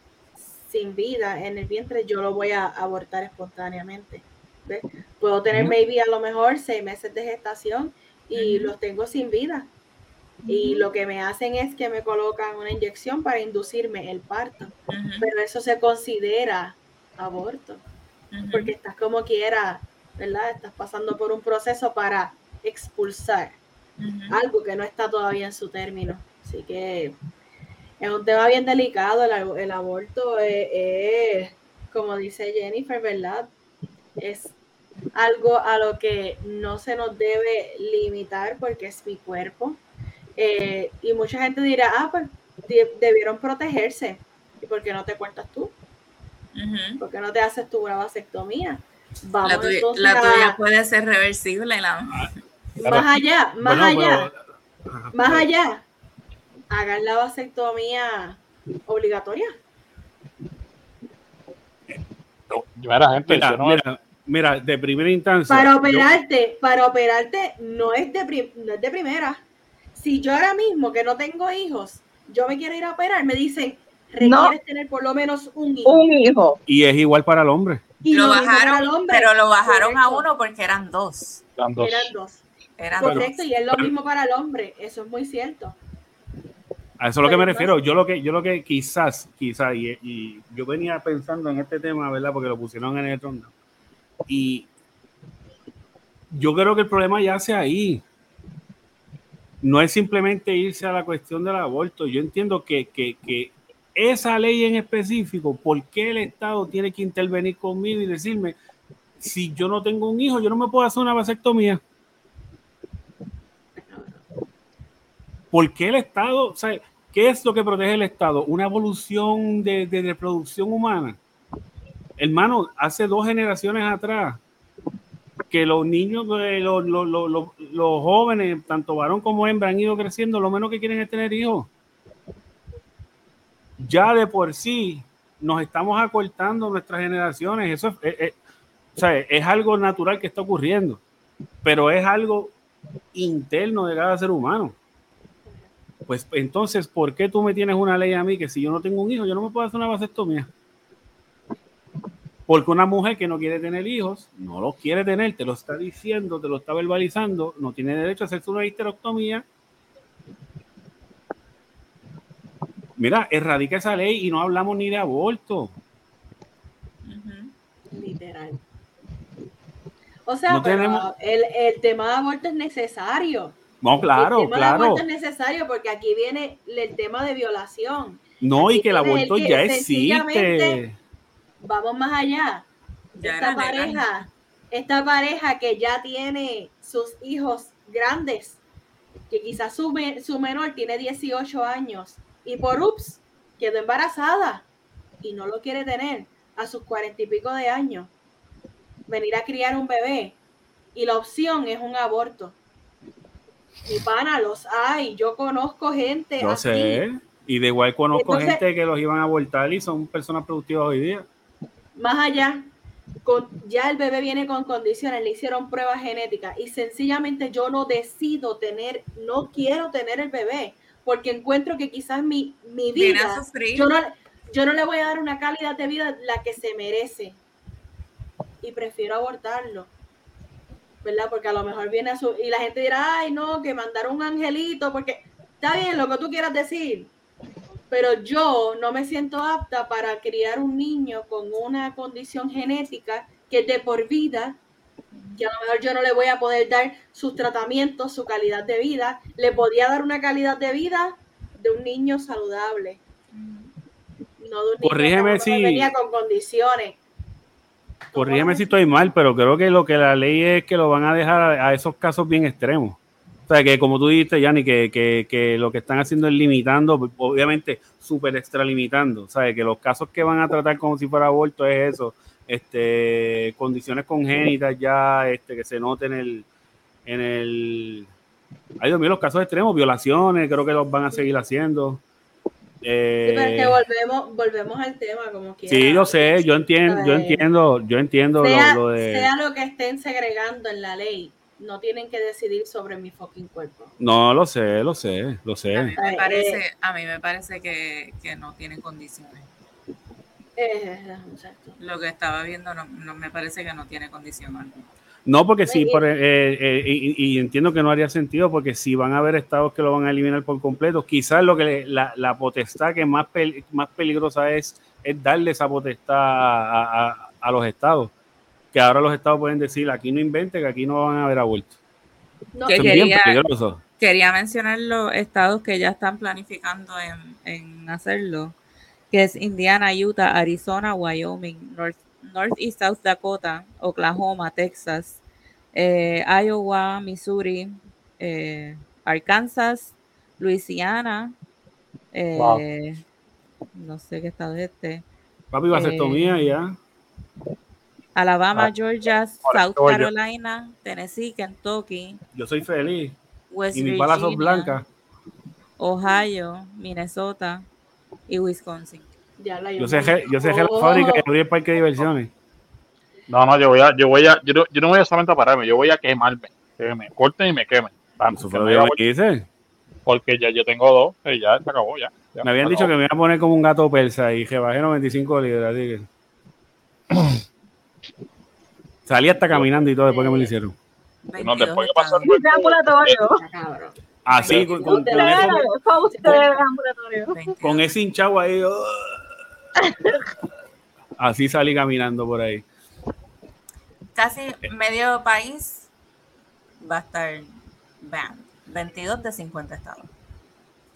sin vida en el vientre, yo lo voy a abortar espontáneamente. ¿ves? Puedo tener maybe a lo mejor seis meses de gestación y Ujú. los tengo sin vida. Y lo que me hacen es que me colocan una inyección para inducirme el parto. Pero eso se considera aborto, porque estás como quiera, ¿verdad? Estás pasando por un proceso para expulsar algo que no está todavía en su término. Así que es un tema bien delicado. El, ab- el aborto es, es, como dice Jennifer, ¿verdad? Es algo a lo que no se nos debe limitar porque es mi cuerpo. Eh, y mucha gente dirá, ah, pues de- debieron protegerse. ¿Y por qué no te cortas tú? Ujú. ¿Por qué no te haces tu vasectomía? Vamos La tuya, la a- tuya puede ser reversible. La... más allá, más Bueno, allá. Más allá, hagan la vasectomía obligatoria. Era gente, Mira, no- mira, mira, de primera instancia. Para yo- operarte, para operarte no es de prim- no es de primera. Si yo ahora mismo que no tengo hijos, yo me quiero ir a operar, me dicen, No. requieres tener por lo menos un hijo. Un hijo. y es igual para el hombre. Y lo bajaron, hombre. pero lo bajaron a uno porque eran dos. eran dos. Eran dos. Eran dos. Correcto, y es lo mismo para el hombre. Eso es muy cierto. A eso es lo que me refiero. Yo lo que, yo lo que quizás, quizás, y, y yo venía pensando en este tema, ¿verdad? Porque lo pusieron en el trono. Y yo creo que el problema yace ahí. No es simplemente irse a la cuestión del aborto. Yo entiendo que, que, esa ley en específico, ¿por qué el Estado tiene que intervenir conmigo y decirme, si yo no tengo un hijo, yo no me puedo hacer una vasectomía? ¿Por qué el Estado? O sea, ¿Qué es lo que protege el Estado? Una evolución de, de reproducción humana. Hermano, hace dos generaciones atrás, que los niños, eh, los, los- los- los- los jóvenes, tanto varón como hembra, han ido creciendo, lo menos que quieren es tener hijos. Ya de por sí nos estamos acortando nuestras generaciones. Eso es, eh, eh, es algo natural que está ocurriendo, pero es algo interno de cada ser humano. Pues entonces, ¿por qué tú me tienes una ley a mí que si yo no tengo un hijo, yo no me puedo hacer una vasectomía? Porque una mujer que no quiere tener hijos, no los quiere tener, te lo está diciendo, te lo está verbalizando, no tiene derecho a hacerse una histerectomía. Mira, erradica esa ley y no hablamos ni de aborto. Literal. O sea, No pero tenemos- el, el tema de aborto es necesario. No, el claro, tema de claro. aborto es necesario porque aquí viene el tema de violación. No, y que el el aborto que ya existe. Vamos más allá. Ya esta pareja, esta pareja que ya tiene sus hijos grandes, que quizás su, me- su menor tiene 18 años y por ups quedó embarazada y no lo quiere tener a sus cuarenta y pico de años, venir a criar un bebé y la opción es un aborto. Y pana, los hay, yo conozco gente Yo así. sé. Y de igual conozco Entonces- gente que los iban a abortar y son personas productivas hoy día. Más allá, con, ya el bebé viene con condiciones, le hicieron pruebas genéticas y sencillamente yo no decido tener, no quiero tener el bebé, porque encuentro que quizás mi, mi vida, yo no, yo no le voy a dar una calidad de vida la que se merece y prefiero abortarlo. ¿Verdad? Porque a lo mejor viene a su... Y la gente dirá, ay, no, que mandaron un angelito, porque está bien lo que tú quieras decir, pero yo no me siento apta para criar un niño con una condición genética que de por vida, que a lo mejor yo no le voy a poder dar sus tratamientos, su calidad de vida, le podía dar una calidad de vida de un niño saludable, no de un niño Corrígeme si- venía con condiciones. Corrígeme si estoy mal, pero creo que lo que la ley es que lo van a dejar a, a esos casos bien extremos. O sea, que como tú dijiste, Yanni, que, que, que lo que están haciendo es limitando, obviamente súper extralimitando. O sea, que los casos que van a tratar como si fuera aborto es eso, este, condiciones congénitas ya, este, que se note en el, en el, ay Dios mío, los casos extremos, violaciones, creo que los van a seguir haciendo. Sí, pero es que Eh, volvemos, volvemos al tema como quiera. sí, yo sé, yo entiendo, yo entiendo, yo entiendo sea, lo, lo de... sea lo que estén segregando en la ley, no tienen que decidir sobre mi fucking cuerpo. No, lo sé, lo sé, lo A sé. mí me Eh, parece, a mí me parece que, que no tienen condiciones. Eh, exacto. Lo que estaba viendo no, no me parece que no tiene condición alguna. No, porque sí, por, eh, eh, y, y entiendo que no haría sentido, porque si van a haber estados que lo van a eliminar por completo, quizás lo que le- la, la potestad que más, pel- más peligrosa es, es darle esa potestad a, a- a los estados. Que ahora los estados pueden decir, aquí no invente, que aquí no van a haber aborto. No, Que quería-. Quería mencionar los estados que ya están planificando en, en hacerlo, que es Indiana, Utah, Arizona, Wyoming, North, North y South Dakota, Oklahoma, Texas, eh, Iowa, Missouri, eh, Arkansas, Louisiana, eh, no sé qué estado es este, Papi, vasectomía Eh, ya. Alabama, Ah, Georgia, South Georgia. Carolina, Tennessee, Kentucky, Yo soy feliz. West Y mis balas son blancas. Ohio, Minnesota y Wisconsin. ya la Yo cerré, yo cerré la Oh. fábrica y abrí el parque de diversiones. No, no, yo voy a, yo voy a, yo no, yo no voy a solamente a pararme, yo voy a quemarme. Que me corten y me quemen. Vamos, que me que porque ya yo tengo dos, y ya se acabó, ya. ya, Me habían dicho que me iba a poner como un gato persa y que bajé 95 libras, así que. Salí hasta caminando y todo después que me lo hicieron. No, después que pasó el ambulatorio. Ah. Así, con, con- con Ustedes, eso- fue usted de ambulatorio. 22. con ese hinchado ahí. oh. Así salí caminando por ahí. Casi medio país va a estar banned. 22 de 50 estados.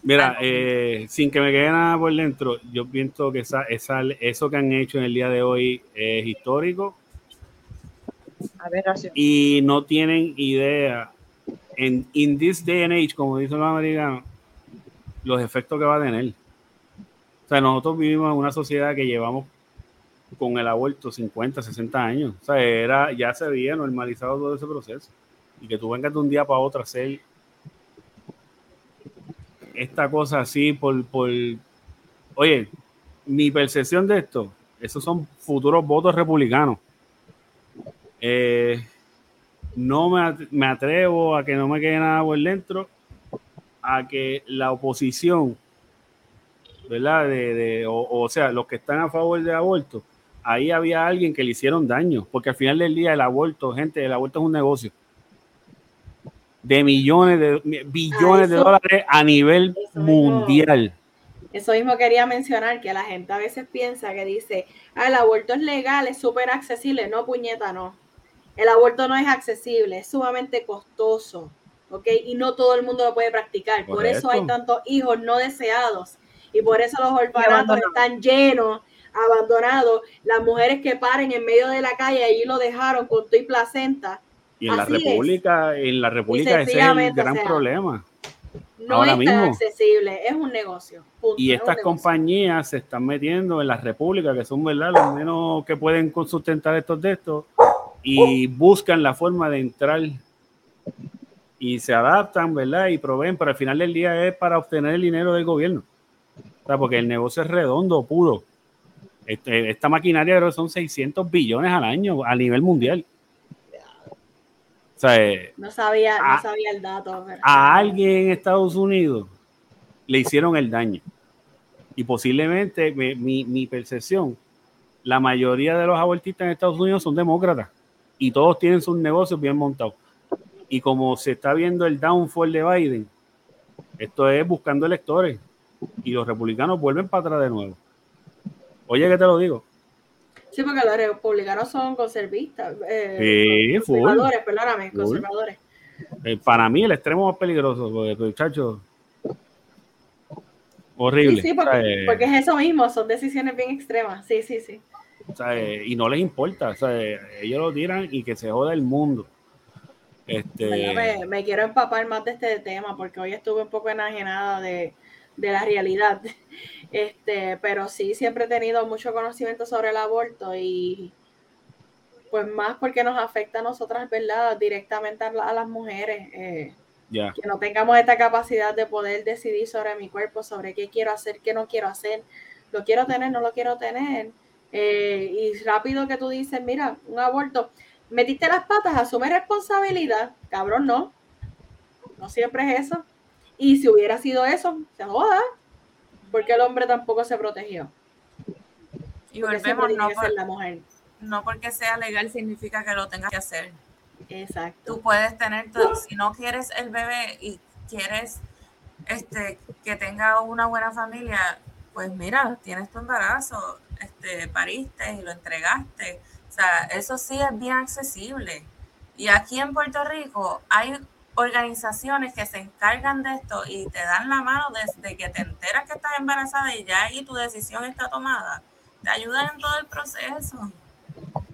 Mira, eh, sin que me quede nada por dentro, yo pienso que esa, esa, eso que han hecho en el día de hoy es histórico Y no tienen idea en in this day and age, como dicen los americanos, los efectos que va a tener. O sea, nosotros vivimos en una sociedad que llevamos con el aborto 50, 60 años. O sea, era, ya se había normalizado todo ese proceso. Y que tú vengas de un día para otro a hacer esta cosa así por, por... Oye, mi percepción de esto, esos son futuros votos republicanos. Eh, no me, at- me atrevo a que no me quede nada por dentro, a que la oposición, ¿verdad? De, de- o, o sea, los que están a favor del aborto, ahí había alguien que le hicieron daño, porque al final del día el aborto, gente, el aborto es un negocio de millones de billones de dólares a nivel eso mismo. mundial. Eso mismo quería mencionar, que la gente a veces piensa que dice, ah, el aborto es legal, es súper accesible. No, puñeta, no. El aborto no es accesible, es sumamente costoso, ¿ok? Y no todo el mundo lo puede practicar. Por eso hay tantos hijos no deseados. Y por eso los orfanatos están llenos, abandonados. Las mujeres que paren en medio de la calle, allí lo dejaron con tu y placenta. Y en la es. República, en la República ese es el gran o sea, problema. No Ahora es tan accesible, es un negocio. punto, Y estas negocio. compañías se están metiendo en las repúblicas, que son verdad los menos que pueden sustentar estos de estos, y buscan la forma de entrar y se adaptan, ¿verdad? Y proveen, pero al final del día es para obtener el dinero del gobierno. O sea, porque el negocio es redondo, puro. Este- esta maquinaria creo que son 600 billones al año a nivel mundial. O sea, eh, No sabía, a- no sabía el dato. pero- a alguien en Estados Unidos le hicieron el daño. Y posiblemente, me- mi, mi percepción, la mayoría de los abortistas en Estados Unidos son demócratas y todos tienen sus negocios bien montados. Y como se está viendo el downfall de Biden, esto es buscando electores y los republicanos vuelven para atrás de nuevo. Oye, que te lo digo. Sí, porque los republicanos son conservistas. eh, Sí, full. conservadores, perdóname, Full. conservadores. Eh, para mí, el extremo más peligroso, porque, muchachos, horrible. Sí, sí, porque, eh, porque es eso mismo, son decisiones bien extremas. Sí, sí, sí. O sea, y no les importa, o sea, ellos lo tiran y que se joda el mundo. Este. Me, me quiero empapar más de este tema porque hoy estuve un poco enajenada de, de la realidad. Este, pero sí, siempre he tenido mucho conocimiento sobre el aborto y pues más porque nos afecta a nosotras, ¿verdad? Directamente a, la- a las mujeres. eh, que no tengamos esta capacidad de poder decidir sobre mi cuerpo, sobre qué quiero hacer, qué no quiero hacer, lo quiero tener, no lo quiero tener. Eh, y rápido que tú dices, mira, un aborto, metiste las patas, asume responsabilidad. Cabrón, no. No siempre es eso. Y si hubiera sido eso, se joda. Porque el hombre tampoco se protegió. Y volvemos, no, por- ser la mujer. no porque sea legal significa que lo tengas que hacer. Exacto. Tú puedes tener, si no quieres el bebé y quieres este, que tenga una buena familia, pues mira, tienes tu embarazo, este, pariste y lo entregaste. O sea, eso sí es bien accesible. Y aquí en Puerto Rico hay organizaciones que se encargan de esto y te dan la mano desde que te enteras que estás embarazada y ya ahí tu decisión está tomada. Te ayudan en todo el proceso.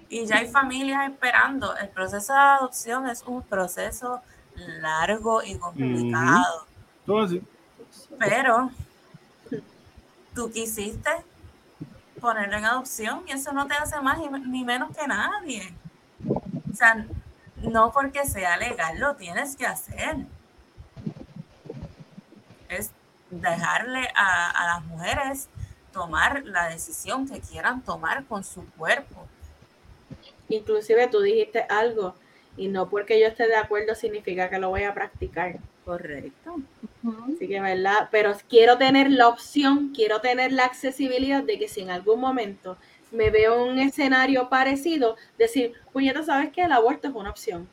Y ya hay familias esperando. El proceso de adopción es un proceso largo y complicado. Todo así. Pero tú quisiste ponerlo en adopción y eso no te hace más ni- menos que nadie. O sea, no porque sea legal lo tienes que hacer. Es dejarle a, a las mujeres tomar la decisión que quieran tomar con su cuerpo. Inclusive tú dijiste algo y no porque yo esté de acuerdo significa que lo voy a practicar. Correcto. Así que, ¿verdad? Pero quiero tener la opción, quiero tener la accesibilidad de que si en algún momento me veo un escenario parecido, decir, puñeta, ¿sabes qué? El aborto es una opción.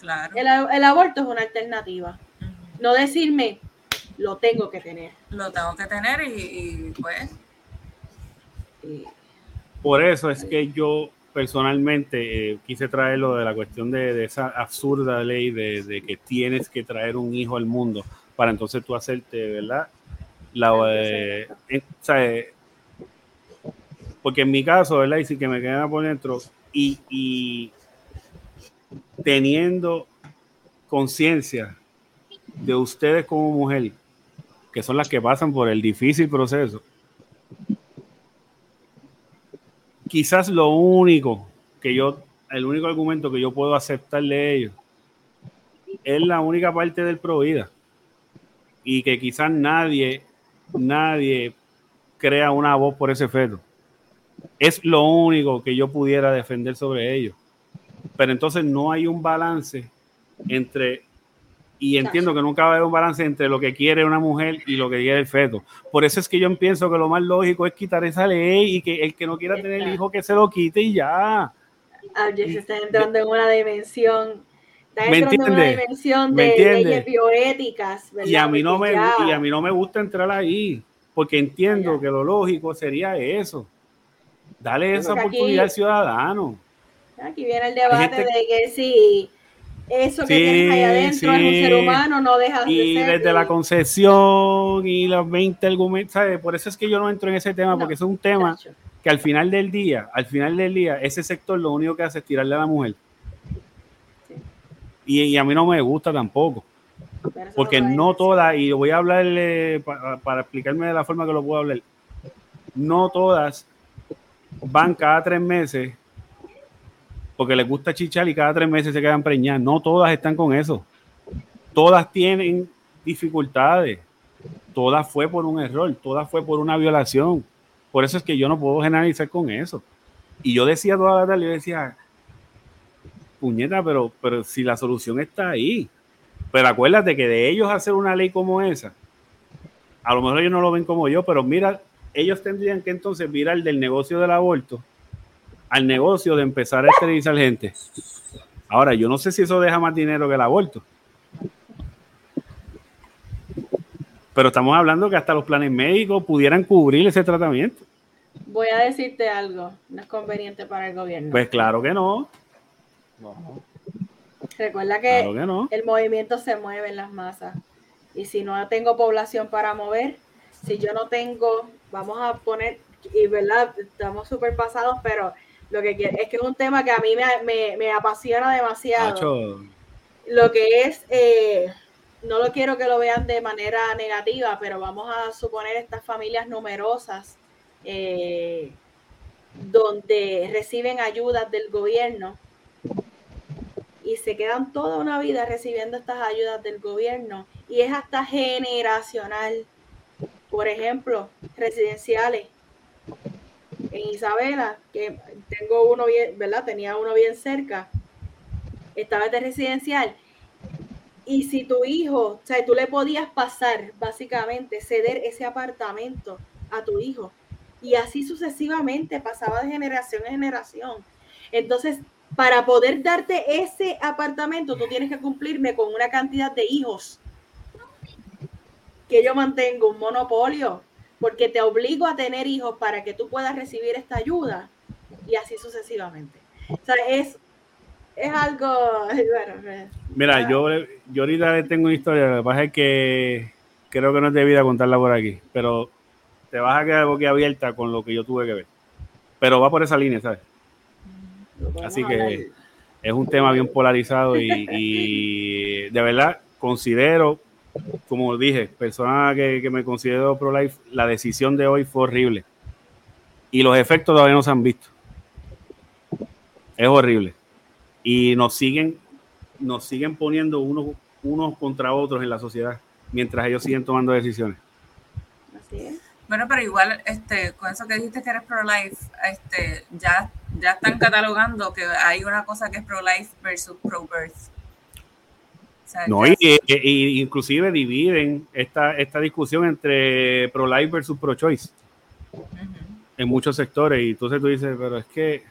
Claro. El, el aborto es una alternativa. No decirme, lo tengo que tener. Lo tengo que tener y, y, pues Y- Por eso es que yo personalmente eh, quise traer lo de la cuestión de, de esa absurda ley de, de que tienes que traer un hijo al mundo para entonces tú hacerte, ¿verdad? La, eh, eh, o sea, eh, porque en mi caso, ¿verdad? Y si que me queda por dentro y, y teniendo conciencia de ustedes como mujer, que son las que pasan por el difícil proceso, quizás lo único que yo, el único argumento que yo puedo aceptar de ellos es la única parte del Provida. Y que quizás nadie, nadie crea una voz por ese feto. Es lo único que yo pudiera defender sobre ellos. Pero entonces no hay un balance entre, y entiendo que nunca va a haber un balance entre lo que quiere una mujer y lo que quiere el feto. Por eso es que yo pienso que lo más lógico es quitar esa ley y que el que no quiera tener hijo que se lo quite y ya. Ah, está entrando en una dimensión. Está ¿Me entrando en una entiendes? dimensión ¿Me de entiendes? leyes bioéticas. ¿verdad? Y a mí no me y a mí no me gusta entrar ahí, porque entiendo que lo lógico sería eso. Dale esa Porque aquí- oportunidad al ciudadano. Aquí viene el debate gente- de que si eso que Sí, tienes ahí adentro es un ser humano, no dejas Y de ser. desde la concesión y los 20 argumentos, ¿sabes? Por eso es que yo no entro en ese tema, No, porque es un tema que al final del día, al final del día, ese sector lo único que hace es tirarle a la mujer. Y, y a mí no me gusta tampoco, porque no todas, y voy a hablarle pa- para explicarme de la forma que lo puedo hablar, no todas van cada tres meses porque les gusta chichar y cada tres meses se quedan preñadas. No todas están con eso. Todas tienen dificultades. Todas fue por un error, todas fue por una violación. Por eso es que yo no puedo generalizar con eso. Y yo decía toda la tarde, yo decía, puñeta, pero, pero si la solución está ahí. Pero acuérdate que de ellos hacer una ley como esa, a lo mejor ellos no lo ven como yo, pero mira, ellos tendrían que entonces virar del negocio del aborto al negocio de empezar a esterilizar gente. Ahora, yo no sé si eso deja más dinero que el aborto. Pero estamos hablando que hasta los planes médicos pudieran cubrir ese tratamiento. Voy a decirte algo, no es conveniente para el gobierno. Pues claro que no, No. Recuerda que claro que no. el movimiento se mueve en las masas. Y si no tengo población para mover, si yo no tengo, vamos a poner, y verdad, estamos súper pasados, pero lo que quiero es que es un tema que a mí me, me- me apasiona demasiado. Nacho, Lo que es, eh, no lo quiero que lo vean de manera negativa, pero vamos a suponer estas familias numerosas eh, donde reciben ayudas del gobierno se quedan toda una vida recibiendo estas ayudas del gobierno y es hasta generacional. Por ejemplo, residenciales. En Isabela, que tengo uno bien, ¿verdad? Tenía uno bien cerca. estabas de residencial. Y si tu hijo, o sea, tú le podías pasar, básicamente, ceder ese apartamento a tu hijo. Y así sucesivamente, pasaba de generación en generación. Entonces, para poder darte ese apartamento, tú tienes que cumplirme con una cantidad de hijos que yo mantengo un monopolio, porque te obligo a tener hijos para que tú puedas recibir esta ayuda y así sucesivamente. O sea, es, es algo... Bueno, eh, Mira, yo, yo ahorita le tengo una historia, lo que pasa es que creo que no es debida contarla por aquí, pero te vas a quedar boquiabierta con lo que yo tuve que ver. Pero va por esa línea, ¿sabes? Así que es un tema bien polarizado y, y de verdad considero, como dije, persona que, que me considero pro-life, la decisión de hoy fue horrible. Y los efectos todavía no se han visto. Es horrible. Y nos siguen, nos siguen poniendo unos, unos contra otros en la sociedad mientras ellos siguen tomando decisiones. Así es. Bueno, pero igual, este, con eso que dijiste que eres pro-life, este, ya, ya están catalogando que hay una cosa que es pro-life versus pro-birth. O sea, No, y, y- y inclusive dividen esta, esta discusión entre pro-life versus pro-choice en muchos sectores. Y entonces tú dices, pero es que,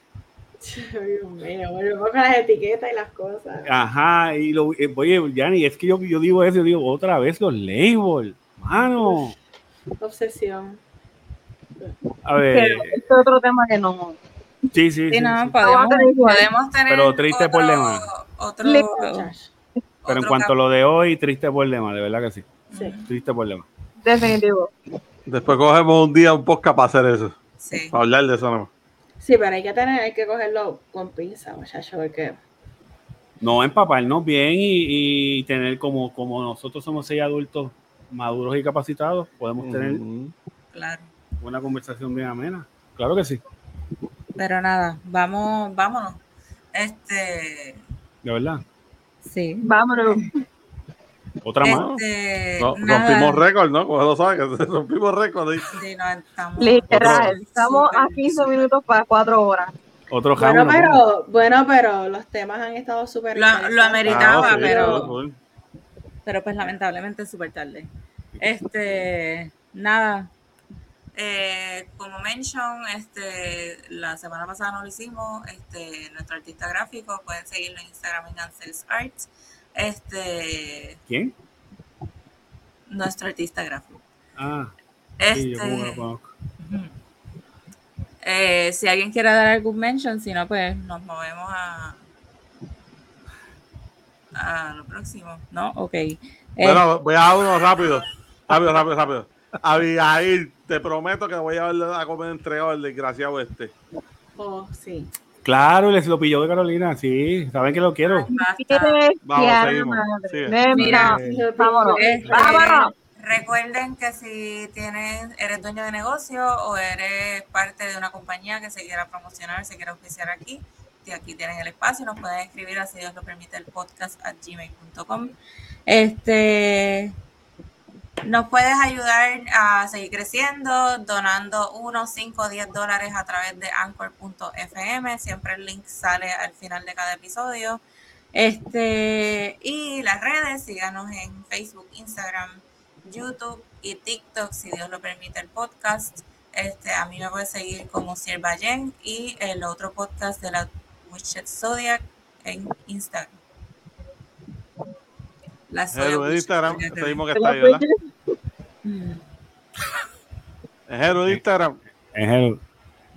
Dios mío, volvemos con las etiquetas y las cosas. ajá, y lo, eh, oye, Yanni, es que yo, yo digo eso, yo digo otra vez los labels, mano. Obsesión. A ver, Pero este es otro tema que no. sí, sí, Sí, sí, no, sí. podemos, tener igual. podemos tener. Pero triste por otro- demás. Otro. Pero en cuanto a lo de hoy, triste problema, de verdad que sí, Sí. triste problema. Definitivo. Después cogemos un día un podcast para hacer eso. Sí. Para hablar de eso nomás. Sí, pero hay que tener, hay que cogerlo con pinza, muchacho, porque No empaparnos bien y, y tener como, como nosotros somos seis adultos maduros y capacitados, podemos tener. Claro. una conversación bien amena. Claro que sí, Pero nada, vamos, vámonos. Este, de verdad. sí. Vámonos. Otra más. Este, No, nada. rompimos récord, ¿no? Como lo sabes, que rompimos récord. ahí. Sí, no, estamos Literal. Estamos a 15 minutos para 4 horas. Otro bueno, ¿no? pero, bueno, pero los temas han estado súper Lo- lo ameritaba, Ah, sí, pero- pero pues lamentablemente es súper tarde. Este, nada. Eh, como mention, este, la semana pasada no lo hicimos. Este, nuestro artista gráfico pueden seguirlo en Instagram en Ansels Arts. Este, ¿Quién? nuestro artista gráfico. Ah, Este, sí, yo ujú. Eh, si alguien quiere dar algún mention, si no, pues nos movemos a a lo próximo, ¿no? Ok. Eh, Bueno, voy a dar uno rápido. Rápido, rápido, rápido. Abigail, te prometo que voy a llevar a comer entregado el desgraciado este. Oh, sí. Claro, les lo pilló de Carolina, sí, saben que lo quiero. Vamos, seguimos. Sigue. Mira, Eh, vámonos. Este, Vámonos. Recuerden que si tienes, eres dueño de negocio o eres parte de una compañía que se quiera promocionar, se quiera oficiar aquí, que aquí tienen el espacio, nos pueden escribir, así Dios lo permite, el podcast a gmail.com. Este, nos puedes ayudar a seguir creciendo donando 1, 5, 10 dólares a través de anchor.fm. Siempre el link sale al final de cada episodio. Este, y las redes, síganos en Facebook, Instagram, YouTube y TikTok, si Dios lo permite, el podcast. Este, a mí me puede seguir como Sierva Jen y el otro podcast de la Witchet Zodiac en Instagram. La en Witchet Instagram, Zodiac. seguimos que está ahí, ¿verdad? Mm. Jero en Instagram. Es envío.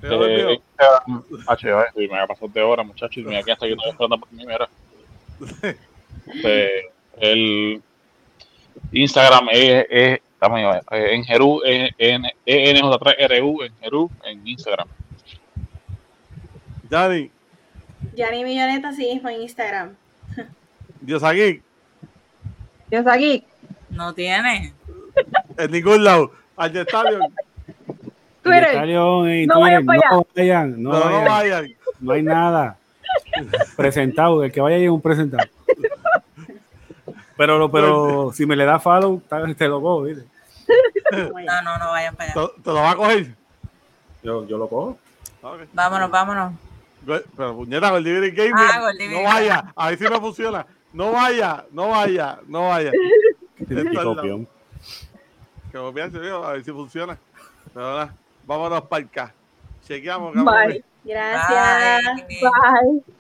Eh, Instagram, H, ay, sí, me ha pasado de hora, muchachos. y Mira, aquí hasta yo estoy esperando por mí, mira. Este, el Instagram es, es estamos ahí, eh, en Jeru, en, en ENJ3RU, en Jeru, en Instagram. Yanni, Yanni Milloneta sí mismo en Instagram. Dios aquí, Dios aquí. No tiene. en ningún lado. Al estadio, Twitter. No vayan no vayan, no, no, vayan, vayan. no hay nada. presentado, el que vaya ahí es un presentado. Pero, pero si me le da follow, te lo cojo, ¿viste? No, no, no vayan para allá. ¿Te, te lo va a coger? Yo, yo lo cojo. Vámonos, vámonos. Pero puñeta, Goldiviry Gaming. Ah, no vaya, a ver si no funciona. No vaya, no vaya, no vaya. Copión. Que copiarse, viejo, a ver si funciona. Pero nada, vámonos para el K. Chequeamos, Bye. Gracias. Bye. Bye.